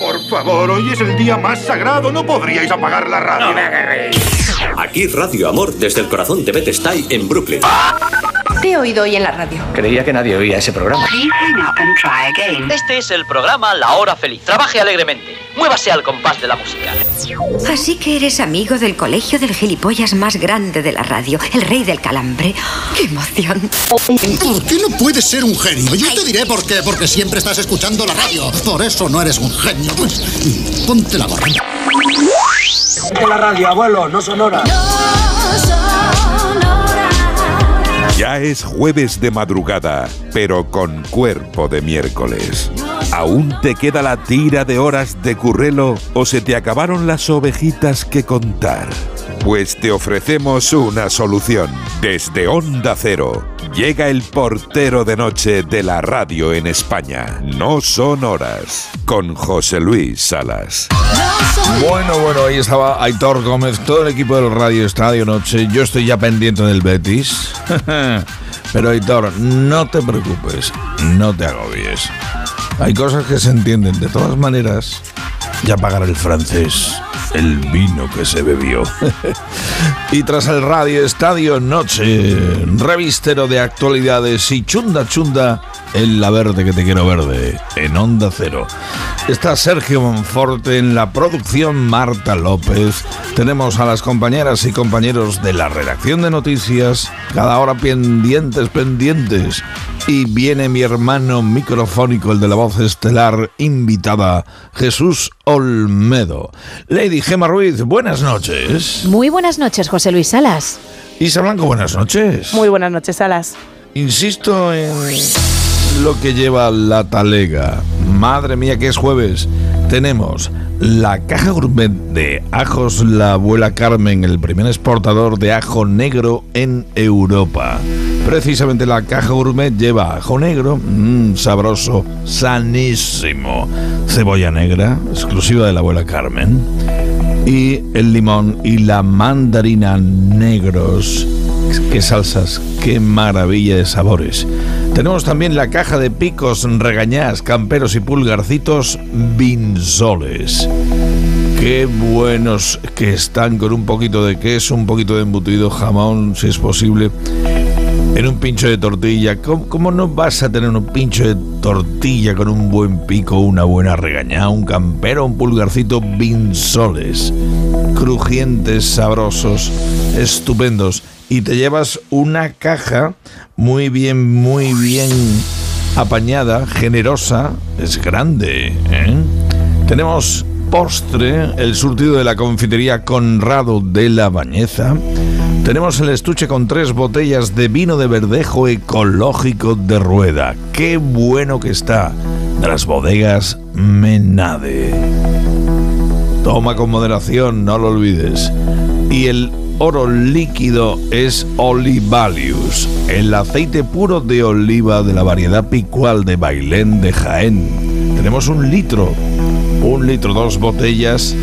Por favor, hoy es el día más sagrado. ¿No podríais apagar la radio? Aquí Radio Amor desde el corazón de Bethesda en Brooklyn. Te he oído hoy en la radio. Creía que nadie oía ese programa. Este es el programa La Hora Feliz. Trabaje alegremente. Muévase al compás de la música. Así que eres amigo del colegio del gilipollas más grande de la radio, el rey del calambre. ¡Qué emoción! ¿Por qué no puedes ser un genio? Yo te diré por qué. Porque siempre estás escuchando la radio. Por eso no eres un genio. Pues, ponte la gorra. De la radio, abuelo, no sonora. Ya es jueves de madrugada, pero con cuerpo de miércoles. ¿Aún te queda la tira de horas de currelo o se te acabaron las ovejitas que contar? Pues te ofrecemos una solución. Desde Onda Cero llega el portero de noche de la radio en España. No son horas. Con José Luis Salas. Bueno, bueno, ahí estaba Aitor Gómez, todo el equipo del Radio Estadio Noche. Yo estoy ya pendiente del Betis. Pero Aitor, no te preocupes, no te agobies. Hay cosas que se entienden. De todas maneras, ya pagará el francés el vino que se bebió. y tras el Radio Estadio Noche, revistero de actualidades y chunda chunda en la verde que te quiero verde, en Onda Cero. Está Sergio Monforte en la producción Marta López. Tenemos a las compañeras y compañeros de la redacción de noticias, cada hora pendientes, pendientes. Y viene mi hermano microfónico, el de la voz estelar, invitada, Jesús Olmedo. Lady Gema Ruiz, buenas noches. Muy buenas noches, José Luis Salas. Isa Blanco, buenas noches. Muy buenas noches, Salas. Insisto en lo que lleva la talega. Madre mía, que es jueves. Tenemos la caja gourmet de ajos La Abuela Carmen, el primer exportador de ajo negro en Europa. Precisamente la caja gourmet lleva ajo negro, mmm, sabroso, sanísimo, cebolla negra, exclusiva de la Abuela Carmen, y el limón y la mandarina negros. Qué salsas, qué maravilla de sabores. Tenemos también la caja de picos, regañás, camperos y pulgarcitos vinsoles. Qué buenos que están con un poquito de queso, un poquito de embutido, jamón, si es posible, en un pincho de tortilla. ¿Cómo, no vas a tener un pincho de tortilla con un buen pico, una buena regañá, un campero, un pulgarcito vinsoles? Crujientes, sabrosos, estupendos y te llevas una caja muy bien, muy bien apañada, generosa, es grande. ¿eh? Tenemos postre, el surtido de la confitería Conrado de la Bañeza. Tenemos el estuche con tres botellas de vino de verdejo ecológico de rueda. ¡Qué bueno que está! De las bodegas Menade. Toma con moderación, no lo olvides. Y el oro líquido es Olivalius, el aceite puro de oliva de la variedad picual de Bailén de Jaén. Tenemos un litro, un litro, dos botellas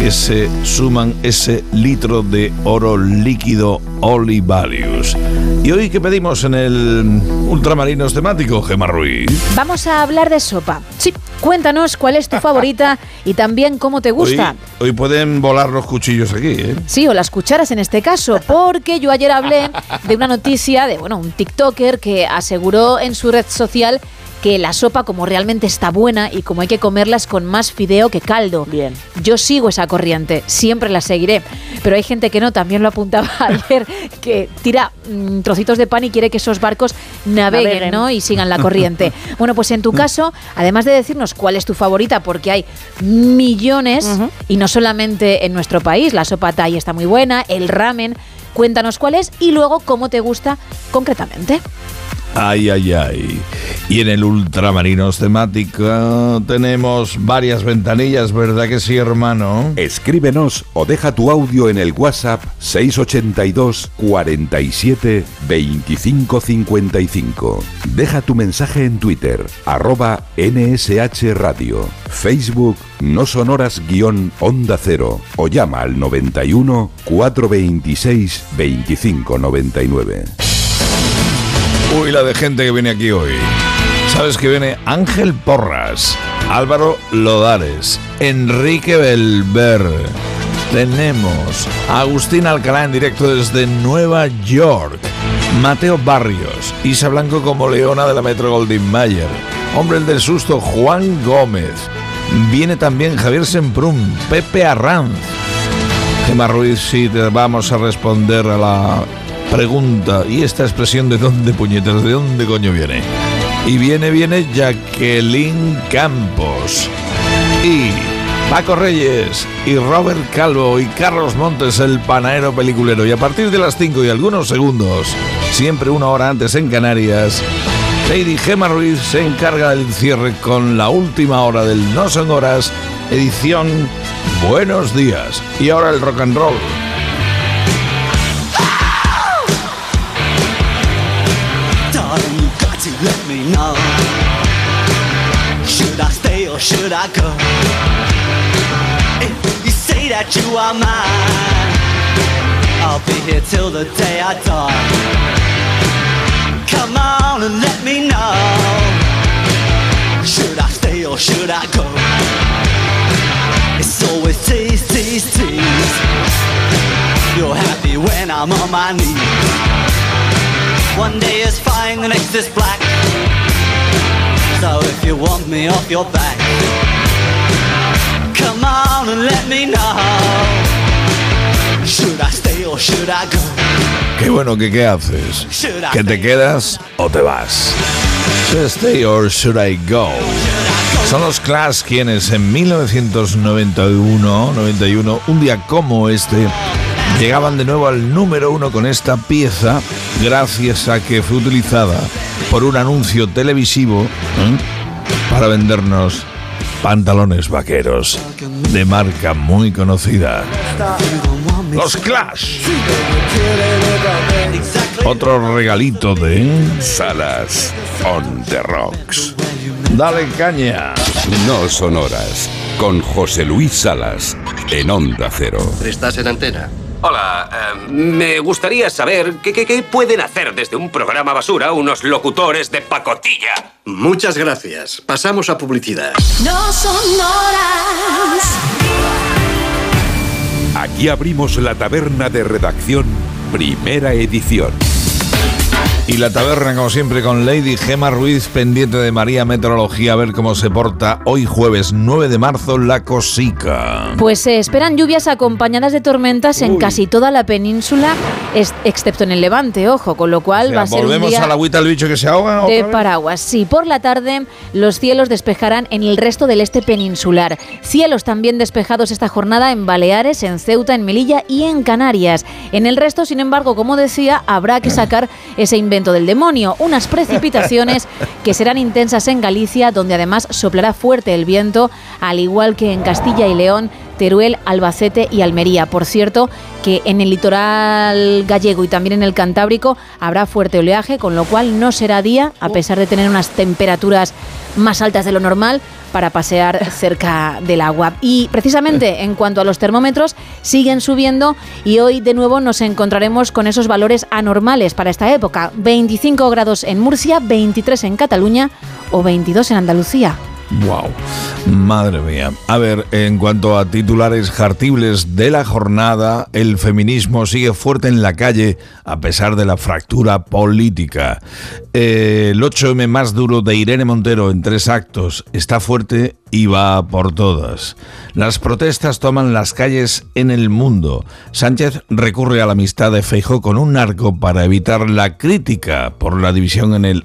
que se suman ese litro de oro líquido Olivalius. ¿Y hoy qué pedimos en el Ultramarinos temático, Gemma Ruiz? Vamos a hablar de sopa. Sí, cuéntanos cuál es tu favorita y también cómo te gusta. Hoy, hoy pueden volar los cuchillos aquí, ¿eh? Sí, o las cucharas en este caso, porque yo ayer hablé de una noticia de, bueno, un TikToker que aseguró en su red social que la sopa como realmente está buena y como hay que comerla es con más fideo que caldo. Bien. Yo sigo esa corriente, siempre la seguiré. Pero hay gente que no, también lo apuntaba ayer, que tira mm, trocitos de pan y quiere que esos barcos naveguen, Naveguen. ¿no? Y sigan la corriente. bueno, pues en tu caso, además de decirnos cuál es tu favorita, porque hay millones, y no solamente en nuestro país, la sopa thai está muy buena, el ramen, cuéntanos cuál es y luego cómo te gusta concretamente. Ay, ay, ay. Y en el Ultramarinos temática tenemos varias ventanillas, ¿verdad que sí, hermano? Escríbenos o deja tu audio en el WhatsApp 682 47 25 55. Deja tu mensaje en Twitter, arroba NSH Radio, Facebook No Sonoras guion Onda Cero o llama al 91 426 25 99. Uy, la de gente que viene aquí hoy. Sabes que viene Ángel Porras, Álvaro Lodares, Enrique Belver. Tenemos a Agustín Alcalá en directo desde Nueva York. Mateo Barrios, Isa Blanco como Leona de la Metro Goldwyn Mayer. Hombre del susto, Juan Gómez. Viene también Javier Semprún, Pepe Arranz. Gemma Ruiz, sí, te vamos a responder a la pregunta. ¿Y esta expresión de dónde puñetas? ¿De dónde coño viene? Y viene, viene Jacqueline Campos. Y Paco Reyes y Robert Calvo y Carlos Montes, el panadero peliculero. Y a partir de las 5 y algunos segundos, siempre una hora antes en Canarias, Lady Gemma Ruiz se encarga del cierre con la última hora del No Son Horas, edición Buenos Días. Y ahora el rock and roll. Or should I go? If you say that you are mine, I'll be here till the day I die. Come on and let me know. Should I stay or should I go? It's always tease, tease, tease. You're happy when I'm on my knees. One day is fine, the next is black. So if you want me off your back, come on and let me know. Should I stay or should I go? Qué bueno que qué haces. ¿Que te quedas o te vas? Should I stay or should I go? Son los Clash quienes en 1991, 91, un día como este, llegaban de nuevo al número uno con esta pieza, gracias a que fue utilizada por un anuncio televisivo ¿eh? para vendernos pantalones vaqueros de marca muy conocida. Los Clash. Otro regalito de Salas on the Rocks. Dale caña. No son horas. Con José Luis Salas en Onda Cero. ¿Estás en antena? Hola, eh, me gustaría saber qué, qué, qué pueden hacer desde un programa basura unos locutores de pacotilla. Muchas gracias. Pasamos a publicidad. No son horas. Aquí abrimos la taberna de redacción, primera edición. Y la taberna, como siempre, con Lady Gema Ruiz, pendiente de María Meteorología, a ver cómo se porta hoy jueves 9 de marzo la cosica. Pues se esperan lluvias acompañadas de tormentas en casi toda la península, excepto en el levante, ojo, con lo cual va a ser ¿Volvemos un día a la agüita del bicho que se ahoga? de paraguas. Sí, por la tarde los cielos despejarán en el resto del este peninsular. Cielos también despejados esta jornada en Baleares, en Ceuta, en Melilla y en Canarias. En el resto, sin embargo, como decía, habrá que sacar ese del demonio, unas precipitaciones que serán intensas en Galicia, donde además soplará fuerte el viento, al igual que en Castilla y León, Teruel, Albacete y Almería. Por cierto, que en el litoral gallego y también en el Cantábrico habrá fuerte oleaje, con lo cual no será día, a pesar de tener unas temperaturas más altas de lo normal, para pasear cerca del agua. Y precisamente en cuanto a los termómetros, siguen subiendo y hoy de nuevo nos encontraremos con esos valores anormales para esta época. 25 grados en Murcia, 23 en Cataluña o 22 en Andalucía. Wow, madre mía. A ver, en cuanto a titulares jartibles de la jornada, el feminismo sigue fuerte en la calle a pesar de la fractura política. Eh, el 8M más duro de Irene Montero en tres actos está fuerte y va por todas. Las protestas toman las calles en el mundo. Sánchez recurre a la amistad de Feijó con un narco para evitar la crítica por la división en el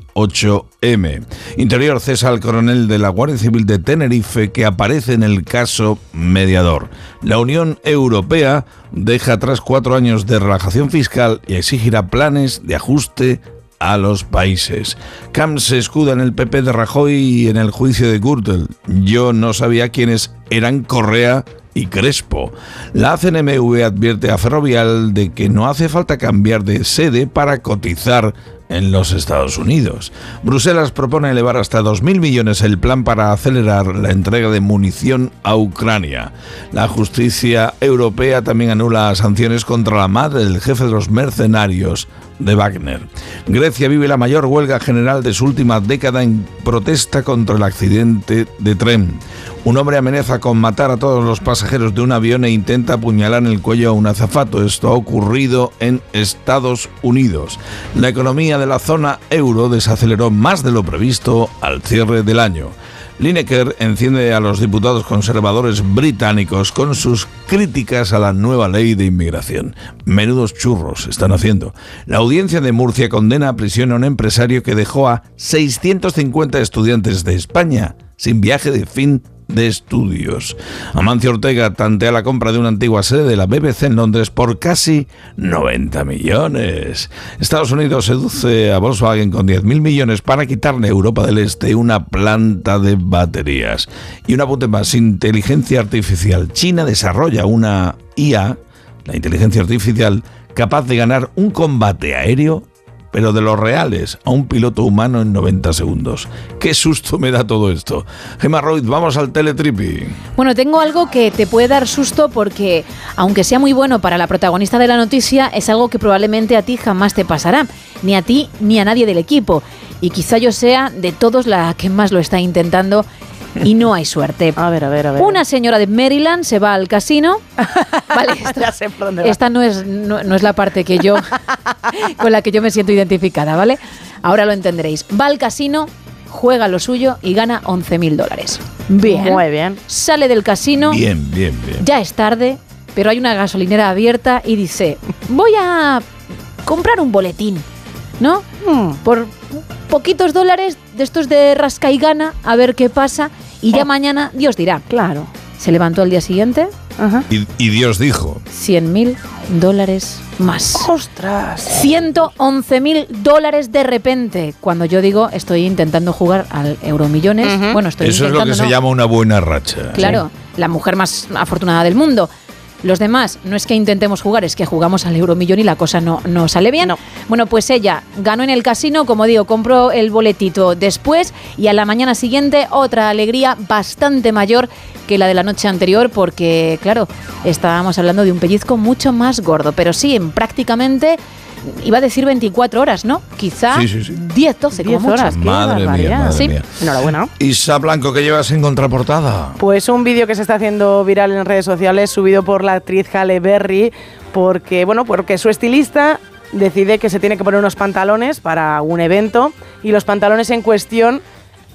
8M. Interior cesa al coronel de la Guardia Civil de Tenerife que aparece en el caso mediador. La Unión Europea deja atrás cuatro años de relajación fiscal y exigirá planes de ajuste a los países. Camps se escuda en el PP de Rajoy y en el juicio de Gürtel. Yo no sabía quiénes eran Correa y Crespo. La CNMV advierte a Ferrovial de que no hace falta cambiar de sede para cotizar en los Estados Unidos. Bruselas propone elevar hasta 2.000 millones el plan para acelerar la entrega de munición a Ucrania. La justicia europea también anula sanciones contra la madre del jefe de los mercenarios de Wagner. Grecia vive la mayor huelga general de su última década en protesta contra el accidente de tren. Un hombre amenaza con matar a todos los pasajeros de un avión e intenta apuñalar en el cuello a un azafato. Esto ha ocurrido en Estados Unidos. La economía de la zona euro desaceleró más de lo previsto al cierre del año. Lineker enciende a los diputados conservadores británicos con sus críticas a la nueva ley de inmigración. Menudos churros están haciendo. La audiencia de Murcia condena a prisión a un empresario que dejó a 650 estudiantes de España sin viaje de fin de estudios. Amancio Ortega tantea la compra de una antigua sede de la BBC en Londres por casi 90 millones. Estados Unidos seduce a Volkswagen con 10.000 millones para quitarle a Europa del Este una planta de baterías. Y un apunte más, inteligencia artificial. China desarrolla una IA, la inteligencia artificial, capaz de ganar un combate aéreo pero de los reales, a un piloto humano en 90 segundos. Qué susto me da todo esto. Gemma Royd, vamos al teletripi. Bueno, tengo algo que te puede dar susto porque, aunque sea muy bueno para la protagonista de la noticia, es algo que probablemente a ti jamás te pasará. Ni a ti ni a nadie del equipo. Y quizá yo sea de todos la que más lo está intentando y no hay suerte. A ver, a ver, a ver. Una señora de Maryland se va al casino. Vale, esta, ya sé por dónde va. esta no es, no, no es la parte que yo con la que yo me siento identificada, ¿vale? Ahora lo entenderéis. Va al casino, juega lo suyo y gana 11.000 dólares. Bien. Muy bien. Sale del casino. Bien, bien, bien. Ya es tarde, pero hay una gasolinera abierta y dice, voy a comprar un boletín, ¿no? Hmm. Por poquitos dólares de estos de rasca y gana, a ver qué pasa, y ya mañana Dios dirá. Claro. Se levantó al día siguiente, Y, y Dios dijo, 100 mil dólares más. ¡Ostras! 111 mil dólares de repente. Cuando yo digo estoy intentando jugar al Euromillones, bueno, estoy eso es lo que se llama una buena racha. Claro, la mujer más afortunada del mundo. Los demás, no es que intentemos jugar, es que jugamos al euromillón y la cosa no, no sale bien. Bueno, pues ella ganó en el casino, como digo, compró el boletito después y a la mañana siguiente otra alegría bastante mayor que la de la noche anterior porque, claro, estábamos hablando de un pellizco mucho más gordo, pero sí, en prácticamente, iba a decir 24 horas, ¿no? Quizá Sí, sí, sí. 10, 12, como 10 mucho. horas, qué Madre mía, madre Sí. mía. Enhorabuena. Isa Blanco, que llevas en contraportada? Pues un vídeo que se está haciendo viral en redes sociales, subido por la actriz Halle Berry, porque, bueno, porque su estilista decide que se tiene que poner unos pantalones para un evento y los pantalones en cuestión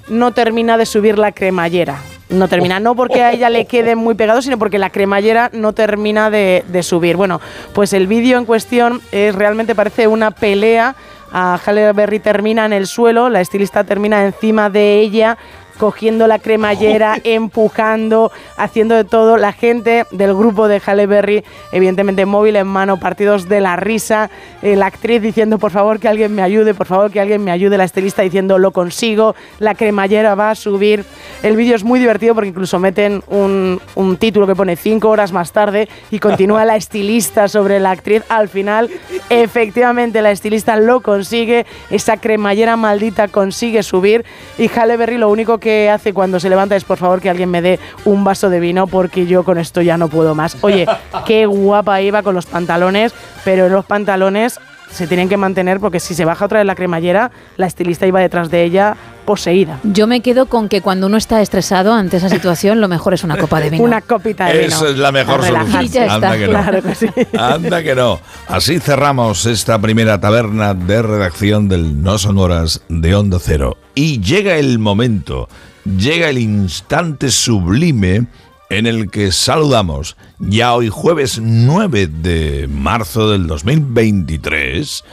no termina de subir la cremallera. No termina, no porque a ella le queden muy pegados, sino porque la cremallera no termina de, de subir. Bueno, pues el vídeo en cuestión es, realmente parece una pelea. A Halle Berry termina en el suelo, la estilista termina encima de ella, cogiendo la cremallera, empujando, haciendo de todo. La gente del grupo de Halle Berry, evidentemente móvil en mano, partidos de la risa. eh, la actriz diciendo, por favor, que alguien me ayude, por favor, que alguien me ayude. La estilista diciendo, lo consigo, la cremallera va a subir. El vídeo es muy divertido porque incluso meten un, un título que pone cinco horas más tarde y continúa la estilista sobre la actriz. Al final, efectivamente, la estilista lo consigue, esa cremallera maldita consigue subir y Halle Berry lo único que hace cuando se levanta es por favor que alguien me dé un vaso de vino porque yo con esto ya no puedo más. Oye, qué guapa iba con los pantalones, pero los pantalones se tienen que mantener porque si se baja otra vez la cremallera, la estilista iba detrás de ella poseída. Yo me quedo con que cuando uno está estresado ante esa situación, lo mejor es una copa de vino. Una copita de vino. Esa es la mejor solución. Y ya Anda que no. Claro que sí. Anda que no. Así cerramos esta primera taberna de redacción del No Son Horas de Onda Cero. Y llega el momento, llega el instante sublime en el que saludamos ya hoy jueves 9 de marzo del 2023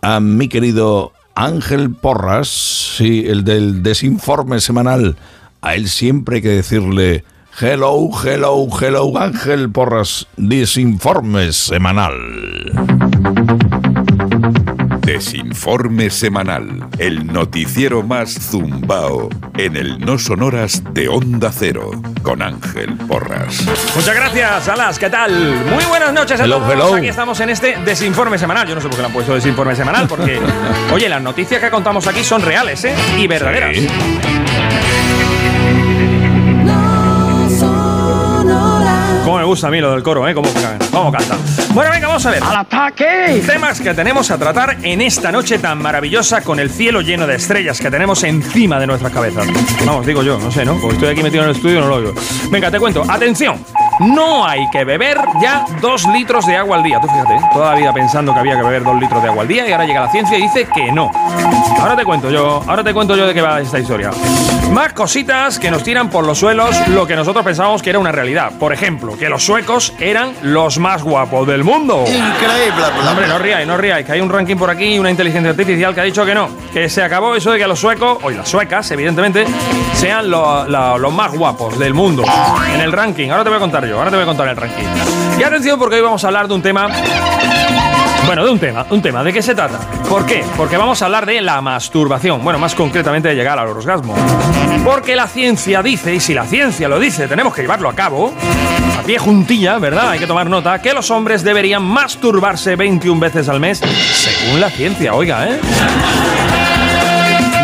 a mi querido Ángel Porras, sí, el del desinforme semanal. A él siempre hay que decirle hello, hello, hello, Ángel Porras, desinforme semanal. Desinforme semanal, el noticiero más zumbao en el No Sonoras de Onda Cero, con Ángel Porras. Muchas gracias, Alas, ¿qué tal? Muy buenas noches a Hello, todos. hello. Aquí estamos en este desinforme semanal. Yo no sé por qué le han puesto desinforme semanal, porque, oye, las noticias que contamos aquí son reales, ¿eh? Y verdaderas. Cómo me gusta a mí lo del coro, ¿eh? Cómo, cómo canta. Bueno, venga, vamos a ver. ¡Al ataque! Temas que tenemos a tratar en esta noche tan maravillosa con el cielo lleno de estrellas que tenemos encima de nuestras cabezas. Vamos, digo yo, no sé, ¿no? Porque estoy aquí metido en el estudio y no lo oigo. Venga, te cuento. Atención. No hay que beber ya dos litros de agua al día. Tú fíjate, ¿eh? toda la vida pensando que había que beber dos litros de agua al día y ahora llega la ciencia y dice que no. Ahora te cuento yo, ahora te cuento yo de qué va esta historia. Más cositas que nos tiran por los suelos lo que nosotros pensábamos que era una realidad. Por ejemplo, que los suecos eran los más guapos del mundo. Increíble. Hombre, no ríais, no ríais, que hay un ranking por aquí y una inteligencia artificial que ha dicho que no, que se acabó eso de que los suecos, o las suecas, evidentemente, sean lo- los más guapos del mundo en el ranking. Ahora te voy a contar yo, ahora te voy a contar el ranking. Y atención porque hoy vamos a hablar de un tema bueno, de un tema, un tema. ¿De qué se trata? ¿Por qué? Porque vamos a hablar de la masturbación. Bueno, más concretamente de llegar al orgasmo. Porque la ciencia dice, y si la ciencia lo dice, tenemos que llevarlo a cabo, pie juntilla, ¿verdad? Hay que tomar nota, que los hombres deberían masturbarse 21 veces al mes, según la ciencia, oiga, ¿eh?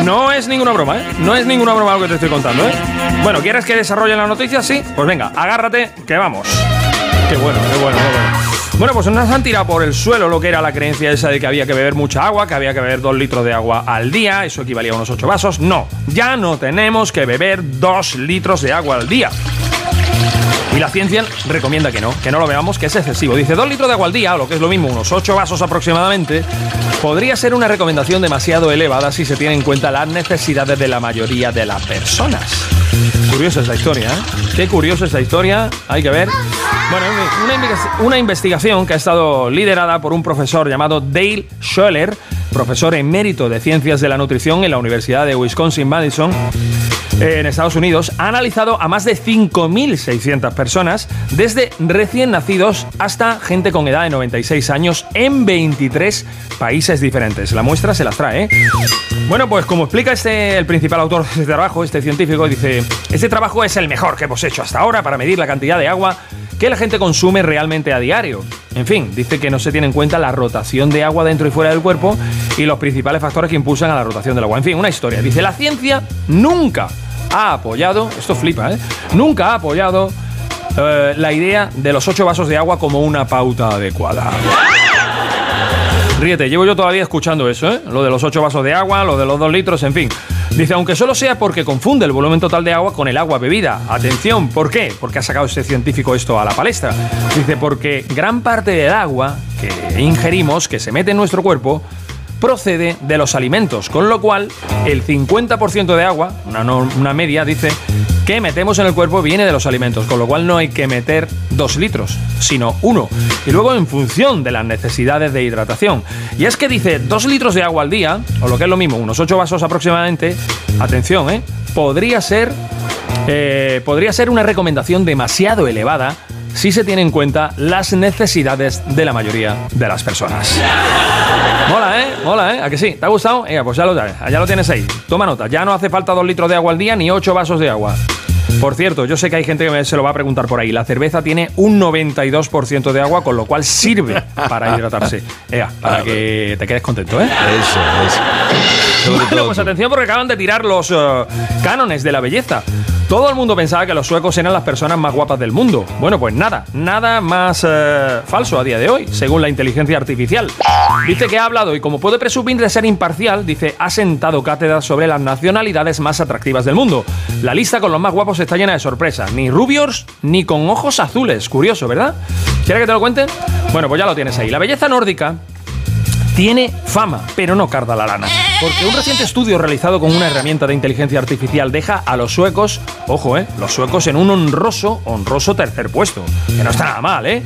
No es ninguna broma, ¿eh? No es ninguna broma lo que te estoy contando, ¿eh? Bueno, ¿quieres que desarrolle la noticia? Sí. Pues venga, agárrate, que vamos. Qué bueno, qué bueno, qué bueno. Bueno, pues nos han tirado por el suelo lo que era la creencia esa de que había que beber mucha agua, que había que beber dos litros de agua al día, eso equivalía a unos ocho vasos. No, ya no tenemos que beber dos litros de agua al día. Y la ciencia recomienda que no, que no lo veamos, que es excesivo. Dice, dos litros de agua al día, o lo que es lo mismo, unos ocho vasos aproximadamente, podría ser una recomendación demasiado elevada si se tiene en cuenta las necesidades de la mayoría de las personas. Curiosa esta historia, ¿eh? Qué curiosa esta historia, hay que ver. Bueno, una, investiga- una investigación que ha estado liderada por un profesor llamado Dale Scholler, profesor emérito de Ciencias de la Nutrición en la Universidad de Wisconsin-Madison, en Estados Unidos, ha analizado a más de 5.600 personas, desde recién nacidos hasta gente con edad de 96 años, en 23 países diferentes. La muestra se las trae, ¿eh? Bueno, pues como explica este, el principal autor de este trabajo, este científico, dice, este trabajo es el mejor que hemos hecho hasta ahora para medir la cantidad de agua que la gente consume realmente a diario. En fin, dice que no se tiene en cuenta la rotación de agua dentro y fuera del cuerpo y los principales factores que impulsan a la rotación del agua. En fin, una historia. Dice, la ciencia nunca ha apoyado, esto flipa, ¿eh? Nunca ha apoyado eh, la idea de los ocho vasos de agua como una pauta adecuada. Ríete, llevo yo todavía escuchando eso, ¿eh? Lo de los ocho vasos de agua, lo de los dos litros, en fin. Dice, aunque solo sea porque confunde el volumen total de agua con el agua bebida. Atención, ¿por qué? Porque ha sacado este científico esto a la palestra. Dice, porque gran parte del agua que ingerimos, que se mete en nuestro cuerpo, procede de los alimentos, con lo cual el 50% de agua, una, media, dice, que metemos en el cuerpo viene de los alimentos, con lo cual no hay que meter dos litros, sino uno. Y luego en función de las necesidades de hidratación. Y es que dice dos litros de agua al día, o lo que es lo mismo, unos ocho vasos aproximadamente, atención, ¿eh? podría ser, eh, podría ser una recomendación demasiado elevada si se tiene en cuenta las necesidades de la mayoría de las personas. Mola, ¿eh? Mola, ¿eh? ¿A que sí? ¿Te ha gustado? Venga, pues ya lo, ya lo tienes ahí. Toma nota. Ya no hace falta dos litros de agua al día ni ocho vasos de agua. Por cierto, yo sé que hay gente que se lo va a preguntar por ahí. La cerveza tiene un 92% de agua, con lo cual sirve para hidratarse. Ea, para que te quedes contento, ¿eh? Eso, eso. Bueno, pues atención porque acaban de tirar los eh, cánones de la belleza. Todo el mundo pensaba que los suecos eran las personas más guapas del mundo. Bueno, pues nada, nada más eh, falso a día de hoy, según la inteligencia artificial. Dice que ha hablado y como puede presumir de ser imparcial, dice, ha sentado cátedra sobre las nacionalidades más atractivas del mundo. La lista con los más guapos está llena de sorpresas, ni rubios ni con ojos azules. Curioso, ¿verdad? ¿Quieres que te lo cuente? Bueno, pues ya lo tienes ahí. La belleza nórdica tiene fama, pero no carda la lana. Porque un reciente estudio realizado con una herramienta de inteligencia artificial deja a los suecos, ojo, eh, los suecos en un honroso, honroso tercer puesto. Que no está nada mal, ¿eh?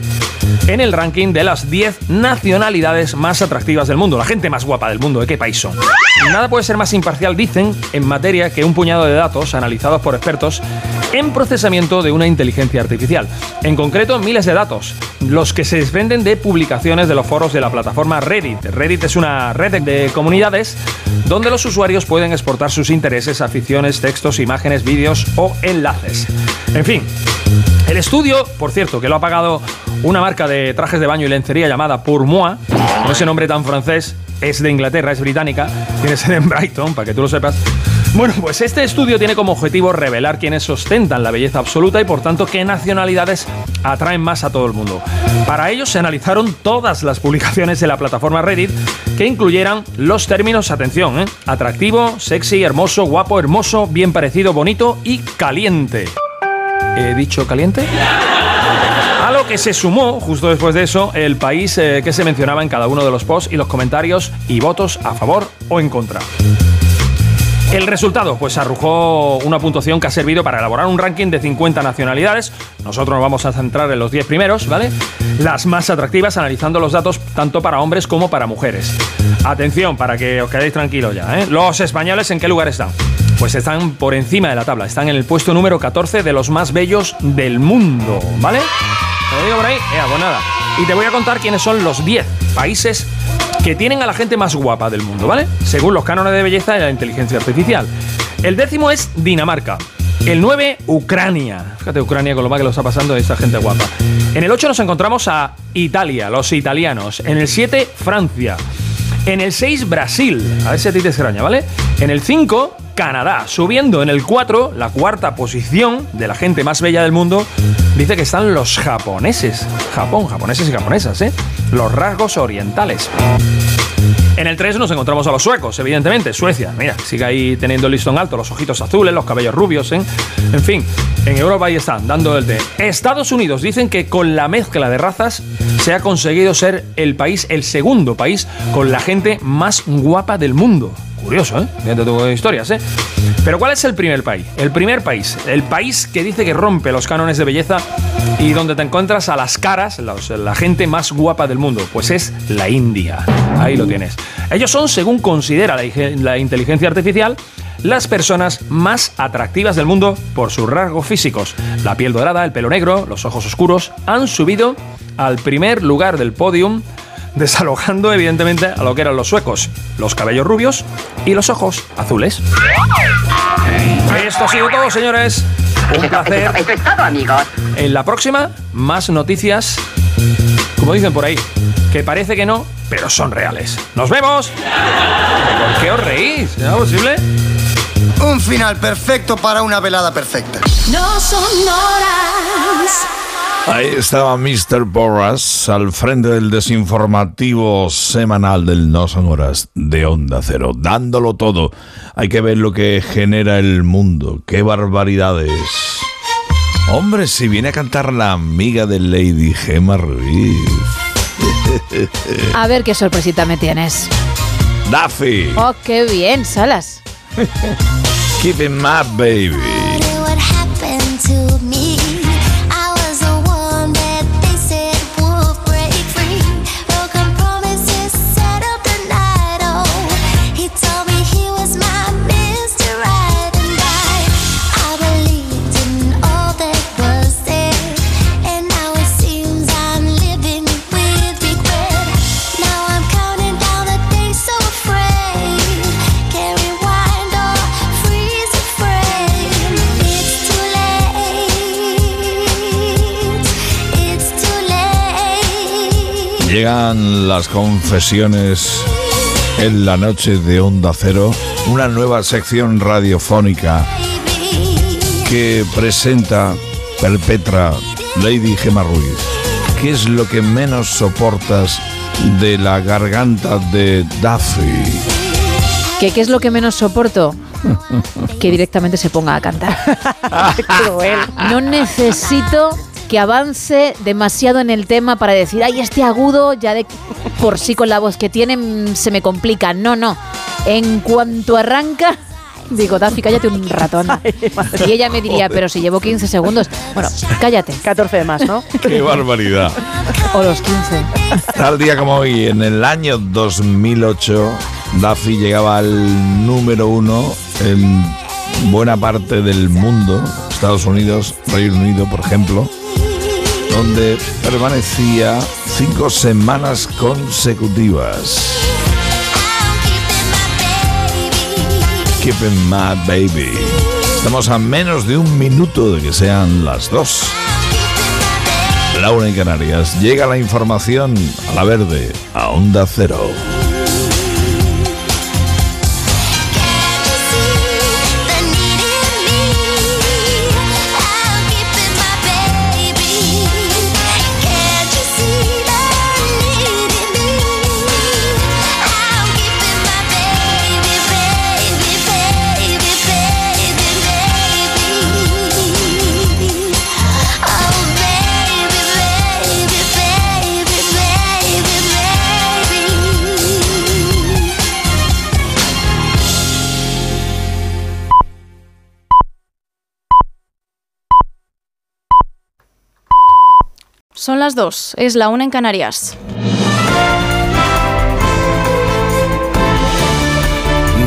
En el ranking de las 10 nacionalidades más atractivas del mundo. La gente más guapa del mundo, ¿de qué país son? Nada puede ser más imparcial, dicen, en materia que un puñado de datos analizados por expertos en procesamiento de una inteligencia artificial. En concreto, miles de datos, los que se desprenden de publicaciones de los foros de la plataforma Reddit. Reddit es una red de comunidades donde los usuarios pueden exportar sus intereses, aficiones, textos, imágenes, vídeos o enlaces. En fin, el estudio, por cierto, que lo ha pagado una marca de trajes de baño y lencería llamada Pour Moi, con ese nombre tan francés, es de Inglaterra, es británica, tiene sede en Brighton, para que tú lo sepas. Bueno, pues este estudio tiene como objetivo revelar quiénes ostentan la belleza absoluta y por tanto qué nacionalidades atraen más a todo el mundo. Para ello se analizaron todas las publicaciones de la plataforma Reddit que incluyeran los términos, atención, ¿eh? atractivo, sexy, hermoso, guapo, hermoso, bien parecido, bonito y caliente. ¿He dicho caliente? A lo que se sumó, justo después de eso, el país eh, que se mencionaba en cada uno de los posts y los comentarios y votos a favor o en contra. El resultado, pues arrojó una puntuación que ha servido para elaborar un ranking de 50 nacionalidades. Nosotros nos vamos a centrar en los 10 primeros, ¿vale? Las más atractivas, analizando los datos tanto para hombres como para mujeres. Atención, para que os quedéis tranquilos ya, ¿eh? Los españoles, ¿en qué lugar están? Pues están por encima de la tabla, están en el puesto número 14 de los más bellos del mundo, ¿vale? Te lo digo por ahí, eh, pues nada. Y te voy a contar quiénes son los 10 países que tienen a la gente más guapa del mundo, ¿vale? Según los cánones de belleza de la inteligencia artificial. El décimo es Dinamarca. El 9, Ucrania. Fíjate, Ucrania con lo mal que lo está pasando esta gente guapa. En el 8 nos encontramos a Italia, los italianos. En el 7, Francia. En el 6, Brasil. A ver si a ti te extraña, ¿vale? En el 5, Canadá. Subiendo en el 4, la cuarta posición de la gente más bella del mundo, dice que están los japoneses. Japón, japoneses y japonesas, ¿eh? Los rasgos orientales. En el 3 nos encontramos a los suecos, evidentemente. Suecia, mira, sigue ahí teniendo el listón alto, los ojitos azules, los cabellos rubios, ¿eh? En fin, en Europa ahí están, dando el té. Estados Unidos dicen que con la mezcla de razas se ha conseguido ser el país, el segundo país, con la gente más guapa del mundo. Curioso, ¿eh? Fíjate de historias, ¿eh? Pero ¿cuál es el primer país? El primer país, el país que dice que rompe los cánones de belleza y donde te encuentras a las caras, la gente más guapa del mundo, pues es la India. Ahí lo tienes. Ellos son, según considera la, la inteligencia artificial, las personas más atractivas del mundo por sus rasgos físicos. La piel dorada, el pelo negro, los ojos oscuros han subido al primer lugar del podium desalojando evidentemente a lo que eran los suecos, los cabellos rubios y los ojos azules. Esto ha sido todo, señores. Un placer. Eso es todo, amigos. En la próxima, más noticias, como dicen por ahí, que parece que no, pero son reales. ¡Nos vemos! ¿Por qué os reís? ¿Es posible? Un final perfecto para una velada perfecta. No son horas. Ahí estaba Mr. Porras al frente del desinformativo semanal del No Son Horas de Onda Cero, dándolo todo. Hay que ver lo que genera el mundo. ¡Qué barbaridades! Hombre, si viene a cantar la amiga de Lady Gemma Ruiz. A ver qué sorpresita me tienes. Daffy, Oh, qué bien, Salas. Keep it my baby. Llegan las confesiones en la noche de Onda Cero, una nueva sección radiofónica que presenta, perpetra Lady Gemma Ruiz. ¿Qué es lo que menos soportas de la garganta de Duffy? ¿Qué, ¿Qué es lo que menos soporto? Que directamente se ponga a cantar. No necesito que avance demasiado en el tema para decir, ay, este agudo ya de por sí con la voz que tiene mm, se me complica. No, no. En cuanto arranca, digo, Daffy, cállate un ratón. Y ella me diría, pero si llevo 15 segundos. Bueno, cállate. 14 más, ¿no? ¡Qué barbaridad! O los 15. Tal día como hoy, en el año 2008, Duffy llegaba al número uno en buena parte del mundo, Estados Unidos, Reino Unido, por ejemplo, donde permanecía cinco semanas consecutivas. Keeping my baby. Estamos a menos de un minuto de que sean las dos. Laura en Canarias. Llega la información a la verde, a Onda Cero. Las 2, es la 1 en Canarias.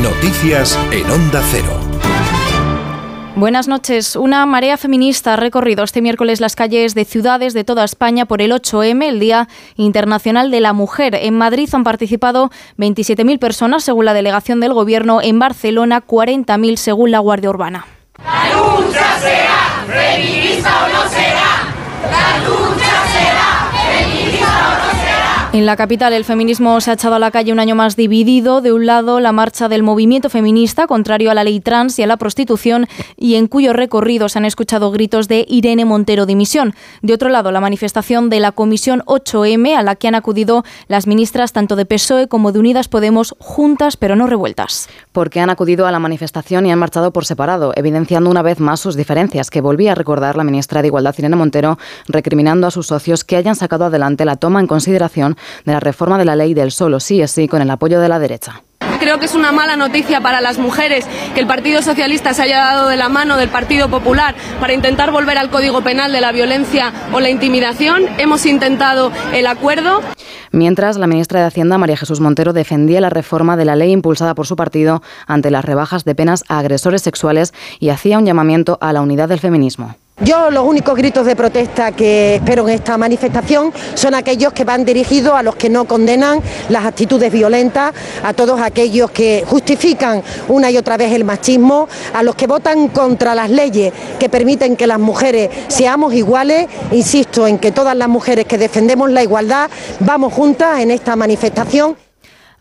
Noticias en Onda Cero. Buenas noches. Una marea feminista ha recorrido este miércoles las calles de ciudades de toda España por el 8M, el Día Internacional de la Mujer. En Madrid han participado 27.000 personas, según la delegación del Gobierno. En Barcelona, 40.000, según la Guardia Urbana. La lucha será feminista o no será. La lucha En la capital, el feminismo se ha echado a la calle un año más dividido. De un lado, la marcha del movimiento feminista, contrario a la ley trans y a la prostitución, y en cuyo recorrido se han escuchado gritos de Irene Montero dimisión. De otro lado, la manifestación de la Comisión 8M, a la que han acudido las ministras tanto de PSOE como de Unidas Podemos, juntas pero no revueltas. Porque han acudido a la manifestación y han marchado por separado, evidenciando una vez más sus diferencias, que volvía a recordar la ministra de Igualdad, Irene Montero, recriminando a sus socios que hayan sacado adelante la toma en consideración de la reforma de la ley del solo sí es sí con el apoyo de la derecha. Creo que es una mala noticia para las mujeres que el Partido Socialista se haya dado de la mano del Partido Popular para intentar volver al Código Penal de la violencia o la intimidación. Hemos intentado el acuerdo. Mientras, la ministra de Hacienda, María Jesús Montero, defendía la reforma de la ley impulsada por su partido ante las rebajas de penas a agresores sexuales y hacía un llamamiento a la unidad del feminismo. Yo los únicos gritos de protesta que espero en esta manifestación son aquellos que van dirigidos a los que no condenan las actitudes violentas, a todos aquellos que justifican una y otra vez el machismo, a los que votan contra las leyes que permiten que las mujeres seamos iguales. Insisto en que todas las mujeres que defendemos la igualdad vamos juntas en esta manifestación.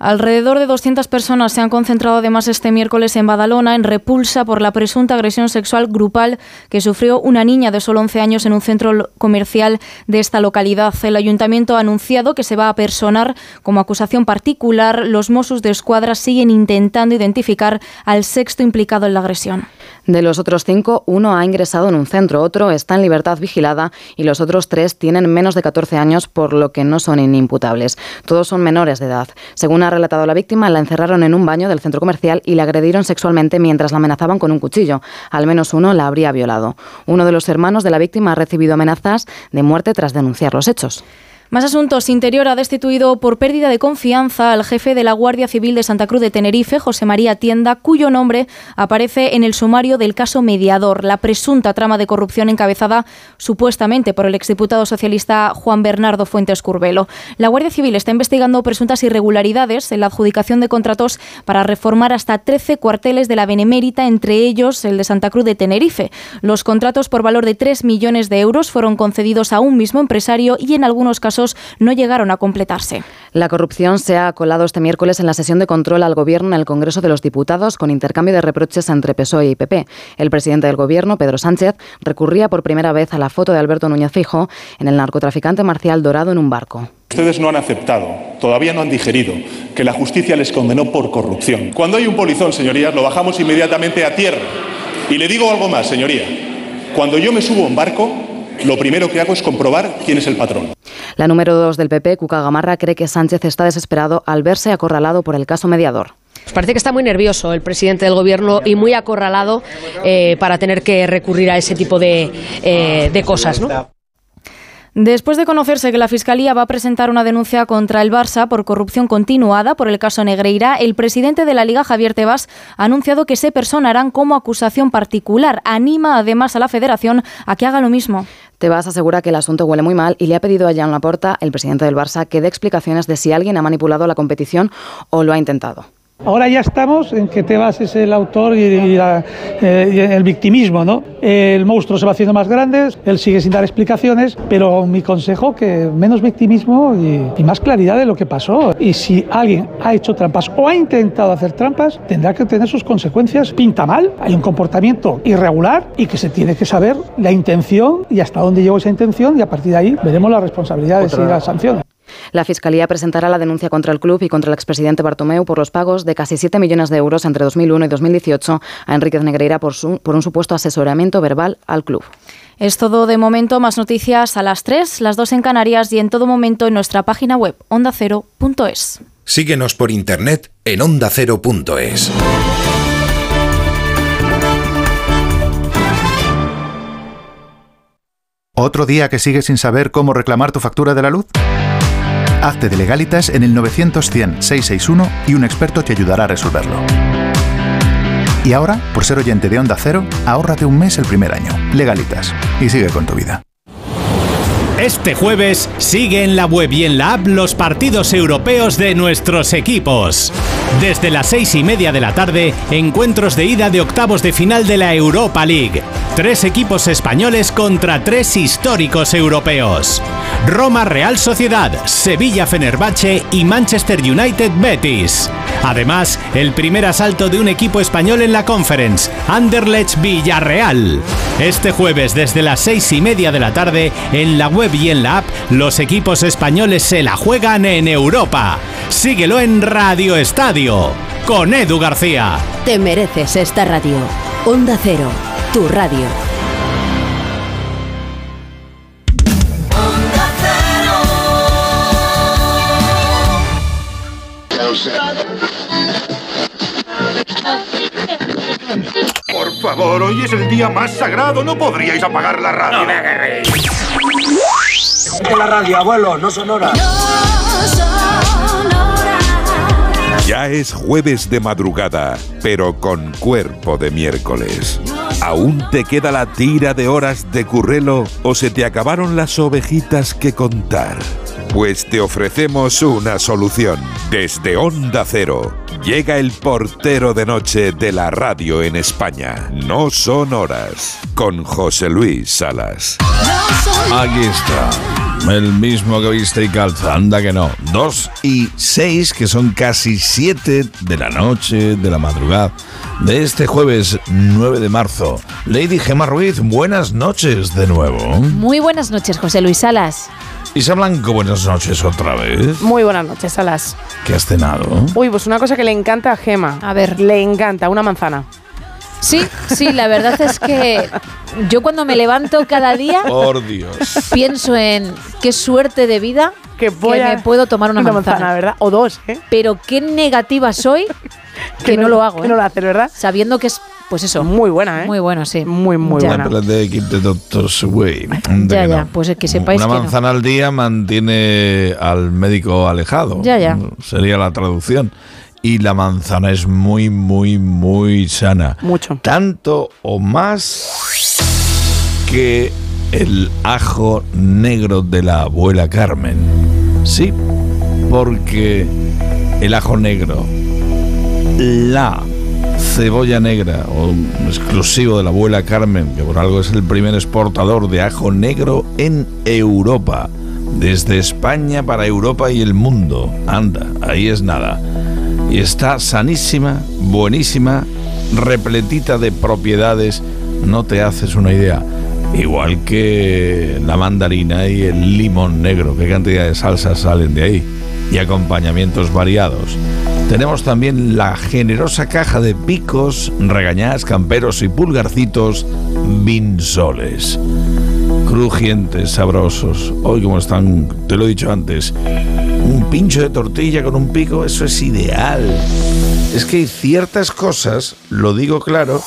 Alrededor de 200 personas se han concentrado además este miércoles en Badalona en repulsa por la presunta agresión sexual grupal que sufrió una niña de solo 11 años en un centro comercial de esta localidad. El ayuntamiento ha anunciado que se va a personar como acusación particular. Los Mossos de Escuadra siguen intentando identificar al sexto implicado en la agresión. De los otros cinco, uno ha ingresado en un centro, otro está en libertad vigilada y los otros tres tienen menos de 14 años, por lo que no son inimputables. Todos son menores de edad. Según relatado la víctima, la encerraron en un baño del centro comercial y la agredieron sexualmente mientras la amenazaban con un cuchillo. Al menos uno la habría violado. Uno de los hermanos de la víctima ha recibido amenazas de muerte tras denunciar los hechos. Más asuntos. Interior ha destituido por pérdida de confianza al jefe de la Guardia Civil de Santa Cruz de Tenerife, José María Tienda, cuyo nombre aparece en el sumario del caso Mediador, la presunta trama de corrupción encabezada supuestamente por el exdiputado socialista Juan Bernardo Fuentes Curbelo. La Guardia Civil está investigando presuntas irregularidades en la adjudicación de contratos para reformar hasta 13 cuarteles de la Benemérita, entre ellos el de Santa Cruz de Tenerife. Los contratos por valor de 3 millones de euros fueron concedidos a un mismo empresario y en algunos casos no llegaron a completarse. La corrupción se ha colado este miércoles en la sesión de control al Gobierno en el Congreso de los Diputados con intercambio de reproches entre PSOE y PP. El presidente del Gobierno, Pedro Sánchez, recurría por primera vez a la foto de Alberto Núñez Fijo en el narcotraficante Marcial Dorado en un barco. Ustedes no han aceptado, todavía no han digerido, que la justicia les condenó por corrupción. Cuando hay un polizón, señorías, lo bajamos inmediatamente a tierra. Y le digo algo más, señoría. Cuando yo me subo a un barco, lo primero que hago es comprobar quién es el patrón. La número 2 del PP, Cuca Gamarra, cree que Sánchez está desesperado al verse acorralado por el caso mediador. Parece que está muy nervioso el presidente del gobierno y muy acorralado eh, para tener que recurrir a ese tipo de, eh, de cosas. ¿no? Después de conocerse que la Fiscalía va a presentar una denuncia contra el Barça por corrupción continuada por el caso Negreira, el presidente de la Liga, Javier Tebas, ha anunciado que se personarán como acusación particular. Anima además a la Federación a que haga lo mismo. Tebas asegura que el asunto huele muy mal y le ha pedido a Jan Laporta, el presidente del Barça, que dé explicaciones de si alguien ha manipulado la competición o lo ha intentado. Ahora ya estamos en que Tebas es el autor y, y la- eh, y el victimismo, ¿no? El monstruo se va haciendo más grande, él sigue sin dar explicaciones, pero mi consejo que menos victimismo y, y más claridad de lo que pasó. Y si alguien ha hecho trampas o ha intentado hacer trampas, tendrá que tener sus consecuencias. Pinta mal, hay un comportamiento irregular y que se tiene que saber la intención y hasta dónde llegó esa intención y a partir de ahí veremos las responsabilidades y las sanciones. La Fiscalía presentará la denuncia contra el club y contra el expresidente Bartomeu por los pagos de casi 7 millones de euros entre 2001 y 2018 a Enríquez Negreira por, su- por un supuesto asesoramiento verbal al club. Es todo de momento. Más noticias a las 3, las 2 en Canarias y en todo momento en nuestra página web ondacero.es. Síguenos por internet en ondacero.es. ¿Otro día que sigues sin saber cómo reclamar tu factura de la luz? Hazte de legalitas en el 900-100-661 y un experto te ayudará a resolverlo. Y ahora, por ser oyente de Onda Cero, ahórrate un mes el primer año. Legalitas. Y sigue con tu vida. Este jueves sigue en la web y en la app los partidos europeos de nuestros equipos. Desde las seis y media de la tarde, encuentros de ida de octavos de final de la Europa League. Tres equipos españoles contra tres históricos europeos. Roma Real Sociedad, Sevilla Fenerbahce y Manchester United Betis. Además, el primer asalto de un equipo español en la Conference, Anderlecht Villarreal. Este jueves desde las seis y media de la tarde, en la web y en la app, los equipos españoles se la juegan en Europa. Síguelo en Radio Estadio, con Edu García. Te mereces esta radio. Onda Cero, tu radio. Por favor, hoy es el día más sagrado. ¿No podríais apagar la radio? De la radio, abuelo, no son horas. Ya es jueves de madrugada, pero con cuerpo de miércoles. ¿Aún te queda la tira de horas de currelo o se te acabaron las ovejitas que contar? Pues te ofrecemos una solución. Desde Onda Cero llega el portero de noche de la radio en España. No son horas. Con José Luis Salas. Aquí está. El mismo que viste y calza, anda que no. Dos y seis, que son casi siete de la noche, de la madrugada, de este jueves 9 de marzo. Lady Gemma Ruiz, buenas noches de nuevo. Muy buenas noches, José Luis Salas. Isa Blanco, buenas noches otra vez. Muy buenas noches, Salas. ¿Qué has cenado? Uy, pues una cosa que le encanta a Gema. A ver. Le encanta, una manzana. Sí, sí, la verdad es que yo cuando me levanto cada día Por Dios. pienso en qué suerte de vida que, me puedo tomar una, una manzana. manzana, ¿verdad? O dos, ¿eh? Pero qué negativa soy que, no, no- lo hago. que ¿eh? no lo haces, ¿verdad? Sabiendo que es, pues eso. Muy buena, ¿eh? Muy bueno, sí. Muy, muy Ya. Anda Ya, ya, no. pues es que sepáis Una que no. manzana al día mantiene al médico alejado. Ya, ya. Sería la traducción. Y la manzana es muy, muy, muy sana. Mucho. Tanto o más que el ajo negro de la abuela Carmen. Sí, porque el ajo negro, la cebolla negra, o exclusivo de la abuela Carmen, que por algo es el primer exportador de ajo negro en Europa. Desde España para Europa y el mundo. Anda, ahí es nada. Y está sanísima, buenísima, repletita de propiedades. No te haces una idea. Igual que la mandarina y el limón negro. ¿Qué cantidad de salsas salen de ahí? Y acompañamientos variados. Tenemos también la generosa caja de picos, regañás, camperos y pulgarcitos Vinsoles. Crujientes, sabrosos. Hoy como están, te lo he dicho antes, un pincho de tortilla con un pico, eso es ideal. Es que hay ciertas cosas, lo digo claro,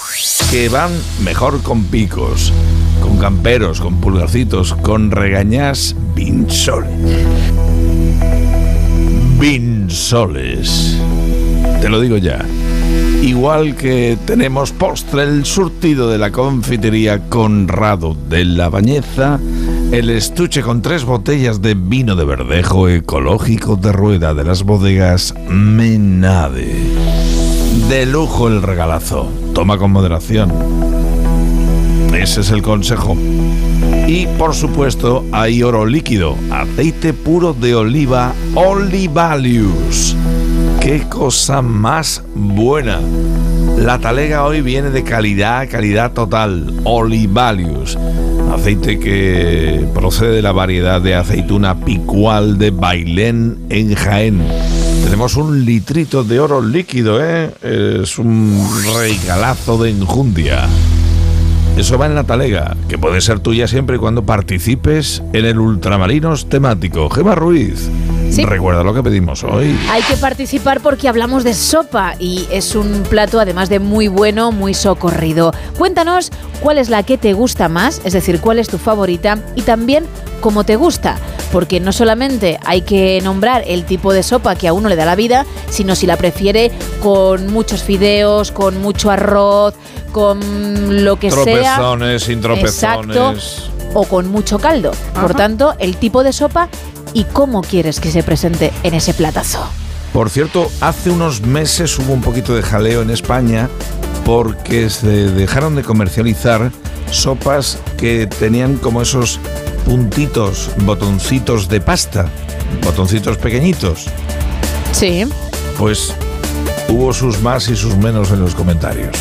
que van mejor con picos, con camperos, con pulgarcitos, con regañás Vinsoles. Vinsoles. Te lo digo ya. Igual que tenemos postre el surtido de la confitería Conrado de la Bañeza, el estuche con tres botellas de vino de verdejo ecológico de rueda de las bodegas Menade. De lujo el regalazo. Toma con moderación. Ese es el consejo. Y por supuesto hay oro líquido, aceite puro de oliva Olivalius. ¡Qué cosa más buena! La talega hoy viene de calidad, calidad total, Olivalius. Aceite que procede de la variedad de aceituna picual de Bailén en Jaén. Tenemos un litrito de oro líquido, ¿eh? Es un regalazo de enjundia. Eso va en la talega, que puede ser tuya siempre y cuando participes en el Ultramarinos temático. Gema Ruiz. Sí. Recuerda lo que pedimos hoy. Hay que participar porque hablamos de sopa y es un plato además de muy bueno, muy socorrido. Cuéntanos cuál es la que te gusta más, es decir, cuál es tu favorita y también cómo te gusta, porque no solamente hay que nombrar el tipo de sopa que a uno le da la vida, sino si la prefiere con muchos fideos, con mucho arroz, con lo que sea. Tropezones, sin tropezones. Exacto, o con mucho caldo. Por tanto, el tipo de sopa y cómo quieres que se presente en ese platazo. Por cierto, hace unos meses hubo un poquito de jaleo en España porque se dejaron de comercializar sopas que tenían como esos puntitos, botoncitos de pasta, botoncitos pequeñitos. Sí. Pues hubo sus más y sus menos en los comentarios.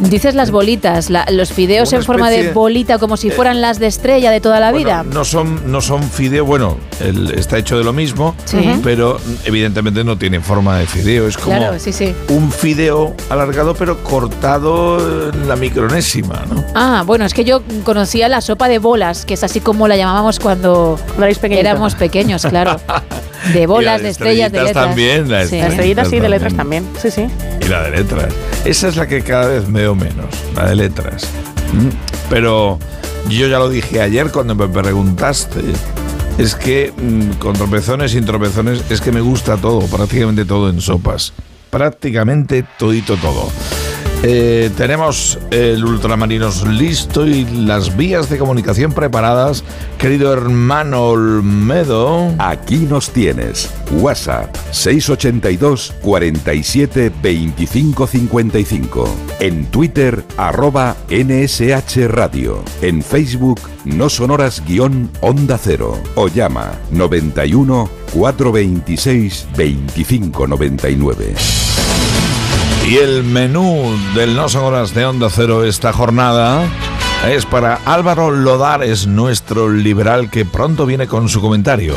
Dices las bolitas, la- los fideos Una en forma de bolita como si eh, fueran las de estrella de toda la vida. No son, no son fideo, bueno, el- está hecho de lo mismo, Sí. pero evidentemente no tiene forma de fideo. Es como Claro, sí, sí. un fideo alargado pero cortado en la micronésima, ¿no? Ah, bueno, es que yo conocía la sopa de bolas, que es así como la llamábamos cuando éramos pequeños, claro. De bolas, de de estrellas, de estrellitas letras. también, la Sí. Las estrellitas sí, de letras también. Sí, sí. Y la de letras. Esa es la que cada vez veo menos, la de letras. Mm, Pero yo ya lo dije ayer cuando me preguntaste. Es que mm, con tropezones, sin tropezones, es que me gusta todo, prácticamente todo en sopas. Prácticamente todito todo. Eh, tenemos el Ultramarinos listo y las vías de comunicación preparadas. Querido hermano Olmedo. Aquí nos tienes. WhatsApp 682 47 25 55. En Twitter, arroba NSH Radio. En Facebook, no sonoras guion Onda Cero. O llama 91 426 25 99. Y el menú del No Son Horas de Onda Cero esta jornada es para Álvaro Lodares, nuestro liberal que pronto viene con su comentario.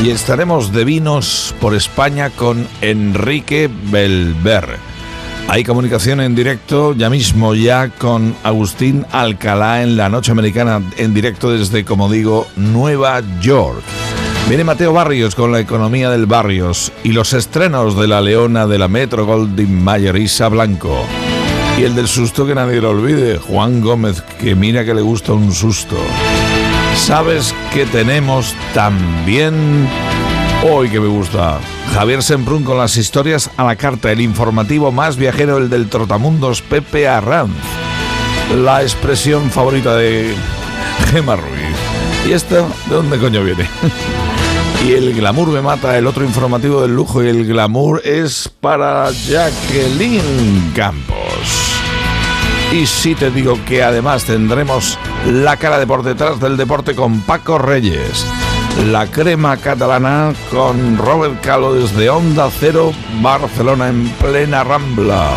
Y estaremos de vinos por España con Enrique Belver. Hay comunicación en directo ya mismo ya con Agustín Alcalá en la noche americana en directo desde, como digo, Nueva York. Viene Mateo Barrios con la economía del Barrios y los estrenos de la leona de la Metro Goldwyn Mayer Isa Blanco. Y el del susto que nadie lo olvide, Juan Gómez, que mira que le gusta un susto. ¿Sabes que tenemos también hoy que me gusta? Javier Semprún con las historias a la carta, el informativo más viajero, el del Trotamundos Pepe Arranz. La expresión favorita de Gema Ruiz. ¿Y esto de dónde coño viene? Y el glamour me mata, el otro informativo del lujo y el glamour es para Jacqueline Campos. Y si te digo que además tendremos la cara de por detrás del deporte con Paco Reyes, la crema catalana con Robert Calo desde Onda Cero, Barcelona en plena Rambla.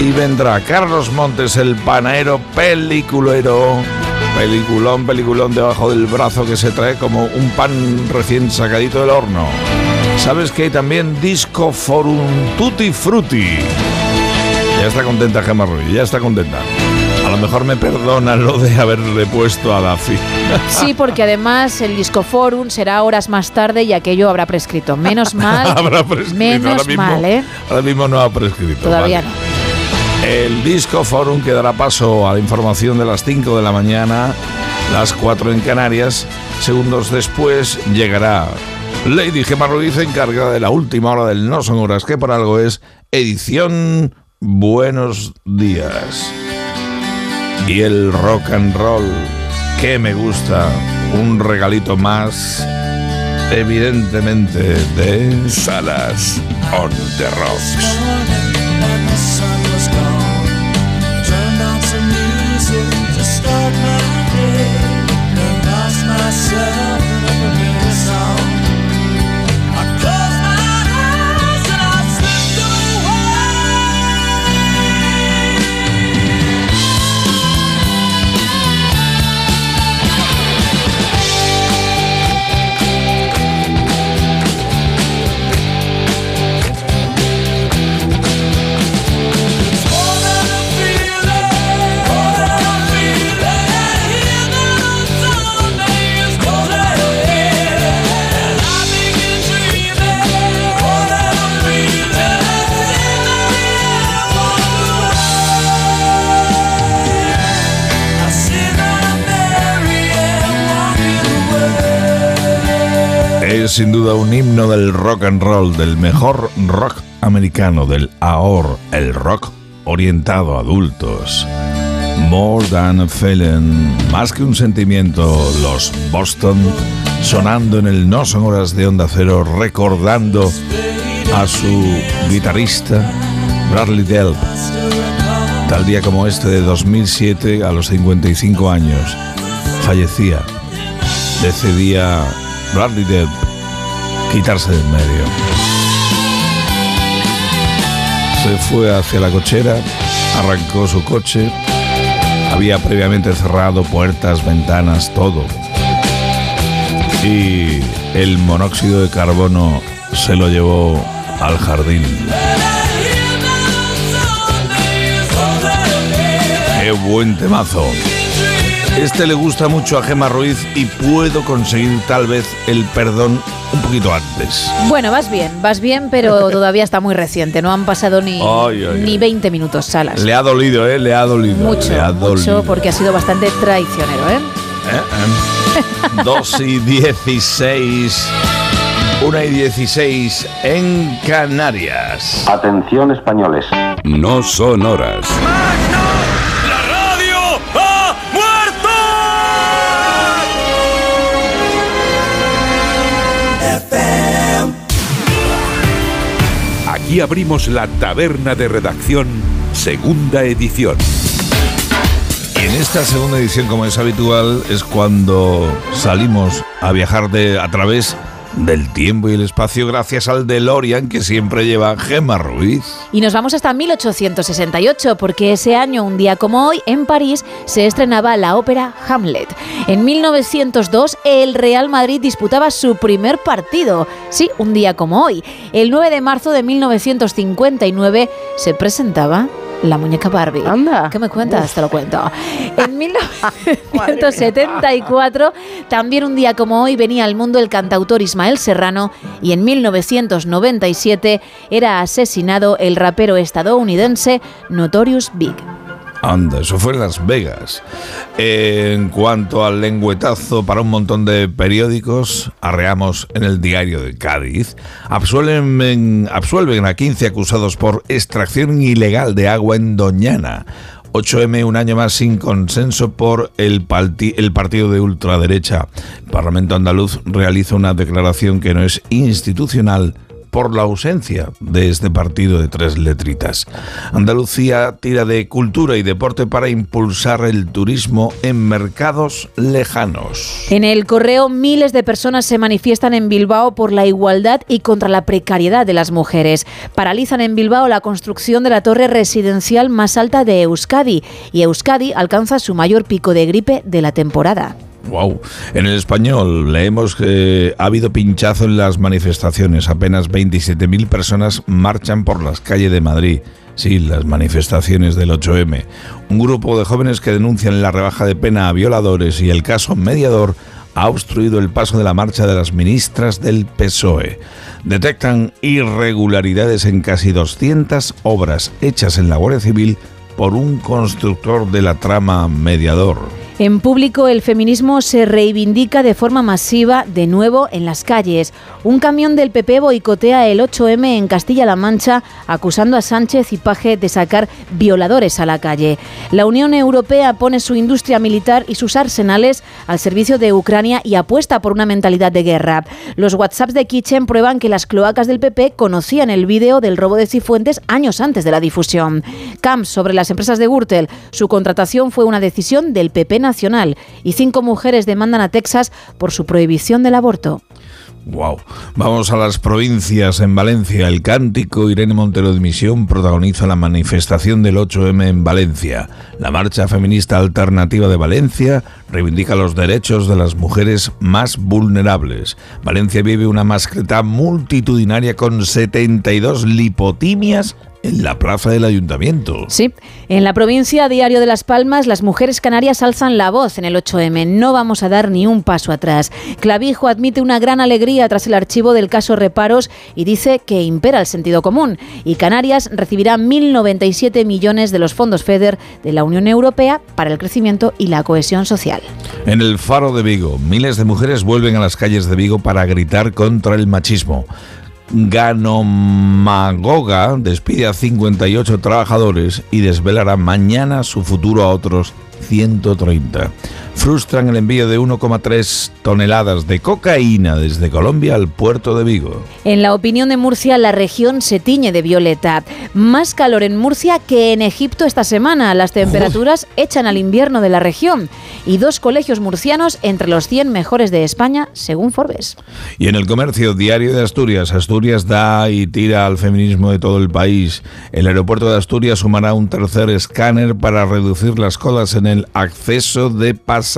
Y vendrá Carlos Montes, el panaero peliculero. Peliculón, peliculón debajo del brazo que se trae como un pan recién sacadito del horno. ¿Sabes que hay también Disco Forum Tutti Frutti? Ya está contenta Gemma Ruiz, ya está contenta. A lo mejor me perdona lo de haberle puesto a la fi. Sí, porque además el Disco Forum será horas más tarde y aquello habrá prescrito. Menos mal. Habrá prescrito, menos ahora mismo, mal, ¿eh? Ahora mismo no ha prescrito. Todavía vale. no. El Disco Forum que dará paso a la información de las 5 de la mañana, las 4 en Canarias. Segundos después llegará Lady Gemma Ruiz, encargada de la última hora del No Son Horas, que por algo es edición Buenos Días. Y el rock and roll, que me gusta, un regalito más, evidentemente, de Salas on the Rocks. Es sin duda un himno del rock and roll, del mejor rock americano, del AOR, el rock orientado a adultos. More Than a Feeling, más que un sentimiento, los Boston sonando en el No Son Horas de Onda Cero, recordando a su guitarrista Bradley Delp. Tal día como este de 2007, a los 55 años, fallecía. Decidía Bradley Delp quitarse del medio. Se fue hacia la cochera, arrancó su coche, había previamente cerrado puertas, ventanas, todo. Y el monóxido de carbono se lo llevó al jardín. ¡Qué buen temazo! Este le gusta mucho a Gema Ruiz y puedo conseguir tal vez el perdón un poquito antes. Bueno, vas bien, vas bien, pero todavía está muy reciente. No han pasado ni, Ay, ay, ni 20 minutos salas. Le ha dolido, ¿eh? Le ha dolido. mucho, le ha mucho, dolido. porque ha sido bastante traicionero, ¿eh? Eh, eh. 2 y 16. 1 y 16 en Canarias. Atención españoles. No son horas. radio Aquí abrimos la taberna de redacción, segunda edición. Y en esta segunda edición, como es habitual, es cuando salimos a viajar de, a través del tiempo y el espacio gracias al DeLorean que siempre lleva Gemma Ruiz. Y nos vamos hasta 1868, porque ese año, un día como hoy, en París se estrenaba la ópera Hamlet. En 1902, el Real Madrid disputaba su primer partido. Sí, un día como hoy. El 9 de marzo de 1959 se presentaba la muñeca Barbie. Anda. ¿Qué me cuentas? Te lo cuento. En 1974, también un día como hoy, venía al mundo el cantautor Ismael Serrano y en 1997 era asesinado el rapero estadounidense Notorious Big. Anda, eso fue Las Vegas. En cuanto al lengüetazo para un montón de periódicos, arreamos en el diario de Cádiz, absuelven, absuelven a 15 acusados por extracción ilegal de agua en Doñana. 8M un año más sin consenso por el, el partido de ultraderecha. El Parlamento andaluz realiza una declaración que no es institucional por la ausencia de este partido de tres letritas. Andalucía tira de cultura y deporte para impulsar el turismo en mercados lejanos. En el correo, miles de personas se manifiestan en Bilbao por la igualdad y contra la precariedad de las mujeres. Paralizan en Bilbao la construcción de la torre residencial más alta de Euskadi y Euskadi alcanza su mayor pico de gripe de la temporada. Wow. En el español leemos que ha habido pinchazo en las manifestaciones. Apenas 27.000 personas marchan por las calles de Madrid. Sí, las manifestaciones del 8M. Un grupo de jóvenes que denuncian la rebaja de pena a violadores y el caso mediador ha obstruido el paso de la marcha de las ministras del PSOE. Detectan irregularidades en casi 200 obras hechas en la Guardia Civil por un constructor de la trama mediador. En público, el feminismo se reivindica de forma masiva de nuevo en las calles. Un camión del PP boicotea el 8M en Castilla-La Mancha, acusando a Sánchez y Paje de sacar violadores a la calle. La Unión Europea pone su industria militar y sus arsenales al servicio de Ucrania y apuesta por una mentalidad de guerra. Los WhatsApps de Kitchen prueban que las cloacas del PP conocían el vídeo del robo de Cifuentes años antes de la difusión. Camps sobre las empresas de Gürtel. Su contratación fue una decisión del PP nacional y cinco mujeres demandan a Texas por su prohibición del aborto. Wow. Vamos a las provincias. En Valencia, el cántico Irene Montero de Misión protagoniza la manifestación del 8M en Valencia. La marcha feminista alternativa de Valencia reivindica los derechos de las mujeres más vulnerables. Valencia vive una mascleta multitudinaria con 72 lipotimias en la plaza del ayuntamiento. Sí, en la provincia Diario de Las Palmas, las mujeres canarias alzan la voz en el 8M. No vamos a dar ni un paso atrás. Clavijo admite una gran alegría tras el archivo del caso Reparos y dice que impera el sentido común. Y Canarias recibirá 1.097 millones de los fondos FEDER de la Unión Europea para el crecimiento y la cohesión social. En el Faro de Vigo, miles de mujeres vuelven a las calles de Vigo para gritar contra el machismo. Ganomagoga despide a 58 trabajadores y desvelará mañana su futuro a otros 130. Frustran el envío de 1,3 toneladas de cocaína desde Colombia al puerto de Vigo. En la opinión de Murcia, la región se tiñe de violeta. Más calor en Murcia que en Egipto esta semana. Las temperaturas echan al invierno de la región. Y dos colegios murcianos entre los 100 mejores de España, según Forbes. Y en el comercio diario de Asturias, Asturias da y tira al feminismo de todo el país. El aeropuerto de Asturias sumará un tercer escáner para reducir las colas en el acceso de pasajeros.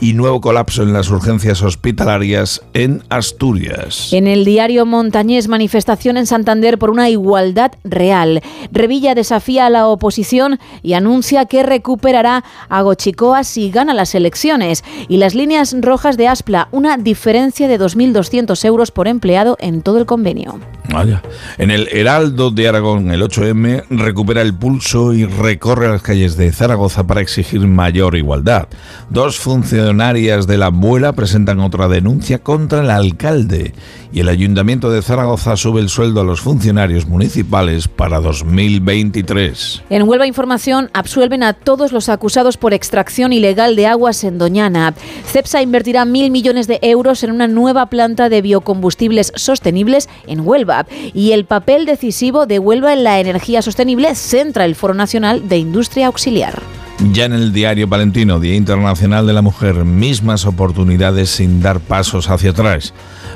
Y nuevo colapso en las urgencias hospitalarias en Asturias. En el diario Montañés, manifestación en Santander por una igualdad real. Revilla desafía a la oposición y anuncia que recuperará a Gochicoa si gana las elecciones. Y las líneas rojas de Aspla, una diferencia de 2.200 euros por empleado en todo el convenio. Vaya. En el Heraldo de Aragón, el 8M recupera el pulso y recorre las calles de Zaragoza para exigir mayor igualdad. Dos funcionarias de la Muela presentan otra denuncia contra el alcalde y el Ayuntamiento de Zaragoza sube el sueldo a los funcionarios municipales para 2023. En Huelva Información absuelven a todos los acusados por extracción ilegal de aguas en Doñana. CEPSA invertirá mil millones de euros en una nueva planta de biocombustibles sostenibles en Huelva. Y el papel decisivo de Huelva en la energía sostenible centra el Foro Nacional de Industria Auxiliar. Ya en el diario Valentino, Día Internacional de la Mujer, mismas oportunidades sin dar pasos hacia atrás.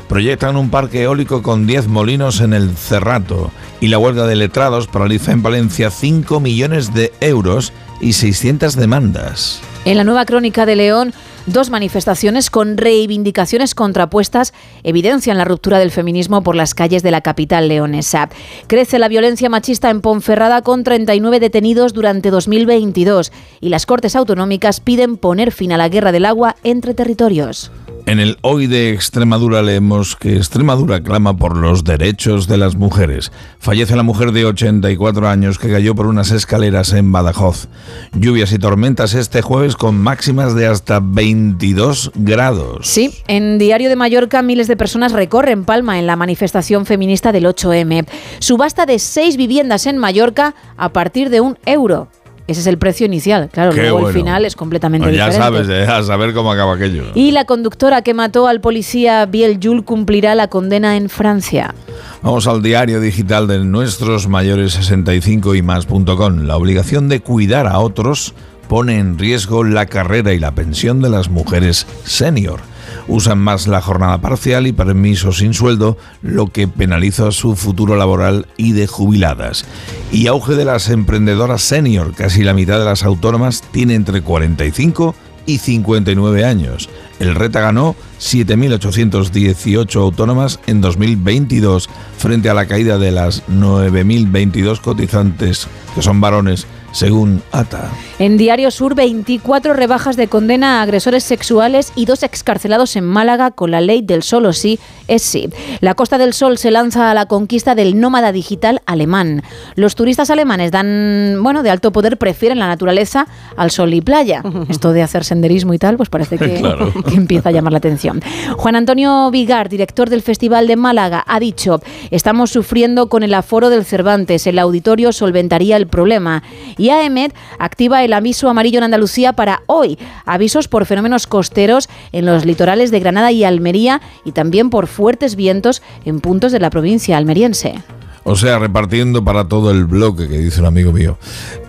Proyectan un parque eólico con 10 molinos en el Cerrato y la huelga de letrados paraliza en Valencia 5 millones de euros y 600 demandas. En la nueva crónica de León, dos manifestaciones con reivindicaciones contrapuestas evidencian la ruptura del feminismo por las calles de la capital leonesa. Crece la violencia machista en Ponferrada con 39 detenidos durante 2022 y las Cortes Autonómicas piden poner fin a la guerra del agua entre territorios. En el Hoy de Extremadura leemos que Extremadura clama por los derechos de las mujeres. Fallece la mujer de 84 años que cayó por unas escaleras en Badajoz. Lluvias y tormentas este jueves con máximas de hasta 22 grados. Sí, en Diario de Mallorca miles de personas recorren Palma en la manifestación feminista del 8M. Subasta de seis viviendas en Mallorca a partir de un euro. Ese es el precio inicial. Claro, Qué luego el final es completamente Pues ya diferente. sabes, eh, a saber cómo acaba aquello. Y la conductora que mató al policía Biel Yul cumplirá la condena en Francia. Vamos al diario digital de nuestros mayores 65 y más.com. La obligación de cuidar a otros pone en riesgo la carrera y la pensión de las mujeres senior. Usan más la jornada parcial y permisos sin sueldo, lo que penaliza su futuro laboral y de jubiladas. Y auge de las emprendedoras senior, casi la mitad de las autónomas tiene entre 45 y 59 años. El Reta ganó 7.818 autónomas en 2022 frente a la caída de las 9.022 cotizantes que son varones según ATA. En Diario Sur, 24 rebajas de condena a agresores sexuales y dos excarcelados en Málaga con la ley del solo sí es sí. La Costa del Sol se lanza a la conquista del nómada digital alemán. Los turistas alemanes dan, bueno, de alto poder prefieren la naturaleza al sol y playa. Esto de hacer senderismo y tal, pues parece que, Claro. que empieza a llamar la atención. Juan Antonio Vigar, director del Festival de Málaga, ha dicho, estamos sufriendo con el aforo del Cervantes, el auditorio solventaría el problema. Y AEMET activa el aviso amarillo en Andalucía para hoy, avisos por fenómenos costeros en los litorales de Granada y Almería y también por fuertes vientos en puntos de la provincia almeriense. O sea, repartiendo para todo el bloque, que dice un amigo mío.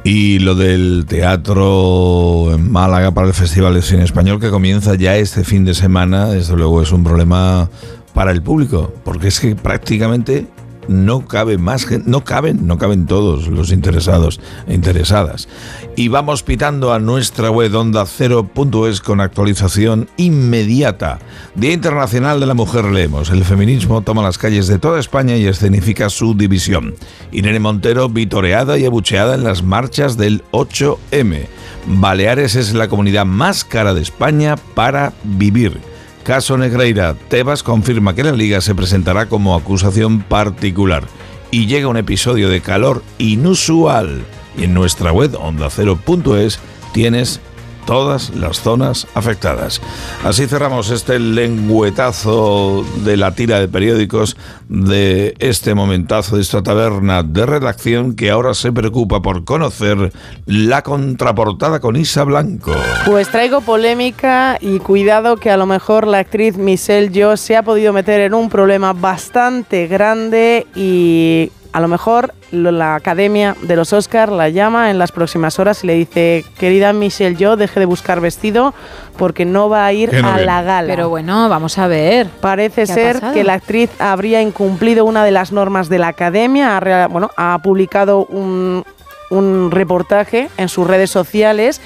Y lo del teatro en Málaga para el Festival de Cine Español, que comienza ya este fin de semana, desde luego es un problema para el público, porque es que prácticamente no cabe más no caben, no caben todos los interesados e interesadas. Y vamos pitando a nuestra web onda cero.es con actualización inmediata. Día Internacional de la Mujer leemos. El feminismo toma las calles de toda España y escenifica su división. Irene Montero vitoreada y abucheada en las marchas del 8M. Baleares es la comunidad más cara de España para vivir. Caso Negreira, Tebas confirma que la liga se presentará como acusación particular. Y llega un episodio de calor inusual. Y en nuestra web ondacero.es tienes todas las zonas afectadas. Así cerramos este lengüetazo de la tira de periódicos de este momentazo de esta taberna de redacción que ahora se preocupa por conocer la contraportada con Isa Blanco. Pues traigo polémica y cuidado que a lo mejor la actriz Michelle Yeoh se ha podido meter en un problema bastante grande y a lo mejor la Academia de los Oscars la llama en las próximas horas y le dice, querida Michelle Yeoh, deje de buscar vestido porque no va a ir no a la gala. Pero bueno, vamos a ver. Parece ¿Qué ha ser que la actriz habría incumplido una de las normas de la academia. Ha, bueno, ha publicado un, un reportaje en sus redes sociales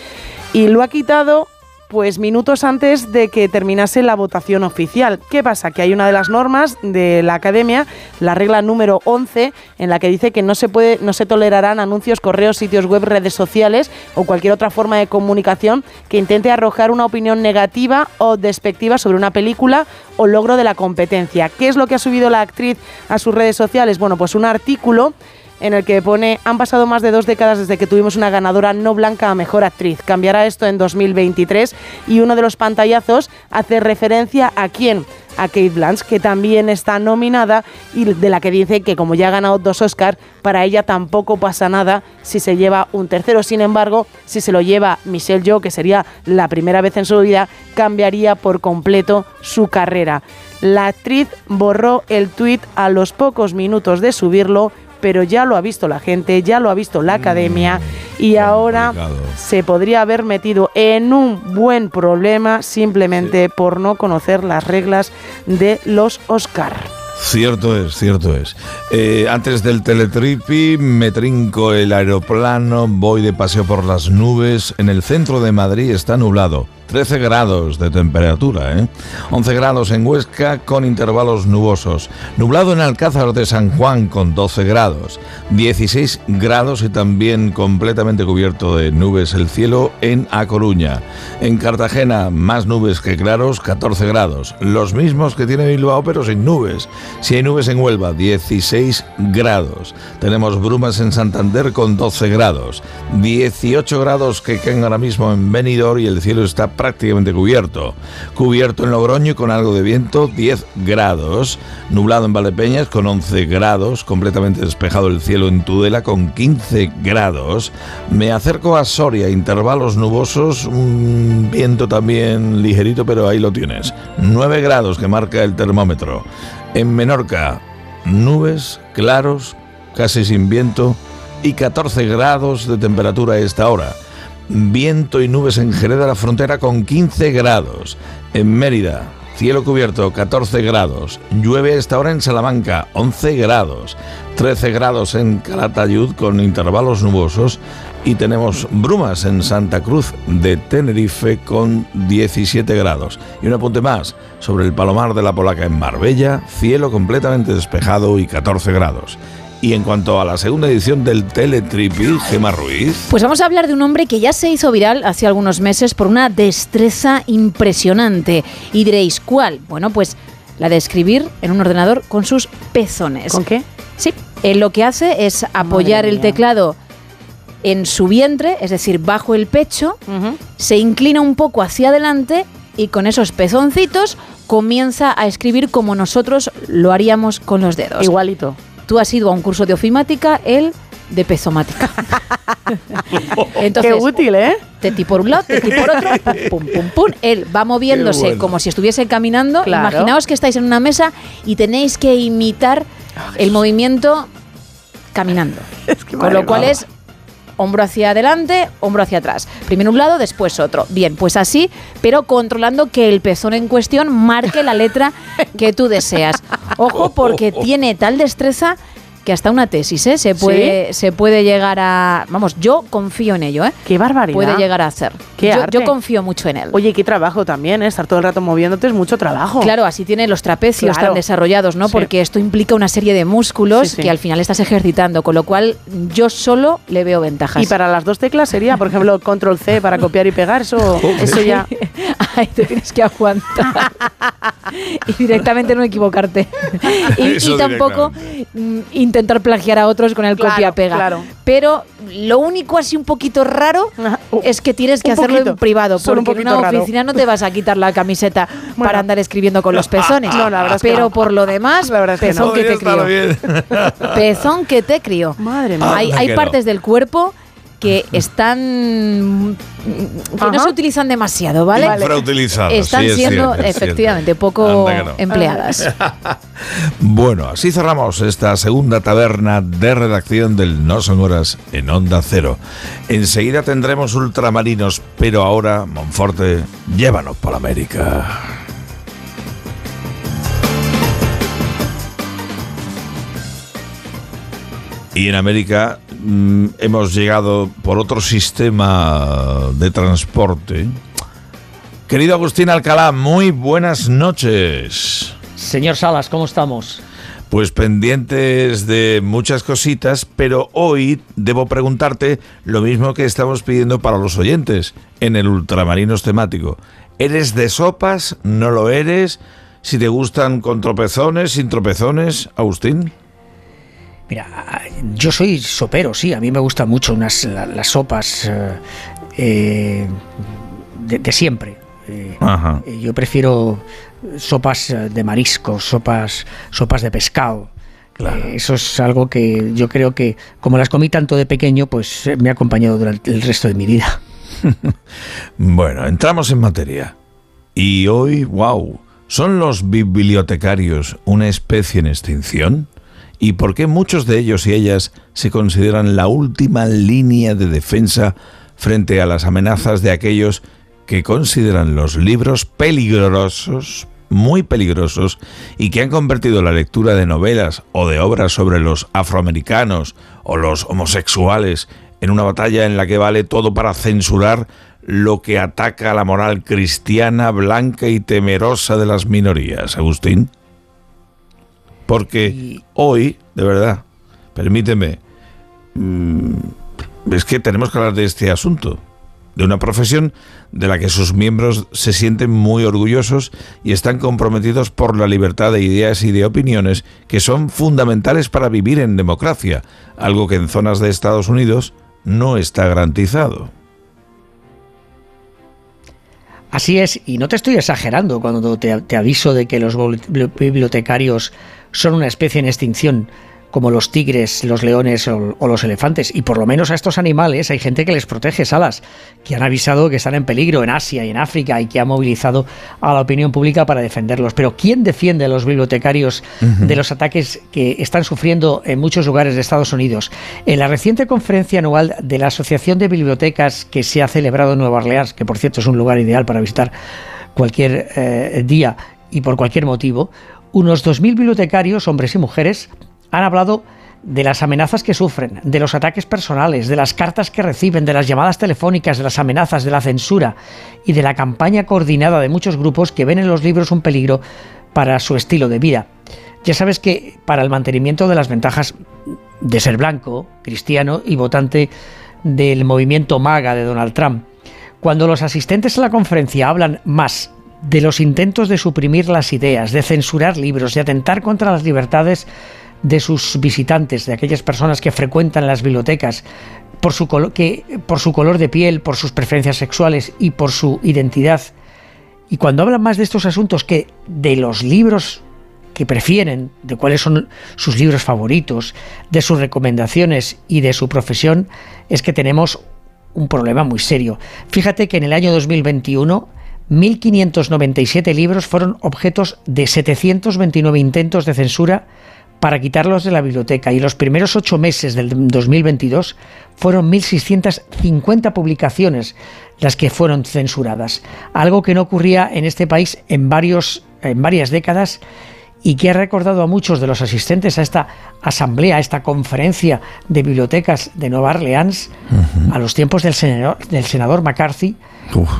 y lo ha quitado pues minutos antes de que terminase la votación oficial. ¿Qué pasa? Que hay una de las normas de la academia, la regla número 11, en la que dice que no se puede no se tolerarán anuncios, correos, sitios web, redes sociales o cualquier otra forma de comunicación que intente arrojar una opinión negativa o despectiva sobre una película o logro de la competencia. ¿Qué es lo que ha subido la actriz a sus redes sociales? Bueno, pues un artículo en el que pone han pasado más de dos décadas desde que tuvimos una ganadora no blanca a mejor actriz. Cambiará esto en 2023 y uno de los pantallazos hace referencia a quién. A Kate Blanche, que también está nominada y de la que dice que como ya ha ganado dos Oscars, para ella tampoco pasa nada si se lleva un tercero. Sin embargo, si se lo lleva Michelle Yeoh, que sería la primera vez en su vida, cambiaría por completo su carrera. La actriz borró el tuit a los pocos minutos de subirlo pero ya lo ha visto la gente, ya lo ha visto la academia y ahora se podría haber metido en un buen problema simplemente por no conocer las reglas de los Oscar. Cierto es, cierto es. Eh, antes del teletripi me trinco el aeroplano, voy de paseo por las nubes. En el centro de Madrid está nublado. 13 grados de temperatura, ¿eh? 11 grados en Huesca con intervalos nubosos. Nublado en Alcázar de San Juan con 12 grados. 16 grados y también completamente cubierto de nubes el cielo en A Coruña. En Cartagena, más nubes que claros, 14 grados. Los mismos que tiene Bilbao, pero sin nubes. Si hay nubes en Huelva, 16 grados. Tenemos brumas en Santander con 12 grados. 18 grados que caen ahora mismo en Benidorm y el cielo está prácticamente cubierto. Cubierto en Logroño con algo de viento, 10 grados. Nublado en Valdepeñas con 11 grados. Completamente despejado el cielo en Tudela con 15 grados. Me acerco a Soria, intervalos nubosos, un viento también ligerito, pero ahí lo tienes. 9 grados que marca el termómetro. En Menorca, nubes, claros, casi sin viento y 14 grados de temperatura a esta hora. Viento y nubes en Jerez de la Frontera con 15 grados. En Mérida, cielo cubierto 14 grados. Llueve esta hora en Salamanca 11 grados. 13 grados en Calatayud con intervalos nubosos. Y tenemos brumas en Santa Cruz de Tenerife con 17 grados. Y un apunte más, sobre el Palomar de la Polaca en Marbella, cielo completamente despejado y 14 grados. Y en cuanto a la segunda edición del Teletripi, Gema Ruiz. Pues vamos a hablar de un hombre que ya se hizo viral hace algunos meses por una destreza impresionante. Y diréis, ¿cuál? Bueno, pues la de escribir en un ordenador con sus pezones. ¿Con qué? Sí, él lo que hace es apoyar el teclado en su vientre, es decir, bajo el pecho, se inclina un poco hacia adelante y con esos pezoncitos comienza a escribir como nosotros lo haríamos con los dedos. Igualito. Tú has ido a un curso de ofimática, él de pezomática. Qué útil, ¿eh? Teti por un lado, teti por otro, pum, pum, pum, pum. Él va moviéndose bueno. como si estuviese caminando. Claro. Imaginaos que estáis en una mesa y tenéis que imitar el movimiento caminando. Con lo cual es hombro hacia adelante, hombro hacia atrás. Primero un lado, después otro. Bien, pues así, pero controlando que el pezón en cuestión marque la letra que tú deseas. Ojo, porque tiene tal destreza que hasta una tesis ¿eh? se, puede, se puede llegar a... Vamos, yo confío en ello, ¿eh? Qué barbaridad. Puede llegar a hacer. Qué yo, arte. yo confío mucho en él. Oye, qué trabajo también, ¿eh? Estar todo el rato moviéndote es mucho trabajo. Claro, así tiene los trapecios Claro. tan desarrollados, ¿no? Sí. Porque esto implica una serie de músculos Sí, sí. que al final estás ejercitando, con lo cual yo solo le veo ventajas. Y para las dos teclas sería, por ejemplo, control C para copiar y pegar, eso, eso ya. Ay, te tienes que aguantar. y directamente no equivocarte. y, tampoco intentar plagiar a otros con el Claro, copia-pega. claro. Pero lo único así un poquito raro es que tienes que un hacerlo poquito, en privado. un Porque en una raro. oficina no te vas a quitar la camiseta para andar escribiendo con los pezones. No, la verdad es que Pero no. por lo demás, es que pezón no. que te crió. Pezón que te crió. Madre mía. Hay, Anda hay partes del cuerpo que están que no se utilizan demasiado, ¿vale? Infrautilizadas, Están sí, es siendo es efectivamente poco no. empleadas. Bueno, así cerramos esta segunda taberna de redacción del No Son Horas en Onda Cero. Enseguida tendremos ultramarinos, pero ahora, Monforte, llévanos para América. Y en América hemos llegado por otro sistema de transporte. Querido Agustín Alcalá, muy buenas noches. Señor Salas, ¿cómo estamos? Pues pendientes de muchas cositas, pero hoy debo preguntarte lo mismo que estamos pidiendo para los oyentes en el Ultramarinos temático. ¿Eres de sopas? ¿No lo eres? Si te gustan con tropezones, sin tropezones, Agustín. Mira, yo soy sopero, sí, a mí me gustan mucho unas, la- las sopas eh, eh, de, de siempre. Eh, Ajá. yo prefiero sopas de mariscos, sopas, sopas de pescado. Eh, eso es algo que yo creo que, como las comí tanto de pequeño, pues me ha acompañado durante el resto de mi vida. Bueno, entramos en materia. Y hoy, wow, ¿son los bibliotecarios una especie en extinción? ¿Y por qué muchos de ellos y ellas se consideran la última línea de defensa frente a las amenazas de aquellos que consideran los libros peligrosos, muy peligrosos, y que han convertido la lectura de novelas o de obras sobre los afroamericanos o los homosexuales en una batalla en la que vale todo para censurar lo que ataca a la moral cristiana, blanca y temerosa de las minorías, Agustín? Porque hoy, de verdad, permíteme, mm, es que tenemos que hablar de este asunto, de una profesión de la que sus miembros se sienten muy orgullosos y están comprometidos por la libertad de ideas y de opiniones que son fundamentales para vivir en democracia, algo que en zonas de Estados Unidos no está garantizado. Así es, y no te estoy exagerando cuando te, te aviso de que los bibli- bibliotecarios son una especie en extinción, como los tigres, los leones o, o los elefantes. Y por lo menos a estos animales hay gente que les protege, Salas, que han avisado que están en peligro en Asia y en África y que ha movilizado a la opinión pública para defenderlos. Pero ¿quién defiende a los bibliotecarios de los ataques que están sufriendo en muchos lugares de Estados Unidos? En la reciente conferencia anual de la Asociación de Bibliotecas que se ha celebrado en Nueva Orleans, que por cierto es un lugar ideal para visitar cualquier eh, día y por cualquier motivo, unos 2.000 bibliotecarios, hombres y mujeres, han hablado de las amenazas que sufren, de los ataques personales, de las cartas que reciben, de las llamadas telefónicas, de las amenazas, de la censura y de la campaña coordinada de muchos grupos que ven en los libros un peligro para su estilo de vida. Ya sabes que para el mantenimiento de las ventajas de ser blanco, cristiano y votante del movimiento MAGA de Donald Trump, cuando los asistentes a la conferencia hablan más de los intentos de suprimir las ideas, de censurar libros, de atentar contra las libertades de sus visitantes, de aquellas personas que frecuentan las bibliotecas, por su, colo- que, por su color de piel, por sus preferencias sexuales y por su identidad. Y cuando hablan más de estos asuntos que de los libros que prefieren, de cuáles son sus libros favoritos, de sus recomendaciones y de su profesión, es que tenemos un problema muy serio. Fíjate que en el año 2021 1.597 libros fueron objetos de 729 intentos de censura para quitarlos de la biblioteca y los primeros ocho meses del 2022 fueron 1.650 publicaciones las que fueron censuradas, algo que no ocurría en este país en, varios, en varias décadas y que ha recordado a muchos de los asistentes a esta asamblea, a esta conferencia de bibliotecas de Nueva Orleans, a los tiempos del senador, del senador McCarthy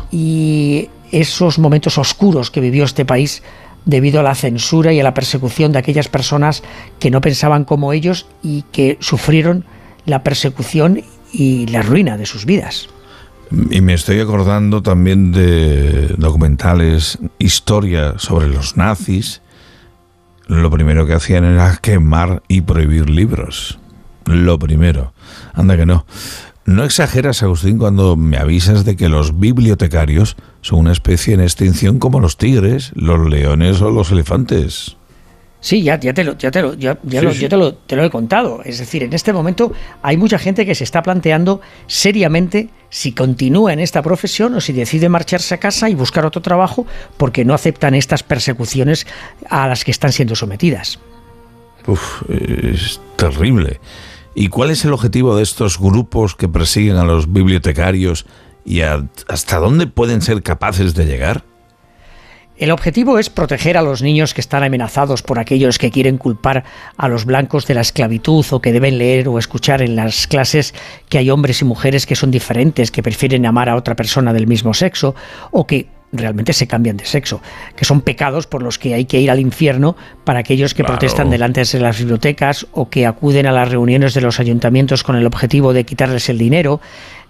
y esos momentos oscuros que vivió este país debido a la censura y a la persecución de aquellas personas que no pensaban como ellos y que sufrieron la persecución y la ruina de sus vidas. Y me estoy acordando también de documentales, historia sobre los nazis. Lo primero que hacían era quemar y prohibir libros. Lo primero. Anda que no. No exageras, Agustín, cuando me avisas de que los bibliotecarios son una especie en extinción como los tigres, los leones o los elefantes. Sí, ya, ya, te, lo, ya, te, lo, ya, ya Sí, lo- sí. yo te lo, te lo he contado. Es decir, en este momento hay mucha gente que se está planteando seriamente si continúa en esta profesión o si decide marcharse a casa y buscar otro trabajo porque no aceptan estas persecuciones a las que están siendo sometidas. Uf, es terrible. ¿Y cuál es el objetivo de estos grupos que persiguen a los bibliotecarios y hasta dónde pueden ser capaces de llegar? El objetivo es proteger a los niños que están amenazados por aquellos que quieren culpar a los blancos de la esclavitud o que deben leer o escuchar en las clases que hay hombres y mujeres que son diferentes, que prefieren amar a otra persona del mismo sexo o que realmente se cambian de sexo, que son pecados por los que hay que ir al infierno para aquellos que Claro. protestan delante de las bibliotecas o que acuden a las reuniones de los ayuntamientos con el objetivo de quitarles el dinero,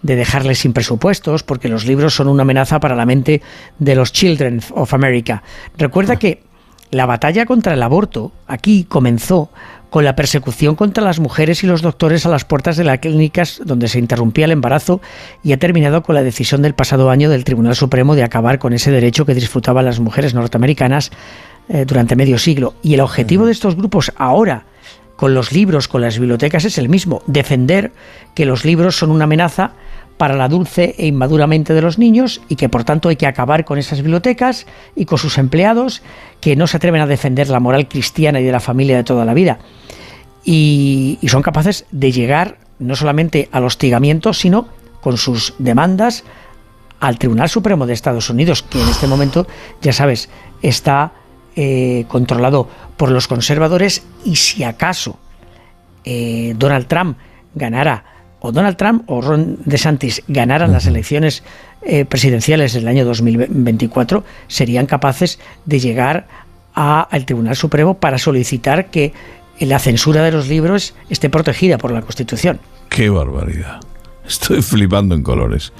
de dejarles sin presupuestos, porque los libros son una amenaza para la mente de los Children of America. Recuerda que la batalla contra el aborto aquí comenzó con la persecución contra las mujeres y los doctores a las puertas de las clínicas donde se interrumpía el embarazo y ha terminado con la decisión del pasado año del Tribunal Supremo de acabar con ese derecho que disfrutaban las mujeres norteamericanas eh, durante medio siglo. Y el objetivo de estos grupos ahora con los libros, con las bibliotecas es el mismo, defender que los libros son una amenaza para la dulce e inmadura mente de los niños y que por tanto hay que acabar con esas bibliotecas y con sus empleados que no se atreven a defender la moral cristiana y de la familia de toda la vida. Y, son capaces de llegar no solamente al hostigamiento, sino con sus demandas al Tribunal Supremo de Estados Unidos, que en este momento, ya sabes, está eh, controlado por los conservadores y si acaso eh, Donald Trump ganara, o Donald Trump o Ron DeSantis ganaran las elecciones eh, presidenciales del año 2024, serían capaces de llegar a- al Tribunal Supremo para solicitar que la censura de los libros esté protegida por la Constitución. ¡Qué barbaridad! Estoy flipando en colores.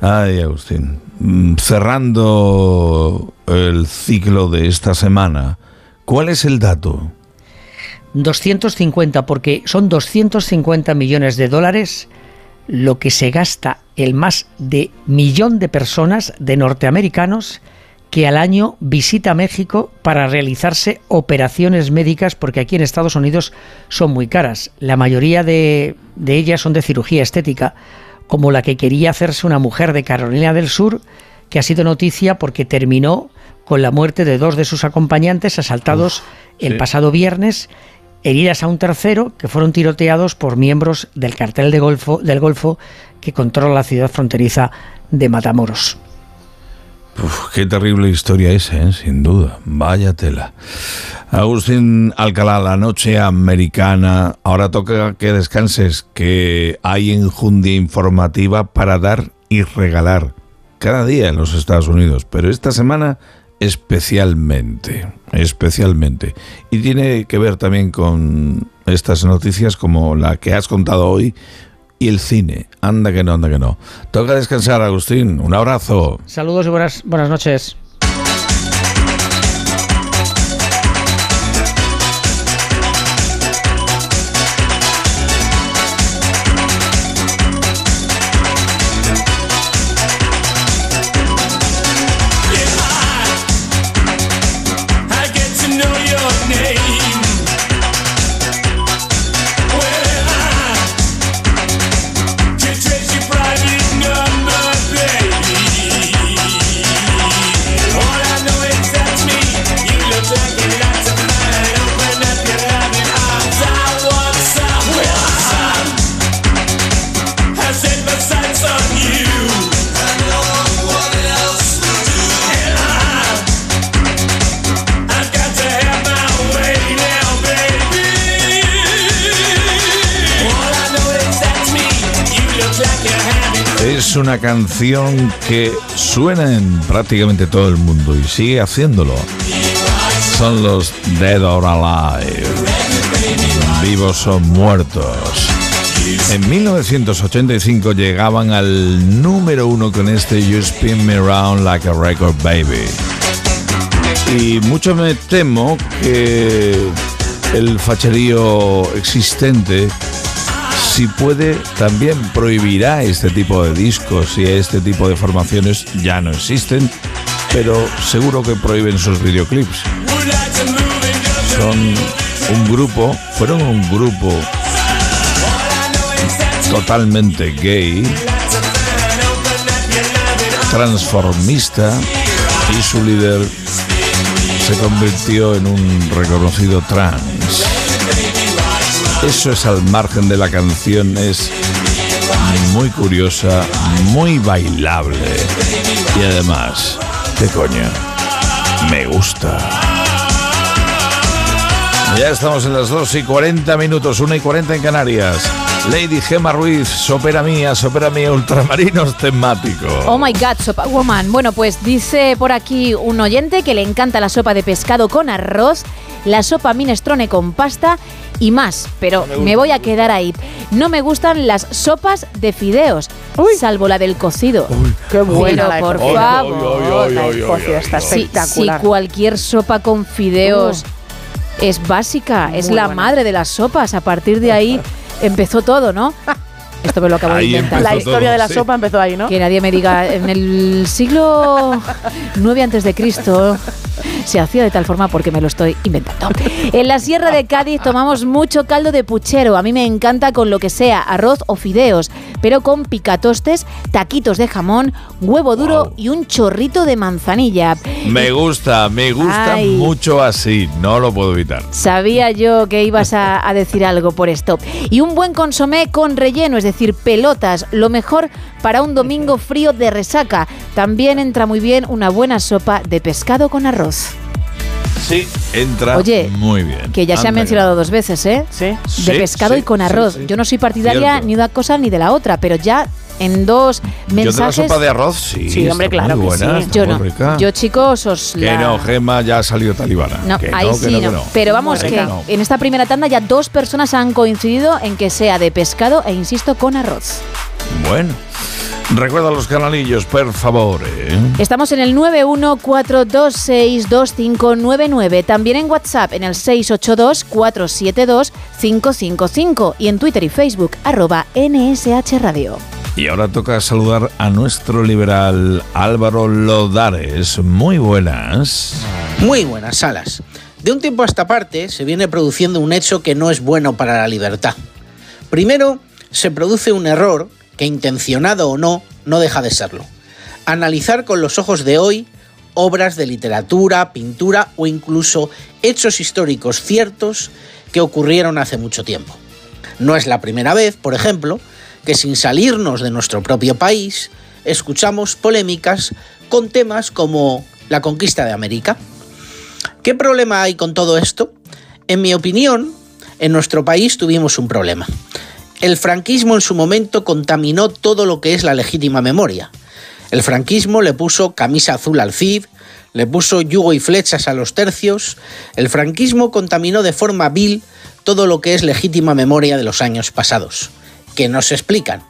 Ay, Agustín. Mm, Cerrando el ciclo de esta semana, ¿cuál es el dato? 250, porque son 250 millones de dólares lo que se gasta el más de millón de personas, de norteamericanos, que al año visita México para realizarse operaciones médicas, porque aquí en Estados Unidos son muy caras. La mayoría de, de ellas son de cirugía estética, como la que quería hacerse una mujer de Carolina del Sur, que ha sido noticia porque terminó con la muerte de dos de sus acompañantes asaltados el sí. pasado viernes, heridas a un tercero que fueron tiroteados por miembros del cartel del Golfo que controla la ciudad fronteriza de Matamoros. Qué terrible historia esa, ¿eh? sin duda. Vaya tela. Agustín Alcalá, la noche americana. Ahora toca que descanses, que hay enjundia informativa para dar y regalar cada día en los Estados Unidos, pero esta semana especialmente, especialmente. Y tiene que ver también con estas noticias como la que has contado hoy y el cine. Anda que no, anda que no. Toca descansar, Agustín. Un abrazo. Saludos y buenas, buenas noches. Una canción que suena en prácticamente todo el mundo y sigue haciéndolo. Son los Dead or Alive. Vivos o muertos. En 1985 llegaban al número uno con este You Spin Me Round Like a Record Baby. Y mucho me temo que el facherío existente, si puede, también prohibirá este tipo de discos y este tipo de formaciones ya no existen, pero seguro que prohíben sus videoclips. Son un grupo, fueron un grupo totalmente gay, transformista y su líder se convirtió en un reconocido trans. Eso es al margen de la canción, es muy curiosa, muy bailable y además, ¿qué coño? Me gusta. Ya estamos en las 2 y 40 minutos, 1 y 40 en Canarias. Lady Gemma Ruiz, sopera mía, sopera mía, ultramarinos temáticos. Oh my god, sopa woman. Bueno, pues dice por aquí un oyente que le encanta la sopa de pescado con arroz, la sopa minestrone con pasta y más, pero me voy a quedar ahí. No me gustan las sopas de fideos, salvo la del cocido. Qué de por favor. Está Si- espectacular. Si cualquier sopa con fideos es básica, es Muy la buena. madre de las sopas. A partir de ahí empezó todo, ¿no? Esto me lo acabo de inventar. La historia todo, de la sí. sopa empezó ahí, ¿no? Que nadie me diga, en el siglo 9 antes de Cristo se hacía de tal forma porque me lo estoy inventando. En la Sierra de Cádiz tomamos mucho caldo de puchero. A mí me encanta con lo que sea, arroz o fideos, pero con picatostes, taquitos de jamón, huevo duro y un chorrito de manzanilla. Me gusta, me gusta Ay. mucho así, no lo puedo evitar. Sabía yo que ibas a, a decir algo por esto. Y un buen consomé con relleno, es decir, pelotas, lo mejor para un domingo frío de resaca. También entra muy bien una buena sopa de pescado con arroz. Sí, entra Oye, muy bien. Que ya se ha mencionado dos veces, ¿eh? De Sí, pescado sí, y con sí, arroz. sí. Yo no soy partidaria Cierto. ni de una cosa ni de la otra, pero ya en dos Yo de la mensajes. sopa de arroz, sí. Sí, hombre, está claro muy que buena, sí. está Yo muy no. rica. Yo, chicos, os Que la- no, Gema ya ha salido talibana. No, que ahí no, que sí no, no. que no. Pero vamos, que en esta primera tanda ya dos personas han coincidido en que sea de pescado e insisto con arroz. Bueno, recuerda los canalillos, por favor. ¿eh? Estamos en el 914262599, también en WhatsApp en el 682472555 y en Twitter y Facebook arroba NSH Radio. Y ahora toca saludar a nuestro liberal Álvaro Lodares. Muy buenas. Muy buenas salas. De un tiempo a esta parte se viene produciendo un hecho que no es bueno para la libertad. Primero, se produce un error que intencionado o no, no deja de serlo. Analizar con los ojos de hoy obras de literatura, pintura o incluso hechos históricos ciertos que ocurrieron hace mucho tiempo. No es la primera vez, por ejemplo, que sin salirnos de nuestro propio país, escuchamos polémicas con temas como la conquista de América. ¿Qué problema hay con todo esto? En mi opinión, en nuestro país tuvimos un problema. El franquismo en su momento contaminó todo lo que es la legítima memoria. El franquismo le puso camisa azul al Cid, le puso yugo y flechas a los tercios. El franquismo contaminó de forma vil todo lo que es legítima memoria de los años pasados, que no se explican.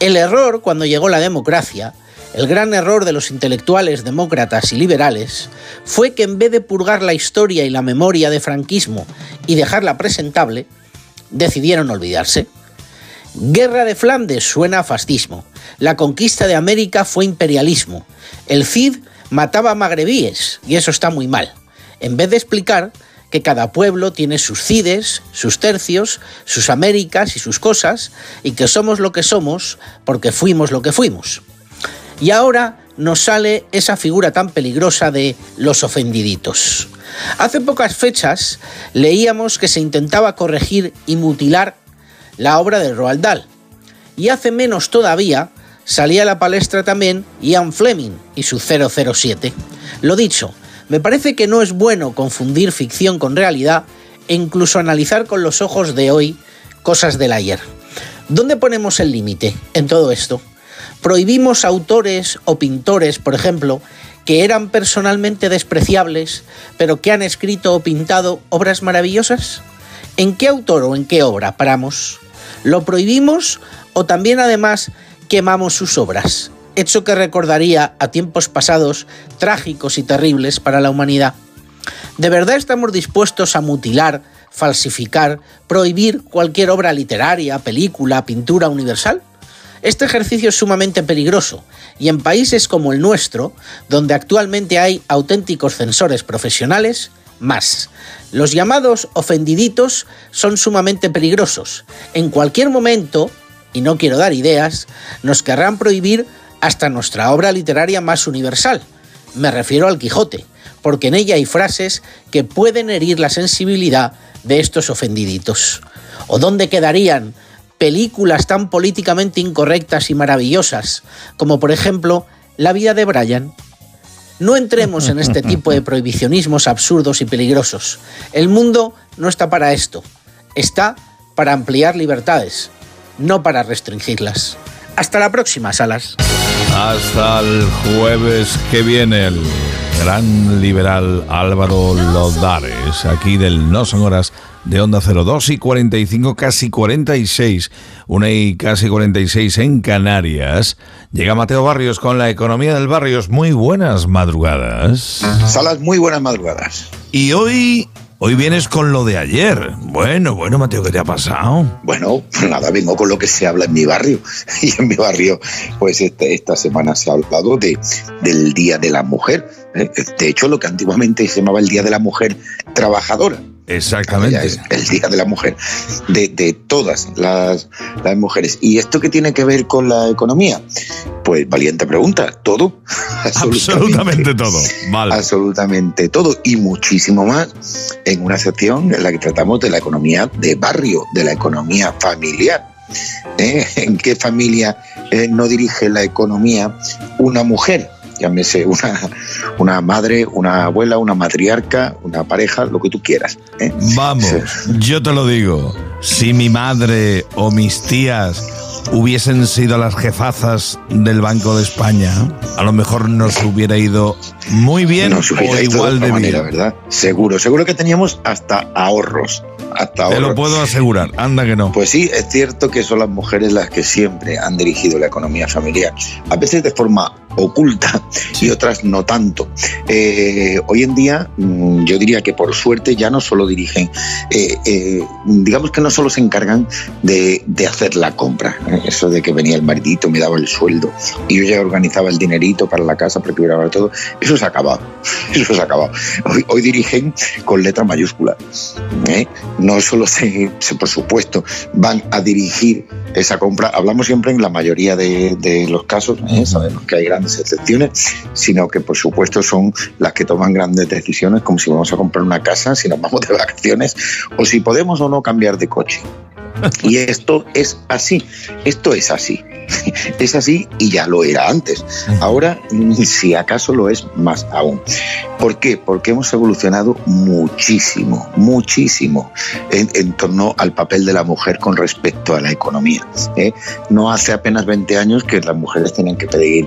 El error cuando llegó la democracia, el gran error de los intelectuales demócratas y liberales, fue que en vez de purgar la historia y la memoria de franquismo y dejarla presentable, decidieron olvidarse. Guerra de Flandes suena a fascismo. La conquista de América fue imperialismo. El Cid mataba magrebíes y eso está muy mal. En vez de explicar que cada pueblo tiene sus cides, sus tercios, sus Américas y sus cosas, y que somos lo que somos porque fuimos lo que fuimos. Y ahora nos sale esa figura tan peligrosa de los ofendiditos. Hace pocas fechas leíamos que se intentaba corregir y mutilar la obra de Roald Dahl. Y hace menos todavía salía a la palestra también Ian Fleming y su 007. Lo dicho, me parece que no es bueno confundir ficción con realidad e incluso analizar con los ojos de hoy cosas del ayer. ¿Dónde ponemos el límite en todo esto? Prohibimos autores o pintores, por ejemplo, que eran personalmente despreciables, pero que han escrito o pintado obras maravillosas. ¿En qué autor o en qué obra paramos? ¿Lo prohibimos o también además quemamos sus obras? Hecho que recordaría a tiempos pasados trágicos y terribles para la humanidad. ¿De verdad estamos dispuestos a mutilar, falsificar, prohibir cualquier obra literaria, película, pintura universal? Este ejercicio es sumamente peligroso y en países como el nuestro, donde actualmente hay auténticos censores profesionales, más. Los llamados ofendiditos son sumamente peligrosos. En cualquier momento, y no quiero dar ideas, nos querrán prohibir hasta nuestra obra literaria más universal. Me refiero al Quijote, porque en ella hay frases que pueden herir la sensibilidad de estos ofendiditos. ¿O dónde quedarían películas tan políticamente incorrectas y maravillosas como por ejemplo La vida de Brian? No entremos en este tipo de prohibicionismos absurdos y peligrosos. El mundo no está para esto. Está para ampliar libertades, no para restringirlas. Hasta la próxima, Salas. Hasta el jueves que viene el gran liberal Álvaro Lodares, aquí del No Son Horas de Onda 02 y 45, casi 46, una y casi 46 en Canarias. Llega Mateo Barrios con la economía del Barrios. Muy buenas madrugadas. Salas, muy buenas madrugadas. Y hoy Hoy vienes con lo de ayer. Bueno, bueno, Mateo, ¿qué te ha pasado? Bueno, nada, vengo con lo que se habla en mi barrio. Y en mi barrio, pues este- esta semana se ha hablado de, del Día de la Mujer. De hecho, lo que antiguamente se llamaba el Día de la Mujer Trabajadora. Exactamente. Es el Día de la Mujer, de, de todas las, las mujeres. ¿Y esto qué tiene que ver con la economía? Pues valiente pregunta, todo. Absolutamente todo. Vale. Absolutamente todo y muchísimo más en una sección en la que tratamos de la economía de barrio, de la economía familiar. ¿Eh? ¿En qué familia eh, no dirige la economía una mujer? Llámese una, una madre, una abuela, una matriarca, una pareja, lo que tú quieras. ¿eh? Vamos, yo te lo digo. Si mi madre o mis tías hubiesen sido las jefazas del Banco de España, a lo mejor nos hubiera ido muy bien Nos hubiera o ido igual de manera, bien. ¿verdad? Seguro, seguro que teníamos hasta ahorros. Hasta Te lo puedo asegurar, anda que no. Pues sí, es cierto que son las mujeres las que siempre han dirigido la economía familiar, a veces de forma oculta y otras no tanto. Eh, hoy en día, mm, yo diría que por suerte ya no solo dirigen, eh, eh, digamos que no solo se encargan de, de hacer la compra, eso de que venía el maridito, me daba el sueldo y yo ya organizaba el dinerito para la casa hubiera todo, eso se ha acabado, eso se ha acabado. Hoy, hoy dirigen con letra mayúscula. No solo se, se, por supuesto, van a dirigir esa compra, hablamos siempre en la mayoría de, de los casos, sabemos que hay grandes excepciones, sino que por supuesto son las que toman grandes decisiones, como si vamos a comprar una casa, si nos vamos de vacaciones, o si podemos o no cambiar de coche. Y esto es así, esto es así. Es así y ya lo era antes. Ahora, si acaso lo es más aún. ¿Por qué? Porque hemos evolucionado muchísimo, muchísimo en, en torno al papel de la mujer con respecto a la economía. ¿eh? No hace apenas 20 años que las mujeres tenían que pedir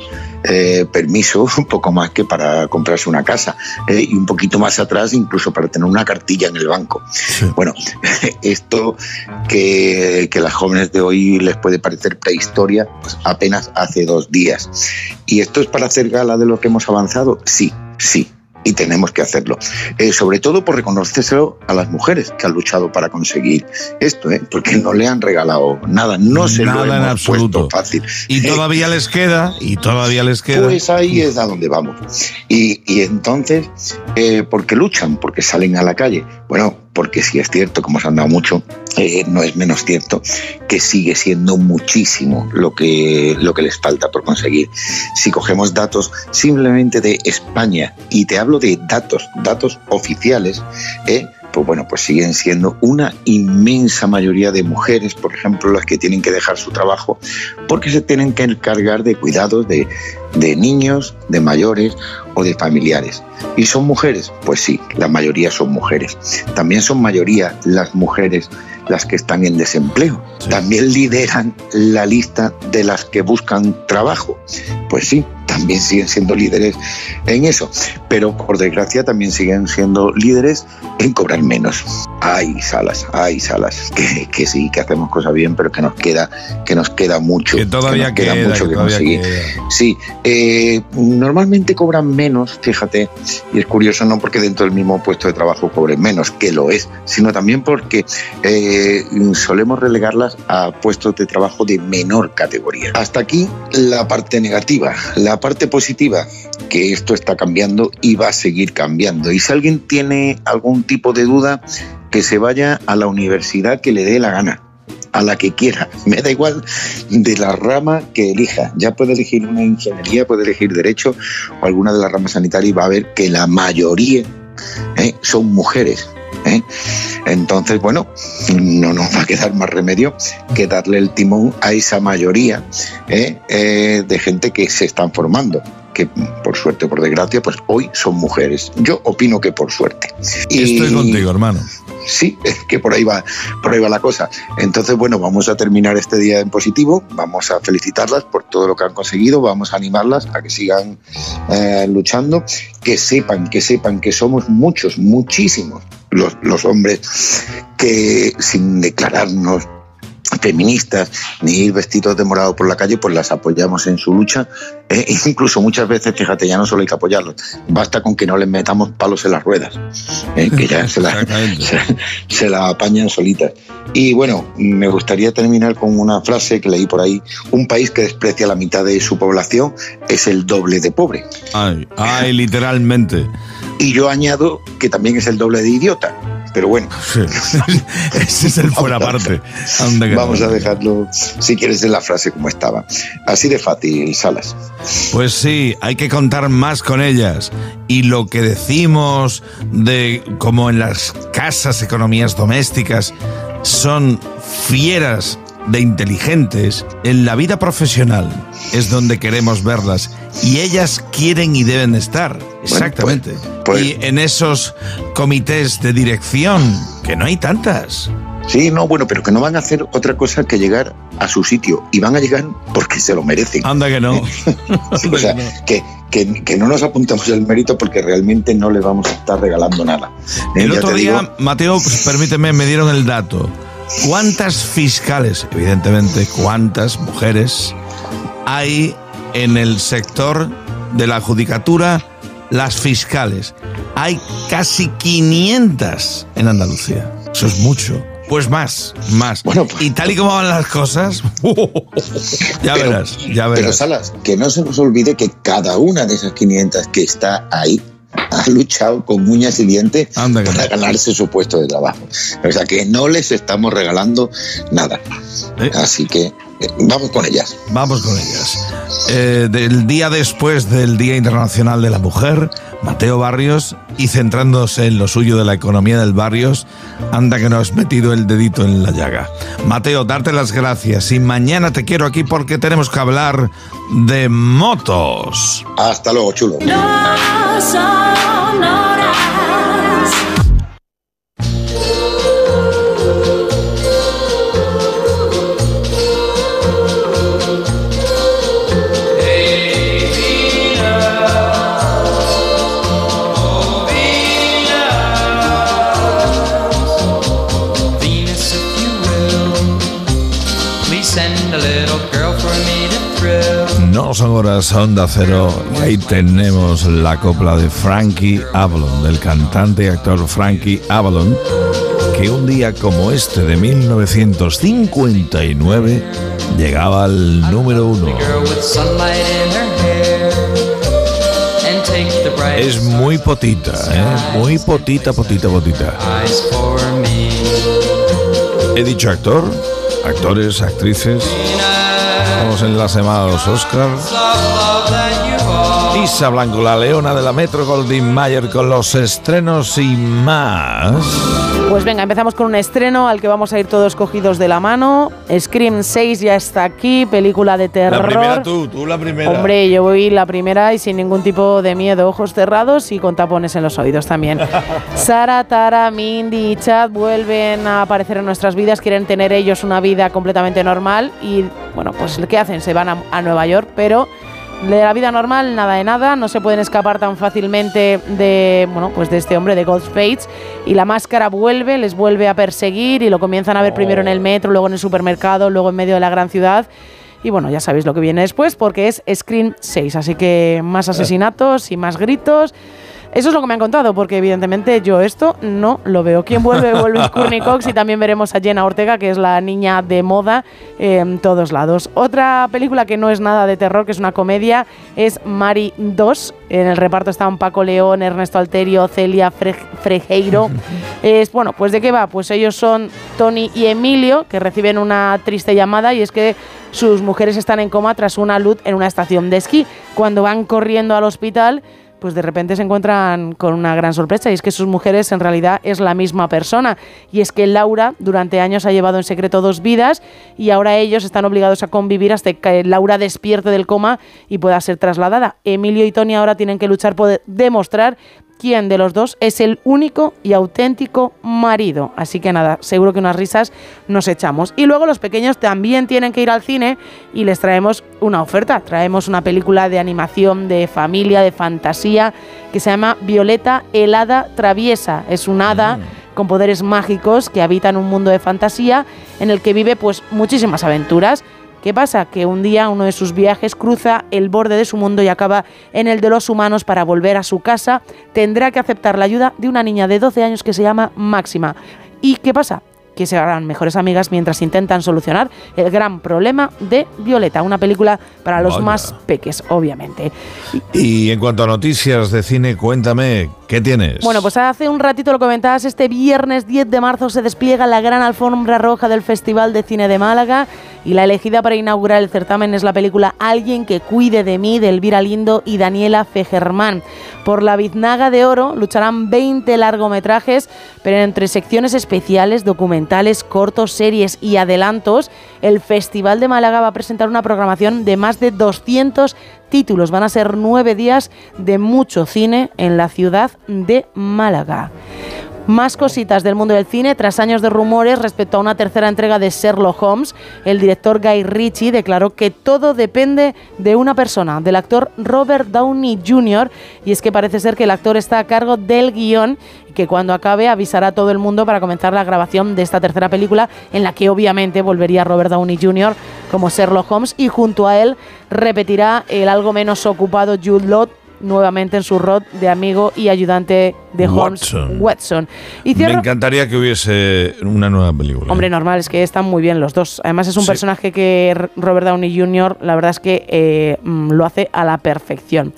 eh, permiso un poco más que para comprarse una casa ¿eh? y un poquito más atrás incluso para tener una cartilla en el banco. Bueno, esto que, que las jóvenes de hoy les puede parecer prehistoria, pues apenas hace dos días. ¿Y esto es para hacer gala de lo que hemos avanzado? Sí, sí. Y tenemos que hacerlo. Eh, sobre todo por reconocérselo a las mujeres que han luchado para conseguir esto, ¿eh? porque no le han regalado nada, no se Nada lo en hemos absoluto. puesto fácil. Y todavía les queda, y todavía les queda. Pues ahí es a donde vamos. Y, y entonces, eh, ¿por qué luchan? Porque salen a la calle. Bueno, porque sí es cierto, como se han dado mucho, eh, no es menos cierto que sigue siendo muchísimo lo que, lo que les falta por conseguir. Si cogemos datos simplemente de España, y te hablo de datos, datos oficiales, eh, pues bueno, pues siguen siendo una inmensa mayoría de mujeres, por ejemplo, las que tienen que dejar su trabajo porque se tienen que encargar de cuidados de, de niños, de mayores o de familiares. ¿Y son mujeres? Pues sí, la mayoría son mujeres. También son mayoría las mujeres las que están en desempleo. También lideran la lista de las que buscan trabajo. Pues sí, también siguen siendo líderes en eso. Pero por desgracia también siguen siendo líderes en cobrar menos. Hay salas, hay salas que, que sí, que hacemos cosas bien, pero que nos queda, que nos queda mucho. Que todavía nos queda, queda, mucho que que conseguir. queda. Sí, eh, normalmente cobran menos, fíjate, y es curioso no porque dentro del mismo puesto de trabajo cobren menos, que lo es, sino también porque eh, solemos relegarlas a puestos de trabajo de menor categoría. Hasta aquí la parte negativa. La parte positiva, que esto está cambiando y va a seguir cambiando. Y si alguien tiene algún tipo de duda, que se vaya a la universidad que le dé la gana a la que quiera. Me da igual de la rama que elija. Ya puede elegir una ingeniería, puede elegir derecho o alguna de las ramas sanitarias y va a ver que la mayoría ¿eh? son mujeres. ¿Eh? Entonces, bueno, no nos va a quedar más remedio que darle el timón a esa mayoría ¿eh? Eh, de gente que se están formando que por suerte o por desgracia, pues hoy son mujeres. Yo opino que por suerte. Estoy contigo, hermano. Sí, es que por ahí va, por ahí va la cosa. Entonces, bueno, vamos a terminar este día en positivo, vamos a felicitarlas por todo lo que han conseguido, vamos a animarlas a que sigan eh, luchando, que sepan, que sepan que somos muchos, muchísimos los, los hombres que sin declararnos feministas ni ir vestidos de morado por la calle, pues las apoyamos en su lucha. Eh, incluso muchas veces, fíjate, ya no solo hay que apoyarlos, basta con que no les metamos palos en las ruedas, eh, que ya se la, se, se la apañan solitas. Y bueno, me gustaría terminar con una frase que leí por ahí. Un país que desprecia la mitad de su población es el doble de pobre. Ay, ay, literalmente. Y yo añado que también es el doble de idiota. Pero bueno. Ese es el fuera parte. Anda Vamos a dejarlo, si quieres, en la frase como estaba. Así de fácil, Salas. Pues sí, hay que contar más con ellas. Y lo que decimos de como en las casas, economías domésticas, son fieras de inteligentes, en la vida profesional es donde queremos verlas. Y ellas quieren y deben estar. Exactamente. y en esos comités de dirección, que no hay tantas. Sí, no, bueno, pero que no van a hacer otra cosa que llegar a su sitio. Y van a llegar porque se lo merecen. Anda que no. o sea, que, que, que no nos apuntamos el mérito porque realmente no le vamos a estar regalando nada. Eh, El ya otro día, digo, Mateo, pues, permíteme, me dieron el dato. ¿Cuántas fiscales, evidentemente, cuántas mujeres hay en el sector de la judicatura, las fiscales? Hay casi 500 en Andalucía. Eso es mucho. Pues más, más. y tal y como van las cosas, ya Pero- verás, ya Pero verás. Salas, que no se nos olvide que cada una de esas 500 que está ahí ha luchado con uñas y dientes para ganarse su puesto de trabajo. O sea que no les estamos regalando nada. Así que eh, vamos con ellas. Vamos con ellas. Eh, del día después del Día Internacional de la Mujer, Mateo Barrios, y centrándose en lo suyo de la economía del barrios, anda que no has metido el dedito en la llaga. Mateo, darte las gracias y mañana te quiero aquí porque tenemos que hablar de motos. Hasta luego, chulo. No. know. Son horas Onda Cero y ahí tenemos la copla de Frankie Avalon, del cantante y actor Frankie Avalon, que un día como este de 1959 llegaba al número uno. Es muy potita, ¿eh? Muy potita, potita, potita. He dicho actor, actores, actrices. Estamos en la semana de los Oscars. Isa Blanco, la leona de la Metro Goldwyn Mayer con los estrenos y más. Pues venga, empezamos con un estreno al que vamos a ir todos cogidos de la mano. Scream 6 ya está aquí, película de terror. La primera tú, tú la primera. Hombre, yo voy la primera y sin ningún tipo de miedo, ojos cerrados y con tapones en los oídos también. Sara, Tara, Mindy y Chad vuelven a aparecer en nuestras vidas, quieren tener ellos una vida completamente normal y bueno, pues ¿qué hacen? Se van a, a Nueva York, pero de la vida normal, nada de nada, no se pueden escapar tan fácilmente de, bueno, pues de este hombre de Ghostface y la máscara vuelve, les vuelve a perseguir y lo comienzan a ver primero en el metro, luego en el supermercado, luego en medio de la gran ciudad. Y bueno, ya sabéis lo que viene después porque es Scream 6, así que más asesinatos y más gritos. Eso es lo que me han contado, porque evidentemente yo esto no lo veo. ¿Quién vuelve? Vuelve Courtney Cox y también veremos a Jenna Ortega, que es la niña de moda en todos lados. Otra película que no es nada de terror, que es una comedia, es Mari 2. En el reparto están Paco León, Ernesto Alterio, Celia Fre- Frejeiro. es, bueno, pues ¿de qué va? Pues ellos son Tony y Emilio, que reciben una triste llamada y es que sus mujeres están en coma tras una luz en una estación de esquí. Cuando van corriendo al hospital, pues de repente se encuentran con una gran sorpresa y es que sus mujeres en realidad es la misma persona y es que Laura durante años ha llevado en secreto dos vidas y ahora ellos están obligados a convivir hasta que Laura despierte del coma y pueda ser trasladada. Emilio y Tony ahora tienen que luchar por demostrar quién de los dos es el único y auténtico marido. Así que nada, seguro que unas risas nos echamos. Y luego los pequeños también tienen que ir al cine y les traemos una oferta. Traemos una película de animación, de familia, de fantasía, que se llama Violeta helada traviesa. Es un hada con poderes mágicos que habita en un mundo de fantasía en el que vive pues muchísimas aventuras. ¿Qué pasa? Que un día uno de sus viajes cruza el borde de su mundo y acaba en el de los humanos para volver a su casa. Tendrá que aceptar la ayuda de una niña de 12 años que se llama Máxima. ¿Y qué pasa? Que se harán mejores amigas mientras intentan solucionar el gran problema de Violeta, una película para los Vaya. más peques, obviamente. Y en cuanto a noticias de cine, cuéntame, ¿qué tienes? Bueno, pues hace un ratito lo comentabas, este viernes 10 de marzo se despliega la gran alfombra roja del Festival de Cine de Málaga y la elegida para inaugurar el certamen es la película Alguien que cuide de mí de Elvira Lindo y Daniela Fegermán. Por la biznaga de oro lucharán 20 largometrajes, pero entre secciones especiales, documentales, cortos, series y adelantos, el Festival de Málaga va a presentar una programación de más de 200 títulos. Van a ser nueve días de mucho cine en la ciudad de Málaga. Más cositas del mundo del cine. Tras años de rumores respecto a una tercera entrega de Sherlock Holmes, el director Guy Ritchie declaró que todo depende de una persona, del actor Robert Downey Jr. Y es que parece ser que el actor está a cargo del guion y que cuando acabe avisará a todo el mundo para comenzar la grabación de esta tercera película, en la que obviamente volvería Robert Downey Jr. como Sherlock Holmes y junto a él repetirá el algo menos ocupado Jude Law nuevamente en su rol de amigo y ayudante de Holmes Watson. Watson. Y Me encantaría que hubiese una nueva película. Hombre, normal, es que están muy bien los dos. Además, es un Sí. personaje que Robert Downey Jr., la verdad es que eh, mm, lo hace a la perfección.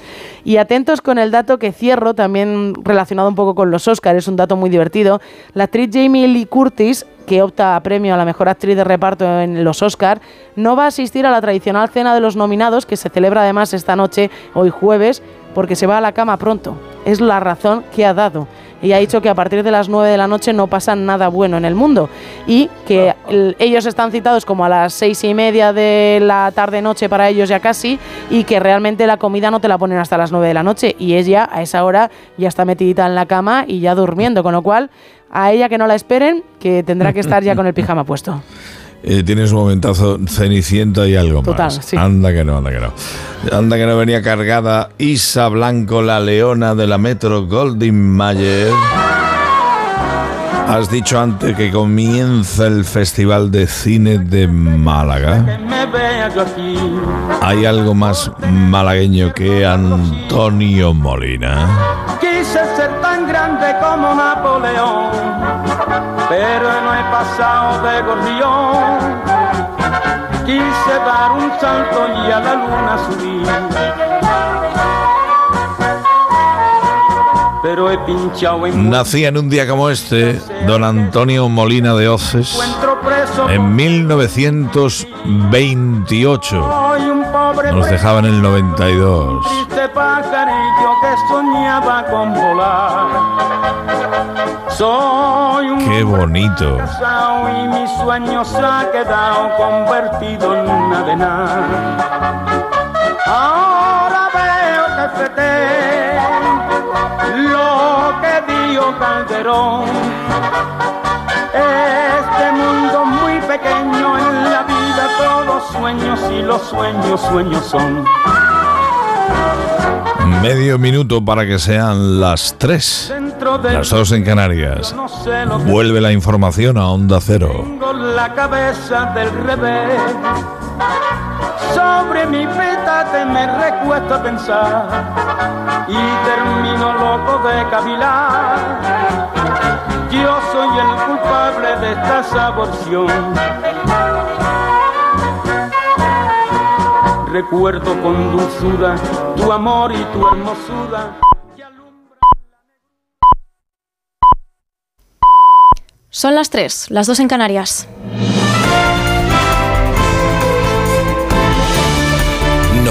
Y atentos con el dato que cierro, también relacionado un poco con los Oscars, es un dato muy divertido. La actriz Jamie Lee Curtis, que opta a premio a la mejor actriz de reparto en los Oscars, no va a asistir a la tradicional cena de los nominados, que se celebra además esta noche, hoy jueves, porque se va a la cama pronto. Es la razón que ha dado. Y ha dicho que a partir de las 9 de la noche no pasa nada bueno en el mundo. Y que el- ellos están citados como a las seis y media de la tarde-noche para ellos ya casi. Y que realmente la comida no te la ponen hasta las 9 de la noche. Y ella a esa hora ya está metidita en la cama y ya durmiendo. Con lo cual, a ella que no la esperen, que tendrá que estar ya con el pijama puesto. Eh, tienes un momentazo cenicienta y algo Total, más. sí. Anda que no, anda que no. Anda que no venía cargada Isa Blanco, la leona de la Metro Goldwyn Mayer. Has dicho antes que comienza el Festival de Cine de Málaga. ¿Hay algo más malagueño que Antonio Molina? Quise ser tan grande como Napoleón, pero no he pasado de gorrión. Quise dar un salto y a la luna subir. Pero he pinchado en Nacía en un día como este don Antonio Molina de Oces en 1928. Soy un pobre nos dejaba en el 92. triste pajarillo que soñaba con volar. Soy un Qué bonito. y mi sueño se ha quedado convertido en una. Ahora veo que lo que dio Calderón. Este mundo muy pequeño en la vida todos sueños y los sueños sueños son. Medio minuto para que sean las 3. Dentro del Las 2 en Canarias. Vuelve la información a Onda Cero. tengo la cabeza del revés. Sobre mi pétate me recuesto a pensar y termino loco de cavilar. Yo soy el culpable de esta saborción. Recuerdo con dulzura tu amor y tu hermosura. Son las 3, las 2 en Canarias.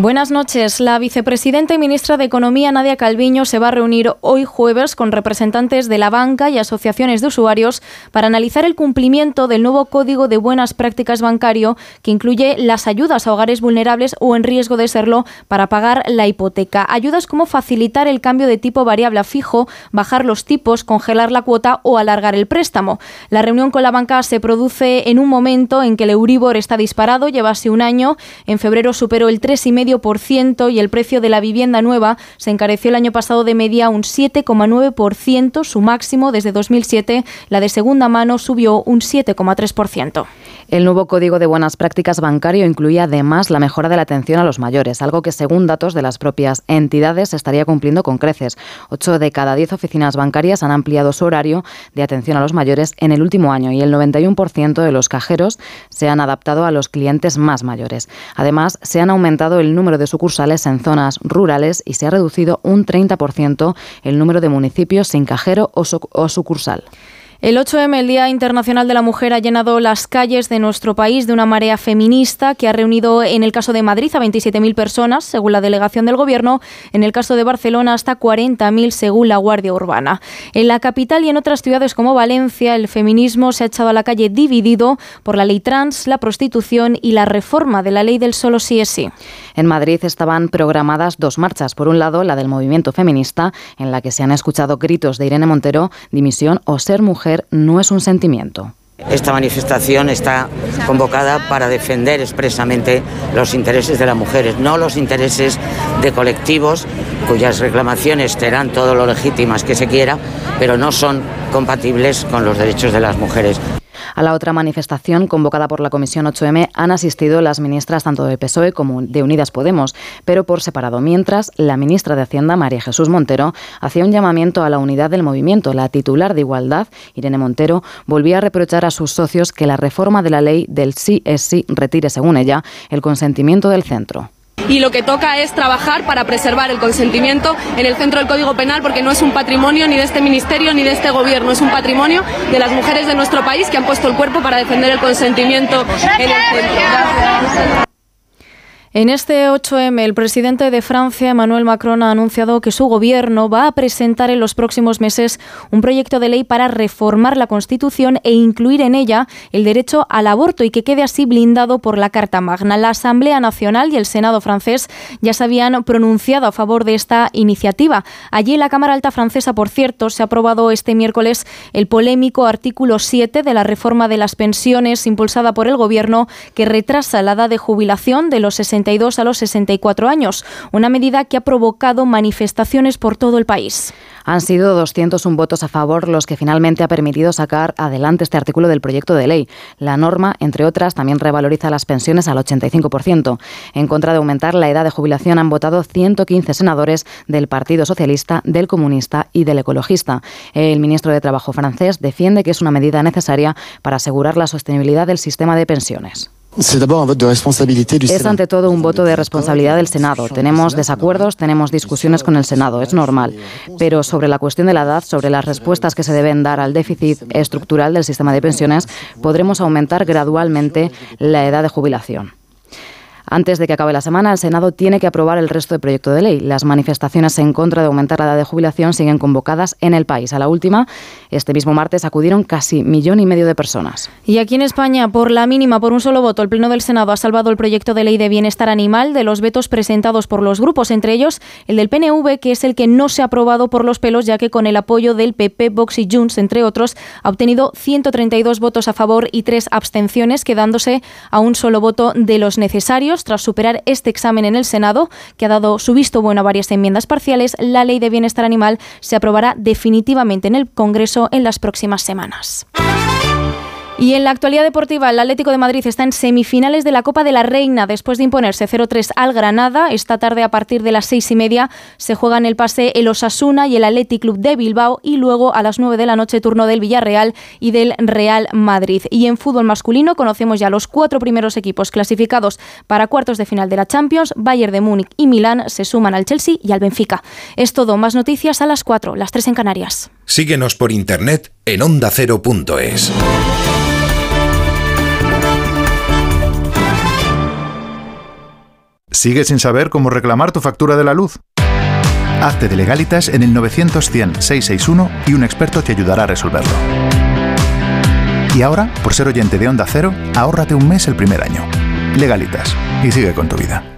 Buenas noches. La vicepresidenta y ministra de Economía, Nadia Calviño, se va a reunir hoy jueves con representantes de la banca y asociaciones de usuarios para analizar el cumplimiento del nuevo Código de Buenas Prácticas Bancario, que incluye las ayudas a hogares vulnerables o en riesgo de serlo para pagar la hipoteca. Ayudas como facilitar el cambio de tipo variable a fijo, bajar los tipos, congelar la cuota o alargar el préstamo. La reunión con la banca se produce en un momento en que el Euribor está disparado, llevase un año. En febrero superó el 3,5% y el precio de la vivienda nueva se encareció el año pasado de media un 7,9%, su máximo desde 2007. La de segunda mano subió un 7,3%. El nuevo Código de Buenas Prácticas Bancario incluye además la mejora de la atención a los mayores, algo que según datos de las propias entidades estaría cumpliendo con creces. Ocho de cada diez oficinas bancarias han ampliado su horario de atención a los mayores en el último año y el 91% de los cajeros se han adaptado a los clientes más mayores. Además, se han aumentado el número de sucursales en zonas rurales y se ha reducido un 30% el número de municipios sin cajero o sucursal. El 8M, el Día Internacional de la Mujer, ha llenado las calles de nuestro país de una marea feminista que ha reunido, en el caso de Madrid, a 27.000 personas, según la delegación del Gobierno, en el caso de Barcelona, hasta 40.000, según la Guardia Urbana. En la capital y en otras ciudades como Valencia, el feminismo se ha echado a la calle dividido por la ley trans, la prostitución y la reforma de la ley del solo sí es sí. En Madrid estaban programadas dos marchas. Por un lado, la del movimiento feminista, en la que se han escuchado gritos de Irene Montero, dimisión o ser mujer no es un sentimiento. Esta manifestación está convocada para defender expresamente los intereses de las mujeres, no los intereses de colectivos cuyas reclamaciones serán todo lo legítimas que se quiera, pero no son compatibles con los derechos de las mujeres. A la otra manifestación convocada por la Comisión 8M han asistido las ministras tanto de PSOE como de Unidas Podemos, pero por separado, mientras la ministra de Hacienda, María Jesús Montero, hacía un llamamiento a la unidad del movimiento. La titular de Igualdad, Irene Montero, volvía a reprochar a sus socios que la reforma de la ley del sí es sí retire, según ella, el consentimiento del centro. Y lo que toca es trabajar para preservar el consentimiento en el centro del Código Penal porque no es un patrimonio ni de este ministerio ni de este gobierno, es un patrimonio de las mujeres de nuestro país que han puesto el cuerpo para defender el consentimiento en el centro. En este 8M, el presidente de Francia, Emmanuel Macron, ha anunciado que su gobierno va a presentar en los próximos meses un proyecto de ley para reformar la Constitución e incluir en ella el derecho al aborto y que quede así blindado por la Carta Magna. La Asamblea Nacional y el Senado francés ya se habían pronunciado a favor de esta iniciativa. Allí en la Cámara Alta francesa, por cierto, se ha aprobado este miércoles el polémico artículo 7 de la reforma de las pensiones impulsada por el gobierno que retrasa la edad de jubilación de los 62 a los 64 años, una medida que ha provocado manifestaciones por todo el país. Han sido 201 votos a favor los que finalmente ha permitido sacar adelante este artículo del proyecto de ley. La norma, entre otras, también revaloriza las pensiones al 85%. En contra de aumentar la edad de jubilación han votado 115 senadores del Partido Socialista, del Comunista y del Ecologista. El ministro de Trabajo francés defiende que es una medida necesaria para asegurar la sostenibilidad del sistema de pensiones. Es ante todo un voto de responsabilidad del Senado. Tenemos desacuerdos, tenemos discusiones con el Senado, es normal. Pero sobre la cuestión de la edad, sobre las respuestas que se deben dar al déficit estructural del sistema de pensiones, podremos aumentar gradualmente la edad de jubilación. Antes de que acabe la semana, el Senado tiene que aprobar el resto del proyecto de ley. Las manifestaciones en contra de aumentar la edad de jubilación siguen convocadas en el país. A la última, este mismo martes acudieron casi millón y medio de personas. Y aquí en España, por la mínima, por un solo voto, el Pleno del Senado ha salvado el proyecto de ley de bienestar animal de los vetos presentados por los grupos, entre ellos el del PNV, que es el que no se ha aprobado por los pelos, ya que con el apoyo del PP, Vox y Junts, entre otros, ha obtenido 132 votos a favor y tres abstenciones, quedándose a un solo voto de los necesarios. Tras superar este examen en el Senado, que ha dado su visto bueno a varias enmiendas parciales, la ley de bienestar animal se aprobará definitivamente en el Congreso en las próximas semanas. Y en la actualidad deportiva, el Atlético de Madrid está en semifinales de la Copa de la Reina después de imponerse 0-3 al Granada. Esta tarde, a partir de las seis y media, se juegan el pase el Osasuna y el Athletic Club de Bilbao. Y luego, a las 9 de la noche, turno del Villarreal y del Real Madrid. Y en fútbol masculino, conocemos ya los cuatro primeros equipos clasificados para cuartos de final de la Champions. Bayern de Múnich y Milán se suman al Chelsea y al Benfica. Es todo. Más noticias a las 4, las 3 en Canarias. Síguenos por internet en ondacero.es. ¿Sigues sin saber cómo reclamar tu factura de la luz? Hazte de legalitas en el 900-100-661 y un experto te ayudará a resolverlo. Y ahora, por ser oyente de Onda Cero, ahórrate un mes el primer año. Legalitas. Y sigue con tu vida.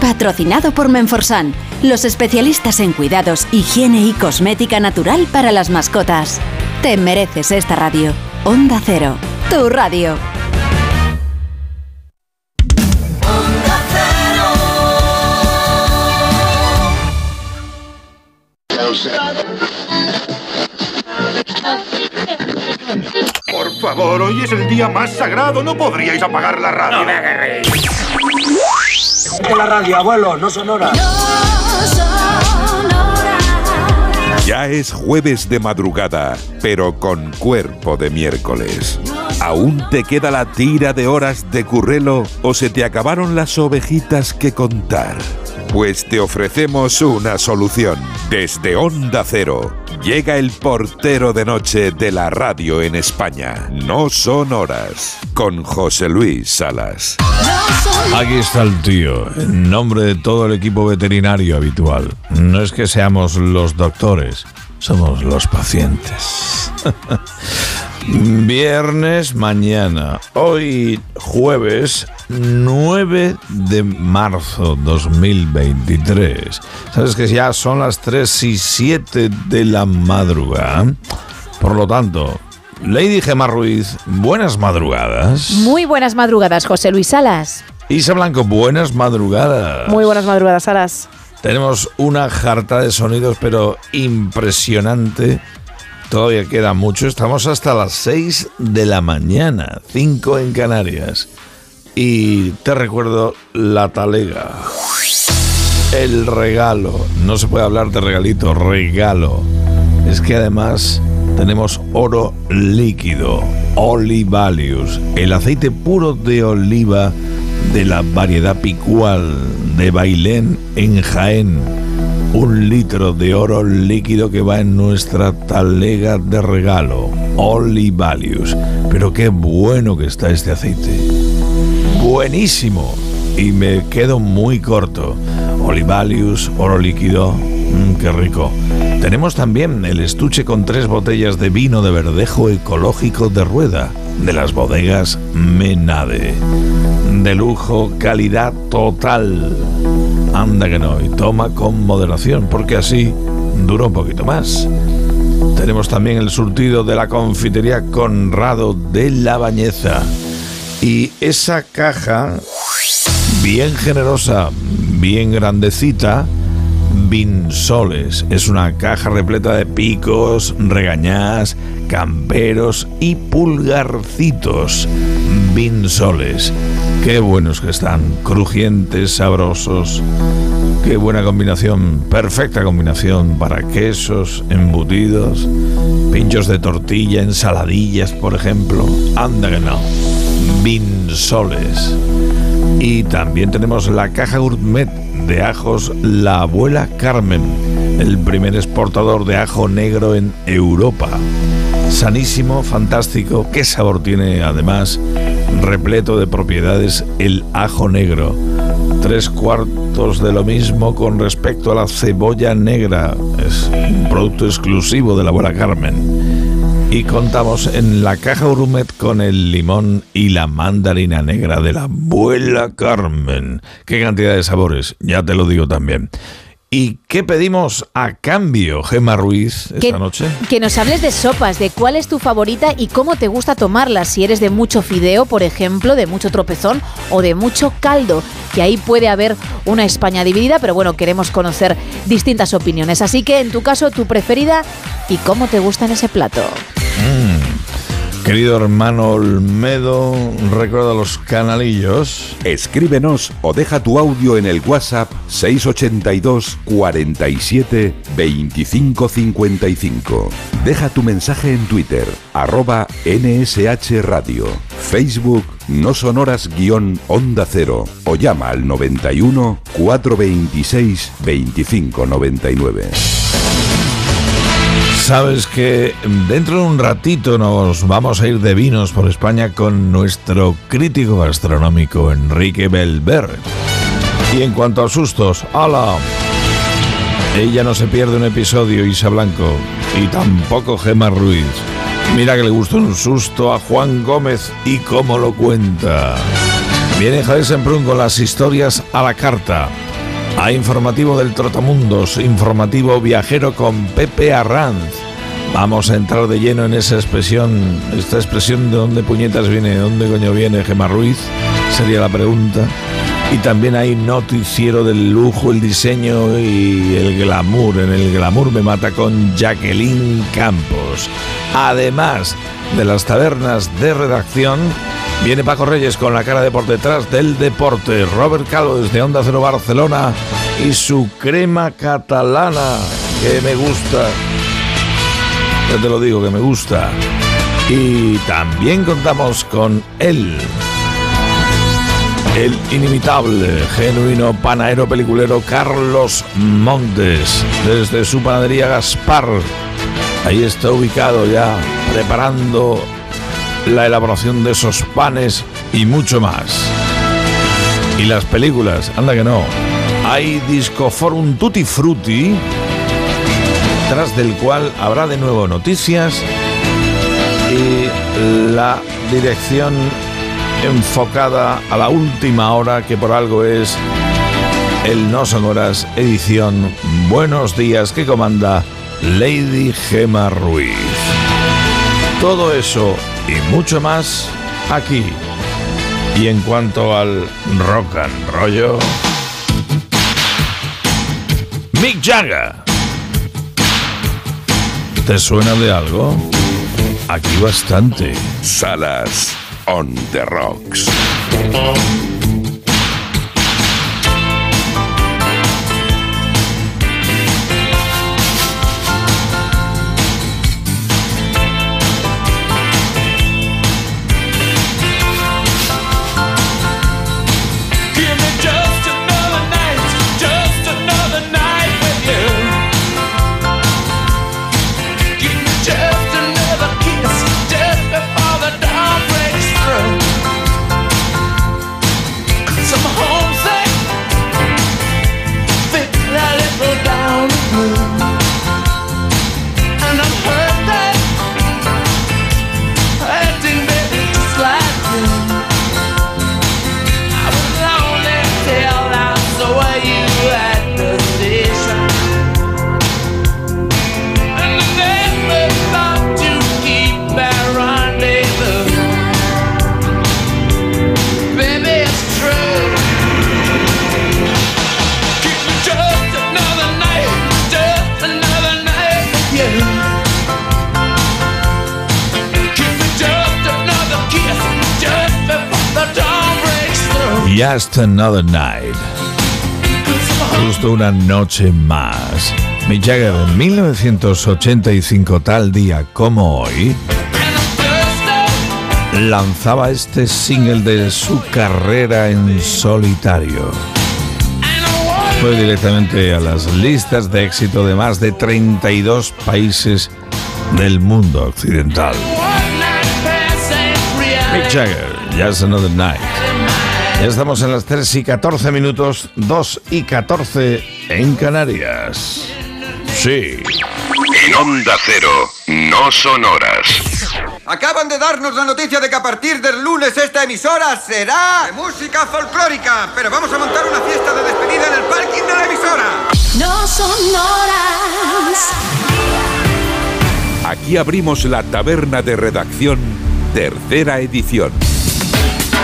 Patrocinado por Menforsan, los especialistas en cuidados, higiene y cosmética natural para las mascotas. Te mereces esta radio. Onda Cero, tu radio. Por favor, hoy es el día más sagrado. ¿No podríais apagar la radio? La radio, abuelo, no son horas. Ya es jueves de madrugada, pero con cuerpo de miércoles. ¿Aún te queda la tira de horas de currelo o se te acabaron las ovejitas que contar? Pues te ofrecemos una solución. Desde Onda Cero llega el portero de noche de la radio en España. No son horas. Con José Luis Salas. Aquí está el tío, en nombre de todo el equipo veterinario habitual. No es que seamos los doctores, somos los pacientes. Viernes mañana, hoy jueves 9 de marzo 2023. Sabes que ya son las 3 y 7 de la madrugada. Por lo tanto, Lady Gemma Ruiz, buenas madrugadas. Muy buenas madrugadas, José Luis Salas. Isa Blanco, buenas madrugadas. Muy buenas madrugadas, Saras. Tenemos una jarta de sonidos, pero impresionante. Todavía queda mucho. Estamos hasta las 6 de la mañana, 5 en Canarias. Y te recuerdo la talega. El regalo. No se puede hablar de regalito, regalo. Es que además tenemos oro líquido, Olivalius, el aceite puro de oliva de la variedad picual de Bailén en Jaén. Un litro de oro líquido que va en nuestra talega de regalo, Olivalius. Pero qué bueno que está este aceite. Buenísimo. Y me quedo muy corto. Olivalius, oro líquido, mm, qué rico. Tenemos también el estuche con tres botellas de vino de verdejo ecológico de rueda, de las bodegas Menade. De lujo, calidad total. Anda que no, y toma con moderación, porque así dura un poquito más. Tenemos también el surtido de la confitería Conrado de la Bañeza. Y esa caja, bien generosa, bien grandecita, Vinsoles. Es una caja repleta de picos, regañás, camperos y pulgarcitos. Vinsoles. Qué buenos que están, crujientes, sabrosos. Qué buena combinación, perfecta combinación para quesos, embutidos, pinchos de tortilla, ensaladillas, por ejemplo. Anda que no. Vinsoles. Y también tenemos la caja gourmet de ajos La Abuela Carmen, el primer exportador de ajo negro en Europa. Sanísimo, fantástico, qué sabor tiene además, repleto de propiedades el ajo negro. Tres cuartos de lo mismo con respecto a la cebolla negra. Es un producto exclusivo de la abuela Carmen. Y contamos en la caja gourmet con el limón y la mandarina negra de la abuela Carmen. Qué cantidad de sabores, ya te lo digo también. ¿Y qué pedimos a cambio, Gemma Ruiz, esta Que- noche? Que nos hables de sopas, de cuál es tu favorita y cómo te gusta tomarlas. Si eres de mucho fideo, por ejemplo, de mucho tropezón o de mucho caldo, que ahí puede haber una España dividida, pero bueno, queremos conocer distintas opiniones. Así que en tu caso, tu preferida y cómo te gusta en ese plato. Mm. Querido hermano Olmedo, recuerda los canalillos. Escríbenos o deja tu audio en el WhatsApp 682 47 25 55. Deja tu mensaje en Twitter, arroba NSH Radio, Facebook No Sonoras guion Onda Cero o llama al 91 426 25 99. Sabes que dentro de un ratito nos vamos a ir de vinos por España con nuestro crítico gastronómico Enrique Belver. Y en cuanto a sustos, ¡hala! Ella no se pierde un episodio, Isa Blanco, y tampoco Gemma Ruiz. Mira que le gustó un susto a Juan Gómez y cómo lo cuenta. Viene Javier Semprún con las historias a la carta. Hay informativo del Trotamundos, informativo viajero con Pepe Arranz. Vamos a entrar de lleno en esa expresión, esta expresión de dónde puñetas viene, de dónde coño viene Gemma Ruiz, sería la pregunta. Y también hay noticiero del lujo, el diseño y el glamour. En el glamour me mata con Jacqueline Campos. Además de las tabernas de redacción, viene Paco Reyes con la cara de por detrás del deporte. Robert Calvo desde Onda Cero Barcelona y su crema catalana, que me gusta. Ya te lo digo, que me gusta. Y también contamos con él. El inimitable, genuino panadero peliculero Carlos Montes, desde su panadería Gaspar. Ahí está ubicado ya, preparando la elaboración de esos panes y mucho más. Y las películas, anda que no. Hay Discoforum Tutti Frutti, tras del cual habrá de nuevo noticias y la dirección enfocada a la última hora, que por algo es el No Son Horas edición Buenos Días que comanda Lady Gema Ruiz. Todo eso y mucho más aquí. Y en cuanto al rock and rollo, Mick Jagger. ¿Te suena de algo? Aquí bastante. Salas on the rocks. Just Another Night. Justo una noche más. Mick Jagger en 1985, tal día como hoy, lanzaba este single de su carrera en solitario. Fue directamente a las listas de éxito de más de 32 países del mundo occidental. Mick Jagger, Just Another Night. Ya estamos en las 3 y 14 minutos, 2 y 14 en Canarias. Sí. En Onda Cero, no son horas. Acaban de darnos la noticia de que a partir del lunes esta emisora será de música folclórica. Pero vamos a montar una fiesta de despedida en el parking de la emisora. No son horas. Aquí abrimos la taberna de redacción, tercera edición.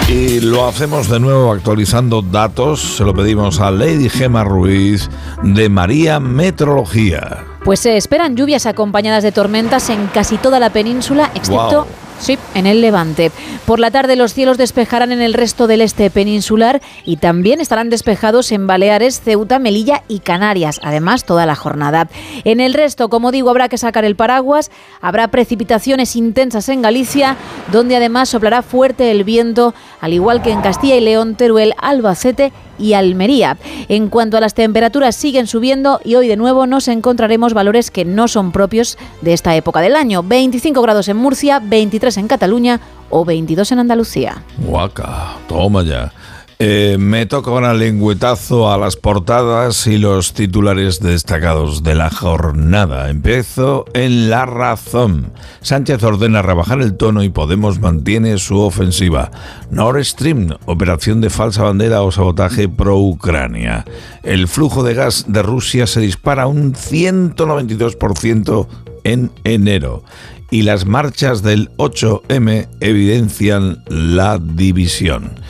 Y lo hacemos de nuevo actualizando datos. Se lo pedimos a Lady Gema Ruiz de María Metrología. Pues se esperan lluvias acompañadas de tormentas en casi toda la península, excepto. Sí, en el levante. Por la tarde los cielos despejarán en el resto del este peninsular y también estarán despejados en Baleares, Ceuta, Melilla y Canarias, además toda la jornada. En el resto, como digo, habrá que sacar el paraguas, habrá precipitaciones intensas en Galicia, donde además soplará fuerte el viento, al igual que en Castilla y León, Teruel, Albacete y Almería. En cuanto a las temperaturas siguen subiendo y hoy de nuevo nos encontraremos valores que no son propios de esta época del año. 25 grados en Murcia, 23 en Cataluña o 22 en Andalucía. Guaca, toma ya. Eh, me toca un lengüetazo a las portadas y los titulares destacados de la jornada. Empiezo en La Razón. Sánchez ordena rebajar el tono y Podemos mantiene su ofensiva. Nord Stream, operación de falsa bandera o sabotaje pro-Ucrania. El flujo de gas de Rusia se dispara un 192% en enero y las marchas del 8M evidencian la división.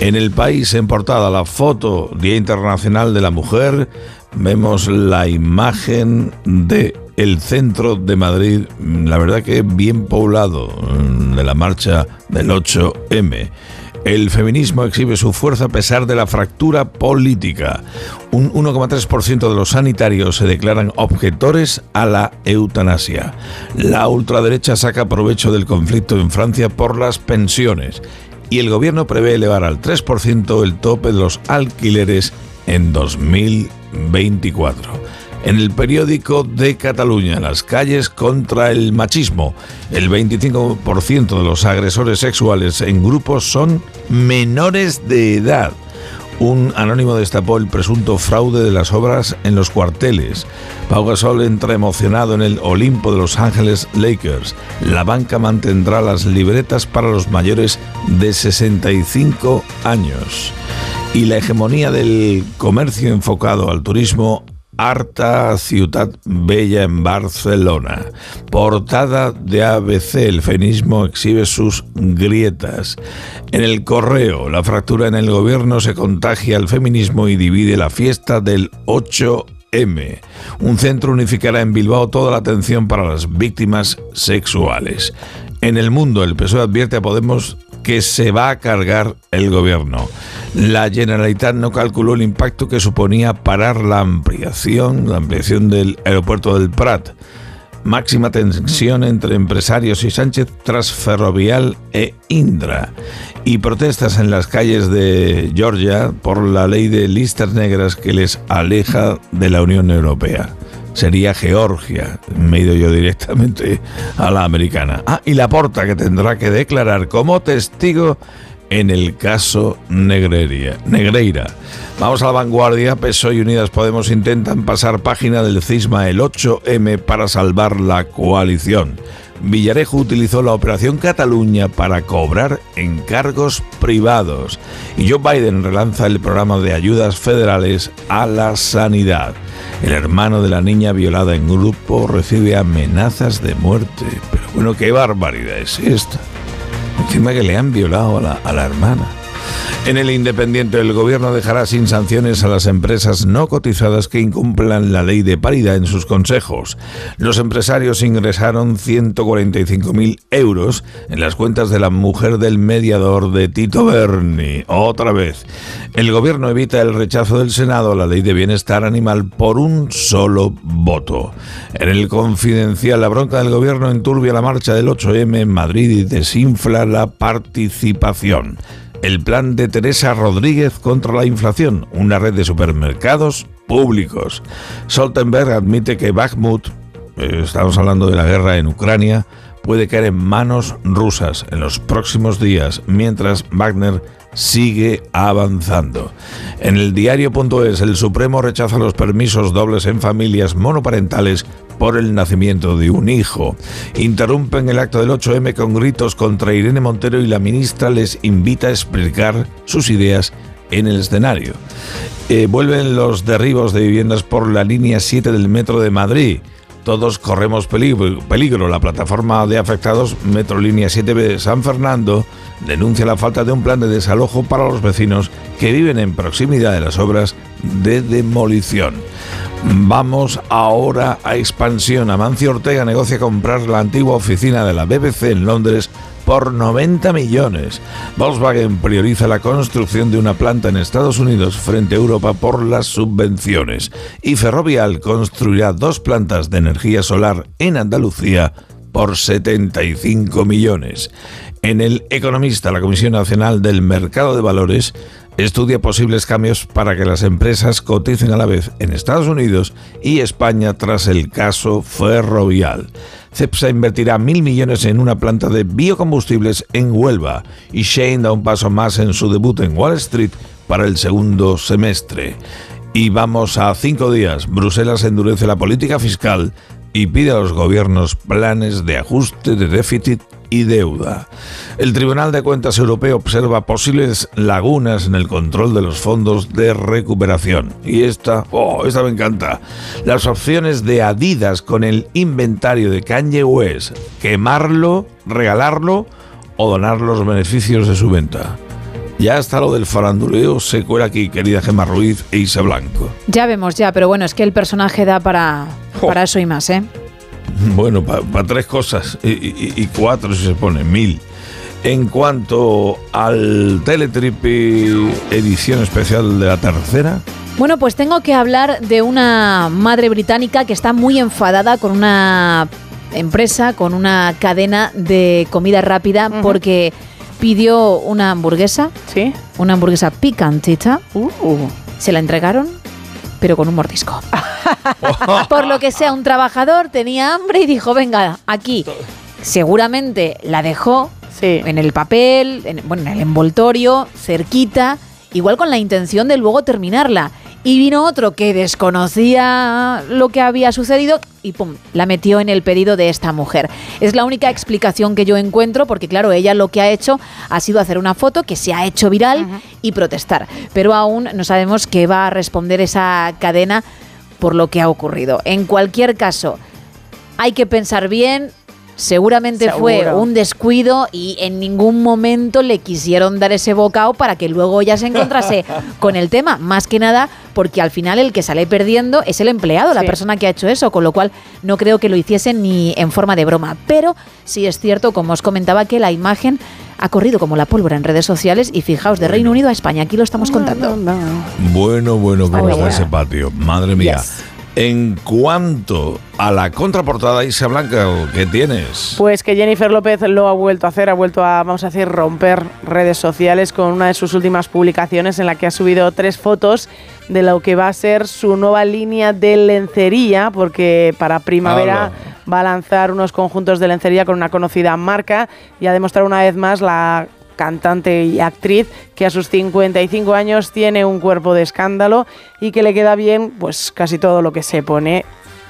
En el país, en portada, la foto Día Internacional de la Mujer, vemos la imagen de el centro de Madrid, la verdad que bien poblado, de la marcha del 8M. El feminismo exhibe su fuerza a pesar de la fractura política. Un 1,3% de los sanitarios se declaran objetores a la eutanasia. La ultraderecha saca provecho del conflicto en Francia por las pensiones. Y el gobierno prevé elevar al 3% el tope de los alquileres en 2024 en el periódico de Cataluña, las calles contra el machismo. El 25% de los agresores sexuales en grupos son menores de edad. Un anónimo destapó el presunto fraude de las obras en los cuarteles. Pau Gasol entra emocionado en el Olimpo de Los Ángeles Lakers. La banca mantendrá las libretas para los mayores de 65 años. Y la hegemonía del comercio enfocado al turismo Harta Ciudad Bella en Barcelona. Portada de ABC. El feminismo exhibe sus grietas. En el correo, la fractura en el gobierno se contagia al feminismo y divide la fiesta del 8M. Un centro unificará en Bilbao toda la atención para las víctimas sexuales. En el mundo, el PSOE advierte a Podemos que se va a cargar el gobierno. La Generalitat no calculó el impacto que suponía parar la ampliación, la ampliación del aeropuerto del Prat. Máxima tensión entre empresarios y Sánchez tras Ferrovial e Indra. Y protestas en las calles de Georgia por la ley de listas negras que les aleja de la Unión Europea sería Georgia. Me he ido yo directamente a la americana. Ah, y la porta que tendrá que declarar como testigo en el caso Negreira. Negreira. Vamos a la vanguardia. PSOE y Unidas Podemos intentan pasar página del cisma el 8M para salvar la coalición. Villarejo utilizó la Operación Cataluña para cobrar encargos privados y Joe Biden relanza el programa de ayudas federales a la sanidad. El hermano de la niña violada en grupo recibe amenazas de muerte. Pero bueno, qué barbaridad es esta. Encima que le han violado a la, a la hermana. En el Independiente, el gobierno dejará sin sanciones a las empresas no cotizadas que incumplan la ley de paridad en sus consejos. Los empresarios ingresaron 145.000 euros en las cuentas de la mujer del mediador de Tito Berni. Otra vez. El gobierno evita el rechazo del Senado a la ley de bienestar animal por un solo voto. En el confidencial, la bronca del gobierno enturbia la marcha del 8M en Madrid y desinfla la participación el plan de Teresa Rodríguez contra la inflación, una red de supermercados públicos. Stoltenberg admite que Bakhmut, eh, estamos hablando de la guerra en Ucrania, puede caer en manos rusas en los próximos días, mientras Wagner sigue avanzando. En el diario.es, el Supremo rechaza los permisos dobles en familias monoparentales por el nacimiento de un hijo. Interrumpen el acto del 8M con gritos contra Irene Montero y la ministra les invita a explicar sus ideas en el escenario. Eh, vuelven los derribos de viviendas por la línea 7 del metro de Madrid. Todos corremos peligro. La plataforma de afectados Metrolínea 7B San Fernando denuncia la falta de un plan de desalojo para los vecinos que viven en proximidad de las obras de demolición. Vamos ahora a expansión. Amancio Ortega negocia comprar la antigua oficina de la BBC en Londres por 90 millones. Volkswagen prioriza la construcción de una planta en Estados Unidos frente a Europa por las subvenciones. Y Ferrovial construirá dos plantas de energía solar en Andalucía por 75 millones. En El Economista, la Comisión Nacional del Mercado de Valores estudia posibles cambios para que las empresas coticen a la vez en Estados Unidos y España tras el caso Ferrovial. CEPSA invertirá mil millones en una planta de biocombustibles en Huelva y Shane da un paso más en su debut en Wall Street para el segundo semestre. Y vamos a cinco días. Bruselas endurece la política fiscal y pide a los gobiernos planes de ajuste de déficit y deuda. El Tribunal de Cuentas Europeo observa posibles lagunas en el control de los fondos de recuperación. Y esta, oh, esta me encanta. Las opciones de Adidas con el inventario de Kanye West, quemarlo, regalarlo o donar los beneficios de su venta. Ya está lo del faranduleo, se cuela aquí, querida Gemma Ruiz e Isa Blanco. Ya vemos, ya, pero bueno, es que el personaje da para, para eso y más, ¿eh? Bueno, para tres cosas y, y- y cuatro si se pone, mil. En cuanto al Teletripi edición especial de la tercera, Bueno, pues tengo que hablar de una madre británica que está muy enfadada con una empresa, con una cadena de comida rápida, porque pidió una hamburguesa. Sí. Una hamburguesa picantita. Se la entregaron, pero con un mordisco. Por lo que sea, un trabajador tenía hambre y dijo, venga, aquí. Seguramente la dejó en el papel, en, bueno, en el envoltorio, cerquita, igual con la intención de luego terminarla. Y vino otro que desconocía lo que había sucedido y pum, la metió en el pedido de esta mujer. Es la única explicación que yo encuentro porque claro, ella lo que ha hecho ha sido hacer una foto que se ha hecho viral y protestar. Pero aún no sabemos qué va a responder esa cadena por lo que ha ocurrido. En cualquier caso, hay que pensar bien. Seguramente fue un descuido y en ningún momento le quisieron dar ese bocado para que luego ya se encontrase con el tema. Más que nada porque al final el que sale perdiendo es el empleado, la persona que ha hecho eso, con lo cual no creo que lo hiciesen ni en forma de broma. Pero sí es cierto, como os comentaba, que la imagen ha corrido como la pólvora en redes sociales y fijaos, de Reino Unido a España, aquí lo estamos contando. bueno, bueno, cómo está ese patio, madre mía. Yes. En cuanto a la contraportada, Isa Blanca, ¿qué tienes? Pues que Jennifer López lo ha vuelto a hacer, ha vuelto a, vamos a decir, romper redes sociales con una de sus últimas publicaciones en la que ha subido tres fotos de lo que va a ser su nueva línea de lencería, porque para primavera va a lanzar unos conjuntos de lencería con una conocida marca y ha demostrado una vez más la cantante y actriz que a sus 55 años tiene un cuerpo de escándalo y que le queda bien pues casi todo lo que se pone.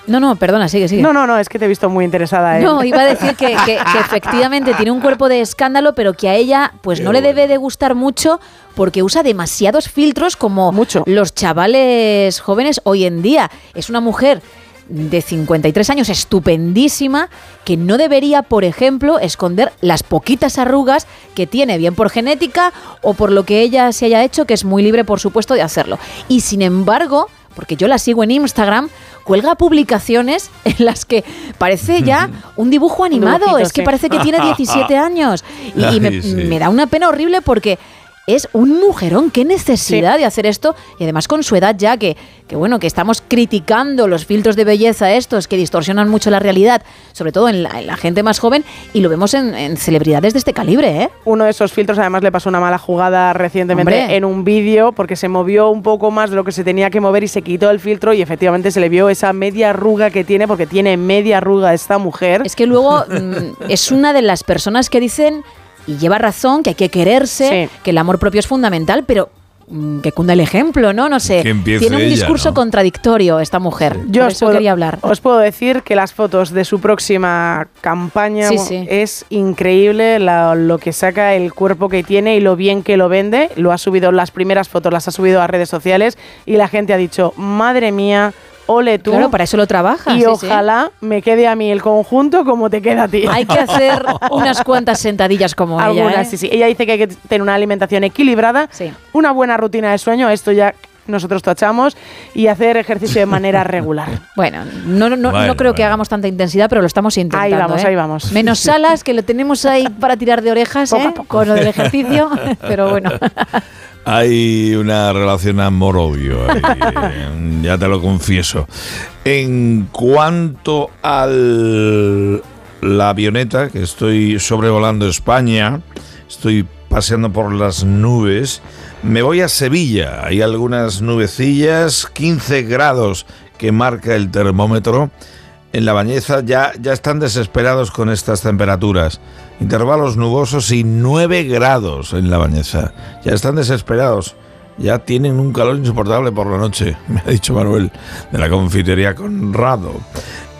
No, no, perdona, sigue, sigue. No, no, no, es que te he visto muy interesada. No, iba a decir que, que- que efectivamente tiene un cuerpo de escándalo, pero que a ella pues no le debe de gustar mucho porque usa demasiados filtros como los chavales jóvenes hoy en día. Es una mujer de 53 años, estupendísima, que no debería, por ejemplo, esconder las poquitas arrugas que tiene, bien por genética o por lo que ella se haya hecho, que es muy libre, por supuesto, de hacerlo. Y sin embargo, porque yo la sigo en Instagram, cuelga publicaciones en las que parece ya un dibujo animado. dibujito, es que sí. parece que tiene 17 años. Y, y me, Ay, sí. me da una pena horrible porque es un mujerón. Qué necesidad de hacer esto. Y además con su edad ya, que, que bueno, que estamos criticando los filtros de belleza estos que distorsionan mucho la realidad, sobre todo en la, en la gente más joven, y lo vemos en, en celebridades de este calibre, ¿eh? Uno de esos filtros además le pasó una mala jugada recientemente Hombre. en un vídeo porque se movió un poco más de lo que se tenía que mover y se quitó el filtro y efectivamente se le vio esa media arruga que tiene porque tiene media arruga esta mujer. Es que luego mm, es una de las personas que dicen, y lleva razón, que hay que quererse, que el amor propio es fundamental, pero mm, que cunda el ejemplo, ¿no? No sé. Tiene un ella, discurso ¿no? contradictorio esta mujer. Yo Por os eso puedo, quería hablar. os puedo decir que las fotos de su próxima campaña Sí, sí. es increíble la- lo que saca, el cuerpo que tiene y lo bien que lo vende. Lo ha subido, las primeras fotos las ha subido a redes sociales y la gente ha dicho, madre mía, ole tú. Claro, para eso lo trabaja. Y sí, sí. ojalá me quede a mí el conjunto como te queda a ti. Hay que hacer unas cuantas sentadillas como Algunas, ella. ¿eh? sí, sí. Ella dice que hay que tener una alimentación equilibrada, una buena rutina de sueño, esto ya nosotros tachamos, y hacer ejercicio de manera regular. Bueno, no, no, no- creo que hagamos tanta intensidad, pero lo estamos intentando. Ahí vamos, ¿eh? ahí vamos. Menos salas, que lo tenemos ahí para tirar de orejas Poco a ¿eh? poco. con lo del ejercicio, pero bueno. Hay una relación amor-odio, eh, ya te lo confieso. En cuanto a la avioneta, que estoy sobrevolando España, estoy paseando por las nubes, me voy a Sevilla. Hay algunas nubecillas, 15 grados que marca el termómetro. En la bañeza ya, ya están desesperados con estas temperaturas. Intervalos nubosos y 9 grados en la bañeza. Ya están desesperados. Ya tienen un calor insoportable por la noche, me ha dicho Manuel de la confitería Conrado.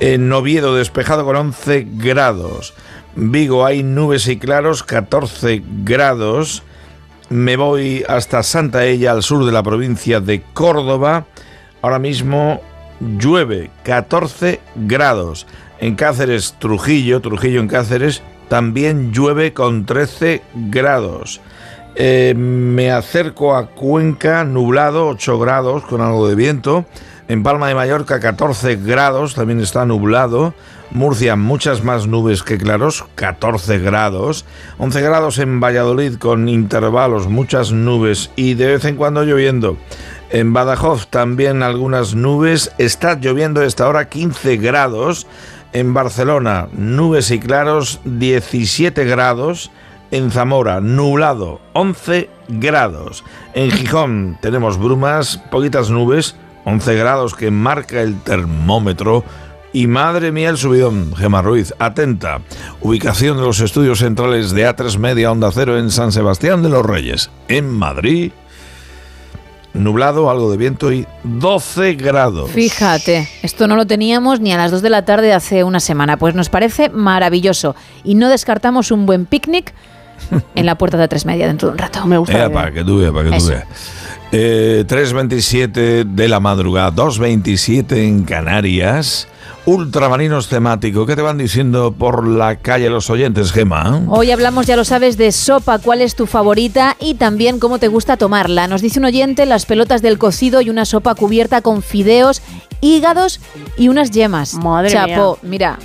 En Oviedo despejado con 11 grados. Vigo hay nubes y claros, 14 grados. Me voy hasta Santa Ella, al sur de la provincia de Córdoba. Ahora mismo llueve, 14 grados. En Cáceres, Trujillo, Trujillo en Cáceres, también llueve con 13 grados. Eh, me acerco a Cuenca, nublado, 8 grados, con algo de viento. En Palma de Mallorca, 14 grados, también está nublado. Murcia, muchas más nubes que claros, 14 grados. 11 grados en Valladolid, con intervalos, muchas nubes y de vez en cuando lloviendo. En Badajoz también algunas nubes. Está lloviendo esta hora 15 grados. En Barcelona, nubes y claros, 17 grados. En Zamora, nublado, 11 grados. En Gijón tenemos brumas, poquitas nubes, 11 grados que marca el termómetro. Y madre mía el subidón, Gemma Ruiz, atenta. Ubicación de los estudios centrales de A3 Media Onda Cero en San Sebastián de los Reyes, en Madrid. Nublado, algo de viento y 12 grados. Fíjate, esto no lo teníamos ni a las 2 de la tarde de hace una semana, pues nos parece maravilloso y no descartamos un buen picnic en la puerta de tres media dentro de un rato. Me Eh, para que tú veas, para que tú veas. Eh, 3.27 de la madrugada, 2.27 en Canarias. Ultramarinos temático. ¿Qué te van diciendo por la calle los oyentes, Gema? Hoy hablamos, ya lo sabes, de sopa, cuál es tu favorita y también cómo te gusta tomarla. Nos dice un oyente las pelotas del cocido y una sopa cubierta con fideos, hígados y unas yemas. Madre Chapo, mira,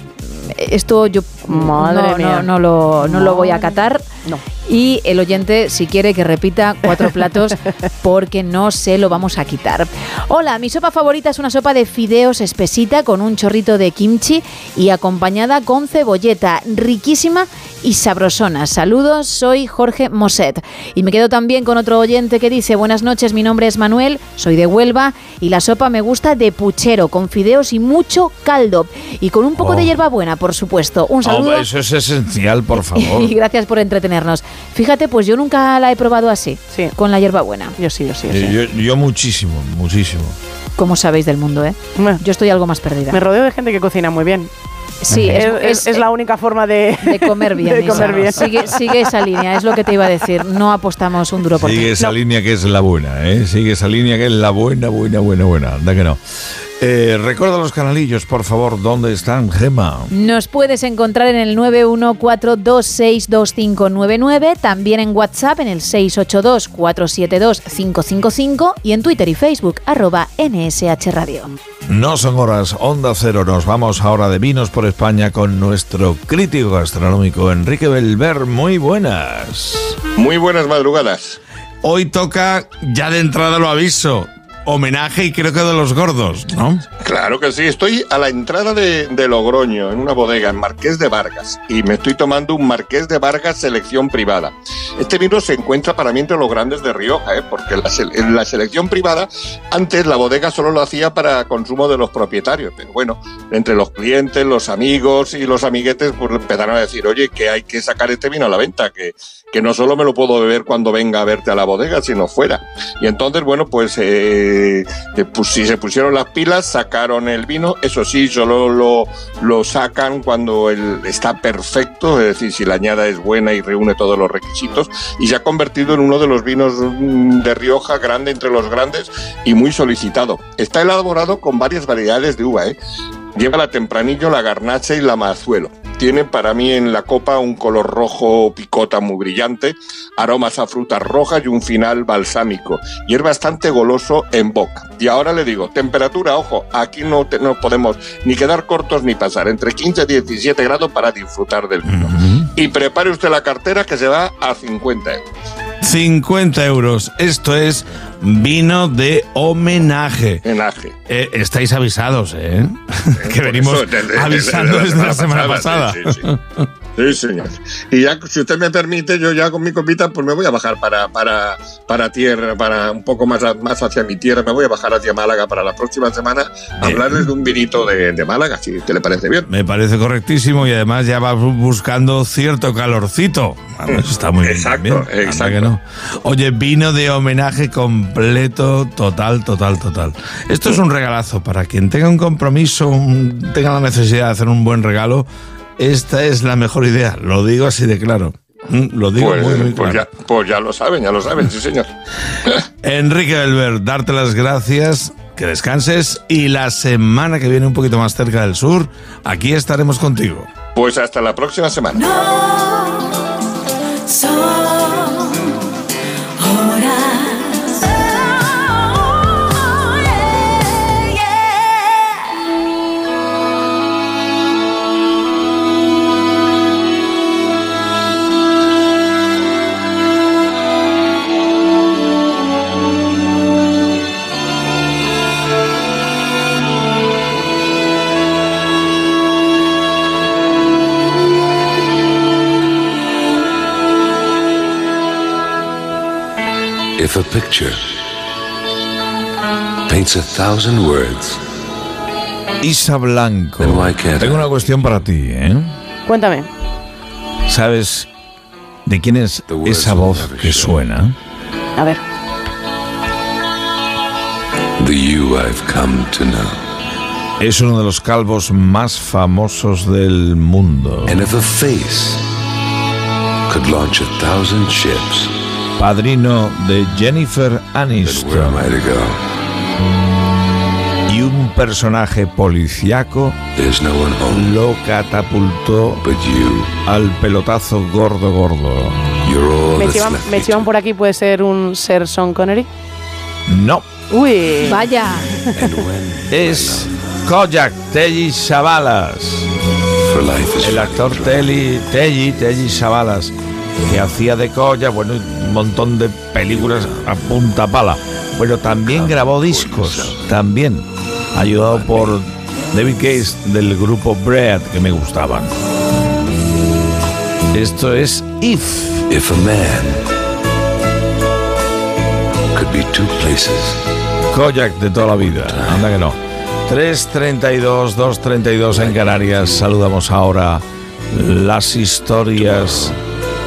esto yo Madre no, mía. no, no lo, no lo voy a catar. No. Y el oyente, si quiere que repita cuatro platos, porque no se lo vamos a quitar. Hola, mi sopa favorita es una sopa de fideos espesita con un chorrito de kimchi y acompañada con cebolleta, riquísima y sabrosona. Saludos, soy Jorge Moset. Y me quedo también con otro oyente que dice, buenas noches, mi nombre es Manuel, soy de Huelva y la sopa me gusta de puchero, con fideos y mucho caldo. Y con un poco de Oh. hierbabuena, por supuesto. Un saludo. Eso es esencial, por favor. Y gracias por entretenernos. Fíjate, pues yo nunca la he probado así, con la hierbabuena. Yo sí, yo sí, Eh, yo, yo muchísimo, muchísimo. Como sabéis del mundo, ¿eh? Yo estoy algo más perdida. Me rodeo de gente que cocina muy bien. Sí, es, es- es- es- es la única forma de, De comer bien. de comer bien. Sigue, sigue esa línea, es lo que te iba a decir. No apostamos un duro por Sigue ti. esa línea que es la buena, ¿eh? Sigue esa línea que es la buena, buena, buena, buena. Anda que no. Eh, recuerda los canalillos, por favor, ¿dónde están, Gema? Nos puedes encontrar en el 914262599, también en WhatsApp en el 682472555 y en Twitter y Facebook arroba NSH Radio. No son horas, Onda Cero. Nos vamos ahora de vinos por España con nuestro crítico gastronómico Enrique Belver. Muy buenas. Muy buenas madrugadas. Hoy toca, ya de entrada lo aviso, homenaje y creo que de los gordos, ¿no? Claro que sí, estoy a la entrada de, Logroño, en una bodega, en Marqués de Vargas, y me estoy tomando un Marqués de Vargas selección privada. Este vino se encuentra para mí entre los grandes de Rioja, ¿eh? porque la, en la selección privada, antes la bodega solo lo hacía para consumo de los propietarios, pero bueno, entre los clientes, los amigos y los amiguetes, pues empezaron a decir, oye, que hay que sacar este vino a la venta, que, que no solo me lo puedo beber cuando venga a verte a la bodega, sino fuera. Y entonces, bueno, pues eh, si se pusieron las pilas, sacaron el vino, eso sí, solo lo, lo sacan cuando el, está perfecto, es decir, si la añada es buena y reúne todos los requisitos, y se ha convertido en uno de los vinos mm, de Rioja grande entre los grandes y muy solicitado. Está elaborado con varias variedades de uva, ¿eh? Lleva la tempranillo, la garnacha y la mazuelo. Tiene para mí en la copa un color rojo picota muy brillante, aromas a frutas rojas y un final balsámico. Y es bastante goloso en boca. Y ahora le digo, temperatura, ojo, aquí no, te- no podemos ni quedar cortos ni pasar. Entre 15 y 17 grados para disfrutar del vino. Y prepare usted la cartera que se va a 50 euros. 50 euros. Esto es vino de homenaje. Homenaje. Eh, estáis avisados, ¿eh? que venimos Eso, avisando de desde la semana pasada. sí, sí, sí. Sí, señor. Y ya, si usted me permite, yo ya con mi copita, pues me voy a bajar para, para, para tierra, para un poco más, más hacia mi tierra. Me voy a bajar hacia Málaga para la próxima semana a hablarles de un vinito de, de Málaga, si te le parece bien. Me parece correctísimo y además ya va bu- buscando cierto calorcito. Vamos, está muy bien. Exacto, también, exacto. que no. Oye, vino de homenaje completo, total, total, total. Esto es un regalazo para quien tenga un compromiso, un- tenga la necesidad de hacer un buen regalo. Esta es la mejor idea, lo digo así de claro. Mm, Lo digo Pues, muy, muy pues claro. ya, pues ya lo saben, ya lo saben, sí, señor. Enrique Belver, darte las gracias, que descanses y la semana que viene un poquito más cerca del sur, aquí estaremos contigo. Pues hasta la próxima semana. Horas. If a picture paints a thousand words, Isa Blanco, tengo una cuestión para ti, ¿eh? Cuéntame. ¿Sabes de quién es esa voz que suena? A ver. the you I've come to know. Es uno de los calvos más famosos del mundo. And if a face could launch a thousand ships, Padrino de Jennifer Aniston. Y un personaje policiaco no lo catapultó al pelotazo gordo gordo. Me chivan, me chivan por aquí, puede ser un ser Sean Connery. No, Uy. Vaya. Es Kojak Telly Savalas. El actor Telly, Telly, Telly Savalas, que hacía de Koya, bueno, un montón de películas a punta pala. Bueno, también grabó discos, también, ayudado por David Case del grupo Bread, que me gustaban. Esto es If. if a man could be two places, Kojak de toda la vida, anda que no. 3.32, 2.32 en Canarias. Saludamos ahora las historias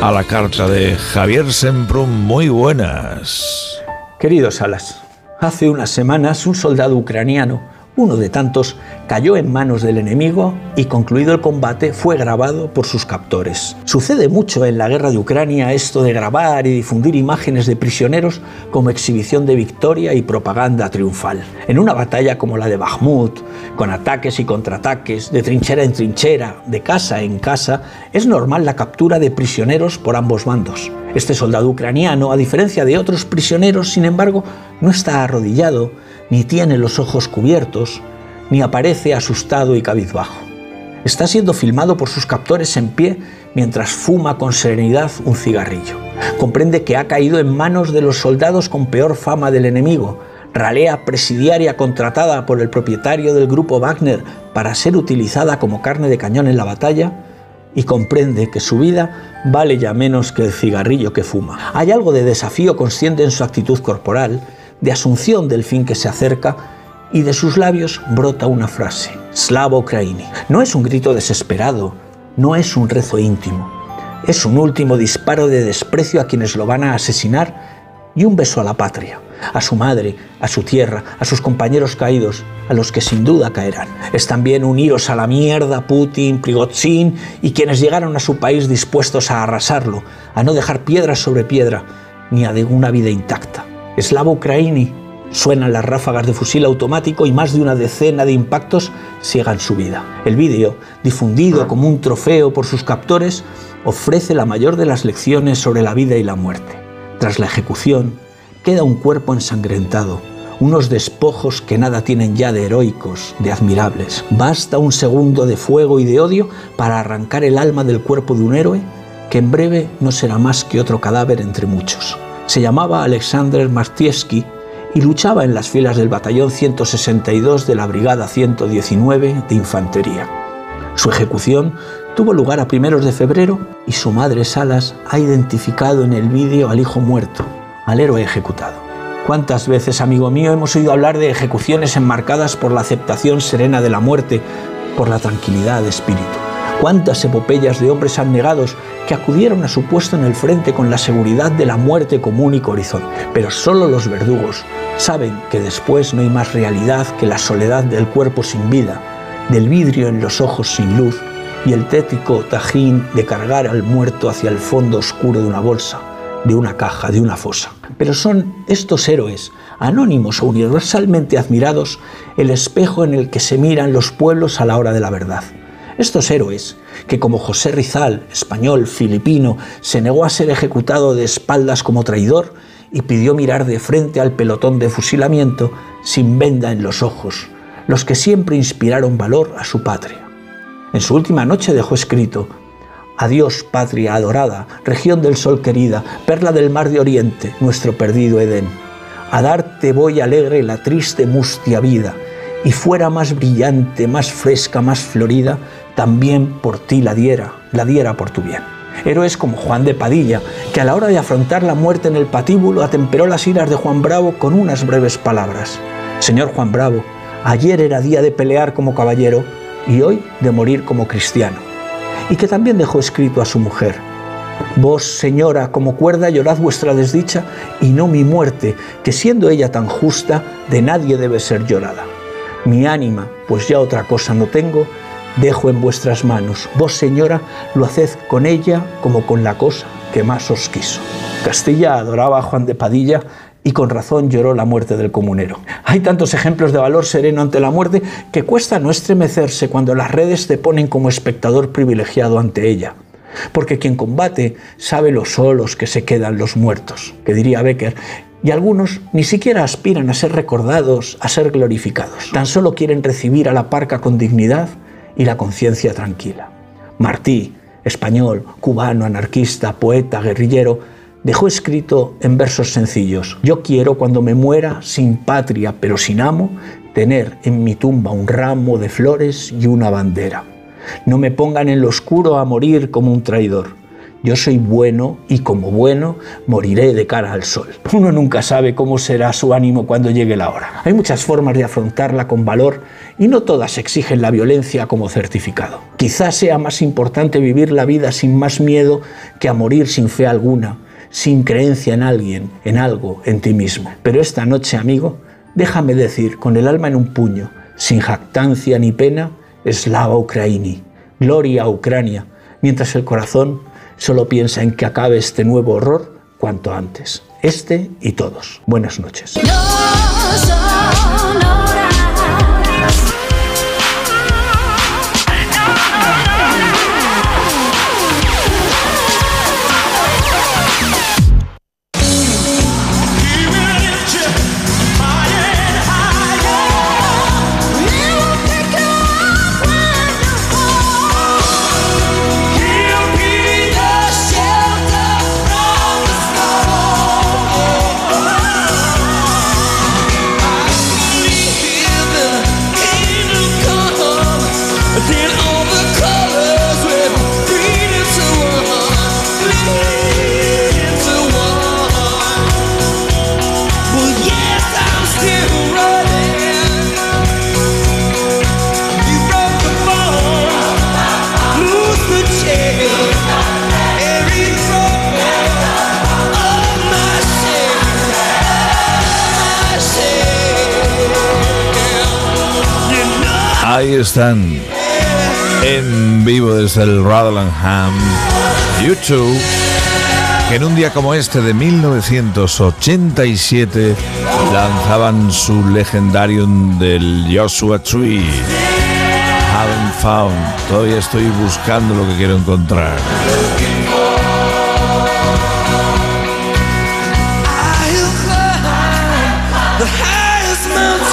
a la carta de Javier Semprún. Muy buenas. Queridos Salas, hace unas semanas un soldado ucraniano Uno de tantos cayó en manos del enemigo y concluido el combate fue grabado por sus captores. Sucede mucho en la guerra de Ucrania esto de grabar y difundir imágenes de prisioneros como exhibición de victoria y propaganda triunfal. En una batalla como la de Bakhmut, con ataques y contraataques, de trinchera en trinchera, de casa en casa, es normal la captura de prisioneros por ambos bandos. Este soldado ucraniano, a diferencia de otros prisioneros, sin embargo, no está arrodillado, ni tiene los ojos cubiertos, ni aparece asustado y cabizbajo. Está siendo filmado por sus captores en pie mientras fuma con serenidad un cigarrillo. Comprende que ha caído en manos de los soldados con peor fama del enemigo, ralea presidiaria contratada por el propietario del grupo Wagner para ser utilizada como carne de cañón en la batalla y comprende que su vida vale ya menos que el cigarrillo que fuma. Hay algo de desafío consciente en su actitud corporal, de asunción del fin que se acerca y de sus labios brota una frase, Slava Ukraini. No es un grito desesperado, no es un rezo íntimo, es un último disparo de desprecio a quienes lo van a asesinar y un beso a la patria, a su madre, a su tierra, a sus compañeros caídos, a los que sin duda caerán. Es también uniros a la mierda Putin, Prigozhin y quienes llegaron a su país dispuestos a arrasarlo, a no dejar piedra sobre piedra, ni a de una vida intacta. Slava Ukraini, suenan las ráfagas de fusil automático y más de una decena de impactos ciegan su vida. El vídeo, difundido como un trofeo por sus captores, ofrece la mayor de las lecciones sobre la vida y la muerte. Tras la ejecución, queda un cuerpo ensangrentado, unos despojos que nada tienen ya de heroicos, de admirables. Basta un segundo de fuego y de odio para arrancar el alma del cuerpo de un héroe que en breve no será más que otro cadáver entre muchos. Se llamaba Alexander Martievsky y luchaba en las filas del batallón 162 de la Brigada 119 de Infantería. Su ejecución tuvo lugar a primeros de febrero y su madre Salas ha identificado en el vídeo al hijo muerto, al héroe ejecutado. ¿Cuántas veces, amigo mío, hemos oído hablar de ejecuciones enmarcadas por la aceptación serena de la muerte, por la tranquilidad de espíritu? ¿Cuántas epopeyas de hombres abnegados que acudieron a su puesto en el frente con la seguridad de la muerte como único horizonte? Pero solo los verdugos saben que después no hay más realidad que la soledad del cuerpo sin vida, del vidrio en los ojos sin luz y el tétrico tajín de cargar al muerto hacia el fondo oscuro de una bolsa, de una caja, de una fosa. Pero son estos héroes, anónimos o universalmente admirados, el espejo en el que se miran los pueblos a la hora de la verdad. Estos héroes, que como José Rizal, español, filipino, se negó a ser ejecutado de espaldas como traidor y pidió mirar de frente al pelotón de fusilamiento sin venda en los ojos, los que siempre inspiraron valor a su patria. En su última noche dejó escrito, Adiós, patria adorada, región del sol querida, perla del mar de oriente, nuestro perdido Edén. A darte voy alegre la triste mustia vida, y fuera más brillante, más fresca, más florida, también por ti la diera, la diera por tu bien. Héroes como Juan de Padilla, que a la hora de afrontar la muerte en el patíbulo atemperó las iras de Juan Bravo con unas breves palabras. Señor Juan Bravo, ayer era día de pelear como caballero y hoy de morir como cristiano. Y que también dejó escrito a su mujer, Vos, señora, como cuerda llorad vuestra desdicha y no mi muerte, que siendo ella tan justa, de nadie debe ser llorada. Mi ánima, pues ya otra cosa no tengo, dejo en vuestras manos. Vos, señora, lo haced con ella como con la cosa que más os quiso. Castilla adoraba a Juan de Padilla y con razón lloró la muerte del comunero. Hay tantos ejemplos de valor sereno ante la muerte que cuesta no estremecerse cuando las redes te ponen como espectador privilegiado ante ella. Porque quien combate sabe lo solos que se quedan los muertos, que diría Becker, y algunos ni siquiera aspiran a ser recordados, a ser glorificados. Tan solo quieren recibir a la parca con dignidad y la conciencia tranquila. Martí, español, cubano, anarquista, poeta, guerrillero, dejó escrito en versos sencillos, yo quiero cuando me muera, sin patria pero sin amo, tener en mi tumba un ramo de flores y una bandera. No me pongan en lo oscuro a morir como un traidor. Yo soy bueno y como bueno moriré de cara al sol. Uno nunca sabe cómo será su ánimo cuando llegue la hora. Hay muchas formas de afrontarla con valor y no todas exigen la violencia como certificado. Quizás sea más importante vivir la vida sin más miedo que a morir sin fe alguna, sin creencia en alguien, en algo, en ti mismo. Pero esta noche, amigo, déjame decir, con el alma en un puño, sin jactancia ni pena, Slava Ucraini, gloria a Ucrania, mientras el corazón solo piensa en que acabe este nuevo horror cuanto antes. Este y todos. Buenas noches. Están en vivo desde el Rutherland YouTube, que en un día como este de 1987 lanzaban su legendarium del Joshua Tree. Haven't found. Todavía estoy buscando lo que quiero encontrar.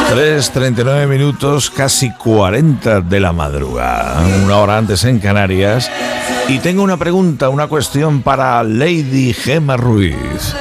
3.39 minutos, casi 40 de la madrugada, una hora antes en Canarias. Y tengo una pregunta, una cuestión para Lady Gemma Ruiz.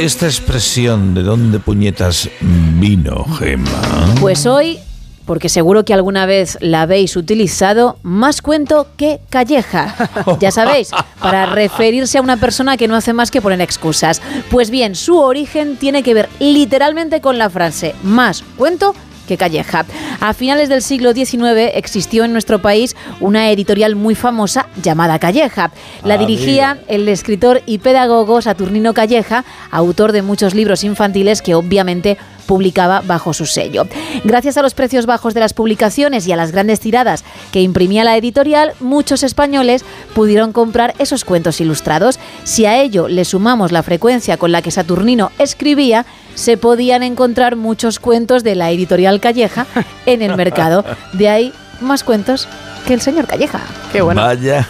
Esta expresión, ¿de dónde puñetas vino, Gemma? Pues hoy, porque seguro que alguna vez la habéis utilizado, más cuento que calleja. Ya sabéis, para referirse a una persona que no hace más que poner excusas. Pues bien, su origen tiene que ver literalmente con la frase más cuento que calleja. A finales del siglo XIX existió en nuestro país una editorial muy famosa llamada Calleja. La Ah, dirigía el escritor y pedagogo Saturnino Calleja, autor de muchos libros infantiles que obviamente publicaba bajo su sello. Gracias a los precios bajos de las publicaciones y a las grandes tiradas que imprimía la editorial, muchos españoles pudieron comprar esos cuentos ilustrados. Si a ello le sumamos la frecuencia con la que Saturnino escribía, se podían encontrar muchos cuentos de la editorial Calleja en el mercado. De ahí más cuentos que el señor Calleja. Qué Vaya,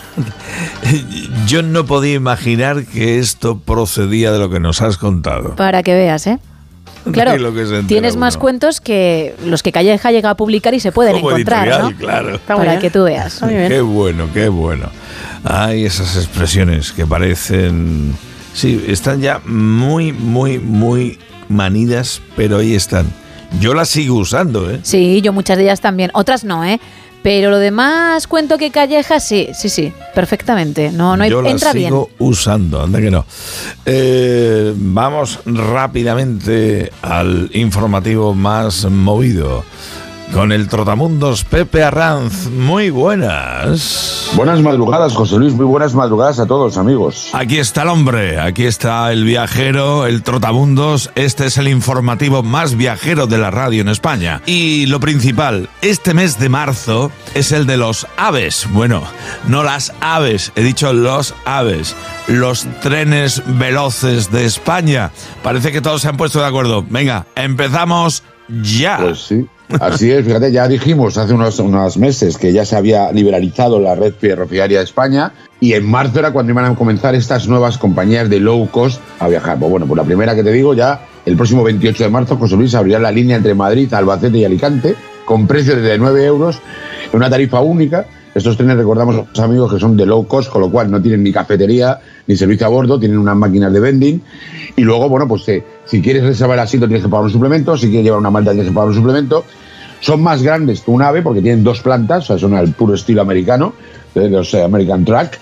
yo no podía imaginar que esto procedía de lo que nos has contado. Para que veas, ¿eh? Claro, lo que tienes más uno. cuentos que los que Calleja llega a publicar y se pueden Como encontrar, ¿no? claro. Para que tú veas. Qué bueno, qué bueno. Hay esas expresiones que parecen... Sí, están ya muy, muy, muy manidas, pero ahí están. Yo las sigo usando, ¿eh? Sí, yo muchas de ellas también. Otras no, ¿eh? Pero lo demás cuento que Calleja, sí, sí, sí, perfectamente. No, no hay- Yo las entra bien. sigo usando, anda que no. Eh, vamos rápidamente al informativo más movido. Con el Trotamundos Pepe Arranz. Muy buenas. Buenas madrugadas, José Luis. Muy buenas madrugadas a todos, amigos. Aquí está el hombre, aquí está el viajero, el trotabundos. Este es el informativo más viajero de la radio en España. Y lo principal, este mes de marzo es el de los aves. Bueno, no las aves, he dicho los aves. Los trenes veloces de España. Parece que todos se han puesto de acuerdo. Venga, empezamos ya. Pues sí. Así es, fíjate, ya dijimos hace unos, unos meses que ya se había liberalizado la red ferroviaria de España y en marzo era cuando iban a comenzar estas nuevas compañías de low cost a viajar. Pues bueno, pues la primera que te digo ya, el próximo 28 de marzo, José Luis abrirá la línea entre Madrid, Albacete y Alicante con precios de 9 euros una tarifa única. Estos trenes, recordamos, los amigos, que son de low cost, con lo cual no tienen ni cafetería ni servicio a bordo, tienen unas máquinas de vending. Y luego, bueno, pues eh, si quieres reservar el asiento tienes que pagar un suplemento, si quieres llevar una malta tienes que pagar un suplemento. Son más grandes que un ave porque tienen dos plantas, o sea, son al puro estilo americano, de los American Track.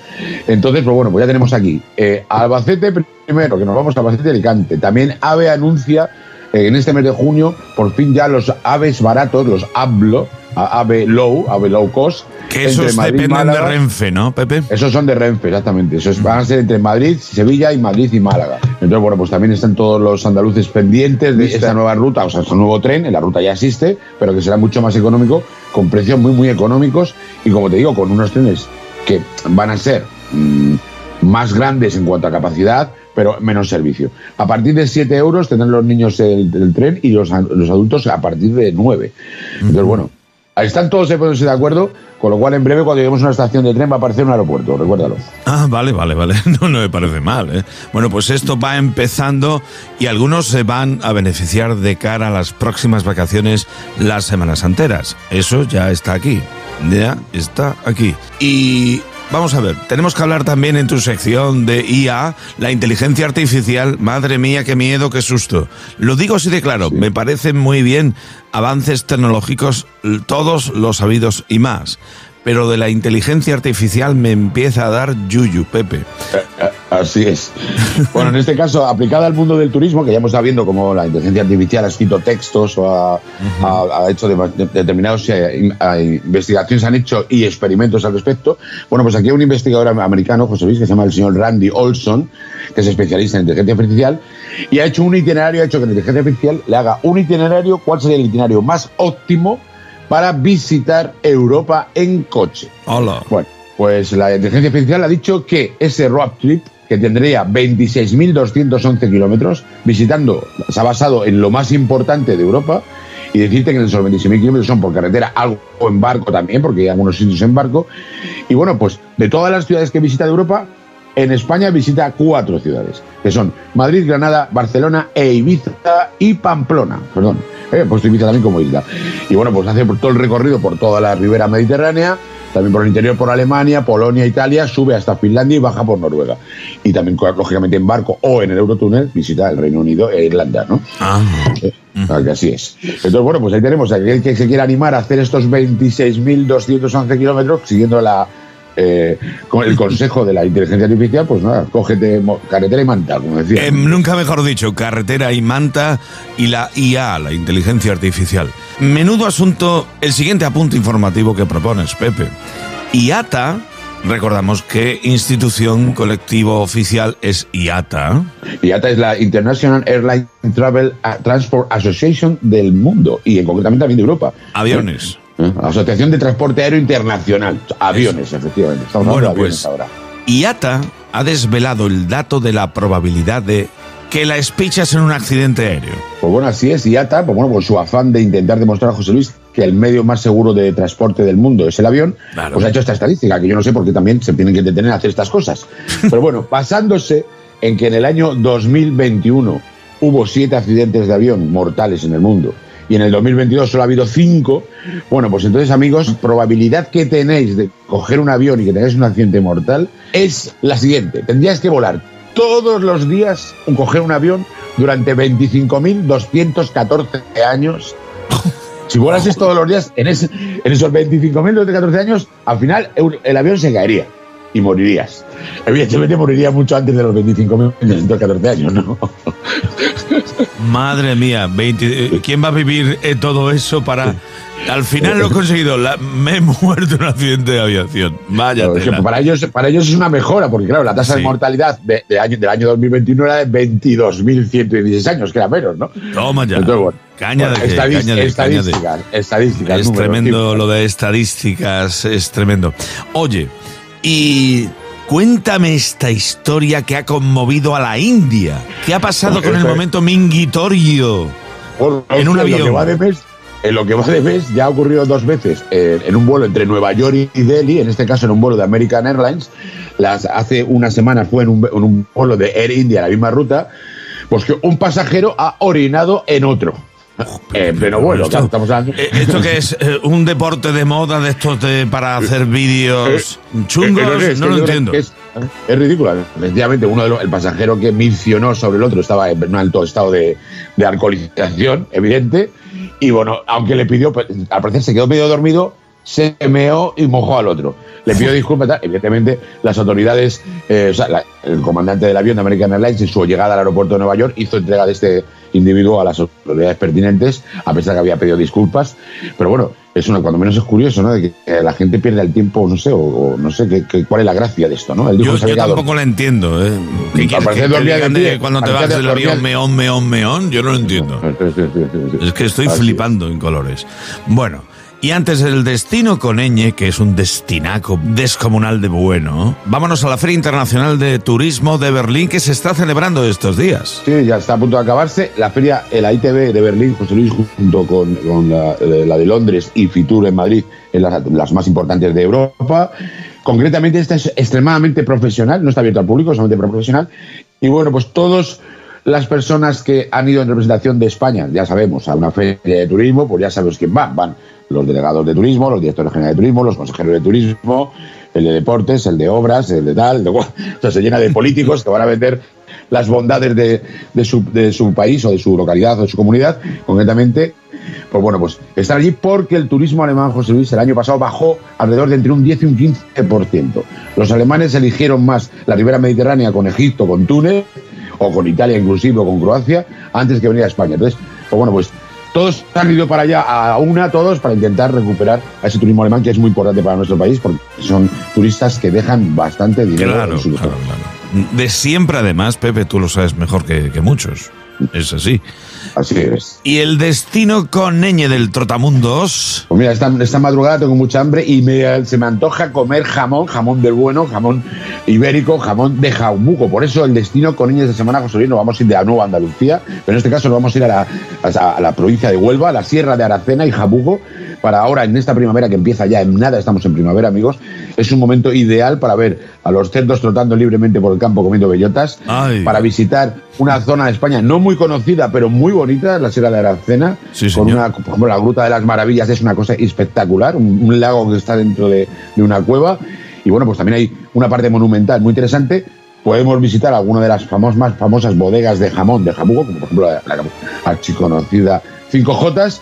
Entonces, pues bueno, pues ya tenemos aquí eh, Albacete primero, que nos vamos a Albacete Alicante. También AVE anuncia eh, en este mes de junio, por fin ya los aves baratos, los ABLO, a AVE Low, AVE Low Cost. Que esos entre Madrid y dependen de Málaga. Renfe, ¿no, Pepe? Esos son de Renfe, exactamente. Esos van a ser entre Madrid, Sevilla y Madrid y Málaga. Entonces, bueno, pues también están todos los andaluces pendientes de esta nueva ruta, o sea, este nuevo tren, la ruta ya existe, pero que será mucho más económico, con precios muy, muy económicos y, como te digo, con unos trenes que van a ser mm, más grandes en cuanto a capacidad, pero menos servicio. A partir de 7 euros tendrán los niños el, el tren y los, los adultos a partir de 9. Entonces, bueno, están todos se ponerse de acuerdo, con lo cual en breve cuando lleguemos a una estación de tren va a aparecer un aeropuerto, recuérdalo. Ah, vale, vale, vale. No, no me parece mal. ¿eh? Bueno, pues esto va empezando y algunos se van a beneficiar de cara a las próximas vacaciones las semanas enteras. Eso ya está aquí. Ya está aquí. Y vamos a ver, tenemos que hablar también en tu sección de IA, la inteligencia artificial. Madre mía, qué miedo, qué susto. Lo digo así de claro, me parecen muy bien avances tecnológicos, todos los sabidos y más. Pero de la inteligencia artificial me empieza a dar yuyu, Pepe. Así es. Bueno, en este caso, aplicada al mundo del turismo, que ya hemos estado viendo cómo la inteligencia artificial ha escrito textos o ha, ha- ha hecho de- de- determinados eh, a- investigaciones, han hecho y experimentos al respecto. Bueno, pues aquí hay un investigador am- americano, José Luis, que se llama el señor Randy Olson, que es especialista en inteligencia artificial, y ha hecho un itinerario, ha hecho que la inteligencia artificial le haga un itinerario, cuál sería el itinerario más óptimo para visitar Europa en coche. Hola. Bueno, pues la inteligencia artificial ha dicho que ese road trip, que tendría 26.211 kilómetros, visitando, se ha basado en lo más importante de Europa, y decirte que esos 26.000 kilómetros son por carretera, algo en barco también, porque hay algunos sitios en barco. Y bueno, pues de todas las ciudades que visita de Europa, en España visita cuatro ciudades, que son Madrid, Granada, Barcelona e Ibiza y Pamplona. Perdón, he puesto Ibiza también como isla. Y bueno, pues hace todo el recorrido por toda la ribera mediterránea, también por el interior por Alemania, Polonia, Italia, sube hasta Finlandia y baja por Noruega. Y también, lógicamente, en barco o en el Eurotúnel visita el Reino Unido e Irlanda, ¿no? Eh, ah, que así es. Entonces, bueno, pues ahí tenemos a aquel que se quiera animar a hacer estos 26.211 kilómetros siguiendo la, eh, con el consejo de la inteligencia artificial, pues nada, cógete carretera y manta, como decía. Eh, nunca mejor dicho, carretera y manta y la IA, la inteligencia artificial. Menudo asunto, el siguiente apunte informativo que propones, Pepe. IATA, recordamos qué institución colectivo oficial es IATA. IATA es la International Airline Travel Transport Association del mundo y en concretamente también de Europa. Aviones. ¿Eh? Asociación de Transporte Aéreo Internacional. Aviones, efectivamente. Estamos Bueno, hablando de aviones pues ahora. IATA ha desvelado el dato de la probabilidad de que la espichas en un accidente aéreo. Pues bueno, así es. IATA, pues bueno, por su afán de intentar demostrar a José Luis que el medio más seguro de transporte del mundo es el avión, pues ha hecho esta estadística, que yo no sé por qué también se tienen que detener a hacer estas cosas. Pero bueno, basándose en que en el año 2021 hubo siete accidentes de avión mortales en el mundo y en el 2022 solo ha habido cinco, bueno, pues entonces amigos, probabilidad que tenéis de coger un avión y que tengáis un accidente mortal es la siguiente. Tendríais que volar todos los días, coger un avión durante 25.214 años. Si volases todos los días en, en esos 25.214 años, al final el avión se caería y morirías. Evidentemente moriría mucho antes de los 25.214 años, ¿no? Madre mía, 20 eh, ¿quién va a vivir eh, todo eso para... Al final lo he conseguido, la- me he muerto en un accidente de aviación. Vaya Claro, es que para ellos, para ellos es una mejora, porque claro, la tasa de mortalidad de, de año, del año 2021 era de 22.116 años, que era menos, ¿no? Toma ya. Entonces, bueno, Caña de qué, caña de- estadísticas, caña estadísticas, Es tremendo lo de estadísticas, es tremendo. Oye, y cuéntame esta historia que ha conmovido a la India. ¿Qué ha pasado con el momento minguitorio? Bueno, en un en lo que va de mes, en lo que va de mes ya ha ocurrido dos veces eh, en un vuelo entre Nueva York y Delhi, en este caso en un vuelo de American Airlines. Las, hace unas semanas fue en un, en un vuelo de Air India, la misma ruta, pues que un pasajero ha orinado en otro. En pleno vuelo, esto- claro, estamos hablando. Eh, ¿Esto que es? Eh, ¿Un deporte de moda de estos de, para hacer vídeos chungos? Eh, eh, es no lo entiendo. es ridículo. Efectivamente, uno de los, el pasajero que mencionó sobre el otro estaba en un alto estado de, de alcoholización, evidente. Y bueno, aunque le pidió, pues, al parecer se quedó medio dormido, se meó y mojó al otro. Le pidió disculpas, tal. evidentemente las autoridades, eh, o sea, la- el comandante del avión de American Airlines en su llegada al aeropuerto de Nueva York hizo entrega de este individuo a las autoridades pertinentes, a pesar de que había pedido disculpas. Pero bueno, es una, cuando menos es curioso, ¿no? De que eh, la gente pierde el tiempo, no sé, o, o no sé qué, qué- cuál es la gracia de esto, ¿no? Él dijo Yo, que tampoco lo entiendo. ¿eh? ¿Qué quieres que te de cuando te parecer del avión, meón, meón, meón? Yo no lo entiendo. Es que estoy Así flipando en colores. Bueno, y antes del destino con ñ, que es un destinaco descomunal de bueno, vámonos a la Feria Internacional de Turismo de Berlín que se está celebrando estos días. Sí, ya está a punto de acabarse. La feria, la ITV de Berlín, José Luis, junto con, eh, la de Londres y Fitur en Madrid, es las, más importantes de Europa. Concretamente, esta es extremadamente profesional, no está abierto al público, solamente profesional. Y bueno, pues todas las personas que han ido en representación de España, ya sabemos, a una feria de turismo, pues ya sabemos quién van. Van los delegados de turismo, los directores generales de turismo, los consejeros de turismo, el de deportes, el de obras, el de tal. de o se llena de políticos que van a vender las bondades de, de su, de su país o de su localidad o de su comunidad, concretamente. Pues bueno, pues están allí porque el turismo alemán, José Luis, el año pasado bajó alrededor de entre un 10 y un 15%. Los alemanes eligieron más la ribera mediterránea con Egipto, con Túnez, o con Italia inclusive, o con Croacia, antes que venir a España. Entonces, pues bueno, pues todos han ido para allá a una, todos, para intentar recuperar a ese turismo alemán que es muy importante para nuestro país porque son turistas que dejan bastante dinero Claro, en su claro, claro. De siempre, además, Pepe, tú lo sabes mejor que, que muchos. Es así. Así es. Y el destino con ñ del Trotamundos. Pues mira, esta, esta madrugada tengo mucha hambre y me- se me antoja comer jamón, jamón del bueno, jamón ibérico, jamón de jabugo. Por eso el destino con niños de semana, José Luis, nos vamos a ir de a nuevo a Andalucía, pero en este caso nos vamos a ir a la, a, a la provincia de Huelva, a la sierra de Aracena y Jabugo, para ahora, en esta primavera que empieza ya, en nada estamos en primavera, amigos, es un momento ideal para ver a los cerdos trotando libremente por el campo comiendo bellotas, para visitar una zona de España no muy conocida, pero muy bonita, la Sierra de Aracena, con una, por ejemplo, la Gruta de las Maravillas es una cosa espectacular, un, un lago que está dentro de, de una cueva, y bueno, pues también hay una parte monumental muy interesante. Podemos visitar alguna de las famos- más famosas bodegas de jamón de Jabugo, como por ejemplo la, la archiconocida 5J,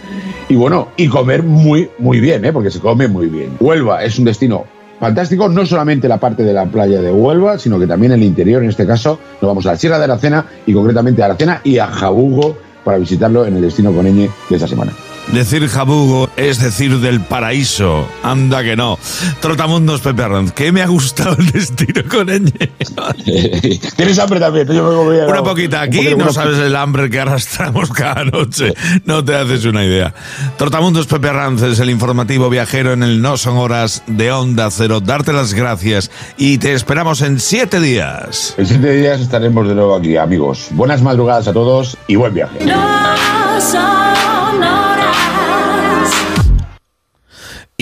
y bueno, y comer muy, muy bien, ¿eh? porque se come muy bien. Huelva es un destino fantástico, no solamente la parte de la playa de Huelva, sino que también el interior, en este caso, nos vamos a la Sierra de Aracena y concretamente a Aracena y a Jabugo para visitarlo en el destino con ñ de esta semana. Decir jabugo es decir del paraíso. Anda que no. Trotamundos Pepe Arranz, que me ha gustado el destino con ñ. Tienes hambre también, yo me comía Una poquita un aquí, poquito- no una- sabes el hambre que arrastramos cada noche. No te haces una idea. Trotamundos Pepe Arranz es el informativo viajero en el No Son Horas de Onda Cero. Darte las gracias y te esperamos en siete días. En siete días estaremos de nuevo aquí, amigos. Buenas madrugadas a todos y buen viaje.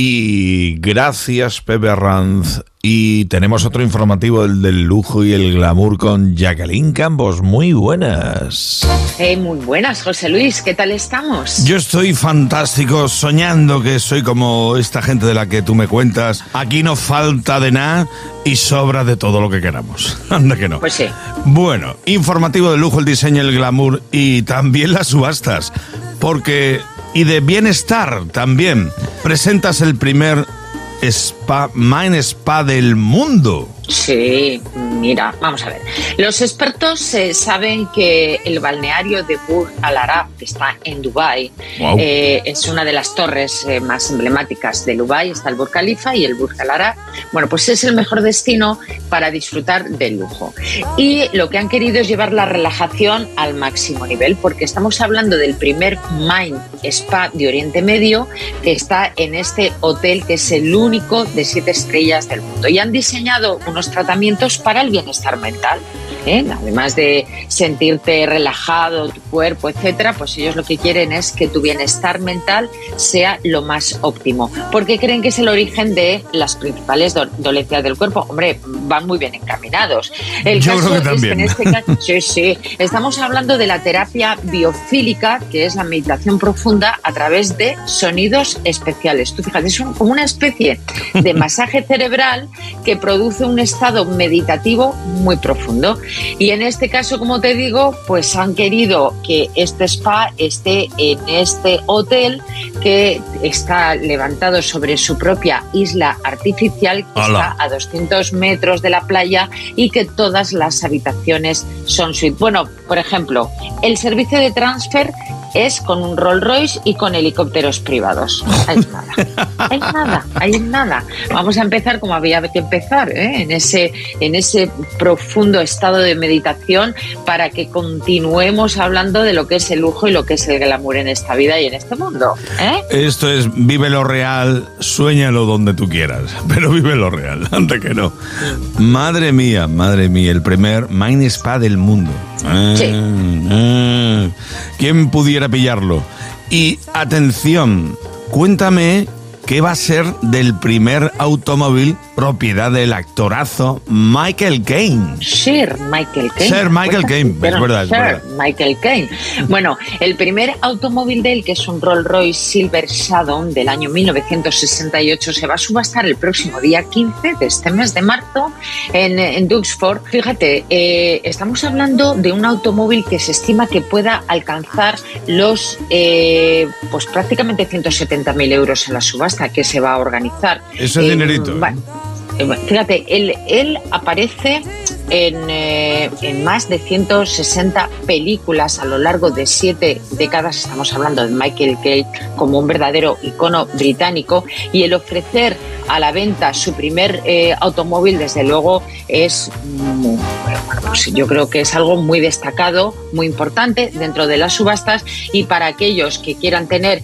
Y gracias, Pepe Arranz. Y tenemos otro informativo, el del lujo y el glamour con Jacqueline Campos. Muy buenas. Eh, muy buenas, José Luis, ¿qué tal estamos? Yo estoy fantástico, soñando que soy como esta gente de la que tú me cuentas. Aquí no falta de nada y sobra de todo lo que queramos. Anda que no. Pues sí. Bueno, informativo de lujo, el diseño, el glamour y también las subastas. Porque, y de bienestar también, presentas el primer spa, Mind Spa del mundo. Sí, mira, vamos a ver. Los expertos eh, saben que el balneario de Burj Al Arab, que está en Dubái, Guau. eh, es una de las torres eh, más emblemáticas de Dubái. Está el Burj Khalifa y el Burj Al Arab. Bueno, pues es el mejor destino para disfrutar del lujo. Y lo que han querido es llevar la relajación al máximo nivel, porque estamos hablando del primer Mind Spa de Oriente Medio que está en este hotel que es el único de siete estrellas del mundo. Y han diseñado unos tratamientos para el bienestar mental. ¿Eh? Además de sentirte relajado, tu cuerpo, etcétera, pues ellos lo que quieren es que tu bienestar mental sea lo más óptimo, porque creen que es el origen de las principales do- dolencias del cuerpo. Hombre, van muy bien encaminados. El Yo caso creo que es también. en este caso, sí, sí, estamos hablando de la terapia biofílica, que es la meditación profunda a través de sonidos especiales. Tú fíjate, es un- como una especie de masaje cerebral que produce un estado meditativo muy profundo. Y en este caso, como te digo, pues han querido que este spa esté en este hotel que está levantado sobre su propia isla artificial, que está a 200 metros de la playa y que todas las habitaciones son suite. Bueno, por ejemplo, el servicio de transfer es con un Rolls Royce y con helicópteros privados. Hay nada, hay nada, hay nada. Vamos a empezar como había que empezar, ¿eh? en, ese, en ese profundo estado de meditación para que continuemos hablando de lo que es el lujo y lo que es el glamour en esta vida y en este mundo. ¿eh? Esto es vive lo real, sueñalo donde tú quieras, pero vive lo real, ante que no. Madre mía, madre mía, el primer Mind Spa del mundo. Ah, Sí. ah. ¿Quién pudiera pillarlo? Y atención, cuéntame qué va a ser del primer automóvil propiedad del actorazo Michael Caine. Sir Michael Caine. Sir Michael Caine, es verdad, es Sir verdad. Michael Caine. Bueno, el primer automóvil de él, que es un Rolls Royce Silver Shadow del año 1968, se va a subastar el próximo día 15 de este mes de marzo en, en Duxford. Fíjate, eh, estamos hablando de un automóvil que se estima que pueda alcanzar los, eh, pues prácticamente 170.000 euros en la subasta que se va a organizar. Eso es Eh, dinerito. eh, bueno, Fíjate, él, él aparece en, eh, en más de 160 películas a lo largo de siete décadas. Estamos hablando de Michael Caine como un verdadero icono británico y el ofrecer a la venta su primer eh, automóvil, desde luego, es bueno, pues yo creo que es algo muy destacado, muy importante dentro de las subastas y para aquellos que quieran tener,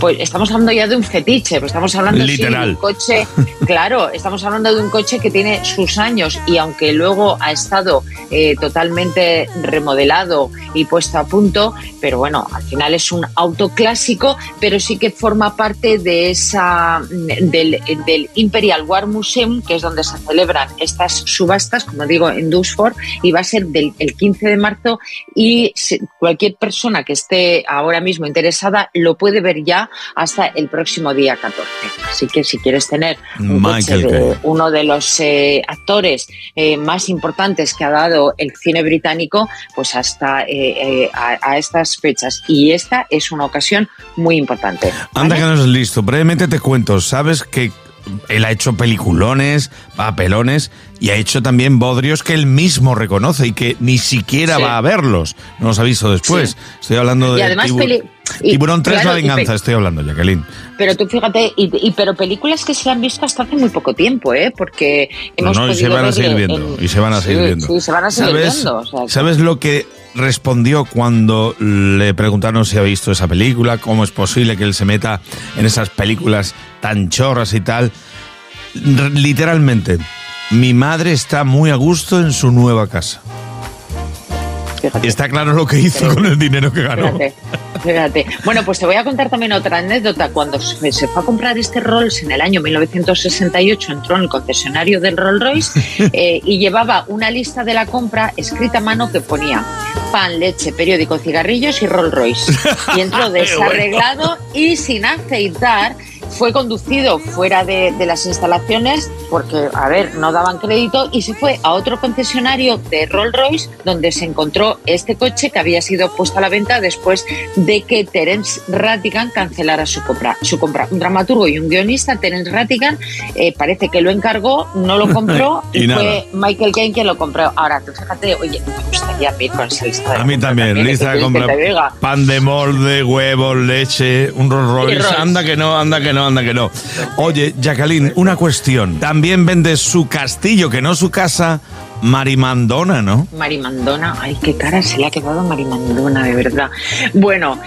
pues estamos hablando ya de un fetiche, pues estamos hablando sí, de un coche, claro, estamos hablando de un coche que tiene sus años y aunque luego ha estado eh, totalmente remodelado y puesto a punto, pero bueno, al final es un auto clásico, pero sí que forma parte de esa del, del Imperial War Museum, que es donde se celebran estas subastas, como digo, en Duxford, y va a ser del el 15 de marzo y cualquier persona que esté ahora mismo interesada lo puede ver ya hasta el próximo día 14. Así que si quieres tener un coche Michael de Caine. uno de los eh, actores eh, más importantes que ha dado el cine británico, pues hasta eh, a, a estas fechas. Y esta es una ocasión muy importante. Anda que no es listo. Brevemente te cuento. Sabes que él ha hecho peliculones, papelones y ha hecho también bodrios que él mismo reconoce y que ni siquiera Sí. va a verlos. No los ha visto después. Sí. Estoy hablando Y de además Tibu- y- Tiburón 3 claro, La Venganza. Estoy hablando, Jacqueline. Pero tú fíjate, y, y- pero películas que se han visto hasta hace muy poco tiempo, ¿eh? Porque hemos No, no, y se van a seguir viendo. en- Y se van a Sí, seguir viendo. Sí, se van a seguir ¿Sabes, viendo. o sea, que- ¿Sabes lo que respondió cuando le preguntaron si ha visto esa película? ¿Cómo es posible que él se meta en esas películas tan chorras y tal? Literalmente, mi madre está muy a gusto en su nueva casa. Y está claro lo que hizo con el dinero que ganó. Fíjate, fíjate. Bueno, pues te voy a contar también otra anécdota. Cuando se se fue a comprar este Rolls en el año 1968, entró en el concesionario del Rolls Royce eh, y llevaba una lista de la compra escrita a mano que ponía pan, leche, periódico, cigarrillos y Rolls Royce. Y entró desarreglado y sin aceitar. Fue conducido fuera de, de las instalaciones porque, a ver, no daban crédito y se fue a otro concesionario de Rolls Royce donde se encontró este coche que había sido puesto a la venta después de que Terence Rattigan cancelara su compra. Su compra. Un dramaturgo y un guionista, Terence Rattigan, eh, parece que lo encargó, no lo compró y, fue Michael Caine quien lo compró. Ahora, tú fíjate, oye, me gustaría ir con esa lista de A mí también, ¿qué lista de compra. Pan de molde, huevos, leche, un Rolls Royce. Rolls. Anda que no, anda que no, anda que no. Oye, Jacqueline, una cuestión. También vende su castillo, que no su casa, Marimandona, ¿no? Marimandona, ay, qué cara se le ha quedado Marimandona, de verdad. Bueno,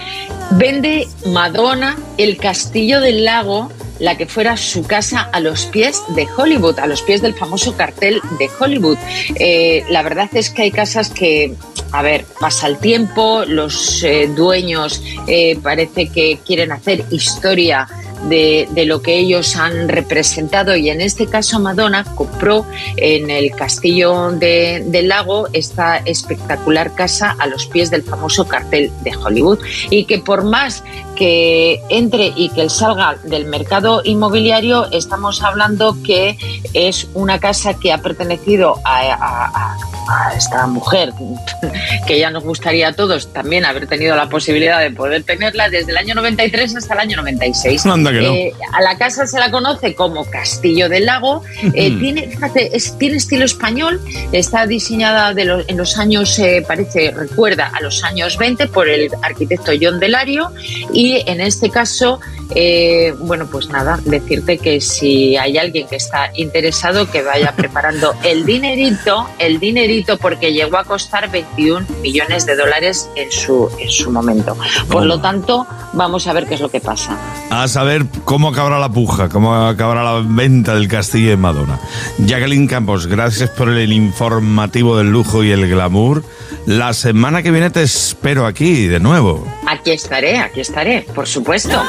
vende Madonna el castillo del lago, la que fuera su casa a los pies de Hollywood, a los pies del famoso cartel de Hollywood. Eh, la verdad es que hay casas que, a ver, pasa el tiempo, los eh, dueños eh, parece que quieren hacer historia de, lo que ellos han representado. Y en este caso Madonna compró en el castillo de- del lago esta espectacular casa a los pies del famoso cartel de Hollywood. Y que por más que entre y que salga del mercado inmobiliario estamos hablando que es una casa que ha pertenecido a, a- a a esta mujer, que ya nos gustaría a todos también haber tenido la posibilidad de poder tenerla desde el año 93 hasta el año 96. Anda que no. Eh, a la casa se la conoce como Castillo del Lago. Eh, tiene, fíjate, es- tiene estilo español, está diseñada de los- en los años, eh, parece, recuerda a los años 20 por el arquitecto John Delario y en este caso, eh, bueno, pues nada, decirte que si hay alguien que está interesado, que vaya preparando el dinerito, el dinerito, porque llegó a costar 21 millones de dólares en su, en su momento. Por lo tanto, vamos a ver qué es lo que pasa. A saber cómo acabará la puja, cómo acabará la venta del castillo de Madonna. Jacqueline Campos, gracias por el informativo del lujo y el glamour. La semana que viene te espero aquí de nuevo. Aquí estaré, aquí estaré, por supuesto.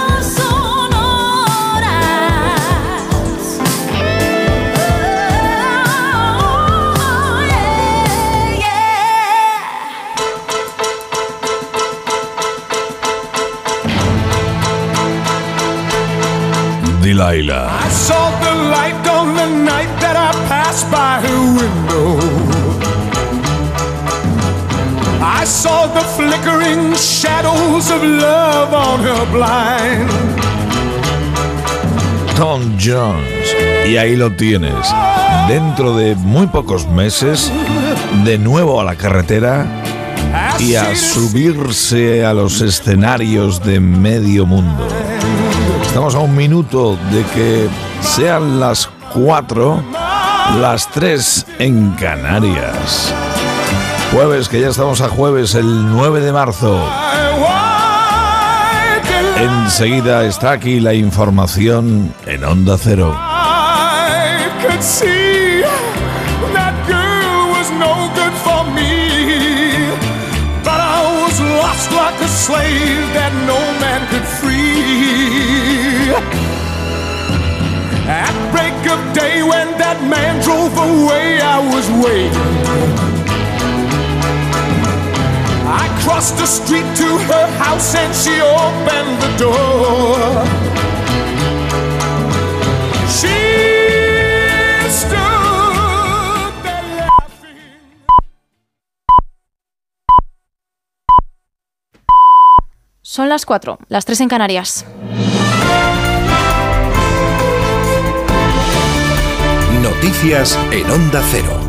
Delilah. I saw the flickering shadows of love on her blind. Tom Jones. Y ahí lo tienes. Dentro de muy pocos meses, de nuevo a la carretera y a subirse a los escenarios de medio mundo. Estamos a un minuto de que sean las cuatro, las tres en Canarias. Jueves, que ya estamos a jueves, el 9 de marzo. Enseguida está aquí la información en Onda Cero. At break of day, when that man drove away, I was waiting. Crossed the street to her house and she opened the door. She stood there Son las 4, las 3 en Canarias. Noticias en Onda Cero.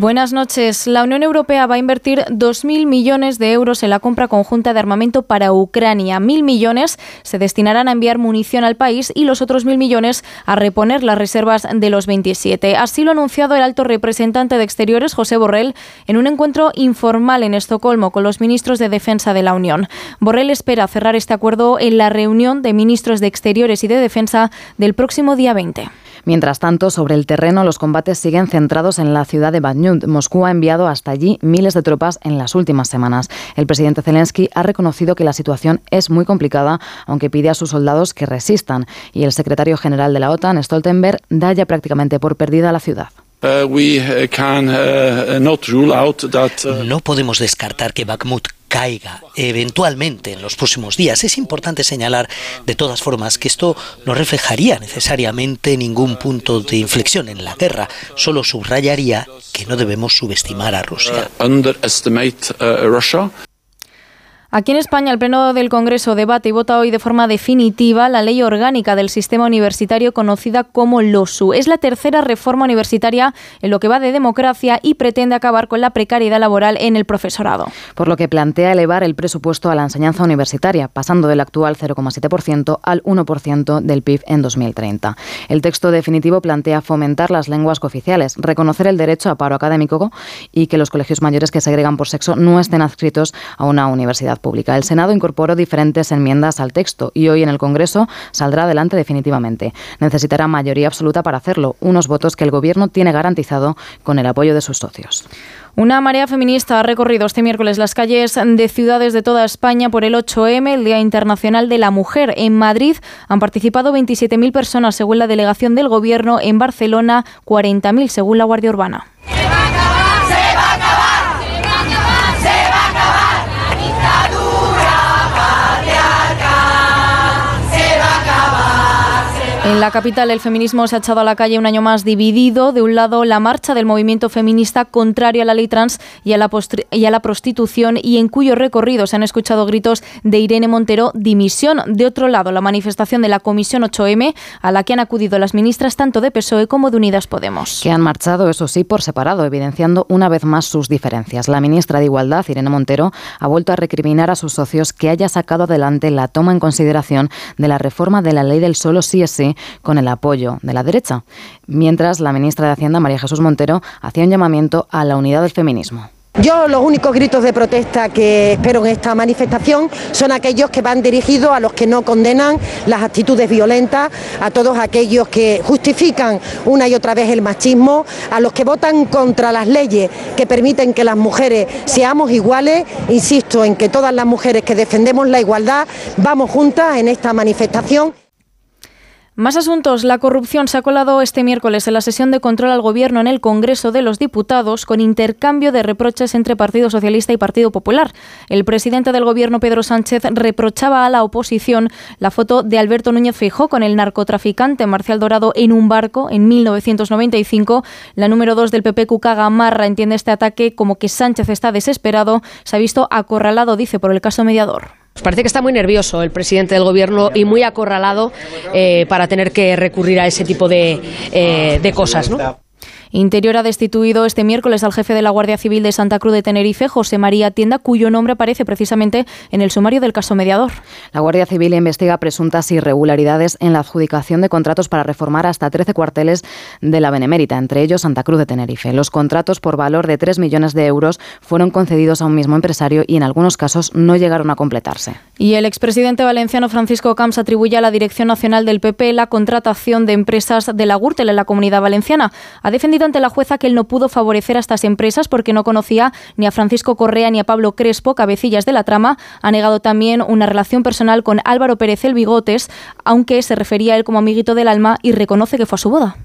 Buenas noches. La Unión Europea va a invertir 2.000 millones de euros en la compra conjunta de armamento para Ucrania. 1.000 millones se destinarán a enviar munición al país y los otros 1.000 millones a reponer las reservas de los 27. Así lo ha anunciado el alto representante de Exteriores, José Borrell, en un encuentro informal en Estocolmo con los ministros de Defensa de la Unión. Borrell espera cerrar este acuerdo en la reunión de ministros de Exteriores y de Defensa del próximo día 20. Mientras tanto, sobre el terreno, los combates siguen centrados en la ciudad de Bakhmut. Moscú ha enviado hasta allí miles de tropas en las últimas semanas. El presidente Zelensky ha reconocido que la situación es muy complicada, aunque pide a sus soldados que resistan. Y el secretario general de la OTAN, Stoltenberg, da ya prácticamente por perdida la ciudad. Uh, we uh, can not rule out that uh, No podemos descartar que Bakhmut caiga eventualmente en los próximos días. Es importante señalar, de todas formas, que esto no reflejaría necesariamente ningún punto de inflexión en la guerra, solo subrayaría que no debemos subestimar a Rusia. Aquí en España, el Pleno del Congreso debate y vota hoy de forma definitiva la ley orgánica del sistema universitario conocida como LOSU. Es la tercera reforma universitaria en lo que va de democracia y pretende acabar con la precariedad laboral en el profesorado. Por lo que plantea elevar el presupuesto a la enseñanza universitaria, pasando del actual 0,7% al 1% del PIB en 2030. El texto definitivo plantea fomentar las lenguas cooficiales, reconocer el derecho a paro académico y que los colegios mayores que segregan por sexo no estén adscritos a una universidad pública. El Senado incorporó diferentes enmiendas al texto y hoy en el Congreso saldrá adelante definitivamente. Necesitará mayoría absoluta para hacerlo, unos votos que el Gobierno tiene garantizado con el apoyo de sus socios. Una marea feminista ha recorrido este miércoles las calles de ciudades de toda España por el 8M, el Día Internacional de la Mujer. En Madrid han participado 27.000 personas según la delegación del Gobierno, en Barcelona 40.000 según la Guardia Urbana. En la capital, el feminismo se ha echado a la calle un año más dividido. De un lado, la marcha del movimiento feminista contrario a la ley trans y a la, y a la prostitución, y en cuyo recorrido se han escuchado gritos de Irene Montero, dimisión. De otro lado, la manifestación de la Comisión 8M, a la que han acudido las ministras tanto de PSOE como de Unidas Podemos. Que han marchado, eso sí, por separado, evidenciando una vez más sus diferencias. La ministra de Igualdad, Irene Montero, ha vuelto a recriminar a sus socios que haya sacado adelante la toma en consideración de la reforma de la ley del solo sí es sí con el apoyo de la derecha, mientras la ministra de Hacienda, María Jesús Montero, hacía un llamamiento a la unidad del feminismo. Yo los únicos gritos de protesta que espero en esta manifestación son aquellos que van dirigidos a los que no condenan las actitudes violentas, a todos aquellos que justifican una y otra vez el machismo, a los que votan contra las leyes que permiten que las mujeres seamos iguales. Insisto en que todas las mujeres que defendemos la igualdad vamos juntas en esta manifestación. Más asuntos. La corrupción se ha colado este miércoles en la sesión de control al Gobierno en el Congreso de los Diputados con intercambio de reproches entre Partido Socialista y Partido Popular. El presidente del Gobierno, Pedro Sánchez, reprochaba a la oposición la foto de Alberto Núñez Feijóo con el narcotraficante Marcial Dorado en un barco en 1995. La número dos del PP, Cuca Gamarra, entiende este ataque como que Sánchez está desesperado. Se ha visto acorralado, dice, por el caso mediador. Parece que está muy nervioso el presidente del gobierno y muy acorralado eh, para tener que recurrir a ese tipo de, eh, de cosas. ¿no? Interior ha destituido este miércoles al jefe de la Guardia Civil de Santa Cruz de Tenerife, José María Tienda, cuyo nombre aparece precisamente en el sumario del caso mediador. La Guardia Civil investiga presuntas irregularidades en la adjudicación de contratos para reformar hasta 13 cuarteles de la Benemérita, entre ellos Santa Cruz de Tenerife. Los contratos por valor de 3 millones de euros fueron concedidos a un mismo empresario y en algunos casos no llegaron a completarse. Y el expresidente valenciano Francisco Camps atribuye a la Dirección Nacional del PP la contratación de empresas de la Gürtel en la comunidad valenciana. Ha defendido ante la jueza que él no pudo favorecer a estas empresas porque no conocía ni a Francisco Correa ni a Pablo Crespo, cabecillas de la trama. Ha negado también una relación personal con Álvaro Pérez el Bigotes, aunque se refería a él como amiguito del alma y reconoce que fue a su boda.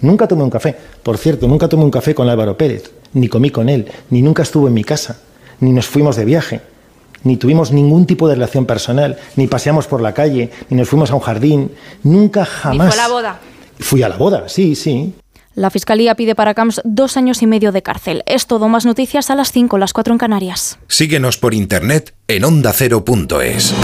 Nunca tomé un café. Por cierto, nunca tomé un café con Álvaro Pérez, ni comí con él, ni nunca estuvo en mi casa, ni nos fuimos de viaje, ni tuvimos ningún tipo de relación personal, ni paseamos por la calle, ni nos fuimos a un jardín. Nunca jamás. fue a la boda. Fui a la boda, sí, sí. La Fiscalía pide para Camps dos años y medio de cárcel. Es todo, más noticias a las 5, las 4 en Canarias. Síguenos por internet en ondacero.es.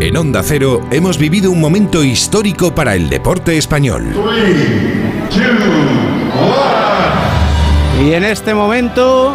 En Onda Cero hemos vivido un momento histórico para el deporte español. Y en este momento,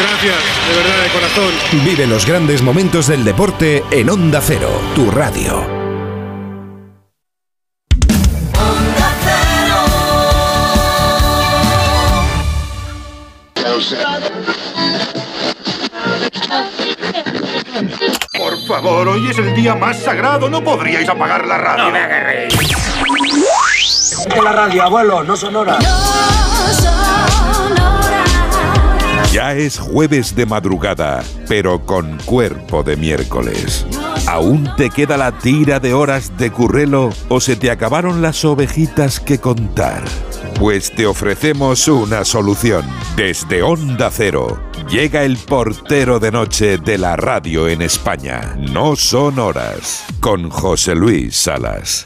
Gracias, de verdad, de corazón. Vive los grandes momentos del deporte en Onda Cero, tu radio. Por favor, hoy es el día más sagrado. ¿No podríais apagar la radio? De la radio, abuelo, no sonora. Ya es jueves de madrugada, pero con cuerpo de miércoles. ¿Aún te queda la tira de horas de currelo o se te acabaron las ovejitas que contar? Pues te ofrecemos una solución. Desde Onda Cero llega el portero de noche de la radio en España. No son horas. Con José Luis Salas.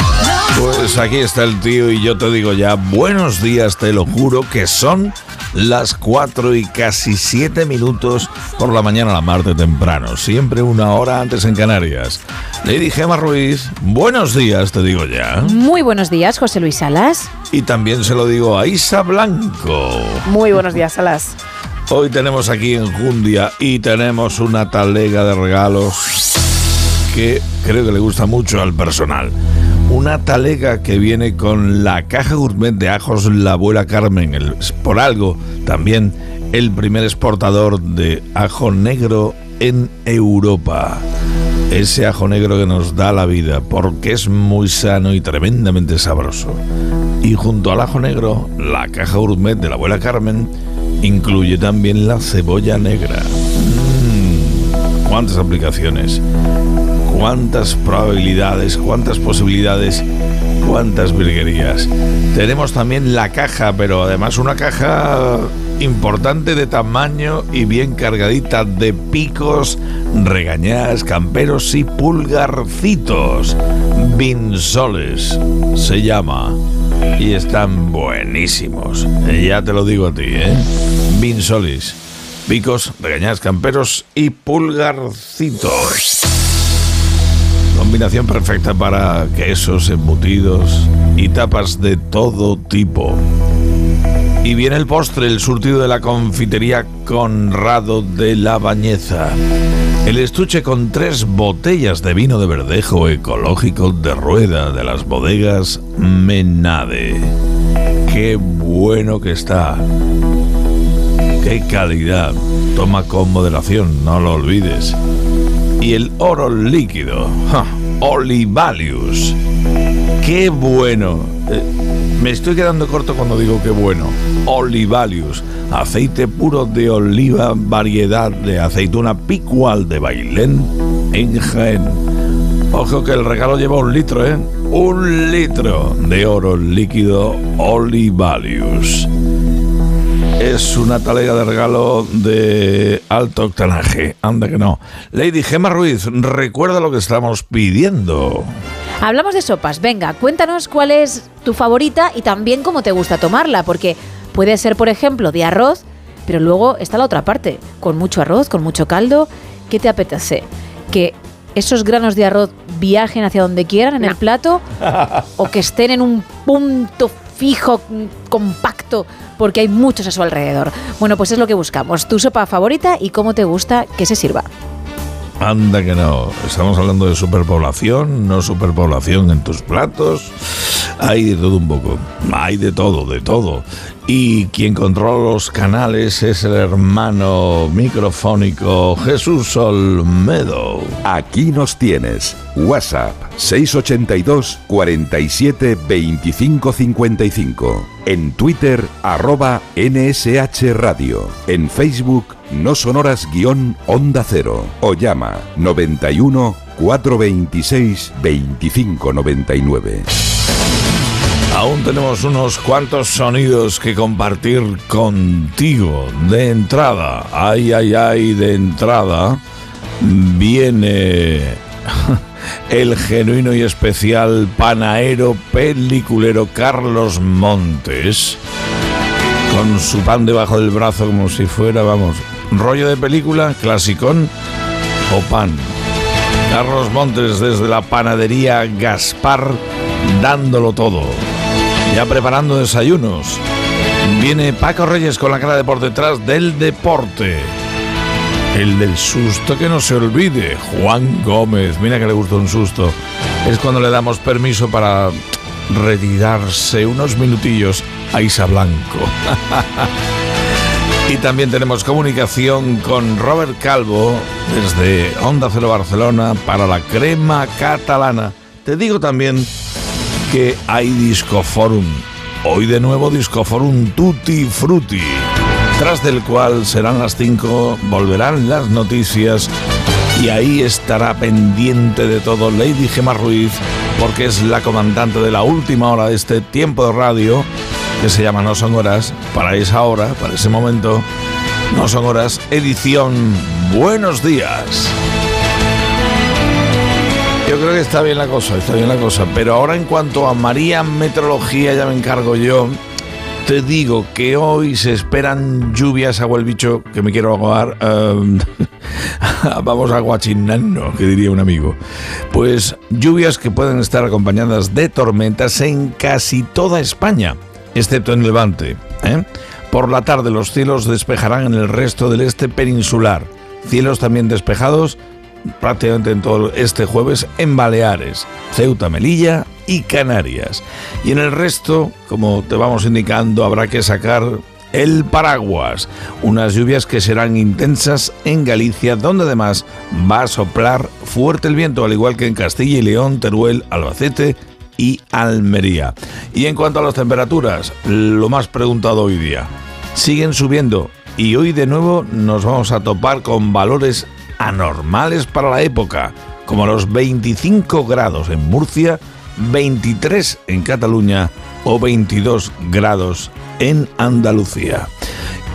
Pues aquí está el tío y yo te digo ya, buenos días, te lo juro, que son las 4 y casi 7 minutos por la mañana a la Marte temprano, siempre una hora antes en Canarias. Lady Gema Ruiz, buenos días, te digo ya. Muy buenos días, José Luis Salas. Y también se lo digo a Isa Blanco. Muy buenos días, Salas. Hoy tenemos aquí en Jundia y tenemos una talega de regalos que creo que le gusta mucho al personal. Una talega que viene con la caja gourmet de ajos La Abuela Carmen, por algo también el primer exportador de ajo negro en Europa. ese ajo negro que nos da la vida, porque es muy sano y tremendamente sabroso. Y junto al ajo negro, la caja gourmet de la abuela Carmen incluye también la cebolla negra. Mm, ¿Cuántas aplicaciones? ¿Cuántas probabilidades? ¿Cuántas posibilidades? ¿Cuántas virguerías? Tenemos también la caja, pero además una caja importante de tamaño y bien cargadita de picos, regañás, camperos y pulgarcitos. Vinsoles se llama. Y están buenísimos. Ya te lo digo a ti, ¿eh? Vinsolis. Picos, regañás, camperos y pulgarcitos. Combinación perfecta para quesos, embutidos y tapas de todo tipo. Y viene el postre, el surtido de la confitería Conrado de la Bañeza. El estuche con tres botellas de vino de verdejo ecológico de rueda de las bodegas Menade. Qué bueno que está. Qué calidad. Toma con moderación, no lo olvides. Y el oro líquido. ¡Ja! Olivalius. Qué bueno. Eh, me estoy quedando corto cuando digo qué bueno. Olivalius, aceite puro de oliva, variedad de aceituna picual de Bailén en Jaén. Ojo que el regalo lleva un litro, ¿eh? Un litro de oro líquido Olivalius. Es una talega de regalo de alto octanaje. Anda que no. Lady Gemma Ruiz, recuerda lo que estamos pidiendo. Hablamos de sopas. Venga, cuéntanos cuál es tu favorita y también cómo te gusta tomarla, porque puede ser, por ejemplo, de arroz, pero luego está la otra parte, con mucho arroz, con mucho caldo. ¿Qué te apetece? Que esos granos de arroz viajen hacia donde quieran en el plato o que estén en un punto fijo, compacto, porque hay muchos a su alrededor. Bueno, pues es lo que buscamos. Tu sopa favorita y cómo te gusta que se sirva. Anda que no. Estamos hablando de superpoblación, no superpoblación en tus platos. Hay de todo un poco. Hay de todo, de todo. Y quien controla los canales es el hermano microfónico Jesús Olmedo. Aquí nos tienes. WhatsApp 682 47 25 55. En Twitter, arroba NSH Radio. En Facebook, no sonoras guion Onda Cero. O llama 91 426 25 99. Aún tenemos unos cuantos sonidos que compartir contigo. De entrada, ay, ay, ay, de entrada, viene el genuino y especial panaero peliculero Carlos Montes, con su pan debajo del brazo como si fuera, vamos, rollo de película, clasicón o pan. Carlos Montes desde la panadería Gaspar, dándolo todo ya preparando desayunos. Viene Paco Reyes con la cara de por detrás del deporte. El del susto que no se olvide, Juan Gómez. Mira que le gusta un susto. Es cuando le damos permiso para retirarse unos minutillos a Isa Blanco. y también tenemos comunicación con Robert Calvo desde Onda Cero Barcelona para la crema catalana. Te digo también que hay Discoforum. Hoy de nuevo Discoforum Tutti Frutti, tras del cual serán las 5, volverán las noticias y ahí estará pendiente de todo Lady Gemma Ruiz, porque es la comandante de la última hora de este tiempo de radio, que se llama No Son Horas, para esa hora, para ese momento. No Son Horas, edición Buenos Días. Yo creo que está bien la cosa, está bien la cosa. Pero ahora en cuanto a María Meteorología, ya me encargo yo. Te digo que hoy se esperan lluvias, hago el bicho que me quiero ahogar. um, vamos a guachinando, que diría un amigo. Pues lluvias que pueden estar acompañadas de tormentas en casi toda España, excepto en Levante. ¿eh? Por la tarde los cielos despejarán en el resto del este peninsular. Cielos también despejados prácticamente en todo este jueves en Baleares, Ceuta, Melilla y Canarias. Y en el resto, como te vamos indicando, habrá que sacar el paraguas. Unas lluvias que serán intensas en Galicia, donde además va a soplar fuerte el viento, al igual que en Castilla y León, Teruel, Albacete y Almería. Y en cuanto a las temperaturas, lo más preguntado hoy día, siguen subiendo y hoy de nuevo nos vamos a topar con valores anormales para la época, como los 25 grados en Murcia, 23 en Cataluña o 22 grados en Andalucía.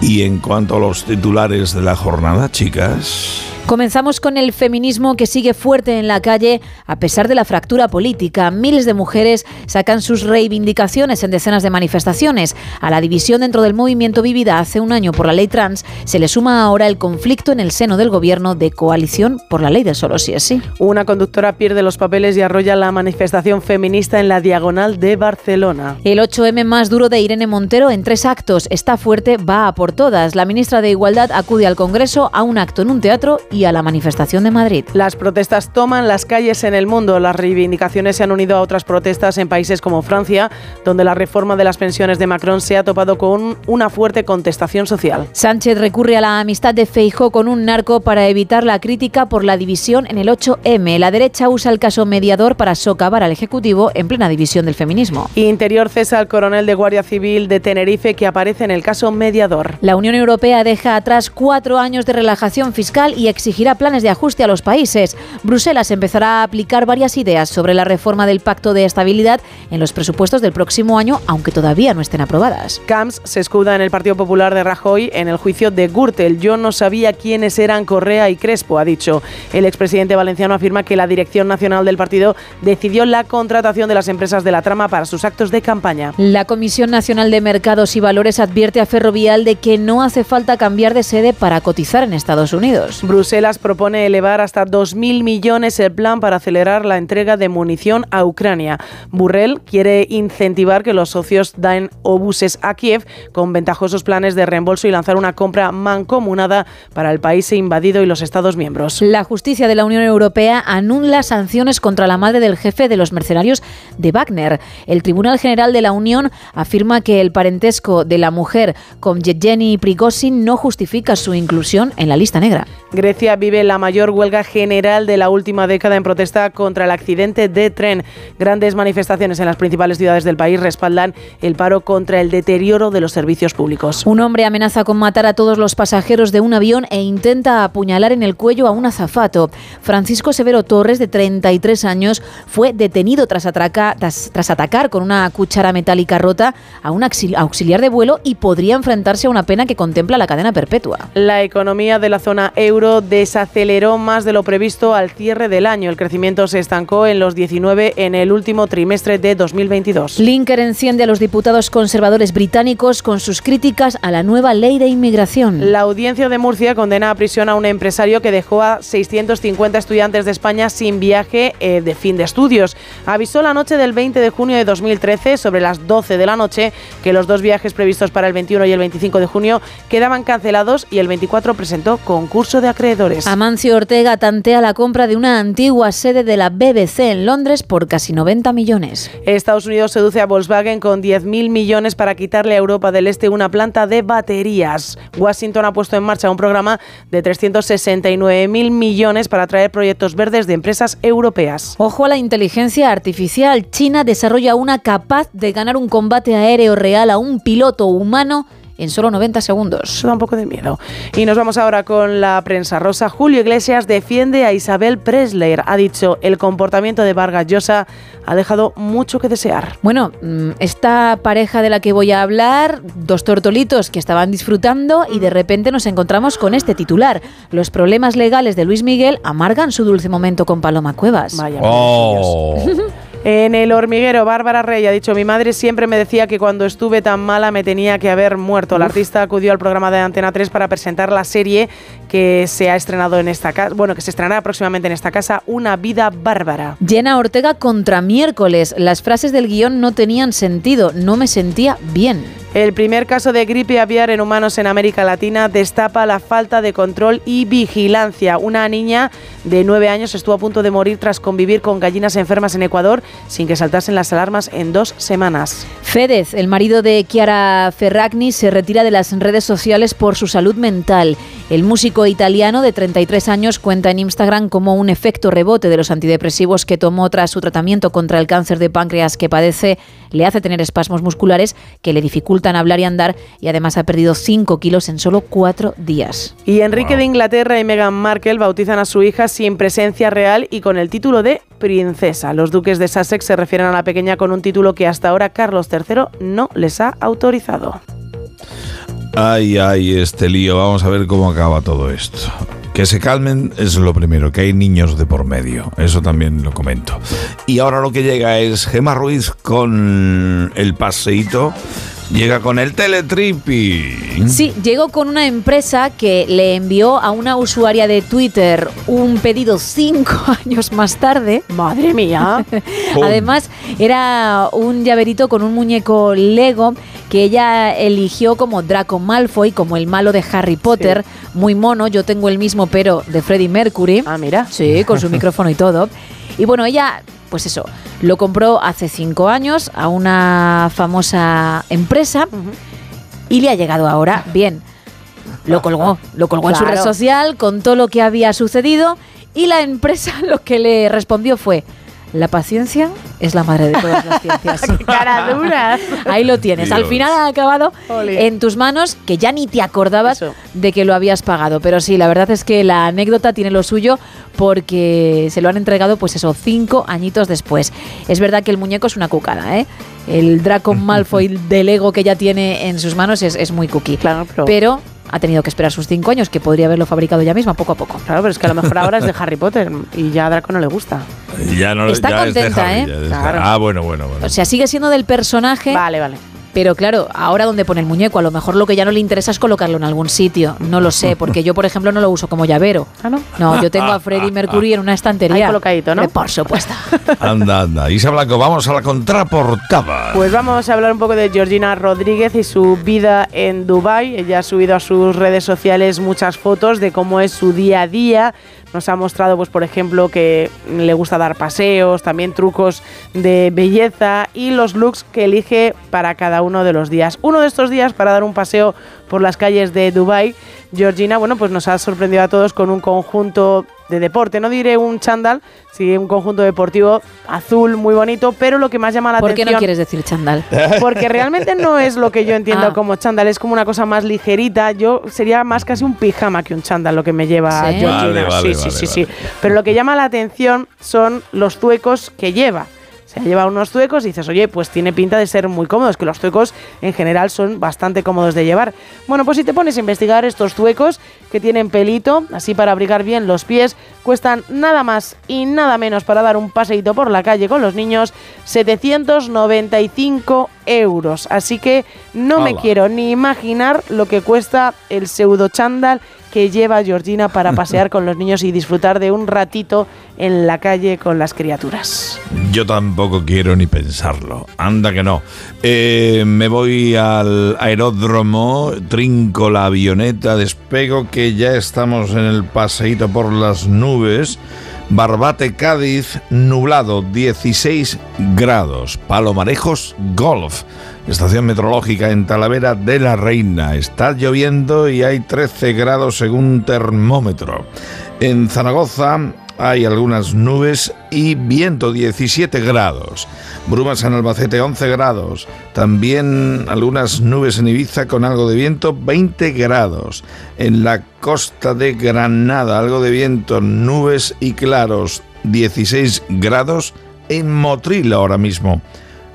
Y en cuanto a los titulares de la jornada, chicas... Comenzamos con el feminismo que sigue fuerte en la calle a pesar de la fractura política. Miles de mujeres sacan sus reivindicaciones en decenas de manifestaciones. A la división dentro del movimiento vivida hace un año por la ley trans se le suma ahora el conflicto en el seno del gobierno de coalición por la ley del solo sí es sí. Una conductora pierde los papeles y arrolla la manifestación feminista en la diagonal de Barcelona. El 8M más duro de Irene Montero en tres actos. Está fuerte, va a por todas. La ministra de Igualdad acude al Congreso a un acto en un teatro y a la manifestación de Madrid. Las protestas toman las calles en el mundo. Las reivindicaciones se han unido a otras protestas en países como Francia, donde la reforma de las pensiones de Macron se ha topado con una fuerte contestación social. Sánchez recurre a la amistad de Feijó con un narco para evitar la crítica por la división en el 8M. La derecha usa el caso mediador para socavar al Ejecutivo en plena división del feminismo. Interior cesa al coronel de Guardia Civil de Tenerife que aparece en el caso mediador. La Unión Europea deja atrás cuatro años de relajación fiscal y exigirá planes de ajuste a los países. Bruselas empezará a aplicar varias ideas sobre la reforma del Pacto de Estabilidad en los presupuestos del próximo año, aunque todavía no estén aprobadas. Camps se escuda en el Partido Popular de Rajoy en el juicio de Gürtel. Yo no sabía quiénes eran Correa y Crespo, ha dicho. El expresidente valenciano afirma que la Dirección Nacional del partido decidió la contratación de las empresas de la trama para sus actos de campaña. La Comisión Nacional de Mercados y Valores advierte a Ferrovial de que no hace falta cambiar de sede para cotizar en Estados Unidos. Bruselas propone elevar hasta 2.000 millones el plan para acelerar la entrega de munición a Ucrania. Burrell quiere incentivar que los socios den obuses a Kiev con ventajosos planes de reembolso y lanzar una compra mancomunada para el país invadido y los Estados miembros. La justicia de la Unión Europea anula sanciones contra la madre del jefe de los mercenarios de Wagner. El Tribunal General de la Unión afirma que el parentesco de la mujer con Yevgeny Prigozhin no justifica su inclusión en la lista negra. Grecia vive la mayor huelga general de la última década en protesta contra el accidente de tren. Grandes manifestaciones en las principales ciudades del país respaldan el paro contra el deterioro de los servicios públicos. Un hombre amenaza con matar a todos los pasajeros de un avión e intenta apuñalar en el cuello a un azafato. Francisco Severo Torres, de 33 años, fue detenido tras, atraca- tras- tras atacar con una cuchara metálica rota a un auxil- auxiliar de vuelo y podría enfrentarse a una pena que contempla la cadena perpetua. La economía de la zona euro desaceleró más de lo previsto al cierre del año. El crecimiento se estancó en los 19 en el último trimestre de 2022. Linker enciende a los diputados conservadores británicos con sus críticas a la nueva ley de inmigración. La audiencia de Murcia condena a prisión a un empresario que dejó a 650 estudiantes de España sin viaje eh, de fin de estudios. Avisó la noche del 20 de junio de 2013, sobre las 12 de la noche, que los dos viajes previstos para el 21 y el 25 de junio quedaban cancelados y el 24 presentó concurso de acreedores. Amancio Ortega tantea la compra de una antigua sede de la BBC en Londres por casi 90 millones. Estados Unidos seduce a Volkswagen con 10.000 millones para quitarle a Europa del Este una planta de baterías. Washington ha puesto en marcha un programa de 369.000 millones para atraer proyectos verdes de empresas europeas. Ojo a la inteligencia artificial. China desarrolla una capaz de ganar un combate aéreo real a un piloto humano en solo 90 segundos. Eso da un poco de miedo. Y nos vamos ahora con la prensa rosa. Julio Iglesias defiende a Isabel Presley. Ha dicho, el comportamiento de Vargas Llosa ha dejado mucho que desear. Bueno, mm, esta pareja de la que voy a hablar, dos tortolitos que estaban disfrutando y de repente nos encontramos con este titular. Los problemas legales de Luis Miguel amargan su dulce momento con Paloma Cuevas. Vaya. Oh. En el hormiguero, Bárbara Rey ha dicho, mi madre siempre me decía que cuando estuve tan mala me tenía que haber muerto. La artista acudió al programa de Antena 3 para presentar la serie que se ha estrenado en esta casa, bueno, que se estrenará próximamente en esta casa, Una vida bárbara. Jenna Ortega contra miércoles. Las frases del guion no tenían sentido, no me sentía bien. El primer caso de gripe aviar en humanos en América Latina destapa la falta de control y vigilancia. Una niña de nueve años estuvo a punto de morir tras convivir con gallinas enfermas en Ecuador sin que saltasen las alarmas en dos semanas. Fedez, el marido de Chiara Ferragni, se retira de las redes sociales por su salud mental. El músico italiano de 33 años cuenta en Instagram como un efecto rebote de los antidepresivos que tomó tras su tratamiento contra el cáncer de páncreas que padece le hace tener espasmos musculares que le dificultan hablar y andar y además ha perdido 5 kilos en solo 4 días. Y Enrique de Inglaterra y Meghan Markle bautizan a su hija sin presencia real y con el título de princesa. Los duques de Sussex se refieren a la pequeña con un título que hasta ahora Carlos III no les ha autorizado. Ay, ay, este lío. Vamos a ver cómo acaba todo esto. Que se calmen es lo primero, que hay niños de por medio. Eso también lo comento. Y ahora lo que llega es Gema Ruiz con el paseíto. Llega con el teletripping. Sí, llegó con una empresa que le envió a una usuaria de Twitter un pedido cinco años más tarde. Madre mía. Además, era un llaverito con un muñeco Lego que ella eligió como Draco Malfoy, como el malo de Harry Potter. Muy mono, yo tengo el mismo, pero de Freddie Mercury. Ah, mira. Sí, con su micrófono y todo. Y bueno, ella, pues eso, lo compró hace cinco años a una famosa empresa y le ha llegado ahora. Bien, lo colgó, lo colgó en su red social con todo lo que había sucedido y la empresa lo que le respondió fue. La paciencia es la madre de todas las ciencias. ¡Qué cara dura! Ahí lo tienes. Al final ha acabado en tus manos que ya ni te acordabas de que lo habías pagado. Pero sí, la verdad es que la anécdota tiene lo suyo porque se lo han entregado, pues eso, cinco añitos después. Es verdad que el muñeco es una cucada, ¿eh? El Draco Malfoy de Lego que ya tiene en sus manos es, es muy cookie. Claro, pero... Pero ha tenido que esperar sus cinco años, que podría haberlo fabricado ya misma, poco a poco. Claro, pero es que a lo mejor ahora es de Harry Potter y ya a Draco no le gusta. Ya no, Está ya es de contenta, Harry, ¿eh? ya es de- Claro. Ah, bueno, bueno, bueno. O sea, sigue siendo del personaje. Vale, vale. Pero claro, ahora donde pone el muñeco, a lo mejor lo que ya no le interesa es colocarlo en algún sitio. No lo sé, porque yo, por ejemplo, no lo uso como llavero. Ah, no. No, yo tengo a Freddie Mercury en una estantería. Ahí colocadito, ¿no? Eh, Por supuesto. Anda, anda. Isa Blanco, vamos a la contraportada. Pues vamos a hablar un poco de Georgina Rodríguez y su vida en Dubai. Ella ha subido a sus redes sociales muchas fotos de cómo es su día a día. Nos ha mostrado, pues, por ejemplo, que le gusta dar paseos, también trucos de belleza y los looks que elige para cada uno de los días. Uno de estos días para dar un paseo por las calles de Dubai, Georgina, bueno, pues nos ha sorprendido a todos con un conjunto de deporte. No diré un chándal, sí un conjunto deportivo azul muy bonito, pero lo que más llama la ¿Por qué atención no quieres decir chandal? porque realmente no es lo que yo entiendo Ah. como chándal, es como una cosa más ligerita. Yo sería más casi un pijama que un chándal lo que me lleva ¿Sí? Georgina. Vale, vale, sí, sí, vale, sí, sí. vale. Pero lo que llama la atención son los zuecos que lleva. Se lleva unos zuecos y dices, oye, pues tiene pinta de ser muy cómodos, que los zuecos en general son bastante cómodos de llevar. Bueno, pues si te pones a investigar estos zuecos que tienen pelito, así para abrigar bien los pies, cuestan nada más y nada menos para dar un paseíto por la calle con los niños, 795 euros. Así que no me quiero ni imaginar lo que cuesta el pseudo chándal que lleva Georgina para pasear con los niños y disfrutar de un ratito en la calle con las criaturas. Yo tampoco quiero ni pensarlo. Anda que no. Eh, me voy al aeródromo, trinco la avioneta, despego que ya estamos en el paseíto por las nubes. Barbate, Cádiz, nublado, 16 grados. Palomarejos, Golf. Estación meteorológica en Talavera de la Reina. Está lloviendo y hay 13 grados según termómetro. En Zaragoza hay algunas nubes y viento 17 grados. Brumas en Albacete 11 grados. También algunas nubes en Ibiza con algo de viento 20 grados. En la costa de Granada algo de viento, nubes y claros 16 grados. En Motril ahora mismo.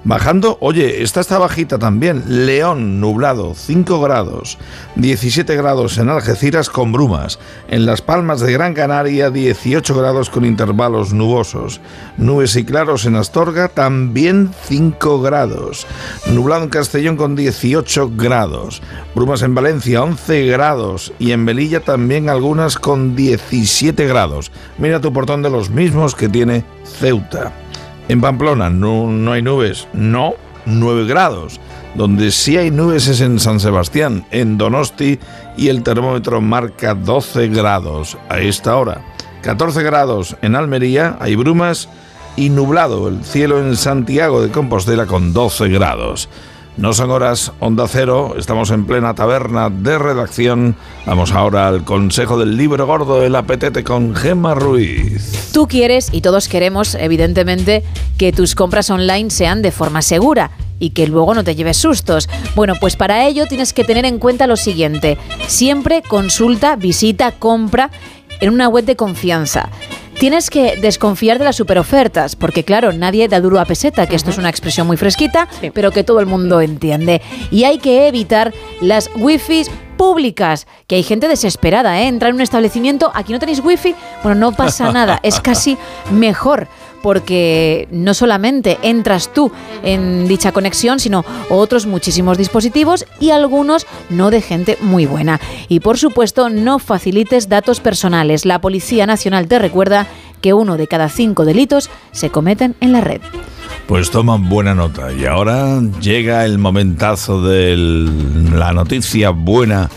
Bajando, oye, esta está bajita también. León, nublado, 5 grados. 17 grados en Algeciras con brumas. En Las Palmas de Gran Canaria, 18 grados con intervalos nubosos. Nubes y claros en Astorga, también 5 grados. Nublado en Castellón con 18 grados. Brumas en Valencia, 11 grados. Y en Melilla también algunas con 17 grados. Mira tu portón de los mismos que tiene Ceuta. En Pamplona no, no hay nubes. No, 9 grados. Donde sí hay nubes es en San Sebastián, en Donosti, y el termómetro marca 12 grados a esta hora. 14 grados en Almería, hay brumas y nublado el cielo en Santiago de Compostela con 12 grados. No son horas onda cero, estamos en plena taberna de redacción. Vamos ahora al consejo del libro gordo del apetete con Gemma Ruiz. Tú quieres, y todos queremos, evidentemente, que tus compras online sean de forma segura y que luego no te lleves sustos. Bueno, pues para ello tienes que tener en cuenta lo siguiente. Siempre consulta, visita, compra en una web de confianza. Tienes que desconfiar de las superofertas, porque claro, nadie da duro a peseta, que esto es una expresión muy fresquita, pero que todo el mundo entiende. Y hay que evitar las wifi públicas, que hay gente desesperada, ¿eh? Entrar en un establecimiento, aquí no tenéis wifi, bueno, no pasa nada, es casi mejor porque no solamente entras tú en dicha conexión, sino otros muchísimos dispositivos y algunos no de gente muy buena. Y por supuesto, no facilites datos personales. La Policía Nacional te recuerda que uno de cada cinco delitos se cometen en la red. Pues toman buena nota. Y ahora llega el momentazo de la noticia buena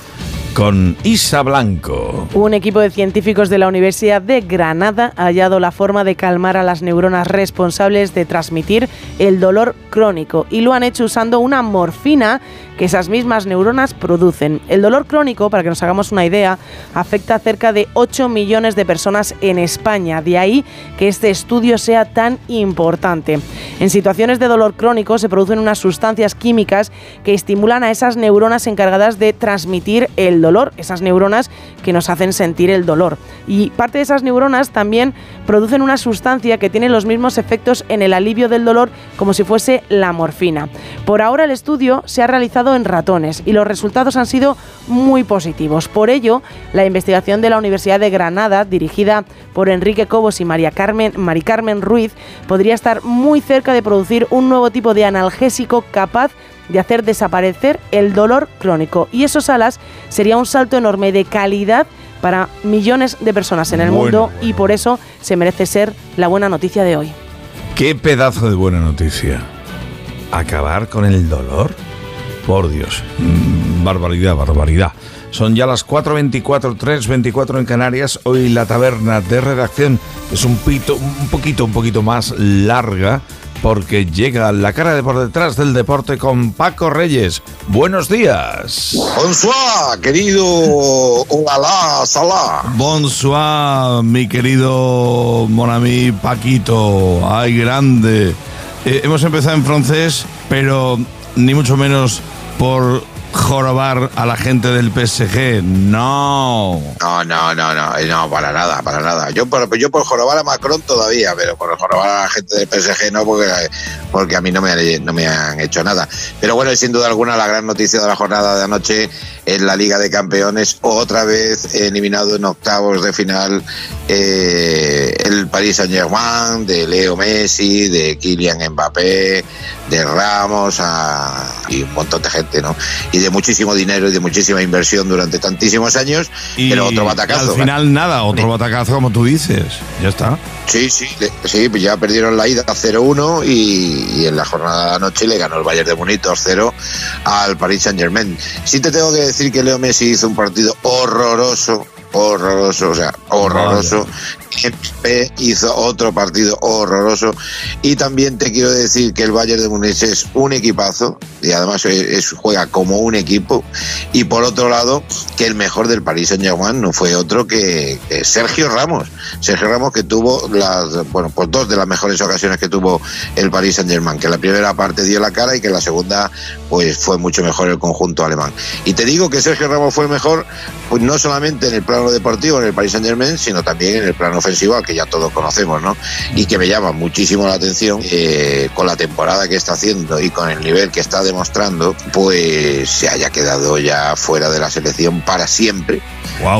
con Isa Blanco. Un equipo de científicos de la Universidad de Granada ha hallado la forma de calmar a las neuronas responsables de transmitir el dolor crónico y lo han hecho usando una morfina que esas mismas neuronas producen. El dolor crónico, para que nos hagamos una idea, afecta a cerca de 8 millones de personas en España. De ahí que este estudio sea tan importante. En situaciones de dolor crónico se producen unas sustancias químicas que estimulan a esas neuronas encargadas de transmitir el dolor, esas neuronas que nos hacen sentir el dolor. Y parte de esas neuronas también producen una sustancia que tiene los mismos efectos en el alivio del dolor como si fuese la morfina. Por ahora el estudio se ha realizado en ratones y los resultados han sido muy positivos. Por ello, la investigación de la Universidad de Granada, dirigida por Enrique Cobos y María Carmen, Mari Carmen Ruiz, podría estar muy cerca de producir un nuevo tipo de analgésico capaz de hacer desaparecer el dolor crónico. Y esos alas sería un salto enorme de calidad para millones de personas en el Bueno, mundo y por eso se merece ser la buena noticia de hoy. Qué pedazo de buena noticia. ¿Acabar con el dolor? Por Dios. Mm, barbaridad, barbaridad. Son ya las 4.24, 3.24 en Canarias. Hoy la taberna de redacción es un, pito, un poquito, un poquito más larga porque llega la cara de por detrás del deporte con Paco Reyes. Buenos días. Bonsoir, querido Ojalá Salah. Bonsoir, mi querido Monami Paquito. Ay, grande. Eh, hemos empezado en francés, pero ni mucho menos por jorobar a la gente del PSG. No. No, no, no, no, eh, no, para nada, para nada. Yo por, yo por jorobar a Macron todavía, pero por jorobar a la gente del PSG no, porque, porque a mí no me, han, no me han hecho nada. Pero bueno, sin duda alguna, la gran noticia de la jornada de anoche en la Liga de Campeones, otra vez eliminado en octavos de final eh, el Paris Saint-Germain, de Leo Messi, de Kylian Mbappé, de Ramos a- y un montón de gente, ¿no? De muchísimo dinero y de muchísima inversión durante tantísimos años, Y pero otro batacazo. Al final nada, otro batacazo como tú dices. Ya está. Sí, sí, sí, pues ya perdieron la ida 0-1 y, y en la jornada de anoche le ganó el Bayern de Múnich 2-0 al Paris Saint-Germain. Sí te tengo que decir que Leo Messi hizo un partido horroroso, horroroso, o sea, horroroso. Hizo otro partido horroroso. Y también te quiero decir que el Bayern de Múnich es un equipazo y además es- juega como un equipo. Y por otro lado que el mejor del Paris Saint Germain no fue otro que, Sergio Ramos. Sergio Ramos que tuvo las bueno pues dos de las mejores ocasiones que tuvo el Paris Saint Germain que la primera parte dio la cara y que la segunda pues fue mucho mejor el conjunto alemán. Y te digo que Sergio Ramos fue mejor pues no solamente en el plano deportivo en el Paris Saint Germain sino también en el plano ofensivo al que ya todos conocemos no y que me llama muchísimo la atención eh, con la temporada que está haciendo y con el nivel que está demostrando pues se haya quedado ya fuera de la selección para siempre.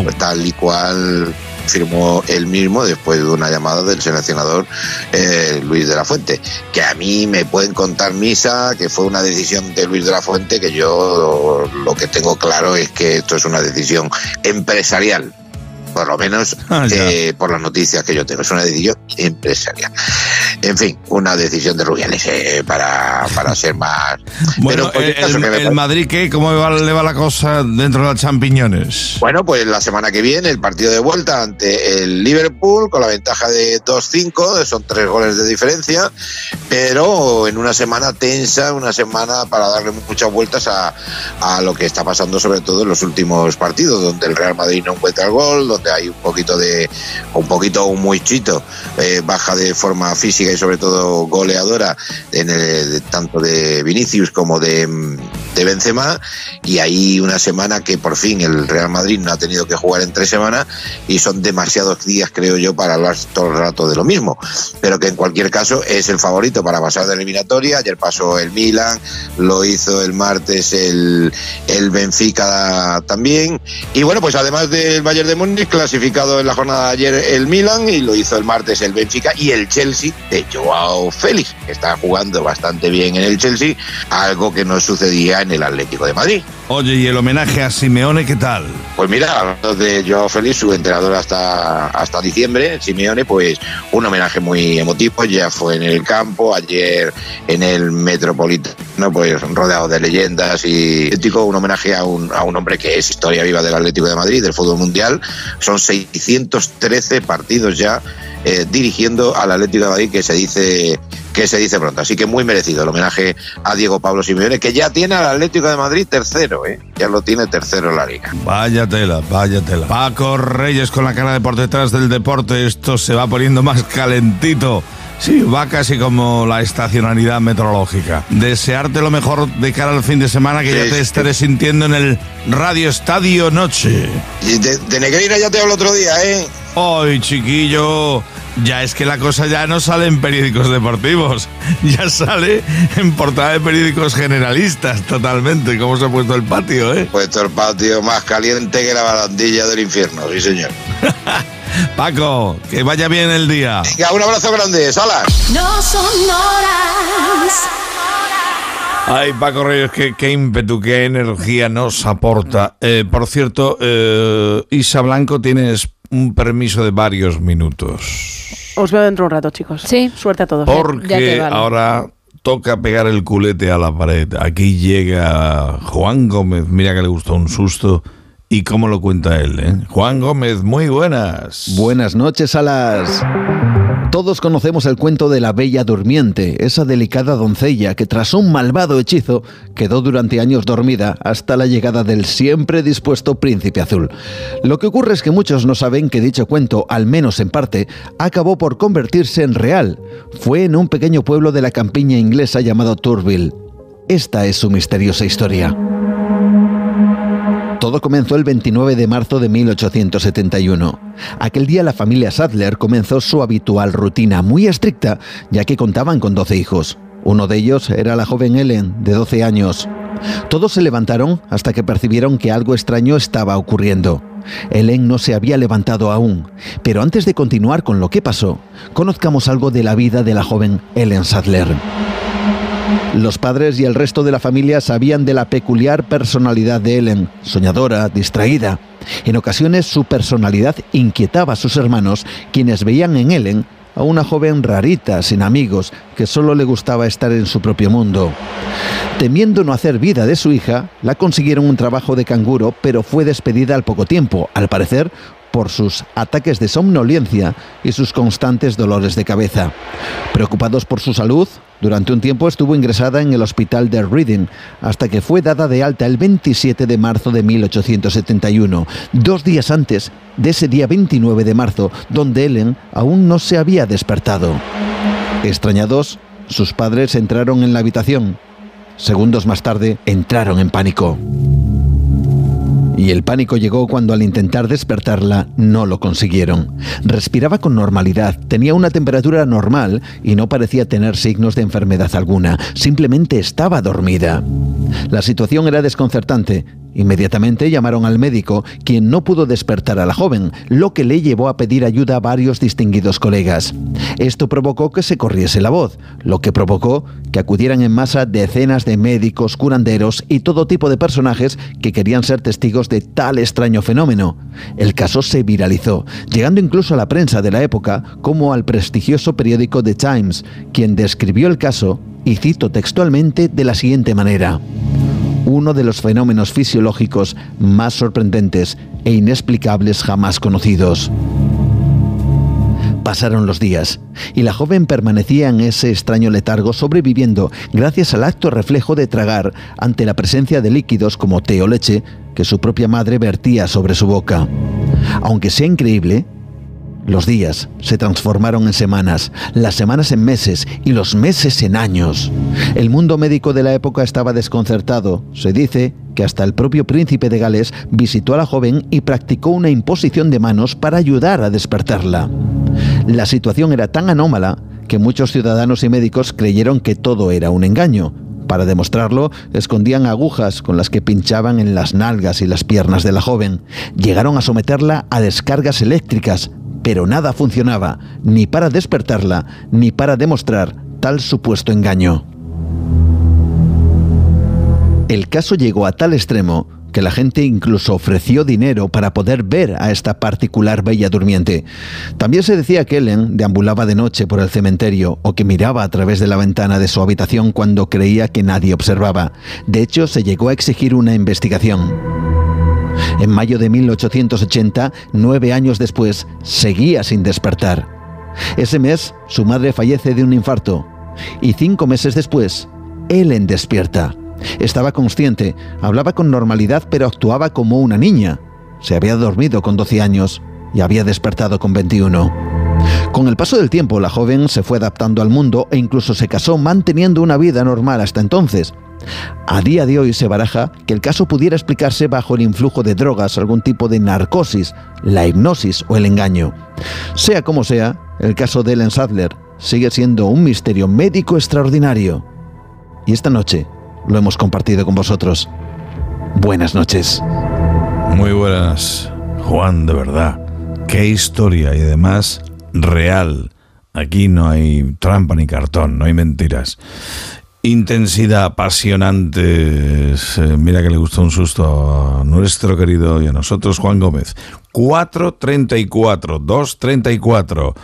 Pues tal y cual firmó él mismo después de una llamada del seleccionador eh, Luis de la Fuente que a mí me pueden contar misa que fue una decisión de Luis de la Fuente que yo lo que tengo claro es que esto es una decisión empresarial por lo menos Ah, eh, por las noticias que yo tengo. Es una decisión empresarial. En fin, una decisión de Rubiales eh, para, para ser más... Bueno, en cualquier el, Madrid, ¿qué? ¿Cómo va- le va la cosa dentro de las champiñones? Bueno, pues la semana que viene el partido de vuelta ante el Liverpool con la ventaja de 2-5, son tres goles de diferencia, pero en una semana tensa, una semana para darle muchas vueltas a, a lo que está pasando sobre todo en los últimos partidos, donde el Real Madrid no encuentra el gol, donde hay un poquito de, un poquito un muchito, eh, baja de forma física y sobre todo goleadora, en tanto de Vinicius como de, Benzema, y hay una semana que por fin el Real Madrid no ha tenido que jugar en tres semanas y son demasiados días, creo yo, para hablar todo el rato de lo mismo. Pero que en cualquier caso es el favorito para pasar de eliminatoria. Ayer pasó el Milan, lo hizo el martes el, el Benfica también. Y bueno, pues además del Bayern de Múnich, clasificado en la jornada de ayer el Milan y lo hizo el martes el Benfica y el Chelsea de Joao Félix, que está jugando bastante bien en el Chelsea, algo que no sucedía en el Atlético de Madrid. Oye, ¿y el homenaje a Simeone qué tal? Pues mira, de Joao Félix, su entrenador hasta, hasta diciembre, Simeone, pues un homenaje muy emotivo, ya fue en el campo, ayer en el Metropolitano, pues rodeado de leyendas y un homenaje a un, a un hombre que es historia viva del Atlético de Madrid, del fútbol mundial, son 613 partidos ya eh, dirigiendo al Atlético de Madrid que se dice que se dice pronto. Así que muy merecido el homenaje a Diego Pablo Simeone, que ya tiene al Atlético de Madrid tercero, ¿eh? ya lo tiene tercero en la liga. Vaya tela, vaya tela. Paco Reyes con la cara de por detrás del deporte, esto se va poniendo más calentito. Sí, va casi como la estacionalidad meteorológica. Desearte lo mejor de cara al fin de semana que ya te estaré sintiendo en el Radio Estadio Noche. Y de, de Negreira ya te hablo otro día, ¿eh? Ay, chiquillo, ya es que la cosa ya no sale en periódicos deportivos, ya sale en portada de periódicos generalistas totalmente, como se ha puesto el patio, ¿eh? Puesto el patio más caliente que la barandilla del infierno, sí señor. Paco, que vaya bien el día. Venga, un abrazo grande, Salas. No son horas. Ay, Paco Reyes, qué, qué ímpetu, qué energía nos aporta. Eh, por cierto, eh, Isa Blanco, tienes un permiso de varios minutos. Os veo dentro de un rato, chicos. Sí. Suerte a todos. ¿eh? Porque ahora toca pegar el culete a la pared. Aquí llega Juan Gómez, mira que le gustó un susto. ¿Y cómo lo cuenta él? eh? Juan Gómez, muy buenas. Buenas noches a las... Todos conocemos el cuento de la Bella Durmiente, esa delicada doncella que tras un malvado hechizo quedó durante años dormida hasta la llegada del siempre dispuesto príncipe azul. Lo que ocurre es que muchos no saben que dicho cuento, al menos en parte, acabó por convertirse en real. Fue en un pequeño pueblo de la campiña inglesa llamado Turville. Esta es su misteriosa historia. Todo comenzó el 29 de marzo de 1871. Aquel día la familia Sadler comenzó su habitual rutina, muy estricta, ya que contaban con 12 hijos. Uno de ellos era la joven Ellen, de 12 años. Todos se levantaron hasta que percibieron que algo extraño estaba ocurriendo. Ellen no se había levantado aún, pero antes de continuar con lo que pasó, conozcamos algo de la vida de la joven Ellen Sadler. Los padres y el resto de la familia sabían de la peculiar personalidad de Ellen, soñadora, distraída. En ocasiones su personalidad inquietaba a sus hermanos, quienes veían en Ellen a una joven rarita, sin amigos, que solo le gustaba estar en su propio mundo. Temiendo no hacer vida de su hija, la consiguieron un trabajo de canguro, pero fue despedida al poco tiempo, al parecer por sus ataques de somnolencia y sus constantes dolores de cabeza. Preocupados por su salud, durante un tiempo estuvo ingresada en el hospital de Reading, hasta que fue dada de alta el 27 de marzo de 1871, dos días antes de ese día 29 de marzo, donde Ellen aún no se había despertado. Extrañados, sus padres entraron en la habitación. Segundos más tarde, entraron en pánico. Y el pánico llegó cuando al intentar despertarla no lo consiguieron. Respiraba con normalidad, tenía una temperatura normal y no parecía tener signos de enfermedad alguna, simplemente estaba dormida. La situación era desconcertante Inmediatamente llamaron al médico, quien no pudo despertar a la joven, lo que le llevó a pedir ayuda a varios distinguidos colegas. Esto provocó que se corriese la voz, lo que provocó que acudieran en masa decenas de médicos, curanderos y todo tipo de personajes que querían ser testigos de tal extraño fenómeno. El caso se viralizó, llegando incluso a la prensa de la época como al prestigioso periódico The Times, quien describió el caso, y cito textualmente de la siguiente manera uno de los fenómenos fisiológicos más sorprendentes e inexplicables jamás conocidos. Pasaron los días y la joven permanecía en ese extraño letargo sobreviviendo gracias al acto reflejo de tragar ante la presencia de líquidos como té o leche que su propia madre vertía sobre su boca. Aunque sea increíble, los días se transformaron en semanas, las semanas en meses y los meses en años. El mundo médico de la época estaba desconcertado. Se dice que hasta el propio príncipe de Gales visitó a la joven y practicó una imposición de manos para ayudar a despertarla. La situación era tan anómala que muchos ciudadanos y médicos creyeron que todo era un engaño. Para demostrarlo, escondían agujas con las que pinchaban en las nalgas y las piernas de la joven. Llegaron a someterla a descargas eléctricas, pero nada funcionaba, ni para despertarla, ni para demostrar tal supuesto engaño. El caso llegó a tal extremo que la gente incluso ofreció dinero para poder ver a esta particular bella durmiente. También se decía que Ellen deambulaba de noche por el cementerio o que miraba a través de la ventana de su habitación cuando creía que nadie observaba. De hecho, se llegó a exigir una investigación. En mayo de 1880, nueve años después, seguía sin despertar. Ese mes, su madre fallece de un infarto. Y cinco meses después, Ellen despierta. Estaba consciente, hablaba con normalidad, pero actuaba como una niña. Se había dormido con 12 años y había despertado con 21. Con el paso del tiempo, la joven se fue adaptando al mundo e incluso se casó manteniendo una vida normal hasta entonces. A día de hoy se baraja que el caso pudiera explicarse bajo el influjo de drogas, algún tipo de narcosis, la hipnosis o el engaño. Sea como sea, el caso de Ellen Sadler sigue siendo un misterio médico extraordinario. Y esta noche lo hemos compartido con vosotros. Buenas noches. Muy buenas, Juan, de verdad. Qué historia y además real. Aquí no hay trampa ni cartón, no hay mentiras. Intensidad, apasionante. Eh, Mira que le gustó un susto a nuestro querido y a nosotros, Juan Gómez. 434, 234.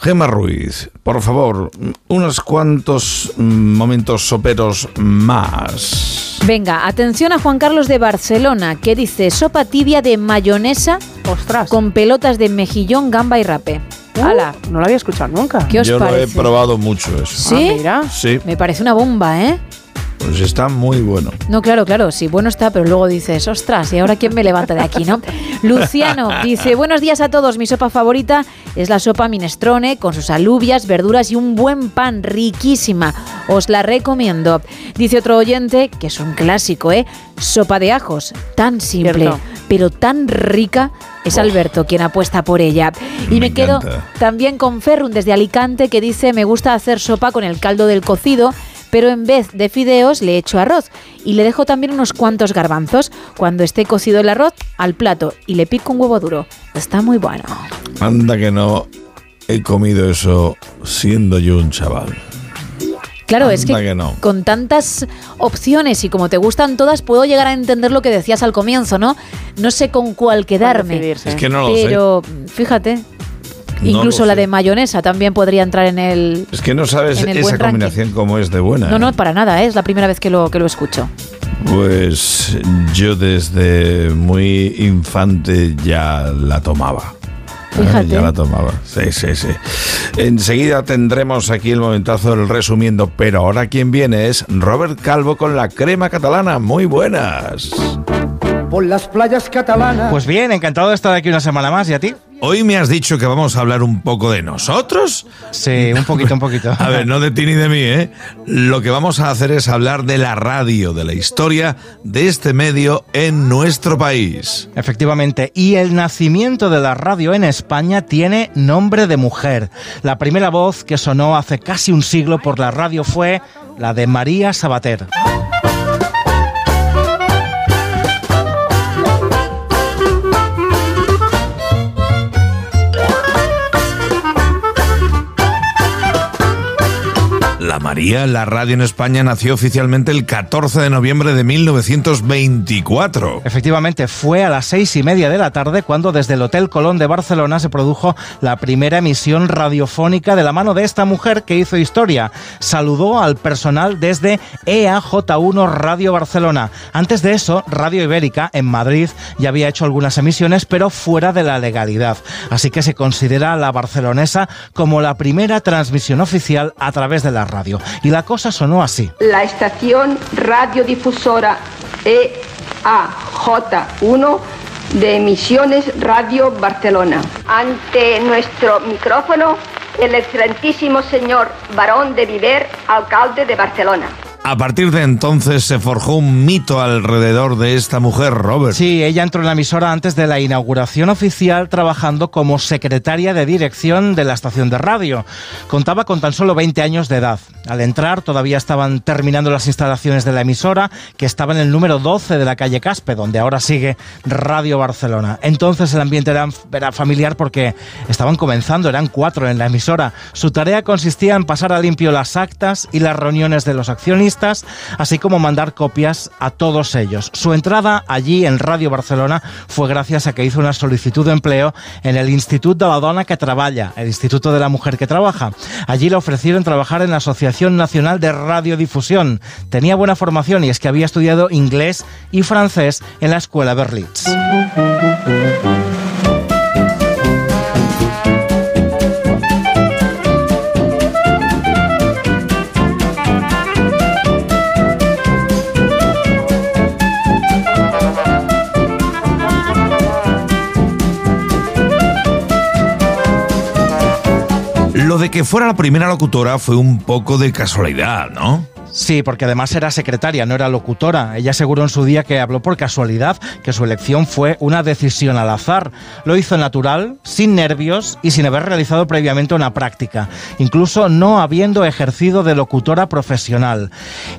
Gema Ruiz, por favor, unos cuantos momentos soperos más. Venga, atención a Juan Carlos de Barcelona, que dice sopa tibia de mayonesa con pelotas de mejillón, gamba y rape. ¡Hala! No lo había escuchado nunca. ¿Qué os Yo parece? lo he probado mucho eso. ¿Sí? Sí, Me parece una bomba, ¿eh? pues está muy bueno. No, claro, claro, sí, bueno está, pero luego dices, ostras, ¿y ahora quién me levanta de aquí, no? Luciano dice, buenos días a todos, mi sopa favorita es la sopa minestrone con sus alubias, verduras y un buen pan, riquísima, os la recomiendo. Dice otro oyente, que es un clásico, ¿eh? Sopa de ajos, tan simple, Cierto. Pero tan rica, es Alberto quien apuesta por ella. Y me, Me quedo también con Ferrun desde Alicante, que dice, me gusta hacer sopa con el caldo del cocido, pero en vez de fideos le echo arroz y le dejo también unos cuantos garbanzos. Cuando esté cocido el arroz, al plato y le pico un huevo duro. Está muy bueno. Anda que no he comido eso siendo yo un chaval. Claro, es que, no. con tantas opciones y como te gustan todas, puedo llegar a entender lo que decías al comienzo, ¿no? No sé con cuál quedarme. Es que no lo sé. pero fíjate, No incluso la sé. de mayonesa también podría entrar en el... Es que no sabes esa combinación cómo es de buena. No, ¿eh? no, para nada, ¿eh? es la primera vez que lo, que lo escucho. Pues yo desde muy infante ya la tomaba. Ya la tomaba. Sí, sí, sí. Enseguida tendremos aquí el momentazo del resumiendo, pero ahora quien viene es Robert Calvo con la crema catalana. Muy buenas. Por las playas catalanas. Pues bien, encantado de estar aquí una semana más. ¿Y a ti? Hoy me has dicho que vamos a hablar un poco de nosotros. Sí, un poquito, un poquito. A ver, no de ti ni de mí, ¿eh? Lo que vamos a hacer es hablar de la radio, de la historia de este medio en nuestro país. Efectivamente, y el nacimiento de la radio en España tiene nombre de mujer. La primera voz que sonó hace casi un siglo por la radio fue la de María Sabater. María, la radio en España nació oficialmente el 14 de noviembre de 1924. Efectivamente, fue a las seis y media de la tarde cuando desde el Hotel Colón de Barcelona se produjo la primera emisión radiofónica de la mano de esta mujer que hizo historia. Saludó al personal desde EAJ1 Radio Barcelona. Antes de eso, Radio Ibérica en Madrid ya había hecho algunas emisiones, pero fuera de la legalidad. Así que se considera a la barcelonesa como la primera transmisión oficial a través de la radio. Y la cosa sonó así. La estación radiodifusora E EAJ1 de Emisiones Radio Barcelona. Ante nuestro micrófono, el excelentísimo señor Barón de Viver, alcalde de Barcelona. A partir de entonces se forjó un mito alrededor de esta mujer, Robert. Sí, ella entró en la emisora antes de la inauguración oficial trabajando como secretaria de dirección de la estación de radio. Contaba con tan solo 20 años de edad. Al entrar todavía estaban terminando las instalaciones de la emisora, que estaba en el número 12 de la calle Caspe, donde ahora sigue Radio Barcelona. Entonces el ambiente era, familiar porque estaban comenzando, eran cuatro en la emisora. Su tarea consistía en pasar a limpio las actas y las reuniones de los accionistas así como mandar copias a todos ellos. Su entrada allí en Radio Barcelona fue gracias a que hizo una solicitud de empleo en el Instituto de la Dona que Trabaja, el Instituto de la Mujer que Trabaja. Allí le ofrecieron trabajar en la Asociación Nacional de Radiodifusión. Tenía buena formación y es que había estudiado inglés y francés en la Escuela Berlitz. Que fuera la primera locutora fue un poco de casualidad, ¿no? Sí, porque además era secretaria, no era locutora. Ella aseguró en su día que habló por casualidad, que su elección fue una decisión al azar. Lo hizo natural, sin nervios y sin haber realizado previamente una práctica, incluso no habiendo ejercido de locutora profesional.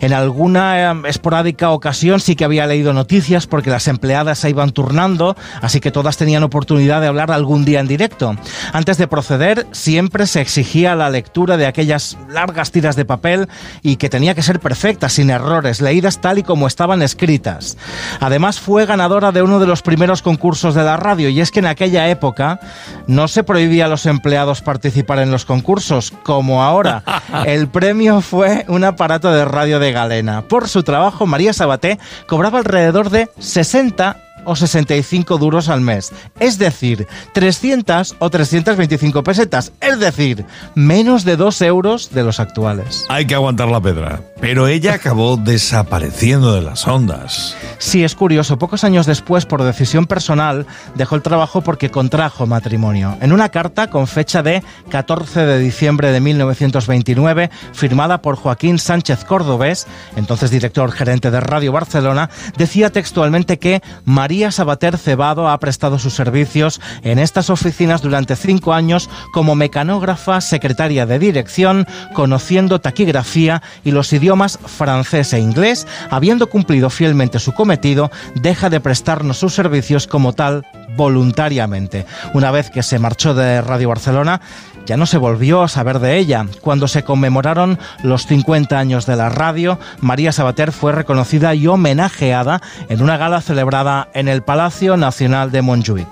En alguna eh, esporádica ocasión sí que había leído noticias porque las empleadas se iban turnando, así que todas tenían oportunidad de hablar algún día en directo. Antes de proceder, siempre se exigía la lectura de aquellas largas tiras de papel y que tenía que ser perfectas, sin errores, leídas tal y como estaban escritas. Además fue ganadora de uno de los primeros concursos de la radio y es que en aquella época no se prohibía a los empleados participar en los concursos, como ahora. El premio fue un aparato de radio de galena. Por su trabajo, María Sabaté cobraba alrededor de 60 o 65 duros al mes. Es decir, 300 o 325 pesetas. Es decir, menos de 2 euros de los actuales. Hay que aguantar la pedra. Pero ella acabó desapareciendo de las ondas. Sí, es curioso. Pocos años después, por decisión personal, dejó el trabajo porque contrajo matrimonio. En una carta con fecha de 14 de diciembre de 1929, firmada por Joaquín Sánchez Cordobés, entonces director gerente de Radio Barcelona, decía textualmente que María Sabater Cebado ha prestado sus servicios en estas oficinas durante cinco años como mecanógrafa, secretaria de dirección, conociendo taquigrafía y los idiomas francés e inglés, habiendo cumplido fielmente su cometido, deja de prestarnos sus servicios como tal voluntariamente. Una vez que se marchó de Radio Barcelona, ya no se volvió a saber de ella. Cuando se conmemoraron los 50 años de la radio, María Sabater fue reconocida y homenajeada en una gala celebrada en el Palacio Nacional de Montjuic.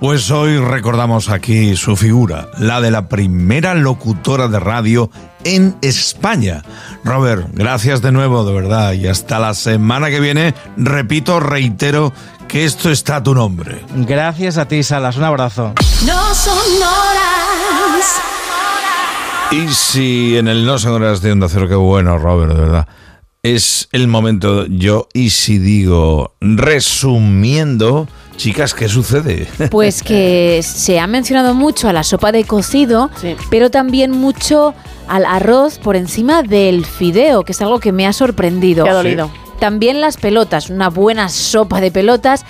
Pues hoy recordamos aquí su figura, la de la primera locutora de radio en España. Robert, gracias de nuevo, de verdad, y hasta la semana que viene, repito, reitero que esto está a tu nombre. Gracias a ti, Salas, un abrazo. No son horas. Y si en el No son horas de Onda Cero, qué bueno, Robert, de verdad. Es el momento, yo, y si digo, resumiendo, chicas, ¿qué sucede? Pues que se ha mencionado mucho a la sopa de cocido, pero también mucho al arroz por encima del fideo, que es algo que me ha sorprendido. Te ha dolido. Sí. También las pelotas, una buena sopa de pelotas,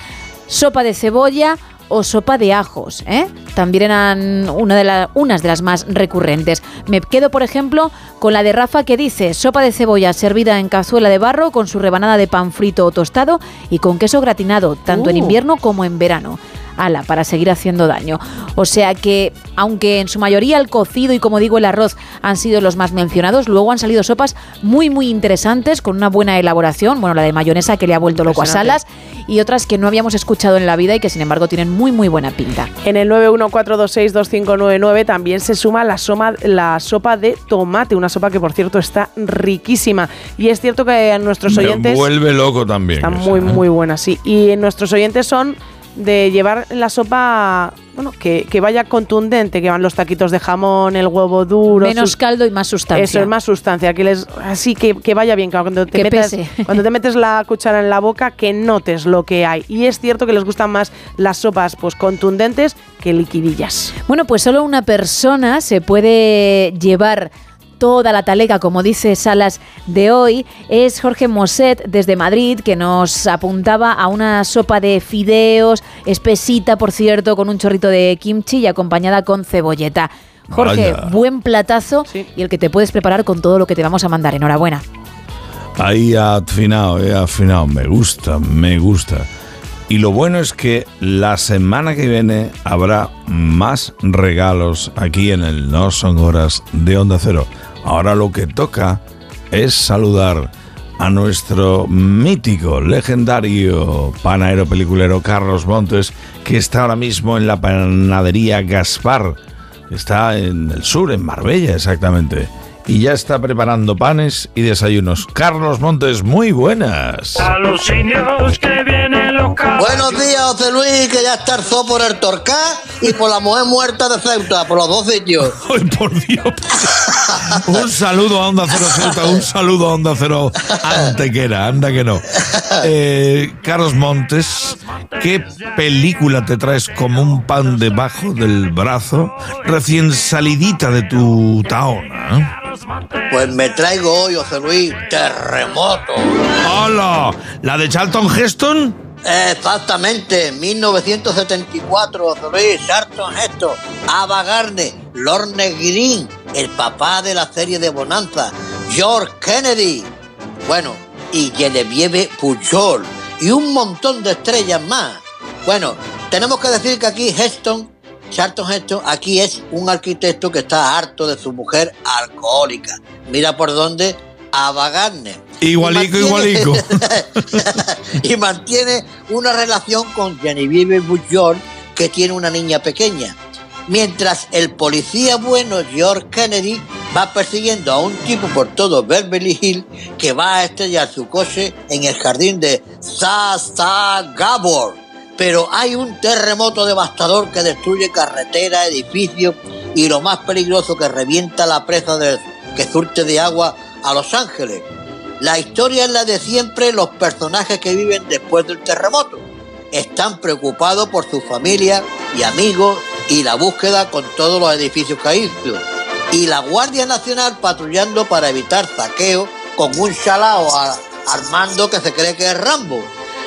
sopa de cebolla o sopa de ajos, ¿eh? También eran una de la- unas de las más recurrentes. Me quedo, por ejemplo, con la de Rafa que dice sopa de cebolla servida en cazuela de barro con su rebanada de pan frito o tostado y con queso gratinado, tanto en Uh. invierno como en verano. Ala, para seguir haciendo daño. O sea que, aunque en su mayoría el cocido y como digo el arroz han sido los más mencionados, luego han salido sopas muy muy interesantes con una buena elaboración, bueno, la de mayonesa que le ha vuelto loco a. Salas y otras que no habíamos escuchado en la vida y que sin embargo tienen muy muy buena pinta. En el 914262599 también se suma la, soma- la sopa de tomate, una sopa que por cierto está riquísima. Y es cierto que a nuestros Me oyentes vuelve loco también. está muy ¿eh? muy buena, sí. Y nuestros oyentes son de llevar la sopa, bueno, que, que vaya contundente, que van los taquitos de jamón, el huevo duro. Menos caldo y más sustancia. Eso es más sustancia, que les así que, que vaya bien, cuando te Que pese. cuando te metes la cuchara en la boca, que notes lo que hay. Y es cierto que les gustan más las sopas pues contundentes que liquidillas. Bueno, pues solo una persona se puede llevar toda la talega, como dice Salas de hoy, es Jorge Moset desde Madrid, que nos apuntaba a una sopa de fideos, espesita, por cierto, con un chorrito de kimchi y acompañada con cebolleta. Jorge, Vaya. buen platazo y el que te puedes preparar con todo lo que te vamos a mandar. Enhorabuena. Ahí ha afinado, he afinado. Me gusta, me gusta. Y lo bueno es que la semana que viene habrá más regalos aquí en el No Son Horas de Onda Cero. Ahora lo que toca es saludar a nuestro mítico, legendario panadero peliculero Carlos Montes, que está ahora mismo en la panadería Gaspar, que está en el sur, en Marbella exactamente. Y ya está preparando panes y desayunos. Carlos Montes, muy buenas. A los indios que vienen Buenos días, José Luis, que ya zoo por el Torcá y por la mujer muerta de Ceuta, por los dos sitios. ¡Ay, por Dios! Un saludo a Onda Cero Ceuta, un saludo a Onda Cero Antequera, anda que no. Eh, Carlos Montes, ¿qué película te traes como un pan debajo del brazo, recién salidita de tu taona? Pues me traigo hoy, José Luis, terremoto. ¡Hola! ¿La de Charlton Heston? Exactamente, 1974, José Luis, Charlton Heston, Ava Gardner, Lorne Green, el papá de la serie de Bonanza, George Kennedy, bueno, y Genevieve Pujol, y un montón de estrellas más. Bueno, tenemos que decir que aquí Heston, Charlton Heston, aquí es un arquitecto que está harto de su mujer alcohólica. Mira por dónde, Ava. Igualico, Y mantiene- igualico. y mantiene una relación con Genevieve Pujol que tiene una niña pequeña. Mientras el policía bueno George Kennedy va persiguiendo a un tipo por todo Beverly Hills que va a estrellar su coche en el jardín de Sasa Gabor. Pero hay un terremoto devastador que destruye carreteras, edificios y lo más peligroso que revienta la presa de- que surte de agua a Los Ángeles. La historia es la de siempre los personajes que viven después del terremoto. Están preocupados por su familia y amigos y la búsqueda con todos los edificios caídos. Y la Guardia Nacional patrullando para evitar saqueo con un chalao armando que se cree que es Rambo.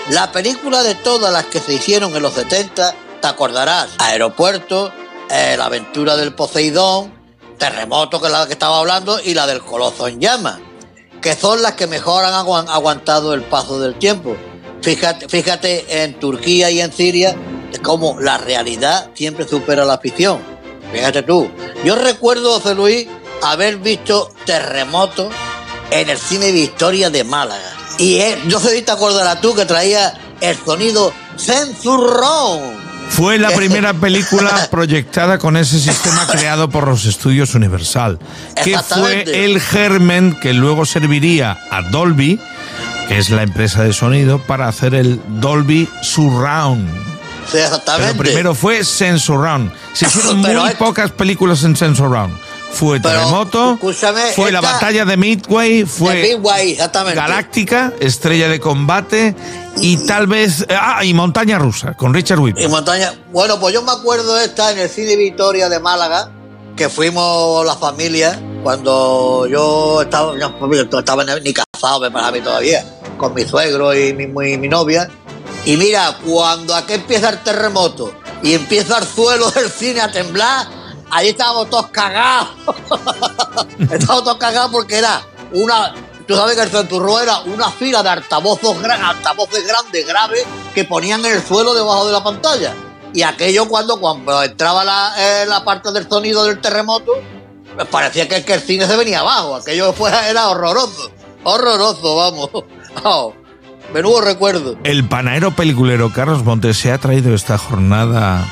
La película de todas las que se hicieron en los 70, te acordarás, Aeropuerto, eh, La aventura del Poseidón, Terremoto, que es la que estaba hablando, y la del Coloso en llamas que son las que mejor han aguan- aguantado el paso del tiempo. Fíjate, fíjate en Turquía y en Siria cómo la realidad siempre supera la ficción. Fíjate tú. Yo recuerdo, José Luis, haber visto terremotos en el cine Victoria de Málaga. Y eh, no sé si te acordarás tú que traía el sonido censurrón. Fue la primera película proyectada con ese sistema creado por los estudios Universal, que fue el germen que luego serviría a Dolby, que es la empresa de sonido, para hacer el Dolby Surround. Exactamente. Pero primero fue Sensurround. Se hicieron Pero muy pocas películas en Sensurround. Fue Terremoto, fue la batalla de Midway, fue De Midway, exactamente. Galáctica, Estrella de Combate y tal vez... Ah, y Montaña Rusa, con Richard Whitman. Y montaña. Bueno, pues yo me acuerdo de esta en el cine Victoria de Málaga, que fuimos la familia cuando yo estaba, ni casado, me parece a mí todavía, con mi suegro y mi, mi, mi novia. Y mira, cuando aquí empieza el terremoto y empieza el suelo del cine a temblar, ahí estábamos todos cagados. estábamos todos cagados porque era una. Tú sabes que el Centurro era una fila de altavoces, gran, altavoces grandes, graves, que ponían en el suelo debajo de la pantalla. Y aquello cuando, cuando entraba la, eh, la parte del sonido del terremoto, pues parecía que, el cine se venía abajo. Aquello fue, era horroroso. Horroroso, vamos. Menudo recuerdo. El panadero peliculero Carlos Montes se ha traído esta jornada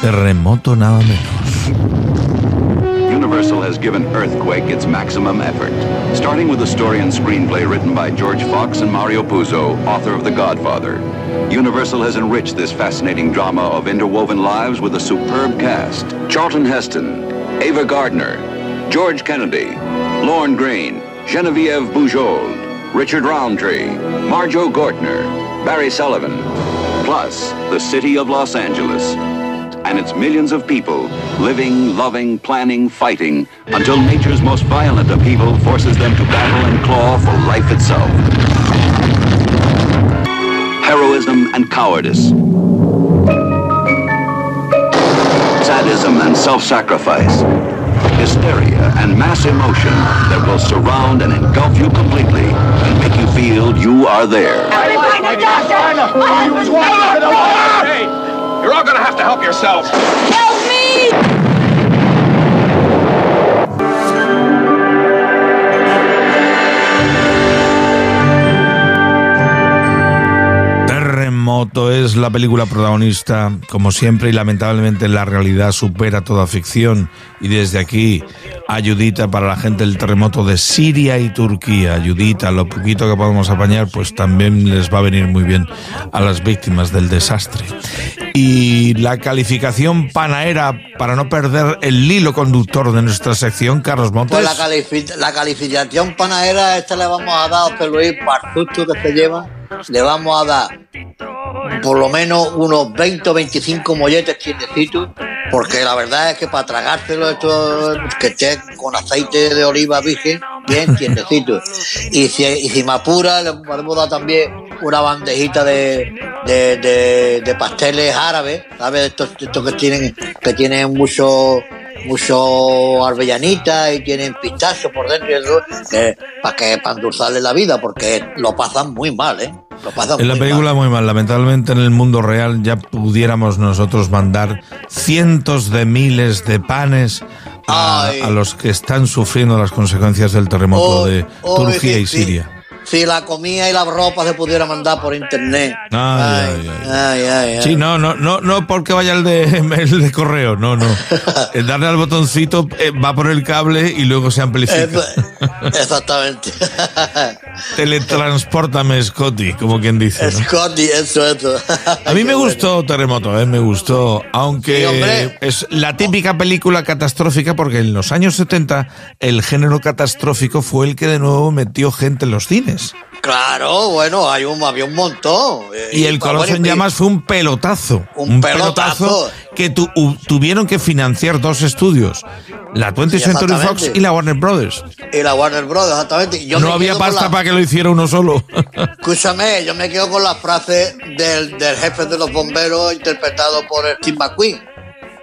terremoto nada menos. Universal has given Earthquake its maximum effort, starting with a story and screenplay written by George Fox and Mario Puzo, author of The Godfather. Universal has enriched this fascinating drama of interwoven lives with a superb cast. Charlton Heston, Ava Gardner, George Kennedy, Lorne Green, Genevieve Bujold, Richard Roundtree, Marjo Gortner, Barry Sullivan, plus the city of Los Angeles and its millions of people living, loving, planning, fighting until nature's most violent upheaval forces them to battle and claw for life itself. Heroism and cowardice. Sadism and self-sacrifice. Hysteria and mass emotion that will surround and engulf you completely and make you feel you are there. Hey, you're all gonna have to help yourselves. Help me! Terremoto es la película protagonista, como siempre, y lamentablemente la realidad supera toda ficción. Y desde aquí, ayudita para la gente del terremoto de Siria y Turquía. Ayudita, lo poquito que podemos apañar, pues también les va a venir muy bien a las víctimas del desastre. Y la calificación panaera, para no perder el hilo conductor de nuestra sección, Carlos Montes. Pues la, la calificación panadera, esta le vamos a dar a José Luis para el susto que se lleva. Le vamos a dar por lo menos unos 20 o 25 molletes tiendecitos, porque la verdad es que para tragárselo esto que esté con aceite de oliva virgen, bien tiendecito. Y si, y si me apura, le podemos dar también una bandejita de, de, de- de pasteles árabes, ¿sabes? Estos, estos que tienen, que tienen mucho mucho arbellaníta y tienen pistacho por dentro y eso, que, para que para endulzarle la vida, porque lo pasan muy mal, ¿eh? Lo pasan En la película muy mal, lamentablemente en el mundo real ya pudiéramos nosotros mandar cientos de miles de panes a, a los que están sufriendo las consecuencias del terremoto Oh, de oh, Turquía y. Siria. Si la comida y la ropa se pudiera mandar por internet. Ay, ay, ay. Sí, no, no, no, no porque vaya el de, el de correo, no, no. El darle al botoncito eh, va por el cable y luego se amplifica. Exactamente. Teletransportame, Scotty, como quien dice. ¿no? Scotty, eso, eso. A mí me gustó Terremoto, eh, me gustó, aunque Sí, es la típica película catastrófica porque en los años 70 el género catastrófico fue el que de nuevo metió gente en los cines. Claro, bueno, hay un, había un montón. Eh, Y el Coloso en Llamas fue un pelotazo. Un pelotazo. que tu- u- tuvieron que financiar dos estudios, la 20th Sí, Century Fox y la Warner Brothers. Y la Warner Brothers, exactamente. Yo no había pasta la- para que lo hiciera uno solo. Escúchame, yo me quedo con la frase del, del jefe de los bomberos interpretado por Steve McQueen.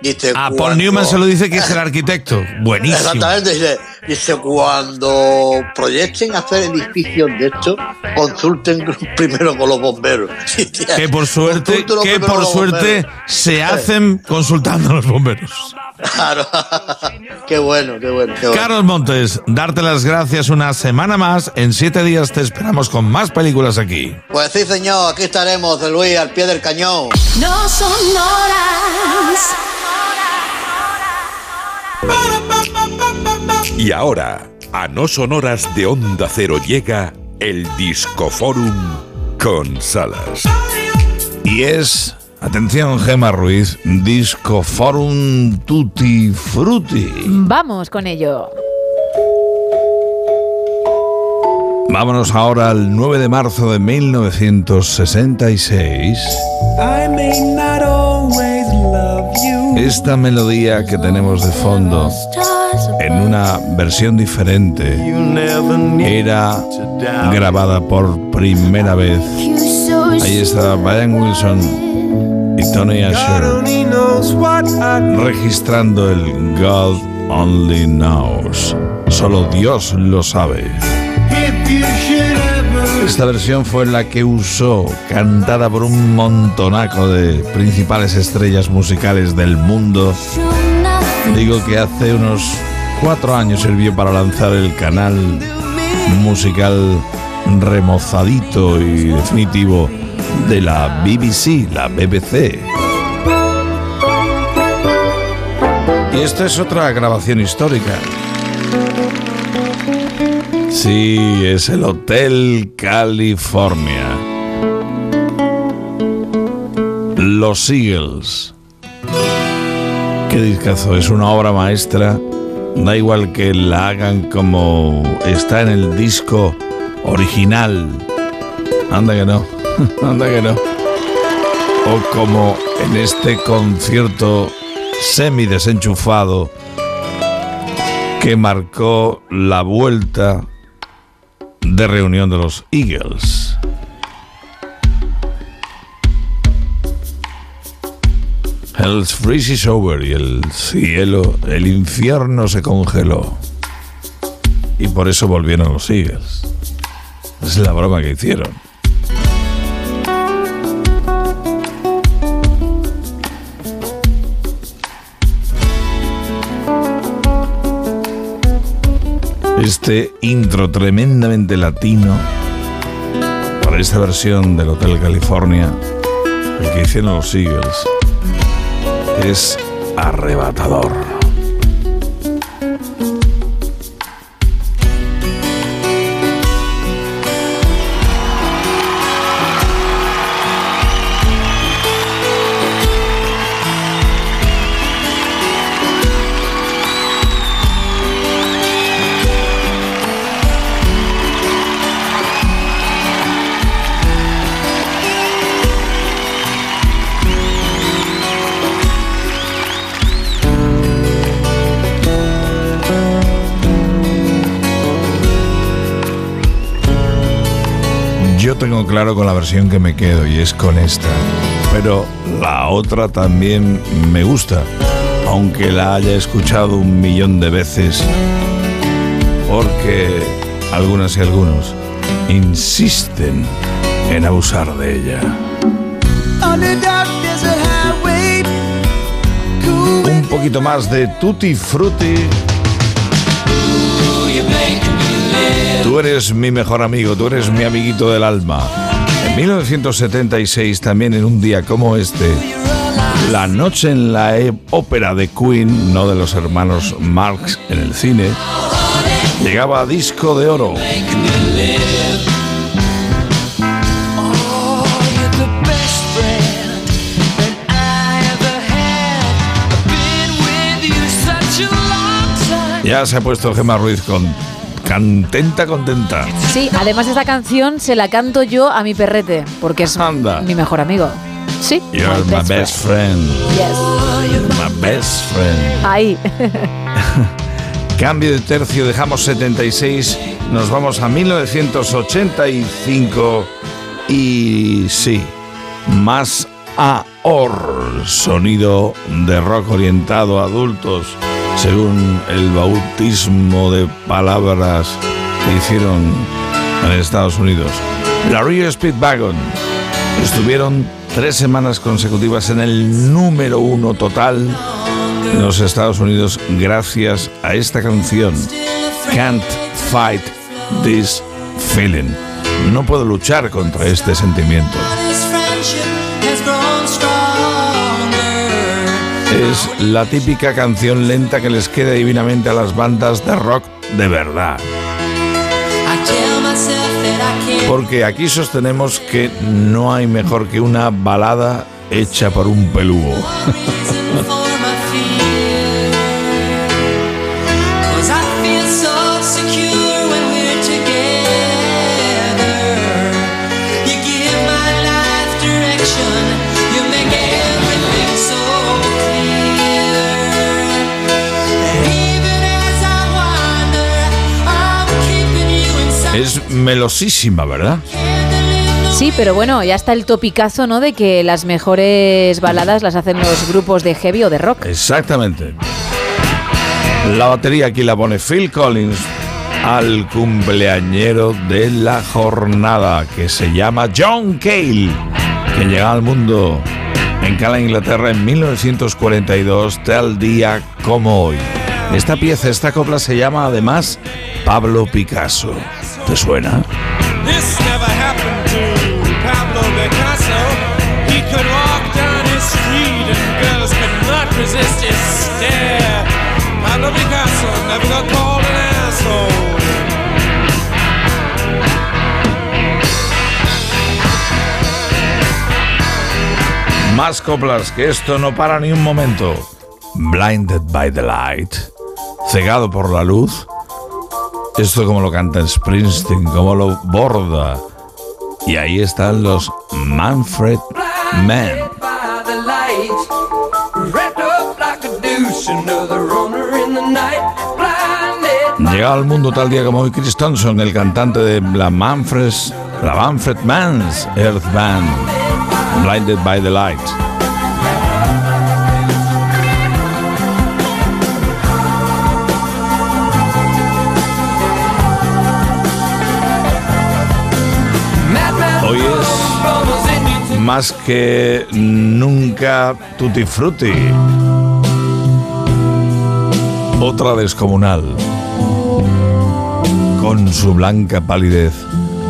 Dice, A Paul cuando- Newman se lo dice que es el arquitecto. Buenísimo. Exactamente, dice, dice, cuando proyecten hacer edificios de estos, consulten primero con los bomberos. Que por suerte, que por suerte se hacen consultando a los bomberos. Claro. qué bueno, qué bueno, qué bueno. Carlos Montes, darte las gracias una semana más. En siete días te esperamos con más películas aquí. Pues sí, señor, aquí estaremos, de Luis, al pie del cañón. No son horas. Y ahora, a no sonoras de Onda Cero llega el Discoforum con Salas. Y es, atención Gema Ruiz, Disco Forum Tutti Frutti. Vamos con ello. Vámonos ahora al 9 de marzo de 1966. I may not always love you. Esta melodía que tenemos de fondo, en una versión diferente, era grabada por primera vez. Ahí está Brian Wilson y Tony Asher registrando el God Only Knows. Solo Dios lo sabe. Esta versión fue la que usó, cantada por un montonaco de principales estrellas musicales del mundo. Digo que hace unos cuatro años sirvió para lanzar el canal musical remozadito y definitivo de la BBC, la BBC. Y esta es otra grabación histórica. Sí, es el Hotel California. Los Eagles. Qué discazo, es una obra maestra. Da igual que la hagan como está en el disco original. Anda que no, anda que no. O como en este concierto semi desenchufado que marcó la vuelta de reunión de los Eagles. Hell's freeze is over y el cielo, el infierno se congeló. Y por eso volvieron los Eagles. Es la broma que hicieron. Este intro tremendamente latino para esta versión del Hotel California, el que hicieron los Eagles, es arrebatador. Claro con la versión que me quedo y es con esta. Pero la otra también me gusta, aunque la haya escuchado un millón de veces, porque algunas y algunos insisten en abusar de ella. Un poquito más de Tutti Frutti. Tú eres mi mejor amigo, tú eres mi amiguito del alma. En 1976, también en un día como este, la noche en la e- ópera de Queen, no de los hermanos Marx en el cine, llegaba a disco de oro. Ya se ha puesto Gemma Ruiz con contenta, contenta. Sí, además esta canción se la canto yo a mi perrete, porque es Anda. mi mejor amigo. Sí. You're my best best friend. My best friend. Ahí. Cambio de tercio, dejamos 76, nos vamos a 1985 y sí, más AOR, sonido de rock orientado a adultos, según el bautismo de palabras que hicieron en Estados Unidos. La Rio Speedwagon estuvieron tres semanas consecutivas en el número uno total en los Estados Unidos gracias a esta canción, Can't Fight This Feeling. No puedo luchar contra este sentimiento. Es la típica canción lenta que les queda divinamente a las bandas de rock de verdad. Porque aquí sostenemos que no hay mejor que una balada hecha por un pelúo. melosísima, ¿verdad? Sí, pero bueno, ya está el topicazo, ¿no? De que las mejores baladas las hacen los grupos de heavy o de rock. Exactamente. La batería aquí la pone Phil Collins, al cumpleañero de la jornada, que se llama John Cale, que llega al mundo en Cala, Inglaterra, en 1942, tal día como hoy. Esta pieza, esta copla se llama además Pablo Picasso. ¿Te suena? This never happened to Pablo Picasso. He could walk down his street and girls could not resist his stare. Pablo Picasso never got called an asshole. Más coplas que esto no para ni un momento. Blinded by the light. Cegado por la luz. Esto como lo canta Springsteen, como lo borda. Y ahí están los Manfred Men. By the light, wrapped up like a douche, another runner in the night. Blinded Llega al mundo tal día como hoy Chris Thompson, el cantante de la Manfred, la Manfred Mann's Earth Band. Blinded by the light. Más que nunca Tutti Frutti. Otra descomunal. Con su blanca palidez.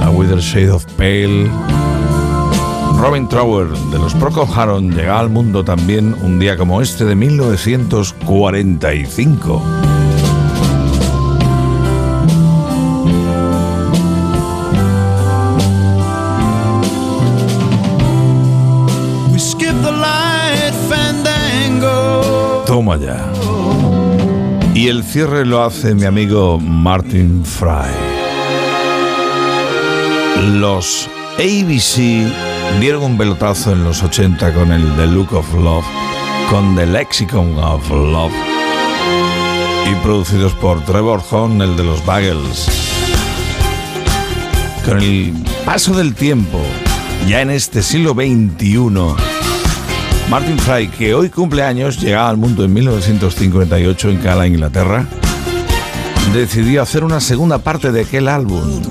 A Wither Shade of Pale. Robin Trower de los Procol Harum llega al mundo también un día como este de 1945. Y el cierre lo hace mi amigo Martin Fry. Los ABC dieron un pelotazo en los 80 con el The Look of Love, con The Lexicon of Love, y producidos por Trevor Horn, el de los Bagels. Con el paso del tiempo, ya en este siglo XXI, Martin Fry, que hoy cumple años, llegaba al mundo en 1958 en Cala, Inglaterra, decidió hacer una segunda parte de aquel álbum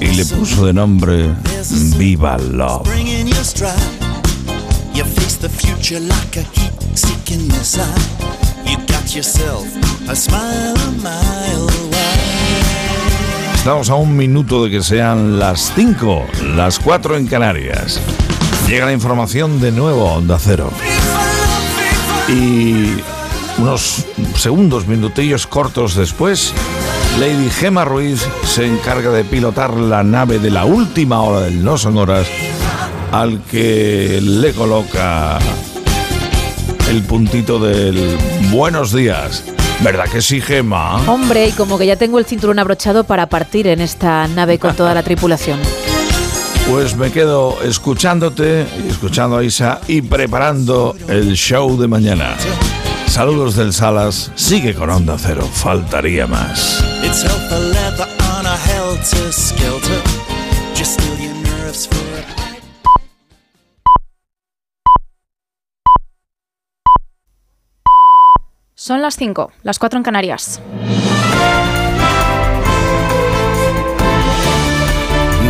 y le puso de nombre Viva Love. Estamos a un minuto de que sean las 5, las 4 en Canarias. Llega la información de nuevo a Onda Cero. Y unos segundos, minutillos cortos después, Lady Gemma Ruiz se encarga de pilotar la nave de la última hora del No Son Horas al que le coloca el puntito del buenos días. ¿Verdad que sí, Gemma? Hombre, y como que ya tengo el cinturón abrochado para partir en esta nave con toda la tripulación. Pues me quedo escuchándote y escuchando a Isa y preparando el show de mañana. Saludos del Salas, sigue con Onda Cero, faltaría más. Son las 5, las 4 en Canarias.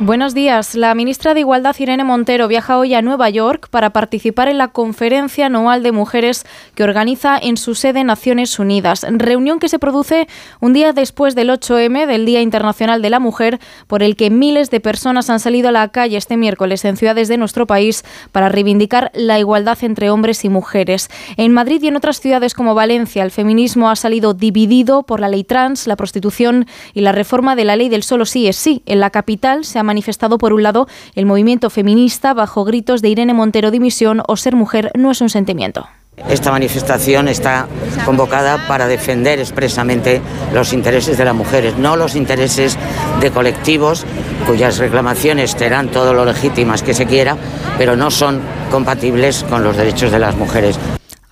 Buenos días. La ministra de Igualdad, Irene Montero, viaja hoy a Nueva York para participar en la conferencia anual de mujeres que organiza en su sede Naciones Unidas. Reunión que se produce un día después del 8M, del Día Internacional de la Mujer, por el que miles de personas han salido a la calle este miércoles en ciudades de nuestro país para reivindicar la igualdad entre hombres y mujeres. En Madrid y en otras ciudades como Valencia, el feminismo ha salido dividido por la ley trans, la prostitución y la reforma de la ley del solo sí es sí. En la capital se ha manifestado por un lado el movimiento feminista bajo gritos de Irene Montero dimisión o ser mujer no es un sentimiento. Esta manifestación está convocada para defender expresamente los intereses de las mujeres, no los intereses de colectivos cuyas reclamaciones serán todo lo legítimas que se quiera, pero no son compatibles con los derechos de las mujeres.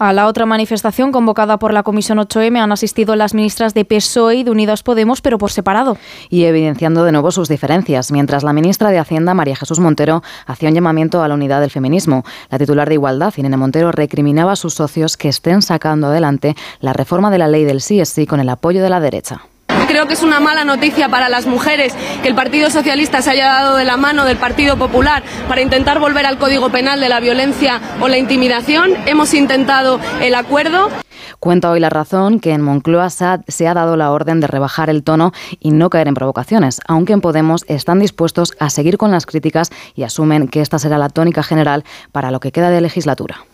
A la otra manifestación convocada por la Comisión 8M han asistido las ministras de PSOE y de Unidas Podemos, pero por separado. Y evidenciando de nuevo sus diferencias, mientras la ministra de Hacienda, María Jesús Montero, hacía un llamamiento a la unidad del feminismo. La titular de Igualdad, Irene Montero, recriminaba a sus socios que estén sacando adelante la reforma de la ley del sí es sí con el apoyo de la derecha. Creo que es una mala noticia para las mujeres que el Partido Socialista se haya dado de la mano del Partido Popular para intentar volver al Código Penal de la violencia o la intimidación. Hemos intentado el acuerdo. Cuenta hoy la razón que en Moncloa se ha dado la orden de rebajar el tono y no caer en provocaciones, aunque en Podemos están dispuestos a seguir con las críticas y asumen que esta será la tónica general para lo que queda de legislatura.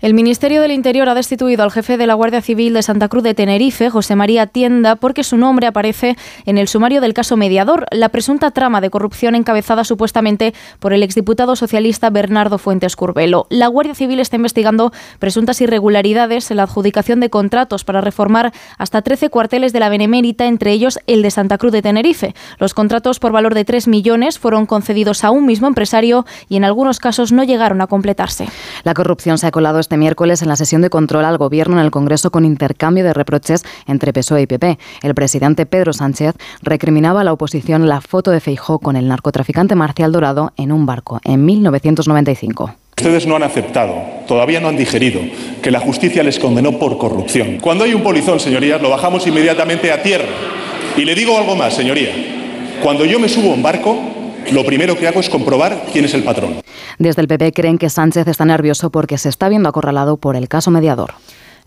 El Ministerio del Interior ha destituido al jefe de la Guardia Civil de Santa Cruz de Tenerife, José María Tienda, porque su nombre aparece en el sumario del caso Mediador, la presunta trama de corrupción encabezada supuestamente por el exdiputado socialista Bernardo Fuentes Curbelo. La Guardia Civil está investigando presuntas irregularidades en la adjudicación de contratos para reformar hasta 13 cuarteles de la Benemérita, entre ellos el de Santa Cruz de Tenerife. Los contratos por valor de 3 millones fueron concedidos a un mismo empresario y en algunos casos no llegaron a completarse. La corrupción se ha colado este miércoles en la sesión de control al Gobierno en el Congreso con intercambio de reproches entre PSOE y PP. El presidente Pedro Sánchez recriminaba a la oposición la foto de Feijó con el narcotraficante Marcial Dorado en un barco en 1995. Ustedes no han aceptado, todavía no han digerido, que la justicia les condenó por corrupción. Cuando hay un polizón, señorías, lo bajamos inmediatamente a tierra. Y le digo algo más, señoría. Cuando yo me subo a un barco, lo primero que hago es comprobar quién es el patrón. Desde el PP creen que Sánchez está nervioso porque se está viendo acorralado por el caso mediador.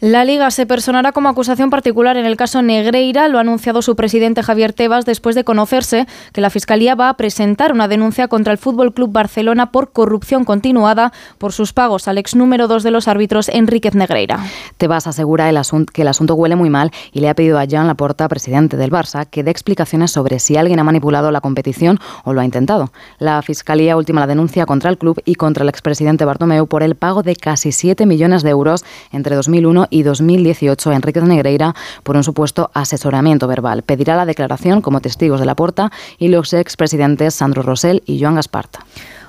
La Liga se personará como acusación particular en el caso Negreira, lo ha anunciado su presidente Javier Tebas después de conocerse que la Fiscalía va a presentar una denuncia contra el Fútbol Club Barcelona por corrupción continuada por sus pagos al ex número 2 de los árbitros Enríquez Negreira. Tebas asegura el que el asunto huele muy mal y le ha pedido a Joan Laporta, presidente del Barça, que dé explicaciones sobre si alguien ha manipulado la competición o lo ha intentado. La Fiscalía última la denuncia contra el club y contra el expresidente Bartomeu por el pago de casi 7 millones de euros entre 2001 y 2018 a Enrique Negreira por un supuesto asesoramiento verbal. Pedirá la declaración como testigos de la porta y los expresidentes Sandro Rosell y Joan Gaspart.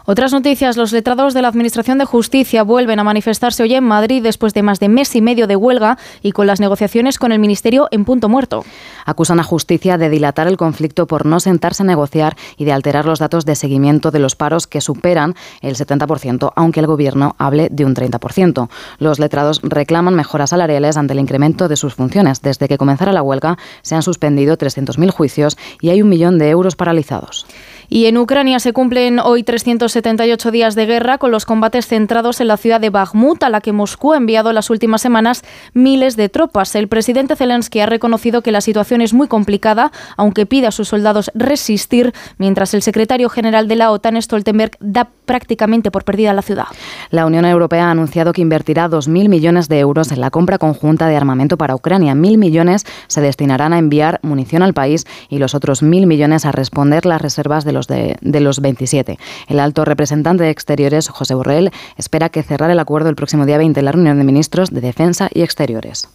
Otras noticias, los letrados de la Administración de Justicia vuelven a manifestarse hoy en Madrid después de más de mes y medio de huelga y con las negociaciones con el Ministerio en punto muerto. Acusan a Justicia de dilatar el conflicto por no sentarse a negociar y de alterar los datos de seguimiento de los paros que superan el 70%, aunque el Gobierno hable de un 30%. Los letrados reclaman mejoras salariales ante el incremento de sus funciones. Desde que comenzara la huelga se han suspendido 300.000 juicios y hay un millón de euros paralizados. Y en Ucrania se cumplen hoy 378 días de guerra con los combates centrados en la ciudad de Bakhmut, a la que Moscú ha enviado en las últimas semanas miles de tropas. El presidente Zelensky ha reconocido que la situación es muy complicada, aunque pide a sus soldados resistir, mientras el secretario general de la OTAN, Stoltenberg, da prácticamente por perdida la ciudad. La Unión Europea ha anunciado que invertirá 2.000 millones de euros en la compra conjunta de armamento para Ucrania. Mil millones se destinarán a enviar munición al país y los otros mil millones a responder las reservas de los de, los 27. El alto representante de Exteriores, José Borrell, espera que cerrar el acuerdo el próximo día 20 en la reunión de ministros de Defensa y Exteriores.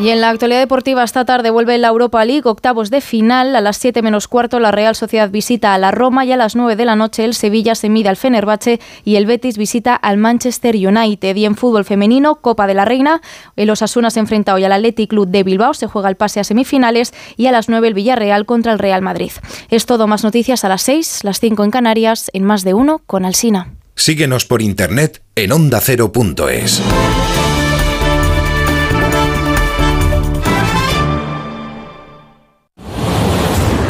Y en la actualidad deportiva esta tarde vuelve la Europa League, octavos de final. A las 7 menos cuarto la Real Sociedad visita a la Roma y a las 9 de la noche el Sevilla se mide al Fenerbahce y el Betis visita al Manchester United. Y en fútbol femenino, Copa de la Reina, el Osasuna se enfrenta hoy al Athletic Club de Bilbao, se juega el pase a semifinales y a las 9 el Villarreal contra el Real Madrid. Es todo, más noticias a las 6, las 5 en Canarias, en más de uno con Alsina. Síguenos por internet en ondacero.es.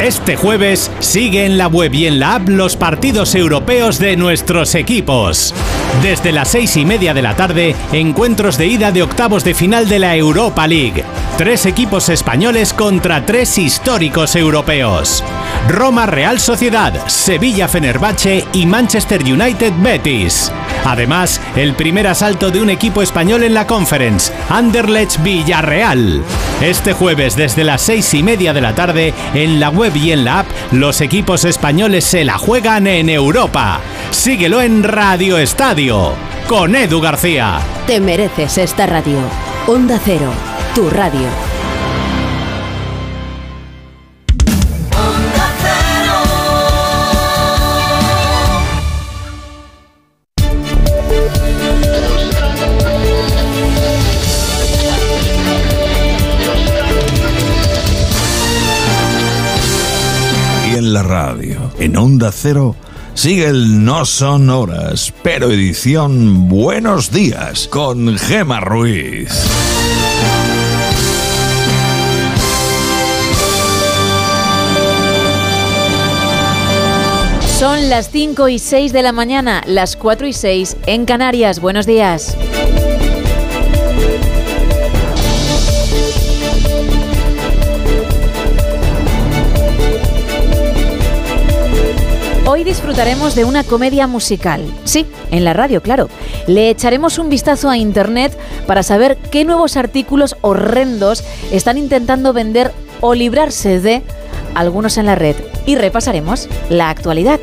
Este jueves sigue en la web y en la app los partidos europeos de nuestros equipos. Desde las seis y media de la tarde, encuentros de ida de octavos de final de la Europa League. Tres equipos españoles contra tres históricos europeos. Roma Real Sociedad, Sevilla Fenerbahce y Manchester United Betis. Además, el primer asalto de un equipo español en la Conference, Anderlecht Villarreal. Este jueves desde las seis y media de la tarde, en la web y en la app, los equipos españoles se la juegan en Europa. Síguelo en Radio Estadio, con Edu García. Te mereces esta radio. Onda Cero, tu radio. En Onda Cero sigue el No Son Horas, pero edición Buenos Días con Gema Ruiz. Son las 5 y 6 de la mañana, las 4 y 6 en Canarias. Buenos días. Hoy disfrutaremos de una comedia musical. Sí, en la radio, claro. Le echaremos un vistazo a Internet para saber qué nuevos artículos horrendos están intentando vender o librarse de algunos en la red. Y repasaremos la actualidad.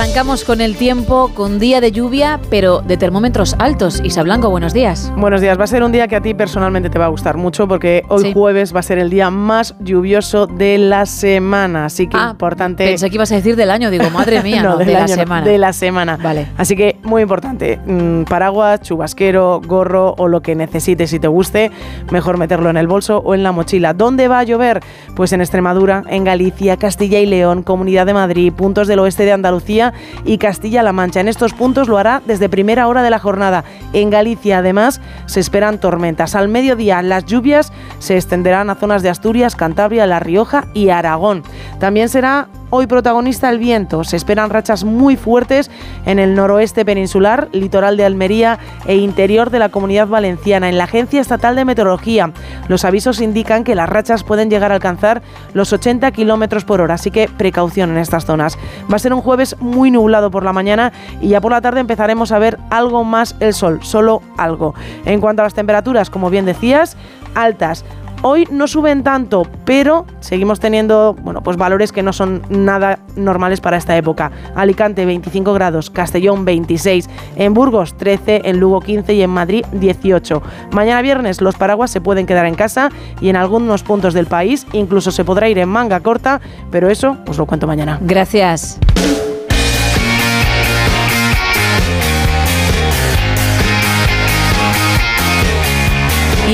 Arrancamos con el tiempo, con día de lluvia, pero de termómetros altos. Isa Blanco, buenos días. Buenos días, va a ser un día que a ti personalmente te va a gustar mucho porque hoy Sí. jueves va a ser el día más lluvioso de la semana, así que importante... Pensé que ibas a decir del año, digo, madre mía, no, del de la no, semana. de la semana. Vale. Así que muy importante, mm, paraguas, chubasquero, gorro o lo que necesites y te guste, mejor meterlo en el bolso o en la mochila. ¿Dónde va a llover? Pues en Extremadura, en Galicia, Castilla y León, Comunidad de Madrid, puntos del oeste de Andalucía y Castilla-La Mancha. En estos puntos lo hará desde primera hora de la jornada. En Galicia, además, se esperan tormentas. Al mediodía, las lluvias se extenderán a zonas de Asturias, Cantabria, La Rioja y Aragón. También será Hoy protagonista el viento. Se esperan rachas muy fuertes en el noroeste peninsular, litoral de Almería e interior de la comunidad valenciana. En la Agencia Estatal de Meteorología, los avisos indican que las rachas pueden llegar a alcanzar los 80 kilómetros por hora, así que precaución en estas zonas. Va a ser un jueves nublado por la mañana y ya por la tarde empezaremos a ver algo más el sol, solo algo. En cuanto a las temperaturas, como bien decías, altas. Hoy no suben tanto, pero seguimos teniendo bueno, pues valores que no son nada normales para esta época. Alicante 25 grados, Castellón 26, en Burgos 13, en Lugo 15 y en Madrid 18. Mañana viernes los paraguas se pueden quedar en casa y en algunos puntos del país incluso se podrá ir en manga corta, pero eso os lo cuento mañana. Gracias.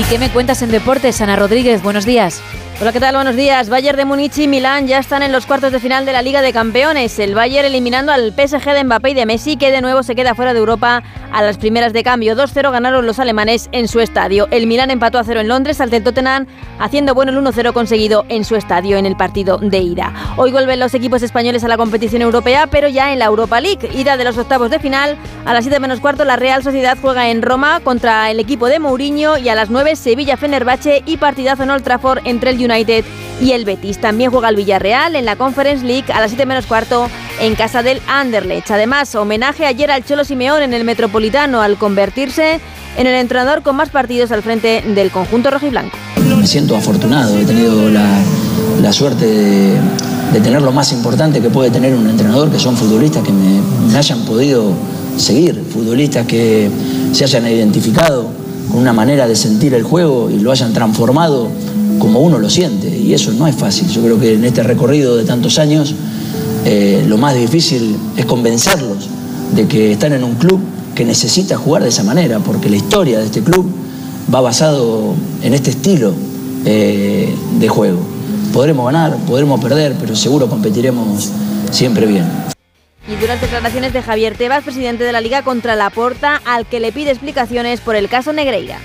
Qué me cuentas en deportes, Ana Rodríguez? Buenos días. Hola, ¿qué tal? Buenos días. Bayern de Múnich y Milán ya están en los cuartos de final de la Liga de Campeones. El Bayern eliminando al PSG de Mbappé y de Messi, que de nuevo se queda fuera de Europa a las primeras de cambio. 2-0 ganaron los alemanes en su estadio. El Milán empató a 0 en Londres ante el Tottenham, haciendo bueno el 1-0 conseguido en su estadio en el partido de ida. Hoy vuelven los equipos españoles a la competición europea, pero ya en la Europa League. Ida de los octavos de final. A las 7 menos cuarto, la Real Sociedad juega en Roma contra el equipo de Mourinho y a las 9 Sevilla-Fenerbahce y partidazo en Old Trafford entre el United y el Betis. También juega el Villarreal en la Conference League a las 7 menos cuarto en casa del Anderlecht. Además, homenaje ayer al Cholo Simeón en el Metropolitano al convertirse en el entrenador con más partidos al frente del conjunto rojiblanco. Me siento afortunado, he tenido la, suerte de, de tener lo más importante que puede tener un entrenador, que son futbolistas que me, me hayan podido seguir, futbolistas que se hayan identificado con una manera de sentir el juego y lo hayan transformado como uno lo siente. Y eso no es fácil. Yo creo que en este recorrido de tantos años, eh, lo más difícil es convencerlos de que están en un club que necesita jugar de esa manera, porque la historia de este club va basado en este estilo eh, de juego. Podremos ganar, podremos perder, pero seguro competiremos siempre bien. Y durante declaraciones de Javier Tebas, presidente de la Liga contra la Porta, al que le pide explicaciones por el caso Negreira.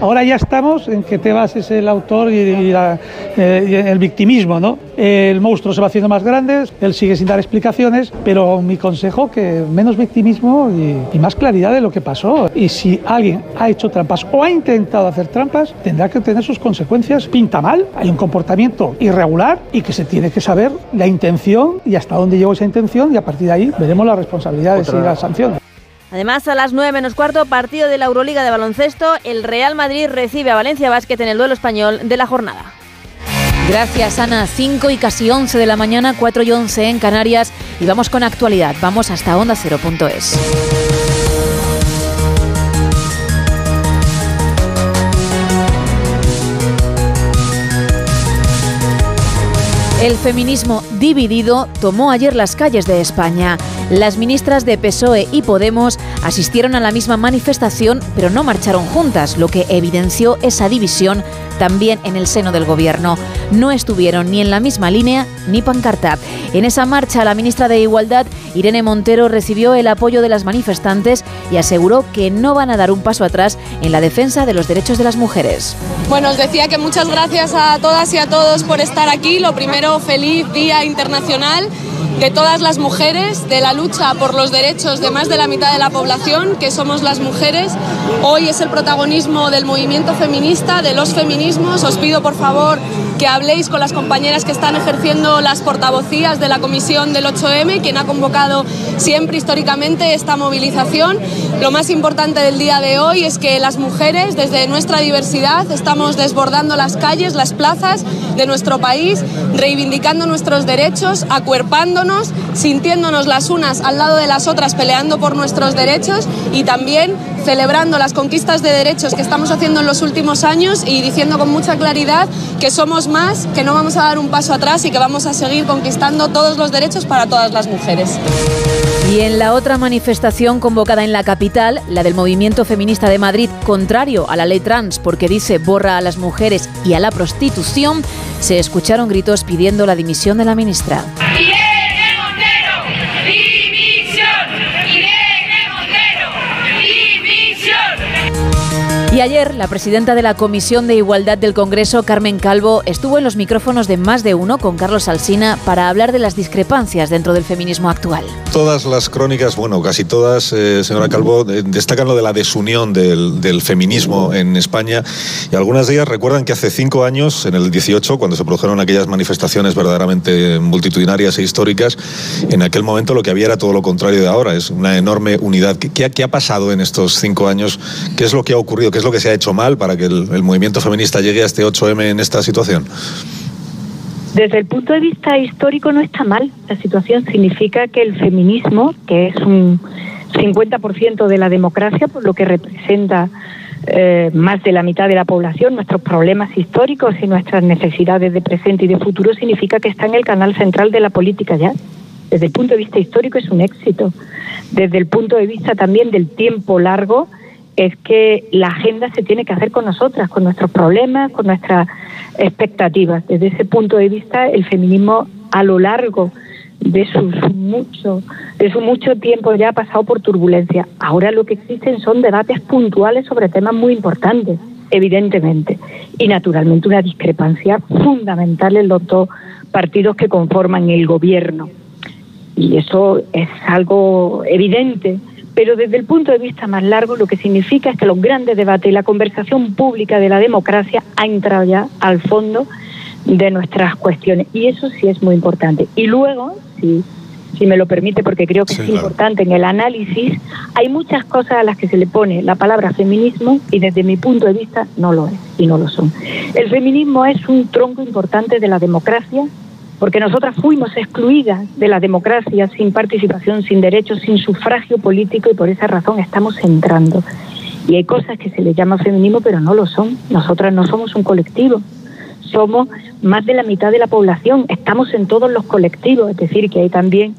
Ahora ya estamos en que Tebas es el autor y, y la- eh, y el victimismo, ¿no? El monstruo se va haciendo más grande, él sigue sin dar explicaciones, pero mi consejo que menos victimismo y, y más claridad de lo que pasó. Y si alguien ha hecho trampas o ha intentado hacer trampas, tendrá que tener sus consecuencias. Pinta mal, hay un comportamiento irregular y que se tiene que saber la intención y hasta dónde llegó esa intención y a partir de ahí veremos las responsabilidades y las sanciones. Además, a las 9 menos cuarto, partido de la Euroliga de baloncesto, el Real Madrid recibe a Valencia Basket en el duelo español de la jornada. Gracias Ana, 5 y casi 11 de la mañana, 4 y 11 en Canarias y vamos con actualidad, vamos hasta onda0.es. El feminismo dividido tomó ayer las calles de España. Las ministras de PSOE y Podemos asistieron a la misma manifestación, pero no marcharon juntas, lo que evidenció esa división también en el seno del gobierno. No estuvieron ni en la misma línea ni pancarta. En esa marcha, la ministra de Igualdad, Irene Montero, recibió el apoyo de las manifestantes y aseguró que no van a dar un paso atrás en la defensa de los derechos de las mujeres. Bueno, os decía que muchas gracias a todas y a todos por estar aquí. Lo primero, feliz Día Internacional de todas las mujeres, de la lucha por los derechos de más de la mitad de la población, que somos las mujeres. Hoy es el protagonismo del movimiento feminista, de los feminismos. Os pido, por favor, que habléis con las compañeras que están ejerciendo las portavocías de la Comisión del 8M, quien ha convocado siempre históricamente esta movilización. Lo más importante del día de hoy es que las mujeres, desde nuestra diversidad, estamos desbordando las calles, las plazas de nuestro país, reivindicando nuestros derechos, acuerpándonos, sintiéndonos las unas al lado de las otras, peleando por nuestros derechos y también celebrando las conquistas de derechos que estamos haciendo en los últimos años y diciendo con mucha claridad que somos más, que no vamos a dar un paso atrás y que vamos a seguir conquistando todos los derechos para todas las mujeres. Y en la otra manifestación convocada en la capital, la del movimiento feminista de Madrid, contrario a la ley trans porque dice borra a las mujeres y a la prostitución, se escucharon gritos pidiendo la dimisión de la ministra. Ayer, la presidenta de la Comisión de Igualdad del Congreso, Carmen Calvo, estuvo en los micrófonos de más de uno con Carlos Alsina para hablar de las discrepancias dentro del feminismo actual. Todas las crónicas, bueno, casi todas, eh, señora Calvo, eh, destacan lo de la desunión del, del feminismo en España y algunas de ellas recuerdan que hace cinco años, en el 18, cuando se produjeron aquellas manifestaciones verdaderamente multitudinarias e históricas, en aquel momento lo que había era todo lo contrario de ahora, es una enorme unidad. ¿Qué, qué ha pasado en estos cinco años? ¿Qué es lo que ha ocurrido? ¿Qué es lo que se ha hecho mal para que el, movimiento feminista llegue a este 8M en esta situación? Desde el punto de vista histórico no está mal. La situación significa que el feminismo, que es un 50% de la democracia, por lo que representa eh, más de la mitad de la población, nuestros problemas históricos y nuestras necesidades de presente y de futuro, significa que está en el canal central de la política ya. Desde el punto de vista histórico es un éxito. Desde el punto de vista también del tiempo largo, es que la agenda se tiene que hacer con nosotras, con nuestros problemas, con nuestras expectativas. Desde ese punto de vista, el feminismo a lo largo de sus mucho, de su mucho tiempo ya ha pasado por turbulencia. Ahora lo que existen son debates puntuales sobre temas muy importantes, evidentemente, y naturalmente una discrepancia fundamental en los dos partidos que conforman el gobierno. Y eso es algo evidente. Pero desde el punto de vista más largo, lo que significa es que los grandes debates y la conversación pública de la democracia ha entrado ya al fondo de nuestras cuestiones. Y eso sí es muy importante. Y luego, si, si me lo permite, porque creo que Sí, es claro. importante en el análisis, hay muchas cosas a las que se le pone la palabra feminismo y desde mi punto de vista no lo es y no lo son. El feminismo es un tronco importante de la democracia porque nosotras fuimos excluidas de la democracia sin participación, sin derechos, sin sufragio político y por esa razón estamos entrando. Y hay cosas que se le llama feminismo, pero no lo son. Nosotras no somos un colectivo, somos más de la mitad de la población, estamos en todos los colectivos, es decir, que hay también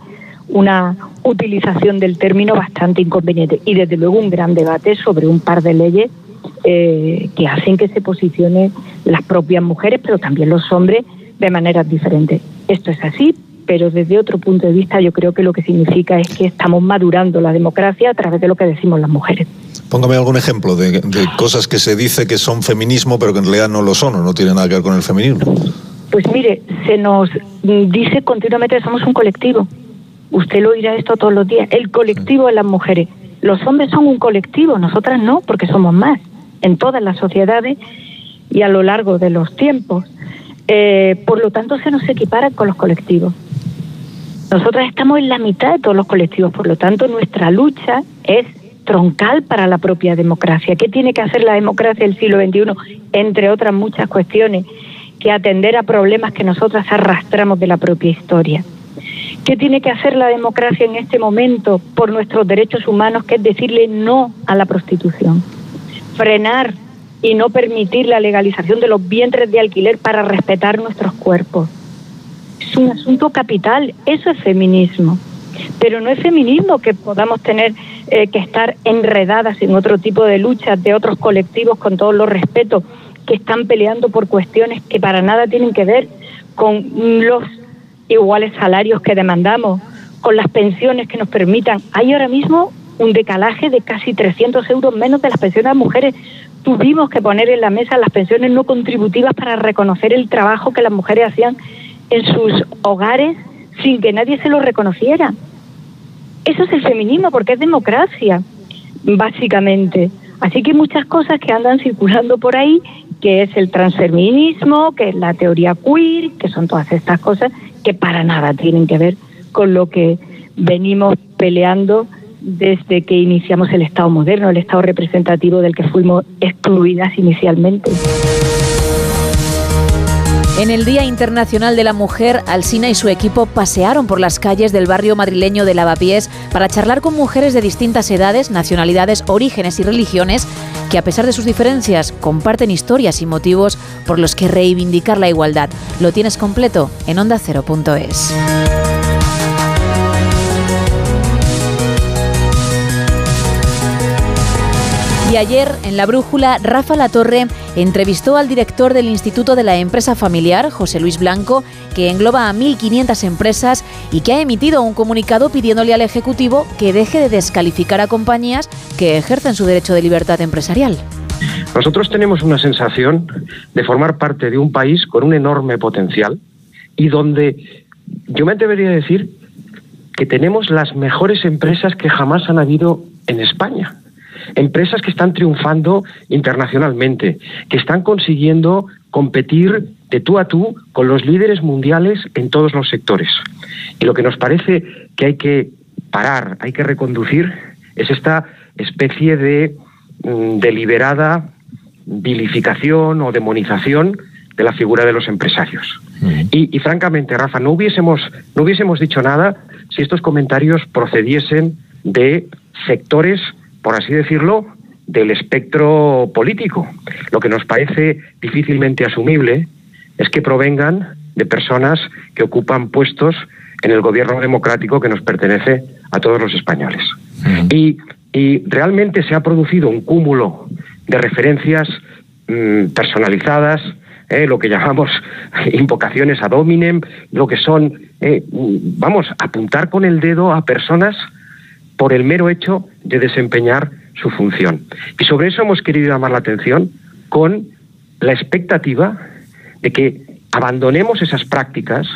una utilización del término bastante inconveniente y desde luego un gran debate sobre un par de leyes eh, que hacen que se posicionen las propias mujeres, pero también los hombres de maneras diferentes. Esto es así, pero desde otro punto de vista yo creo que lo que significa es que estamos madurando la democracia a través de lo que decimos las mujeres. Póngame algún ejemplo de, de cosas que se dice que son feminismo, pero que en realidad no lo son o no tienen nada que ver con el feminismo. Pues mire, se nos dice continuamente que somos un colectivo. Usted lo oirá esto todos los días. El colectivo de las mujeres. Los hombres son un colectivo, nosotras no, porque somos más en todas las sociedades y a lo largo de los tiempos. Eh, por lo tanto, se nos equipara con los colectivos. Nosotras estamos en la mitad de todos los colectivos, por lo tanto, nuestra lucha es troncal para la propia democracia. ¿Qué tiene que hacer la democracia del siglo XXI? Entre otras muchas cuestiones, que atender a problemas que nosotras arrastramos de la propia historia. ¿Qué tiene que hacer la democracia en este momento por nuestros derechos humanos? Que es decirle no a la prostitución. Frenar y no permitir la legalización de los vientres de alquiler para respetar nuestros cuerpos. Es un asunto capital, eso es feminismo. Pero no es feminismo que podamos tener eh, que estar enredadas en otro tipo de luchas de otros colectivos con todos los respetos que están peleando por cuestiones que para nada tienen que ver con los iguales salarios que demandamos, con las pensiones que nos permitan. Hay ahora mismo un decalaje de casi 300 euros menos de las pensiones de mujeres. Tuvimos que poner en la mesa las pensiones no contributivas para reconocer el trabajo que las mujeres hacían en sus hogares sin que nadie se lo reconociera. Eso es el feminismo, porque es democracia, básicamente. Así que muchas cosas que andan circulando por ahí, que es el transfeminismo, que es la teoría queer, que son todas estas cosas que para nada tienen que ver con lo que venimos peleando desde que iniciamos el Estado moderno, el Estado representativo del que fuimos excluidas inicialmente. En el Día Internacional de la Mujer, Alsina y su equipo pasearon por las calles del barrio madrileño de Lavapiés para charlar con mujeres de distintas edades, nacionalidades, orígenes y religiones que a pesar de sus diferencias comparten historias y motivos por los que reivindicar la igualdad. Lo tienes completo en ondacero.es. Y ayer, en La Brújula, Rafa Latorre entrevistó al director del Instituto de la Empresa Familiar, José Luis Blanco, que engloba a 1.500 empresas y que ha emitido un comunicado pidiéndole al Ejecutivo que deje de descalificar a compañías que ejercen su derecho de libertad empresarial. Nosotros tenemos una sensación de formar parte de un país con un enorme potencial y donde yo me atrevería a decir que tenemos las mejores empresas que jamás han habido en España. Empresas que están triunfando internacionalmente, que están consiguiendo competir de tú a tú con los líderes mundiales en todos los sectores. Y lo que nos parece que hay que parar, hay que reconducir, es esta especie de mm, deliberada vilificación o demonización de la figura de los empresarios. Y, y, francamente, Rafa, no hubiésemos, no hubiésemos dicho nada si estos comentarios procediesen de sectores por así decirlo, del espectro político. Lo que nos parece difícilmente asumible es que provengan de personas que ocupan puestos en el gobierno democrático que nos pertenece a todos los españoles. Y, y, realmente se ha producido un cúmulo de referencias mmm, personalizadas, eh, lo que llamamos invocaciones ad hominem, lo que son, eh, vamos, apuntar con el dedo a personas por el mero hecho de desempeñar su función. Y sobre eso hemos querido llamar la atención con la expectativa de que abandonemos esas prácticas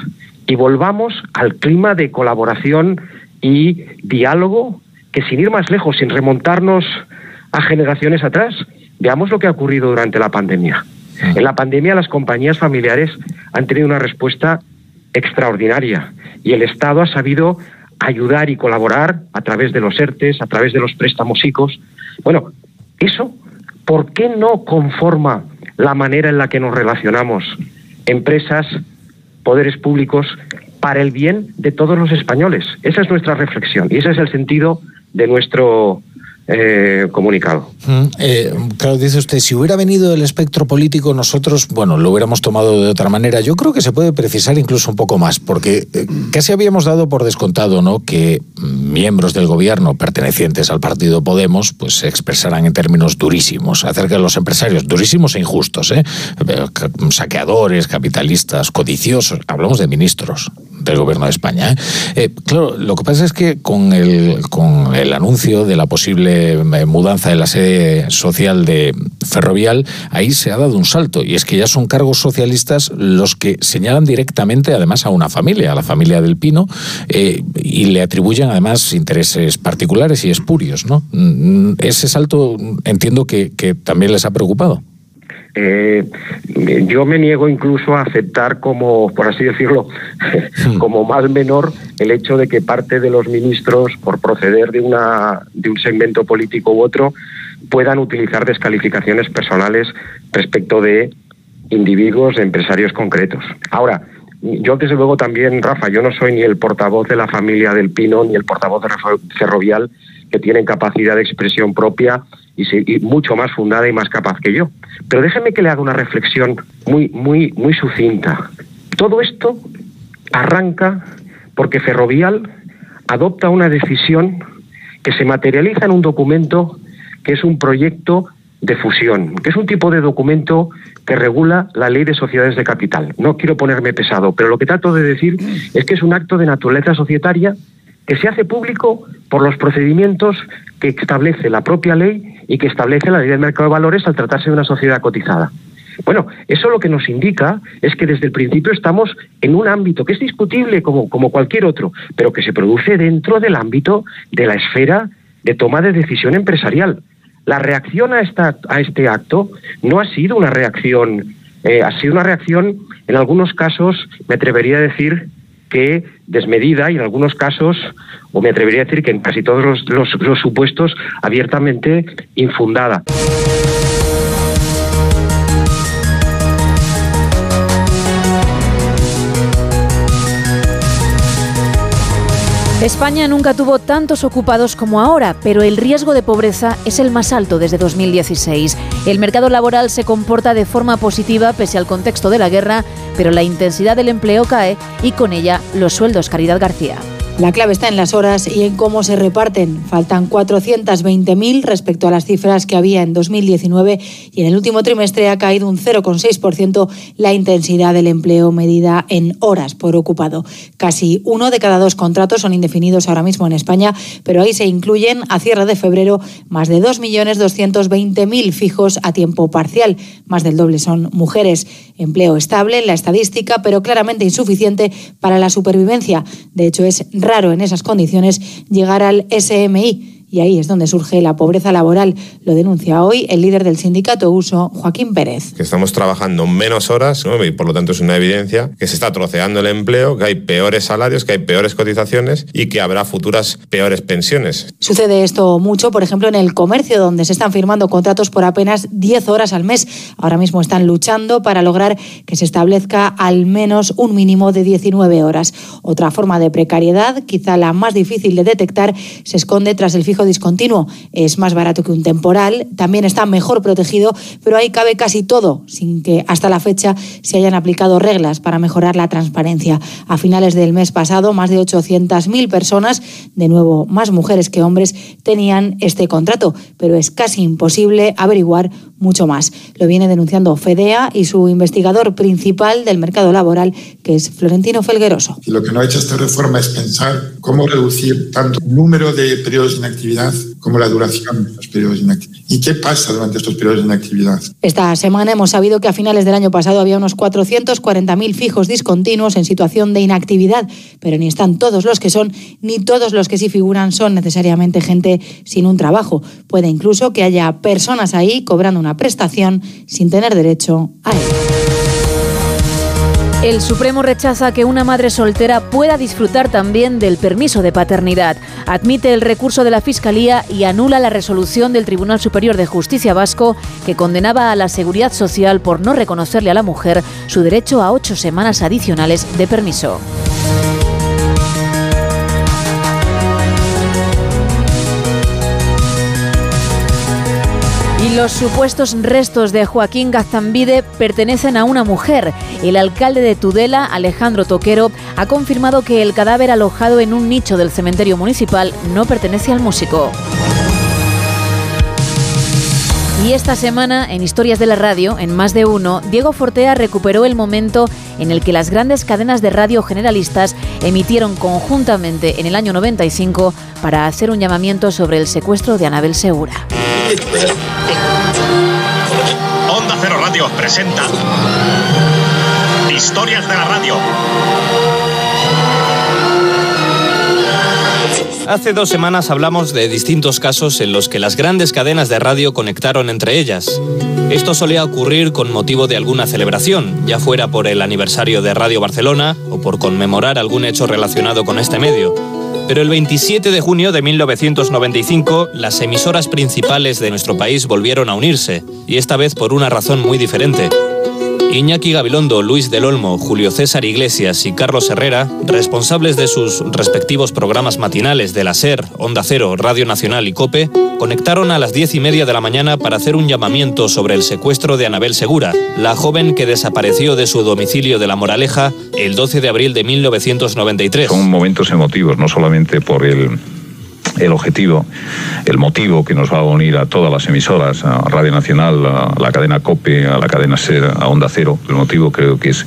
y volvamos al clima de colaboración y diálogo que sin ir más lejos, sin remontarnos a generaciones atrás, veamos lo que ha ocurrido durante la pandemia. En la pandemia las compañías familiares han tenido una respuesta extraordinaria y el Estado ha sabido ayudar y colaborar a través de los ERTES, a través de los préstamos ICOs. Bueno, eso, ¿por qué no conforma la manera en la que nos relacionamos empresas, poderes públicos, para el bien de todos los españoles? Esa es nuestra reflexión y ese es el sentido de nuestro eh, comunicado. Mm, eh, claro, dice usted, si hubiera venido el espectro político, nosotros, bueno, lo hubiéramos tomado de otra manera. Yo creo que se puede precisar incluso un poco más, porque eh, casi habíamos dado por descontado, ¿no? Que miembros del gobierno pertenecientes al partido Podemos, pues se expresaran en términos durísimos acerca de los empresarios, durísimos e injustos, ¿eh? Saqueadores, capitalistas, codiciosos. Hablamos de ministros del gobierno de España. claro, lo que pasa es que con el, con el anuncio de la posible eh, mudanza de la sede social de Ferrovial, ahí se ha dado un salto. Y es que ya son cargos socialistas los que señalan directamente, además, a una familia, a la familia del Pino, eh, y le atribuyen además intereses particulares y espurios. ¿no? Mm, Ese salto entiendo que, que también les ha preocupado. Eh, yo me niego incluso a aceptar como, por así decirlo, como mal menor el hecho de que parte de los ministros, por proceder de, una, de un segmento político u otro, puedan utilizar descalificaciones personales respecto de individuos, de empresarios concretos. Ahora, yo desde luego también, Rafa, yo no soy ni el portavoz de la familia del Pino, ni el portavoz de Ferrovial, que tienen capacidad de expresión propia y, sí, y, mucho más fundada y más capaz que yo. Pero déjeme que le haga una reflexión muy, muy, muy sucinta. Todo esto arranca porque Ferrovial adopta una decisión que se materializa en un documento que es un proyecto de fusión, que es un tipo de documento que regula la ley de sociedades de capital. No quiero ponerme pesado, pero lo que trato de decir es que es un acto de naturaleza societaria que se hace público por los procedimientos que establece la propia ley y que establece la ley del mercado de valores al tratarse de una sociedad cotizada. Bueno, eso lo que nos indica es que desde el principio estamos en un ámbito que es discutible como, como cualquier otro, pero que se produce dentro del ámbito de la esfera de toma de decisión empresarial. La reacción a, esta, a este acto no ha sido una reacción, eh, ha sido una reacción, en algunos casos, me atrevería a decir que desmedida y en algunos casos, o me atrevería a decir que en casi todos los, los- supuestos, abiertamente infundada. España nunca tuvo tantos ocupados como ahora, pero el riesgo de pobreza es el más alto desde 2016. El mercado laboral se comporta de forma positiva pese al contexto de la guerra, pero la intensidad del empleo cae y con ella los sueldos. Caridad García. La clave está en las horas y en cómo se reparten. Faltan 420.000 respecto a las cifras que había en 2019 y en el último trimestre ha caído un 0,6% la intensidad del empleo medida en horas por ocupado. Casi uno de cada dos contratos son indefinidos ahora mismo en España, pero ahí se incluyen a cierre de febrero más de 2.220.000 fijos a tiempo parcial. Más del doble son mujeres. Empleo estable en la estadística, pero claramente insuficiente para la supervivencia. De hecho, es raro en esas condiciones llegar al SMI. Y ahí es donde surge la pobreza laboral. Lo denuncia hoy el líder del sindicato Uso, Joaquín Pérez. que estamos trabajando menos horas ¿no? y por lo tanto es una evidencia que se está troceando el empleo, que hay peores salarios, que hay peores cotizaciones y que habrá futuras peores pensiones. Sucede esto mucho, por ejemplo, en el comercio, donde se están firmando contratos por apenas 10 horas al mes. Ahora mismo están luchando para lograr que se establezca al menos un mínimo de 19 horas. Otra forma de precariedad, quizá la más difícil de detectar, se esconde tras el fijo discontinuo. Es más barato que un temporal, también está mejor protegido, pero ahí cabe casi todo, sin que hasta la fecha se hayan aplicado reglas para mejorar la transparencia. A finales del mes pasado, más de 800.000 personas, de nuevo más mujeres que hombres, tenían este contrato, pero es casi imposible averiguar mucho más. Lo viene denunciando FEDEA y su investigador principal del mercado laboral, que es Florentino Felgueroso. Y lo que no ha hecho esta reforma es pensar cómo reducir tanto el número de periodos de como la duración de los periodos de inactividad. ¿Y qué pasa durante estos periodos de inactividad? Esta semana hemos sabido que a finales del año pasado había unos 440.000 fijos discontinuos en situación de inactividad, pero ni están todos los que son, ni todos los que sí figuran son necesariamente gente sin un trabajo. Puede incluso que haya personas ahí cobrando una prestación sin tener derecho a él. El Supremo rechaza que una madre soltera pueda disfrutar también del permiso de paternidad. Admite el recurso de la Fiscalía y anula la resolución del Tribunal Superior de Justicia Vasco que condenaba a la Seguridad Social por no reconocerle a la mujer su derecho a ocho semanas adicionales de permiso. Los supuestos restos de Joaquín Gazambide pertenecen a una mujer. El alcalde de Tudela, Alejandro Toquero, ha confirmado que el cadáver alojado en un nicho del cementerio municipal no pertenece al músico. Y esta semana, en Historias de la Radio, en más de uno, Diego Fortea recuperó el momento en el que las grandes cadenas de radio generalistas emitieron conjuntamente en el año 95 para hacer un llamamiento sobre el secuestro de Anabel Segura. Onda Cero Radio presenta Historias de la Radio. Hace dos semanas hablamos de distintos casos en los que las grandes cadenas de radio conectaron entre ellas. Esto solía ocurrir con motivo de alguna celebración, ya fuera por el aniversario de Radio Barcelona o por conmemorar algún hecho relacionado con este medio. Pero el 27 de junio de 1995, las emisoras principales de nuestro país volvieron a unirse, y esta vez por una razón muy diferente. Iñaki Gabilondo, Luis del Olmo, Julio César Iglesias y Carlos Herrera, responsables de sus respectivos programas matinales de la SER, Onda Cero, Radio Nacional y COPE, conectaron a las diez y media de la mañana para hacer un llamamiento sobre el secuestro de Anabel Segura, la joven que desapareció de su domicilio de La Moraleja el 12 de abril de 1993. Son momentos emotivos, no solamente por el el objetivo, el motivo que nos va a unir a todas las emisoras, a Radio Nacional, a la cadena COPE, a la cadena SER, a Onda Cero. El motivo creo que es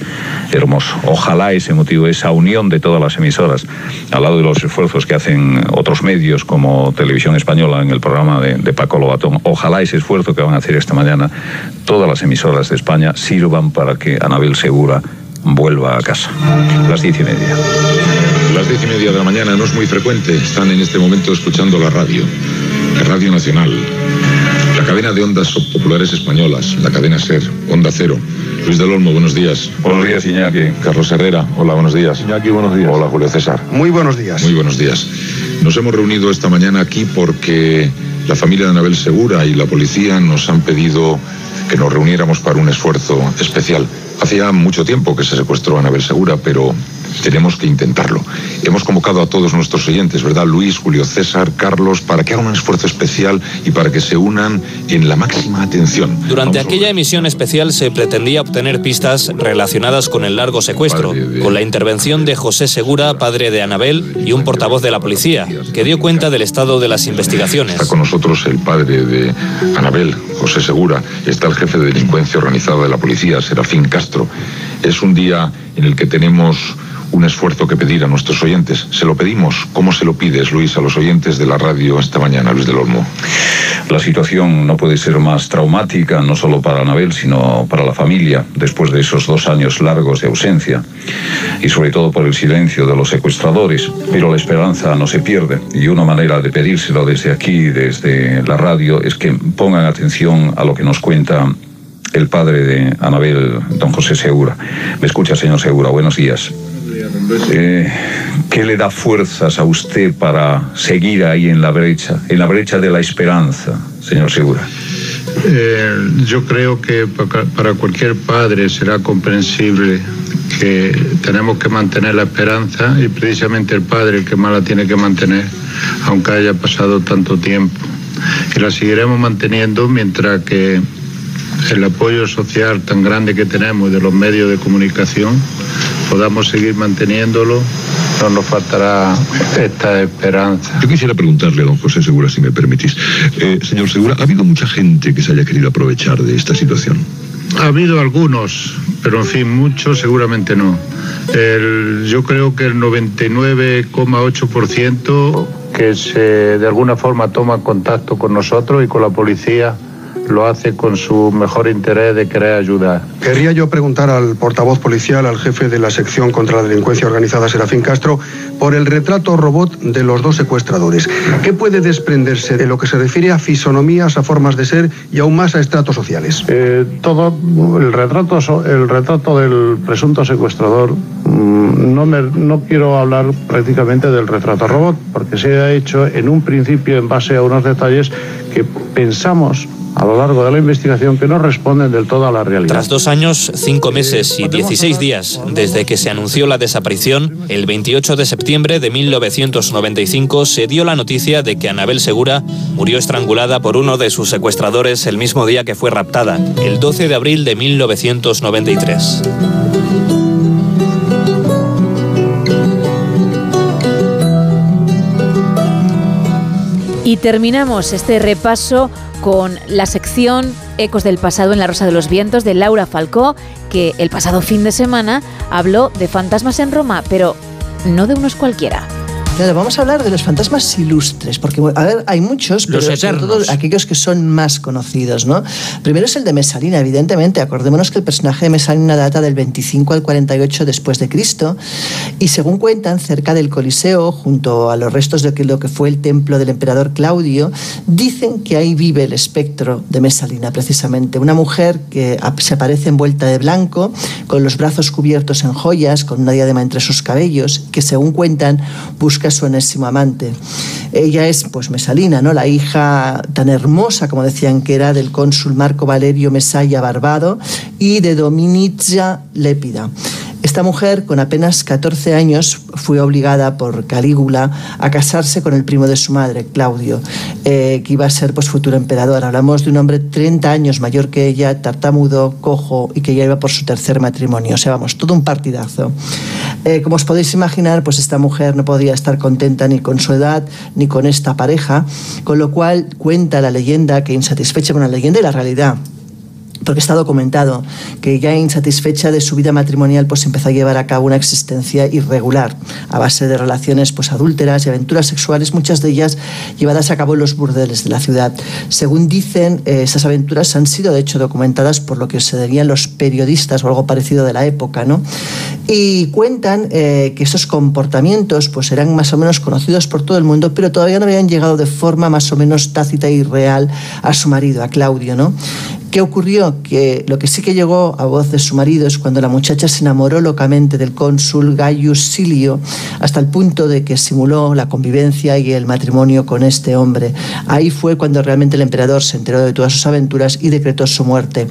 hermoso. Ojalá ese motivo, esa unión de todas las emisoras, al lado de los esfuerzos que hacen otros medios como Televisión Española en el programa de, de Paco Lobatón, ojalá ese esfuerzo que van a hacer esta mañana todas las emisoras de España sirvan para que Anabel Segura vuelva a casa. Las diez y media. Las diez y media de la mañana no es muy frecuente. Están en este momento escuchando la radio. La Radio Nacional. La cadena de ondas populares españolas. La cadena SER. Onda Cero. Luis del Olmo, buenos días. Buenos días, Iñaki. Carlos Herrera, hola, buenos días. Iñaki, buenos días. Hola, Julio César. Muy buenos días. Muy buenos días. Nos hemos reunido esta mañana aquí porque la familia de Anabel Segura y la policía nos han pedido que nos reuniéramos para un esfuerzo especial. Hacía mucho tiempo que se secuestró a Anabel Segura, pero tenemos que intentarlo. Hemos convocado a todos nuestros oyentes, ¿verdad? Luis, Julio César, Carlos, para que hagan un esfuerzo especial y para que se unan en la máxima atención. Durante aquella emisión especial se pretendía obtener pistas relacionadas con el largo secuestro, con la intervención de José Segura, padre de Anabel, y un portavoz de la policía, que dio cuenta del estado de las investigaciones. Está con nosotros el padre de Anabel, José Segura. Está el jefe de delincuencia organizada de la policía, Serafín Castro. Es un día en el que tenemos un esfuerzo que pedir a nuestros oyentes. Se lo pedimos. ¿Cómo se lo pides, Luis, a los oyentes de la radio esta mañana, Luis del Olmo? La situación no puede ser más traumática, no solo para Anabel, sino para la familia, después de esos dos años largos de ausencia, y sobre todo por el silencio de los secuestradores. Pero la esperanza no se pierde, y una manera de pedírselo desde aquí, desde la radio, es que pongan atención a lo que nos cuenta el padre de Anabel, don José Segura. ¿Me escucha, señor Segura? Buenos días. Eh, ¿Qué le da fuerzas a usted para seguir ahí en la brecha, en la brecha de la esperanza, señor Segura? Eh, yo creo que pa- para cualquier padre será comprensible que tenemos que mantener la esperanza y precisamente el padre el que más la tiene que mantener, aunque haya pasado tanto tiempo. Y la seguiremos manteniendo mientras que el apoyo social tan grande que tenemos de los medios de comunicación podamos seguir manteniéndolo, no nos faltará esta esperanza. Yo quisiera preguntarle a don José Segura, si me permitís. Eh, señor Segura, ¿ha habido mucha gente que se haya querido aprovechar de esta situación? Ha habido algunos, pero en fin, muchos seguramente no. El- yo creo que el 99,8% que se de alguna forma toma contacto con nosotros y con la policía lo hace con su mejor interés de querer ayudar. Querría yo preguntar al portavoz policial, al jefe de la sección contra la delincuencia organizada, Serafín Castro, por el retrato robot de los dos secuestradores. ¿Qué puede desprenderse de lo que se refiere a fisonomías, a formas de ser y aún más a estratos sociales? Eh, todo el retrato, el retrato del presunto secuestrador, mm, no, me- no quiero hablar prácticamente del retrato robot, porque se ha hecho en un principio en base a unos detalles que pensamos a lo largo de la investigación que no responden del todo a la realidad. Tras dos años, cinco meses y 16 días desde que se anunció la desaparición, el 28 de septiembre de 1995 se dio la noticia de que Anabel Segura murió estrangulada por uno de sus secuestradores el mismo día que fue raptada, el 12 de abril de 1993. Y terminamos este repaso con la sección Ecos del pasado en la Rosa de los Vientos de Laura Falcó, que el pasado fin de semana habló de fantasmas en Roma, pero no de unos cualquiera. Claro, vamos a hablar de los fantasmas ilustres, porque a ver, hay muchos, pero Los sobre eternos. todo aquellos que son más conocidos, ¿no? Primero es el de Mesalina, evidentemente. Acordémonos que el personaje de Mesalina data del 25 al 48 después de Cristo, y según cuentan, cerca del Coliseo, junto a los restos de lo que fue el templo del emperador Claudio, dicen que ahí vive el espectro de Mesalina, precisamente. Una mujer que se aparece envuelta de blanco, con los brazos cubiertos en joyas, con una diadema entre sus cabellos, que según cuentan busca su enésimo amante. Ella es, pues, Mesalina, ¿no? La hija tan hermosa, como decían que era, del cónsul Marco Valerio Mesalla Barbado, y de Dominica Lépida. Esta mujer, con apenas 14 años, fue obligada por Calígula a casarse con el primo de su madre, Claudio, eh, que iba a ser pues, futuro emperador. Hablamos de un hombre 30 años mayor que ella, tartamudo, cojo y que ya iba por su tercer matrimonio. O sea, vamos, todo un partidazo. Eh, como os podéis imaginar, pues esta mujer no podía estar contenta ni con su edad ni con esta pareja, con lo cual cuenta la leyenda que insatisfecha con la leyenda y la realidad porque está documentado que ya insatisfecha de su vida matrimonial pues empezó a llevar a cabo una existencia irregular a base de relaciones pues adúlteras y aventuras sexuales muchas de ellas llevadas a cabo en los burdeles de la ciudad según dicen eh, esas aventuras han sido de hecho documentadas por lo que se debían los periodistas o algo parecido de la época ¿no? y cuentan eh, que esos comportamientos pues eran más o menos conocidos por todo el mundo pero todavía no habían llegado de forma más o menos tácita y real a su marido a Claudio ¿no? ¿Qué ocurrió? Que lo que sí que llegó a voz de su marido es cuando la muchacha se enamoró locamente del cónsul Gaius Silio, hasta el punto de que simuló la convivencia y el matrimonio con este hombre. Ahí fue cuando realmente el emperador se enteró de todas sus aventuras y decretó su muerte.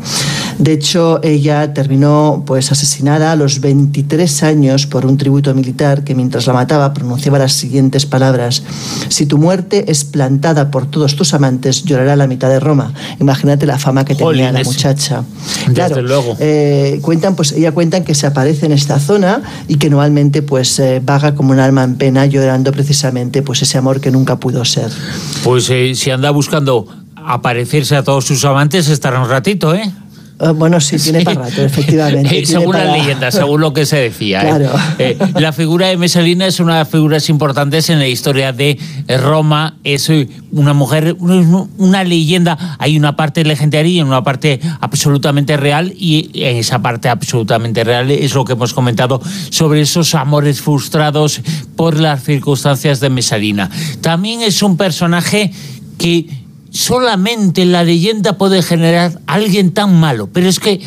De hecho, ella terminó pues asesinada a los 23 años por un tributo militar que mientras la mataba pronunciaba las siguientes palabras: Si tu muerte es plantada por todos tus amantes, llorará la mitad de Roma. Imagínate la fama que tenía la Jolines. muchacha. Desde Claro, luego. eh, cuentan, pues ella cuentan que se aparece en esta zona y que anualmente pues eh, vaga como un alma en pena llorando precisamente pues ese amor que nunca pudo ser. Pues eh, si anda buscando aparecerse a todos sus amantes, estará un ratito, ¿eh? Ah, bueno, sí, tiene para rato, efectivamente. Eh, según para- la leyenda, según lo que se decía. ¿eh? Claro. Eh, la figura de Mesalina es una de las figuras importantes en la historia de eh, Roma. Es una mujer, una, una leyenda. Hay una parte legendaria y una parte absolutamente real. Y en esa parte absolutamente real es lo que hemos comentado sobre esos amores frustrados por las circunstancias de Mesalina. También es un personaje que solamente la leyenda puede generar a alguien tan malo. Pero es que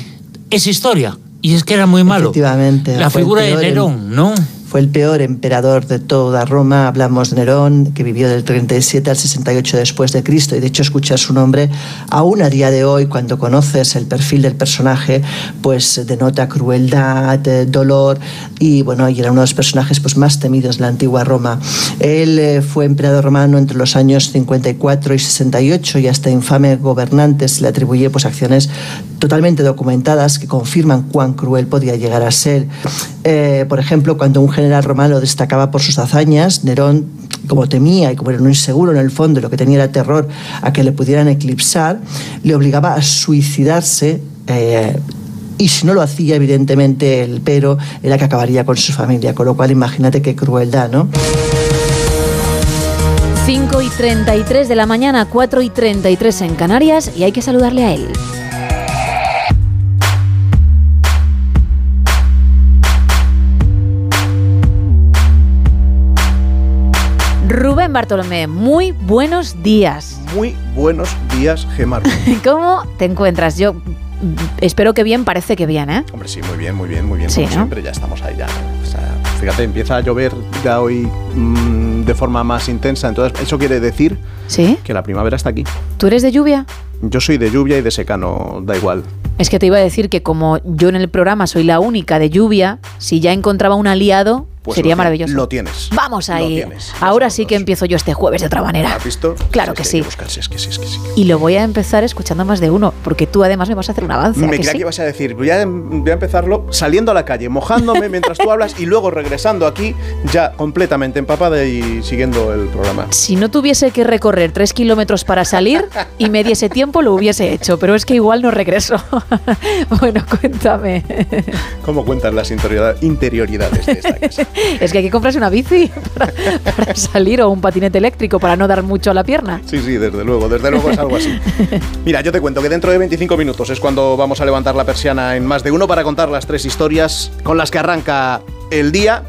es historia. Y es que era muy malo. Efectivamente. La figura de Nerón, ¿no? Fue el peor emperador de toda Roma. Hablamos de Nerón, que vivió del 37 al 68 después de Cristo. Y de hecho, escuchar su nombre aún a día de hoy, cuando conoces el perfil del personaje, pues denota crueldad, eh, dolor. Y bueno, y era uno de los personajes pues, más temidos de la antigua Roma. Él eh, fue emperador romano entre los años 54 y 68 y hasta infame gobernante se le atribuye pues, acciones totalmente documentadas que confirman cuán cruel podía llegar a ser. Eh, por ejemplo, cuando un general romano destacaba por sus hazañas, Nerón, como temía y como era un inseguro en el fondo, lo que tenía era terror a que le pudieran eclipsar, le obligaba a suicidarse. eh, y si no lo hacía, evidentemente, el pero era que acabaría con su familia. Con lo cual, imagínate qué crueldad, ¿no? 5 y 33 de la mañana, 4 y 33 en Canarias y hay que saludarle a él. Rubén Bartolomé, muy buenos días. Muy buenos días, Gemar. ¿Cómo te encuentras? Yo mm, espero que bien, parece que bien, ¿eh? Hombre, sí, muy bien, muy bien, muy bien. Sí, como ¿no? siempre, ya estamos ahí ya. O sea, fíjate, empieza a llover ya hoy mm, de forma más intensa. Entonces, eso quiere decir ¿Sí? que la primavera está aquí. ¿Tú eres de lluvia? Yo soy de lluvia y de secano, da igual. Es que te iba a decir que como yo en el programa soy la única de lluvia, si ya encontraba un aliado, Pues sería maravilloso. Lo tienes. Vamos ahí. tienes. Ahora sí que empiezo yo este jueves de otra manera. ¿Has visto? Claro que sí. Y lo voy a empezar escuchando más de uno, porque tú además me vas a hacer un avance. ¿a Me creía que ibas a decir, voy a, voy a empezarlo saliendo a la calle, mojándome mientras tú hablas y luego regresando aquí ya completamente empapada y siguiendo el programa. Si no tuviese que recorrer tres kilómetros para salir y me diese tiempo, lo hubiese hecho, pero es que igual no regreso. bueno, cuéntame. ¿Cómo cuentas las interioridad- interioridades de esta casa? es que hay que comprarse una bici para, para salir o un patinete eléctrico para no dar mucho a la pierna. Sí, sí, desde luego, desde luego es algo así. Mira, yo te cuento que dentro de 25 minutos es cuando vamos a levantar la persiana en más de uno para contar las tres historias con las que arranca el día.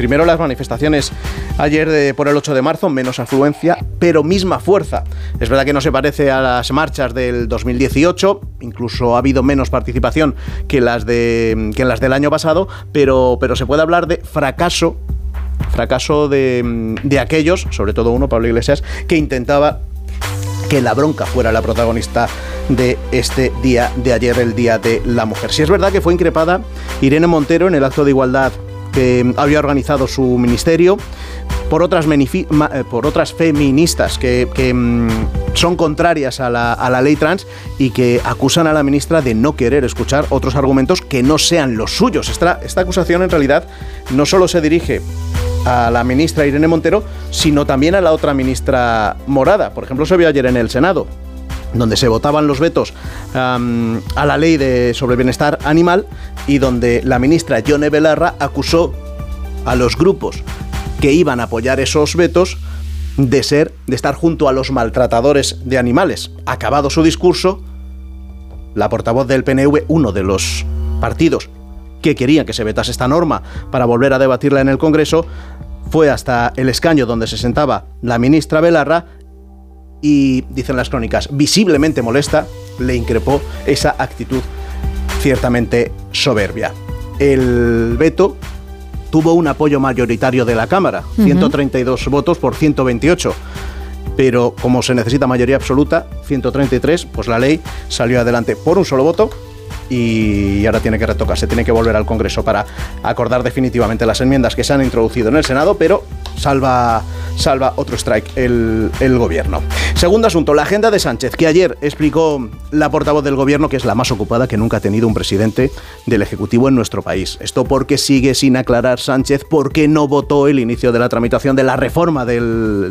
Primero las manifestaciones ayer de- por el 8 de marzo, menos afluencia, pero misma fuerza. Es verdad que no se parece a las marchas del 2018, incluso ha habido menos participación que las, de, que las del año pasado, pero, pero se puede hablar de fracaso fracaso de, de aquellos, sobre todo uno, Pablo Iglesias, que intentaba que la bronca fuera la protagonista de este día de ayer, el Día de la Mujer. Si es verdad que fue increpada Irene Montero en el acto de igualdad que había organizado su ministerio por otras, eh, por otras feministas que, que, mm, son contrarias a la, a la ley trans y que acusan a la ministra de no querer escuchar otros argumentos que no sean los suyos. Esta, esta acusación en realidad no solo se dirige a la ministra Irene Montero, sino también a la otra ministra morada. Por ejemplo, se vio ayer en el Senado donde se votaban los vetos a la ley de, sobre bienestar animal y donde la ministra Yone Belarra acusó a los grupos que iban a apoyar esos vetos de ser de estar junto a los maltratadores de animales. Acabado su discurso, la portavoz del PNV, uno de los partidos que querían que se vetase esta norma para volver a debatirla en el Congreso, fue hasta el escaño donde se sentaba la ministra Belarra y, dicen las crónicas, visiblemente molesta, le increpó esa actitud ciertamente soberbia. El veto tuvo un apoyo mayoritario de la Cámara, Ujú. 132 votos por 128. Pero como se necesita mayoría absoluta, 133, pues la ley salió adelante por un solo voto y ahora tiene que retocarse, tiene que volver al Congreso para acordar definitivamente las enmiendas que se han introducido en el Senado, pero salva, salva otro strike el, gobierno. Segundo asunto, la agenda de Sánchez, que ayer explicó la portavoz del gobierno que es la más ocupada que nunca ha tenido un presidente del Ejecutivo en nuestro país. Esto porque sigue sin aclarar Sánchez por qué no votó el inicio de la tramitación de la reforma de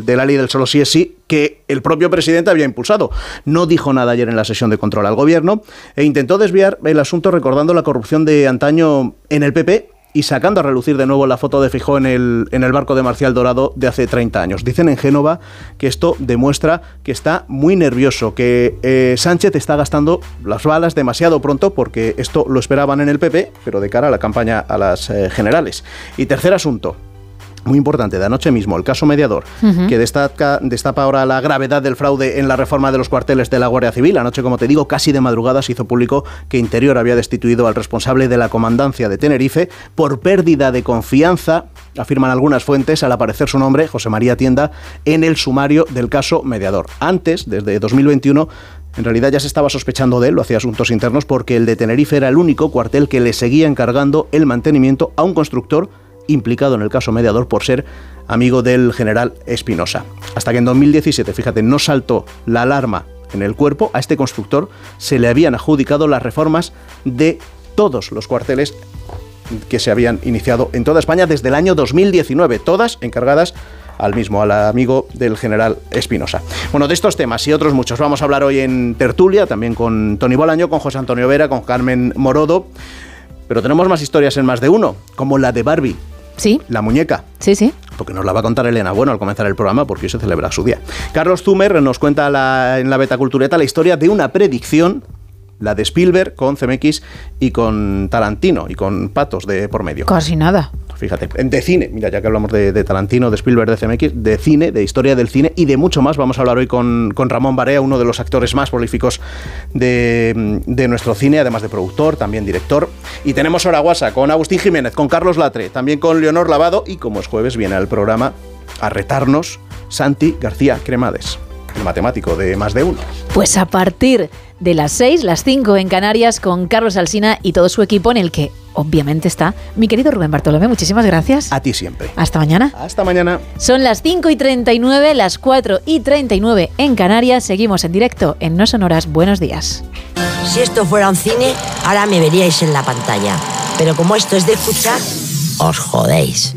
la ley del solo sí es sí que el propio presidente había impulsado. No dijo nada ayer en la sesión de control al gobierno e intentó desviar el asunto recordando la corrupción de antaño en el PP y sacando a relucir de nuevo la foto de Fijó en el, en el barco de Marcial Dorado de hace 30 años. Dicen en Génova que esto demuestra que está muy nervioso, que eh, Sánchez está gastando las balas demasiado pronto porque esto lo esperaban en el PP, pero de cara a la campaña a las eh, generales. Y tercer asunto, muy importante, de anoche mismo, el caso mediador, que destaca, destapa ahora la gravedad del fraude en la reforma de los cuarteles de la Guardia Civil. Anoche, como te digo, casi de madrugada se hizo público que Interior había destituido al responsable de la comandancia de Tenerife por pérdida de confianza, afirman algunas fuentes, al aparecer su nombre, José María Tienda, en el sumario del caso mediador. Antes, desde 2021, en realidad ya se estaba sospechando de él, lo hacía asuntos internos, porque el de Tenerife era el único cuartel que le seguía encargando el mantenimiento a un constructor implicado en el caso mediador por ser amigo del general Espinosa. Hasta que en 2017, fíjate, no saltó la alarma en el cuerpo, a este constructor se le habían adjudicado las reformas de todos los cuarteles que se habían iniciado en toda España desde el año 2019, todas encargadas al mismo, al amigo del general Espinosa. Bueno, de estos temas y otros muchos vamos a hablar hoy en Tertulia, también con Tony Bolaño, con José Antonio Vera, con Carmen Morodo, pero tenemos más historias en más de uno, como la de Barbie. Sí. La muñeca. Sí, sí. Porque nos la va a contar Elena Bueno al comenzar el programa, porque hoy se celebra su día. Carlos Zumer nos cuenta la- en la Beta Cultureta la historia de una predicción, la de Spielberg con CMX y con Tarantino y con patos de por medio. Casi nada. Fíjate, en- de cine, mira, ya que hablamos de, de Tarantino, de Spielberg, de CMX, de cine, de historia del cine y de mucho más, vamos a hablar hoy con, con Ramón Barea, uno de los actores más prolíficos de, de nuestro cine, además de productor, también director. Y tenemos hora guasa con Agustín Jiménez, con Carlos Latre, también con Leonor Lavado y como es jueves viene al programa a retarnos Santi García Cremades, matemático de más de uno. Pues a partir de las 6, las 5 en Canarias, con Carlos Alsina y todo su equipo, en el que obviamente está mi querido Rubén Bartolomé. Muchísimas gracias. A ti siempre. Hasta mañana. Hasta mañana. Son las 5 y 39, las 4 y 39 en Canarias. Seguimos en directo en No Sonoras. Buenos días. Si esto fuera un cine, ahora me veríais en la pantalla. Pero como esto es de escuchar, os jodéis.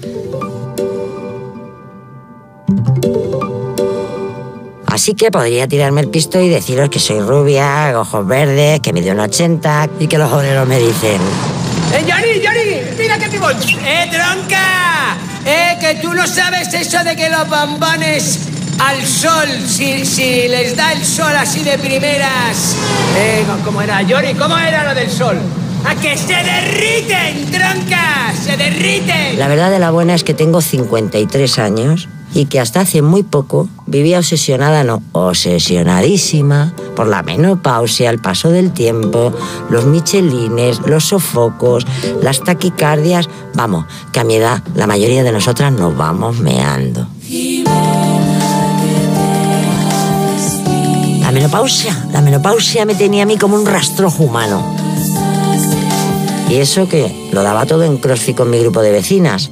Así que podría tirarme el pisto y deciros que soy rubia, ojos verdes, que mido un 80 y que los obreros me dicen... ¡Eh, Johnny, Johnny! ¡Mira que te voy! ¡Eh, tronca! ¡Eh, que tú no sabes eso de que los bombones al sol, si, si les da el sol así de primeras... Eh, ¿cómo era, Johnny? ¿Cómo era lo del sol? ¡A que se derriten, tronca! ¡Se derriten! La verdad de la buena es que tengo 53 años y que hasta hace muy poco vivía obsesionada, no, obsesionadísima por la menopausia, el paso del tiempo, los michelines, los sofocos, las taquicardias. Vamos, que a mi edad la mayoría de nosotras nos vamos meando. Y ven a que te haces mío. menopausia. La menopausia me tenía a mí como un rastrojo humano. Y eso que lo daba todo en CrossFit con mi grupo de vecinas.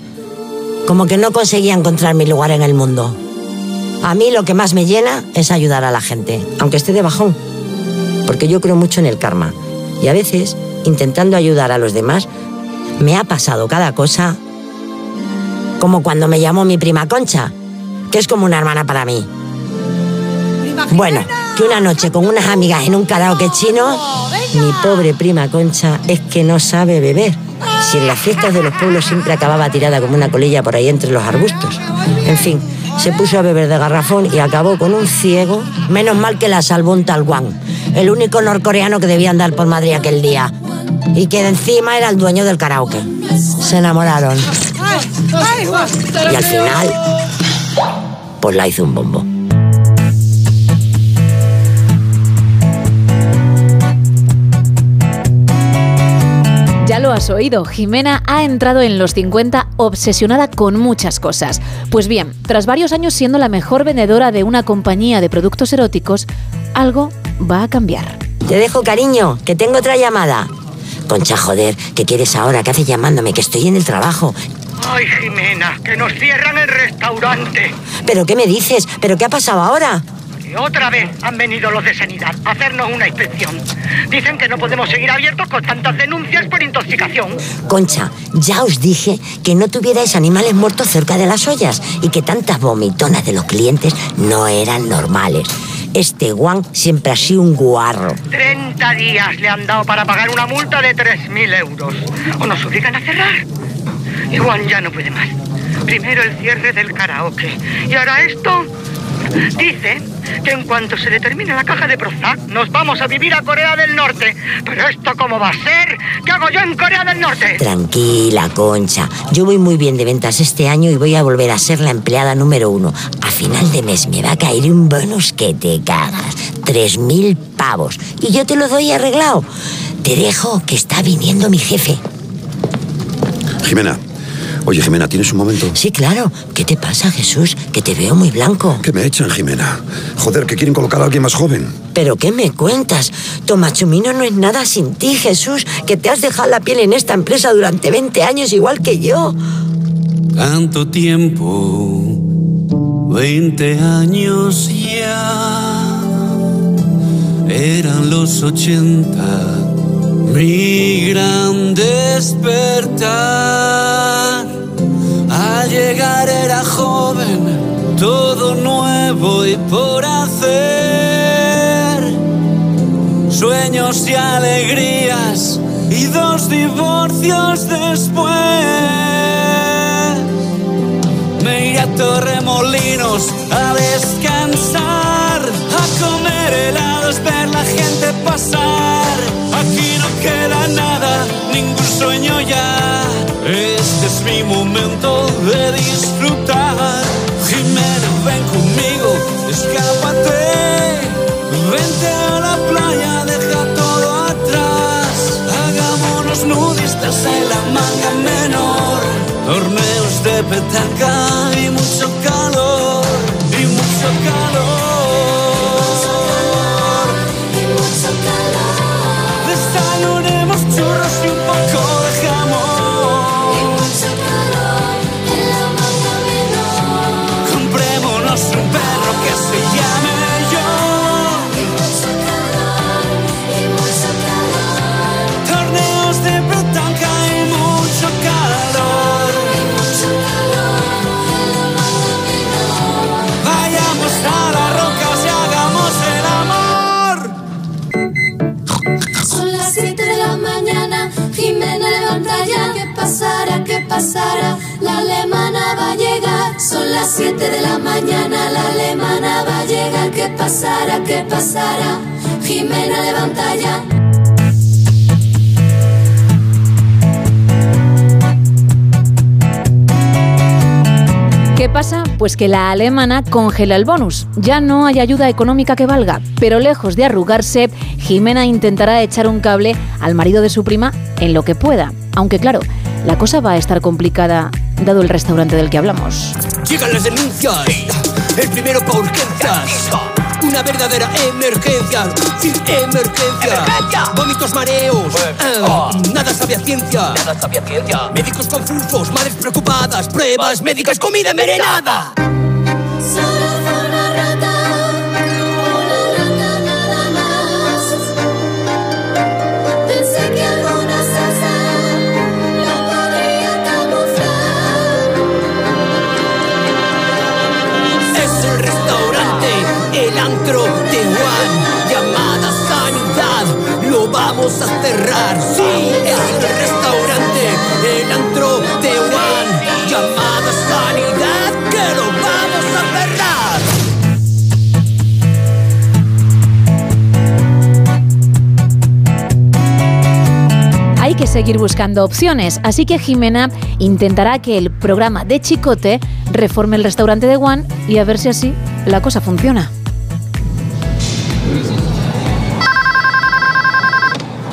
Como que no conseguía encontrar mi lugar en el mundo. A mí lo que más me llena es ayudar a la gente, aunque esté de bajón. Porque yo creo mucho en el karma. Y a veces, intentando ayudar a los demás, me ha pasado cada cosa como cuando me llamó mi prima Concha, que es como una hermana para mí. Bueno, que una noche con unas amigas en un karaoke chino, mi pobre prima Concha es que no sabe beber. Si en las fiestas de los pueblos siempre acababa tirada como una colilla por ahí entre los arbustos. En fin, se puso a beber de garrafón y acabó con un ciego. Menos mal que la salvó un tal Wang, el único norcoreano que debía andar por Madrid aquel día. Y que encima era el dueño del karaoke. Se enamoraron. Y al final, pues la hizo un bombo. Lo has oído, Jimena ha entrado en los 50 obsesionada con muchas cosas. Pues bien, tras varios años siendo la mejor vendedora de una compañía de productos eróticos, algo va a cambiar. Te dejo, cariño, que tengo otra llamada. Concha, joder, ¿qué quieres ahora? ¿Qué haces llamándome? Que estoy en el trabajo. Ay, Jimena, que nos cierran el restaurante. ¿Pero qué me dices? ¿Pero qué ha pasado ahora? Otra vez han venido los de sanidad a hacernos una inspección. Dicen que no podemos seguir abiertos con tantas denuncias por intoxicación. Concha, ya os dije que no tuvierais animales muertos cerca de las ollas y que tantas vomitonas de los clientes no eran normales. Este Juan siempre ha sido un guarro. 30 días le han dado para pagar una multa de 3.000 euros. O nos obligan a cerrar. Y Juan ya no puede más. Primero el cierre del karaoke. Y ahora esto. Dice que en cuanto se le termine la caja de Prozac, nos vamos a vivir a Corea del Norte. Pero esto cómo va a ser? ¿Qué hago yo en Corea del Norte? Tranquila, Concha. Yo voy muy bien de ventas este año y voy a volver a ser la empleada número uno. A final de mes me va a caer un bonus que te cagas. Tres mil pavos. Y yo te lo doy arreglado. Te dejo que está viniendo mi jefe. Jimena. Oye, Jimena, ¿tienes un momento? Sí, claro. ¿Qué te pasa, Jesús? Que te veo muy blanco. Que me echan, Jimena. Joder, que quieren colocar a alguien más joven. ¿Pero qué me cuentas? Tomachumino no es nada sin ti, Jesús, que te has dejado la piel en esta empresa durante 20 años igual que yo. Tanto tiempo, 20 años ya, eran los 80, mi gran despertar. Al llegar era joven, todo nuevo y por hacer, sueños y alegrías y dos divorcios después. Me iré a Torremolinos a descansar, a comer helados, ver la gente pasar. Queda nada, ningún sueño ya. Este es mi momento de disfrutar. Jimena, ven conmigo, escápate. Vente a la playa, deja todo atrás. Hagámonos nudistas en la manga menor. Torneos de petanca y mucho calor. Y mucho calor. Pasará? La alemana va a llegar. Son las 7 de la mañana, la alemana va a llegar. ¿Qué pasará? ¿Qué pasará? Jimena levanta ya. ¿Qué pasa? Pues que la alemana congela el bonus. Ya no hay ayuda económica que valga. Pero lejos de arrugarse, Jimena intentará echar un cable al marido de su prima en lo que pueda. Aunque claro, la cosa va a estar complicada dado el restaurante del que hablamos. Llegan las denuncias. El primero pa' urgencias. una verdadera emergencia. Sí, emergencia. Vómitos, mareos. Ah, Nada sabe a ciencia. Nada sabe a ciencia. Médicos confusos, madres preocupadas, pruebas médicas, comida envenenada. Vamos a cerrar. Sí, es el restaurante, el antro de Juan. Llamada Sanidad, que lo vamos a cerrar. Hay que seguir buscando opciones, así que Jimena intentará que el programa de Chicote reforme el restaurante de Juan y a ver si así la cosa funciona.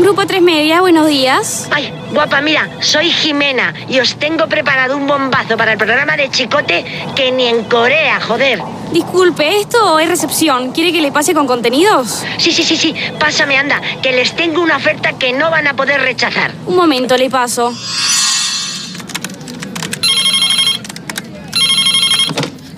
Grupo 3 Media, buenos días. Ay, guapa, mira, soy Jimena y os tengo preparado un bombazo para el programa de Chicote que ni en Corea, joder. Disculpe, ¿esto es recepción? ¿Quiere que le pase con contenidos? Sí, sí, sí, sí, pásame, anda, que les tengo una oferta que no van a poder rechazar. Un momento, le paso.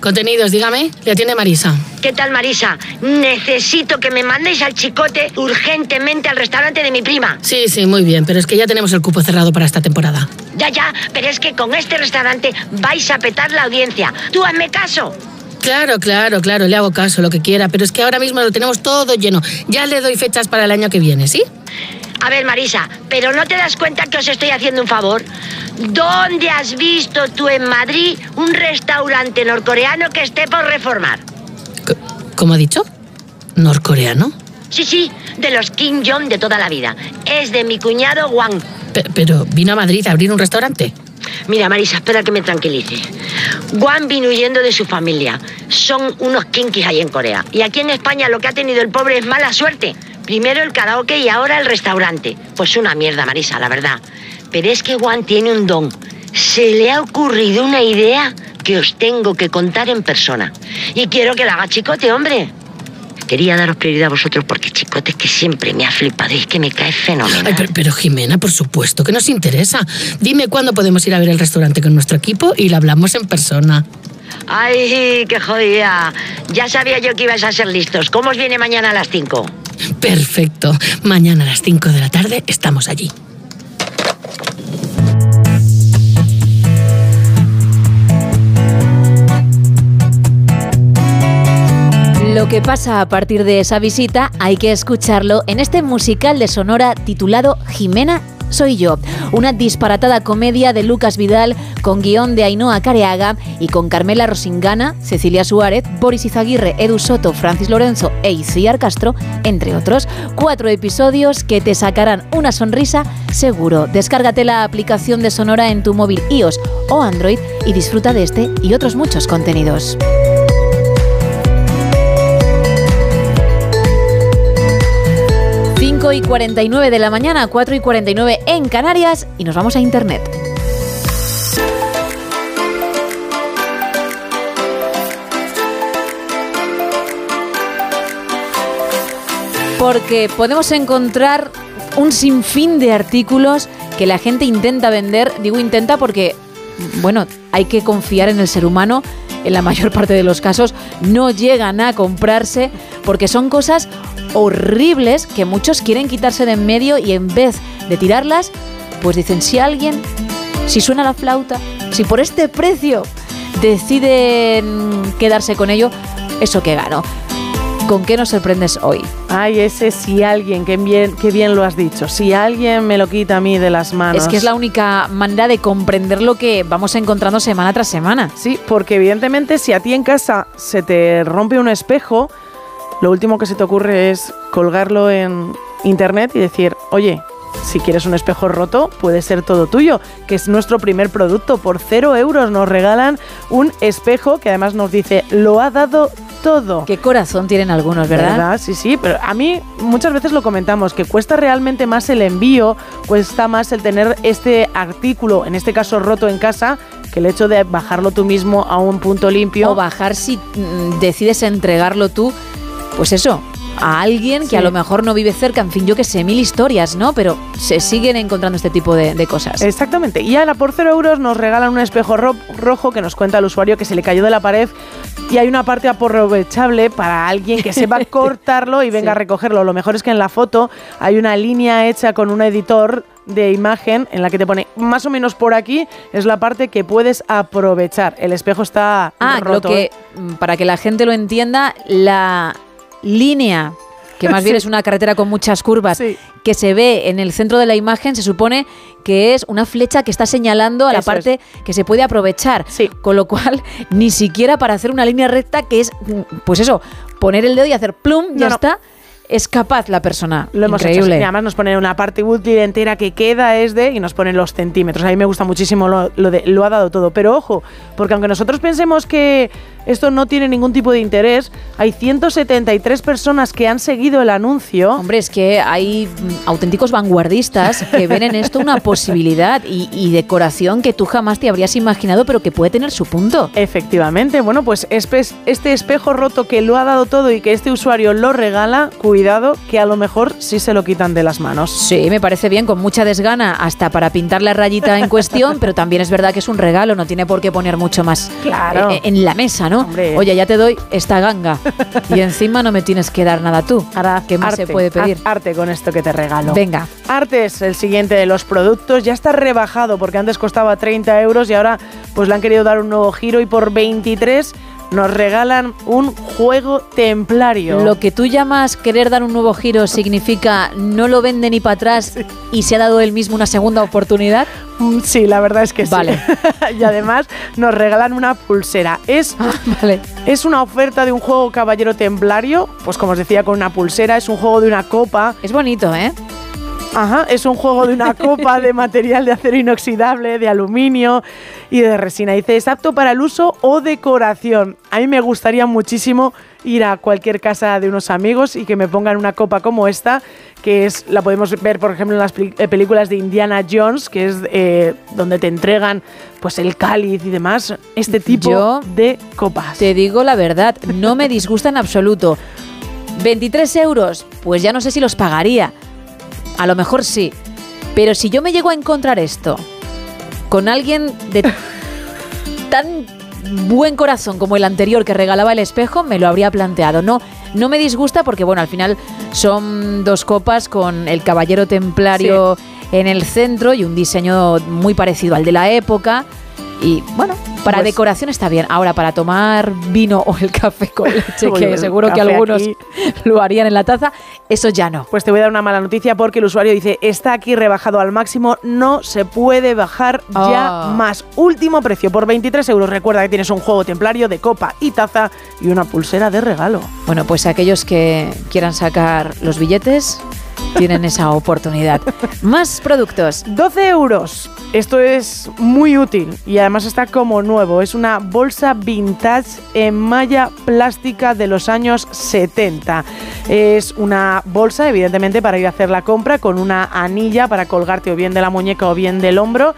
Contenidos, dígame, le atiende Marisa. ¿Qué tal, Marisa? Necesito que me mandéis al Chicote urgentemente al restaurante de mi prima. Sí, sí, muy bien, pero es que ya tenemos el cupo cerrado para esta temporada. Ya, ya, pero es que con este restaurante vais a petar la audiencia. Tú hazme caso. Claro, claro, claro, le hago caso, lo que quiera, pero es que ahora mismo lo tenemos todo lleno. Ya le doy fechas para el año que viene, ¿sí? A ver, Marisa, pero ¿no te das cuenta que os estoy haciendo un favor? ¿Dónde has visto tú en Madrid un restaurante norcoreano que esté por reformar? ¿Cómo ha dicho? ¿Norcoreano? Sí, sí, de los Kim Jong de toda la vida. Es de mi cuñado Wang. Pe- pero vino a Madrid a abrir un restaurante. Mira, Marisa, espera que me tranquilice. Wang vino huyendo de su familia. Son unos kinkis ahí en Corea. Y aquí en España lo que ha tenido el pobre es mala suerte. Primero el karaoke y ahora el restaurante. Pues una mierda, Marisa, la verdad. Pero es que Wang tiene un don. Se le ha ocurrido una idea que os tengo que contar en persona. Y quiero que la haga chicote, hombre. Quería daros prioridad a vosotros porque chicote es que siempre me ha flipado y es que me cae fenomenal. Pero, pero, Jimena, por supuesto que nos interesa. Dime cuándo podemos ir a ver el restaurante con nuestro equipo y lo hablamos en persona. Ay, qué jodida. Ya sabía yo que ibais a ser listos. ¿Cómo os viene mañana a las 5? Perfecto. Mañana a las 5 de la tarde estamos allí. Lo que pasa a partir de esa visita hay que escucharlo en este musical de Sonora titulado Jimena soy yo, una disparatada comedia de Lucas Vidal con guion de Ainhoa Careaga y con Carmela Rosingana, Cecilia Suárez, Boris Izaguirre, Edu Soto, Francis Lorenzo e Iciar Castro, entre otros. Cuatro episodios que te sacarán una sonrisa seguro. Descárgate la aplicación de Sonora en tu móvil iOS o Android y disfruta de este y otros muchos contenidos. Cinco y 49 de la mañana, 4 y 49 en Canarias y nos vamos a Internet. Porque podemos encontrar un sinfín de artículos que la gente intenta vender. Digo intenta porque, bueno, hay que confiar en el ser humano. En la mayor parte de los casos no llegan a comprarse porque son cosas horribles que muchos quieren quitarse de en medio y en vez de tirarlas, pues dicen, si alguien, si suena la flauta, si por este precio deciden quedarse con ello, eso que gano. ¿Con qué nos sorprendes hoy? Ay, ese si alguien, qué bien, qué bien lo has dicho. Si alguien me lo quita a mí de las manos. Es que es la única manera de comprender lo que vamos encontrando semana tras semana. Sí, porque evidentemente si a ti en casa se te rompe un espejo, lo último que se te ocurre es colgarlo en internet y decir, oye, si quieres un espejo roto, puede ser todo tuyo, que es nuestro primer producto. Por cero euros nos regalan un espejo que además nos dice, lo ha dado todo. Qué corazón tienen algunos, ¿verdad? Sí, sí, pero a mí muchas veces lo comentamos, que cuesta realmente más el envío, cuesta más el tener este artículo, en este caso roto en casa, que el hecho de bajarlo tú mismo a un punto limpio. O bajar si mm, decides entregarlo tú pues eso, a alguien que Sí. a lo mejor no vive cerca, en fin, yo que sé, mil historias, ¿no? Pero se siguen encontrando este tipo de, de cosas. Exactamente. Y ahora por 0 euros nos regalan un espejo ro- rojo que nos cuenta el usuario que se le cayó de la pared y hay una parte aprovechable para alguien que sepa cortarlo y venga a recogerlo. Lo mejor es que en la foto hay una línea hecha con un editor de imagen en la que te pone más o menos por aquí es la parte que puedes aprovechar. El espejo está Ah, roto. lo que, ¿eh? mm, para que la gente lo entienda, la línea, que más bien Sí. es una carretera con muchas curvas, que se ve en el centro de la imagen, se supone que es una flecha que está señalando a la es. parte que se puede aprovechar. Con lo cual, ni siquiera para hacer una línea recta, que es, pues eso, poner el dedo y hacer plum, ya No, está, es capaz la persona. Lo hemos hecho. Increíble. Y además nos ponen una parte útil entera que queda es de y nos ponen los centímetros. A mí me gusta muchísimo lo, lo de lo ha dado todo. Pero ojo, porque aunque nosotros pensemos que esto no tiene ningún tipo de interés, hay 173 personas que han seguido el anuncio. Hombre, es que hay mm, auténticos vanguardistas que ven en esto una posibilidad y, y decoración que tú jamás te habrías imaginado, pero que puede tener su punto. Efectivamente, bueno, pues este espejo roto que lo ha dado todo y que este usuario lo regala, cuidado, que a lo mejor sí se lo quitan de las manos. Sí, me parece bien, con mucha desgana, hasta para pintar la rayita en cuestión, pero también es verdad que es un regalo, no tiene por qué poner mucho más Claro. eh, en la mesa, ¿no? Oye, ya te doy esta ganga y encima no me tienes que dar nada tú. ¿Qué más se puede pedir? arte con esto que te regalo. Venga. Arte es el siguiente de los productos. Ya está rebajado porque antes costaba 30 euros y ahora pues le han querido dar un nuevo giro y por 23 nos regalan un juego templario. Lo que tú llamas querer dar un nuevo giro significa no lo vende ni para atrás y se ha dado él mismo una segunda oportunidad. Mm, Sí, la verdad es que sí. Vale. y además nos regalan una pulsera. Es, es una oferta de un juego caballero templario, pues como os decía, con una pulsera. Es un juego de una copa. Es bonito, ¿eh? Ajá, es un juego de una copa de material de acero inoxidable, de aluminio y de resina. Dice, es apto para el uso o decoración. A mí me gustaría muchísimo ir a cualquier casa de unos amigos y que me pongan una copa como esta, que es la podemos ver, por ejemplo, en las eh, películas de Indiana Jones, que es eh, donde te entregan pues el cáliz y demás. Este tipo Yo de copas. Te digo la verdad, no me disgusta en absoluto. 23 euros, pues ya no sé si los pagaría. A lo mejor sí. Pero si yo me llego a encontrar esto con alguien de tan buen corazón como el anterior que regalaba el espejo, me lo habría planteado. No, no me disgusta porque, bueno, al final son dos copas con el caballero templario en el centro y un diseño muy parecido al de la época. Y bueno, para Pues- decoración está bien. Ahora, para tomar vino o el café con leche, que seguro que algunos aquí. lo harían en la taza, eso ya no. Pues te voy a dar una mala noticia porque el usuario dice, está aquí rebajado al máximo, no se puede bajar ya Ah. más. Último precio, por 23 euros. Recuerda que tienes un juego templario de copa y taza y una pulsera de regalo. Bueno, pues aquellos que quieran sacar los billetes tienen esa oportunidad. Más productos. 12 euros. Esto es muy útil y además está como nuevo. Es una bolsa vintage en malla plástica de los años 70. Es una bolsa, evidentemente, para ir a hacer la compra con una anilla para colgarte o bien de la muñeca o bien del hombro.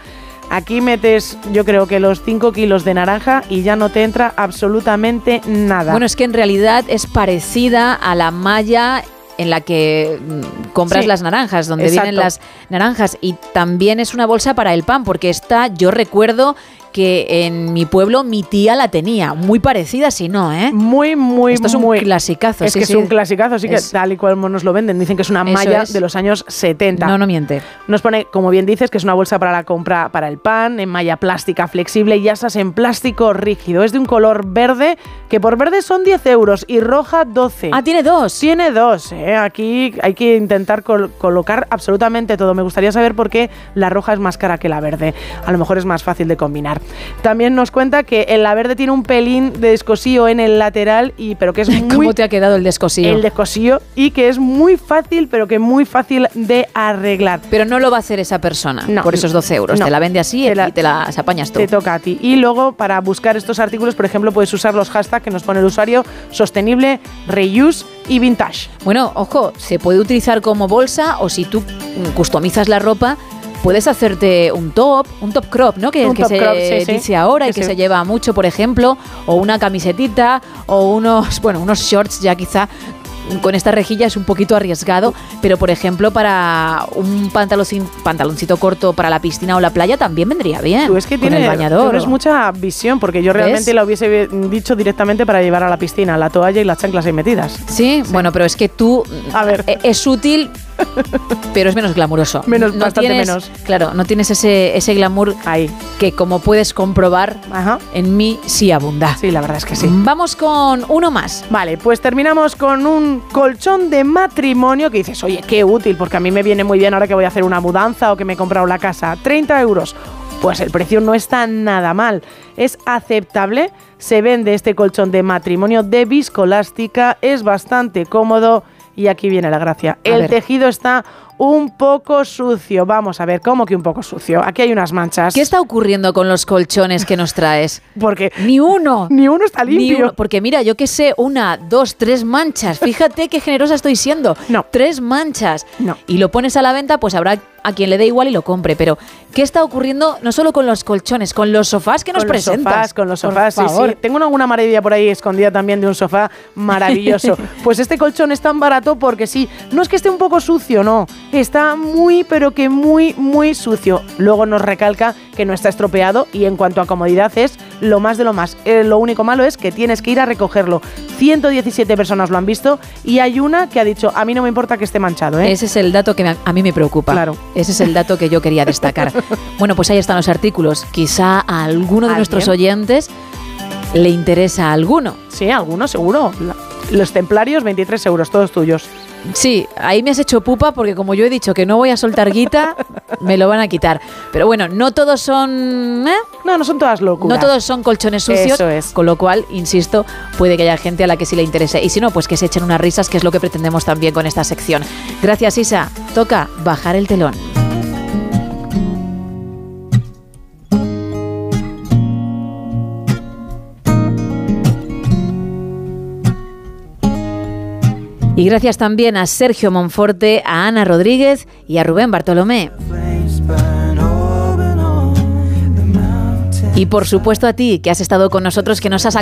Aquí metes, yo creo que los 5 kilos de naranja y ya no te entra absolutamente nada. Bueno, es que en realidad es parecida a la malla en la que mm, compras Sí, las naranjas, donde exacto. vienen las naranjas. Y también es una bolsa para el pan, porque esta yo recuerdo que en mi pueblo mi tía la tenía, muy parecida, si no, ¿eh? Muy, muy, Esto es un muy- clasicazo. Es sí, que sí. es un clasicazo, sí que Es- tal y cual nos lo venden. Dicen que es una Eso malla es. de los años 70. No, no miente. Nos pone, como bien dices, que es una bolsa para la compra para el pan, en malla plástica flexible y asas en plástico rígido. Es de un color verde, que por verde son 10 euros y roja 12. Ah, tiene dos. Tiene dos, ¿eh? Aquí hay que intentar col- colocar absolutamente todo. Me gustaría saber por qué la roja es más cara que la verde. A lo mejor es más fácil de combinar. También nos cuenta que en la verde tiene un pelín de descosío en el lateral, y, pero que es muy ¿Cómo te ha quedado el descosío? el descosío y que es muy fácil, pero que muy fácil de arreglar. Pero no lo va a hacer esa persona No, por esos 12 euros. no. Te la vende así Te la- y te las apañas tú. Te toca a ti. Y luego, para buscar estos artículos, por ejemplo, puedes usar los hashtags que nos pone el usuario sostenible, reuse y vintage. Bueno, ojo, se puede utilizar como bolsa o si tú customizas la ropa, puedes hacerte un top, un top crop, ¿no? Que, que se crop, sí, sí. dice ahora y Que que se- lleva mucho, por ejemplo, o una camisetita o unos, bueno, unos shorts ya quizá con esta rejilla es un poquito arriesgado, pero por ejemplo para un pantaloncin- pantaloncito corto para la piscina o la playa también vendría bien. Tú es que tienes, bañador. mucha visión, porque yo ¿Ves? realmente la hubiese dicho directamente para llevar a la piscina, la toalla y las chanclas ahí metidas. Sí, bueno, pero es que tú A ver. e- es útil, pero es menos glamuroso. Menos, no bastante tienes- menos. Claro, no tienes ese, ese glamour ahí que como puedes comprobar en mí sí abunda. Sí, la verdad es que sí. Vamos con uno más. Vale, pues terminamos con un colchón de matrimonio que dices, oye, qué útil, porque a mí me viene muy bien ahora que voy a hacer una mudanza o que me he comprado la casa. 30 euros. Pues el precio no está nada mal. Es aceptable. Se vende este colchón de matrimonio de viscolástica. Es bastante cómodo. Y aquí viene la gracia. A el ver. tejido está un poco sucio. Vamos a ver, ¿cómo que un poco sucio? Aquí hay unas manchas. ¿Qué está ocurriendo con los colchones que nos traes? Porque ni uno. Ni uno está limpio. uno, porque mira, yo que sé, una, dos, tres manchas. Fíjate qué generosa estoy siendo. No. Tres manchas. No. Y lo pones a la venta, pues habrá a quien le dé igual y lo compre. Pero, ¿qué está ocurriendo no solo con los colchones, con los sofás que nos con los presentas? sofás, con los sofás, sí, favor. sí. Tengo alguna maravilla por ahí escondida también de un sofá maravilloso. pues este colchón es tan barato porque sí, no es que esté un poco sucio, no. Está muy, pero que muy, muy sucio. Luego nos recalca que no está estropeado y en cuanto a comodidad es lo más de lo más. Eh, lo único malo es que tienes que ir a recogerlo. 117 personas lo han visto y hay una que ha dicho, a mí no me importa que esté manchado, ¿eh? Ese es el dato que me- a mí me preocupa. Claro. Ese es el dato que yo quería destacar. bueno, pues ahí están los artículos. Quizá a alguno de nuestros oyentes le interesa alguno. Sí, alguno seguro. Los templarios, 23 euros, todos tuyos. Sí, ahí me has hecho pupa porque como yo he dicho que no voy a soltar guita, me lo van a quitar. Pero bueno, no todos son... ¿eh? No, no son todas locuras. No todos son colchones sucios, Eso es. con lo cual, insisto, puede que haya gente a la que sí le interese. Y si no, pues que se echen unas risas, que es lo que pretendemos también con esta sección. Gracias, Isa. Toca bajar el telón. Y gracias también a Sergio Monforte, a Ana Rodríguez y a Rubén Bartolomé. Y por supuesto a ti, que has estado con nosotros, que nos has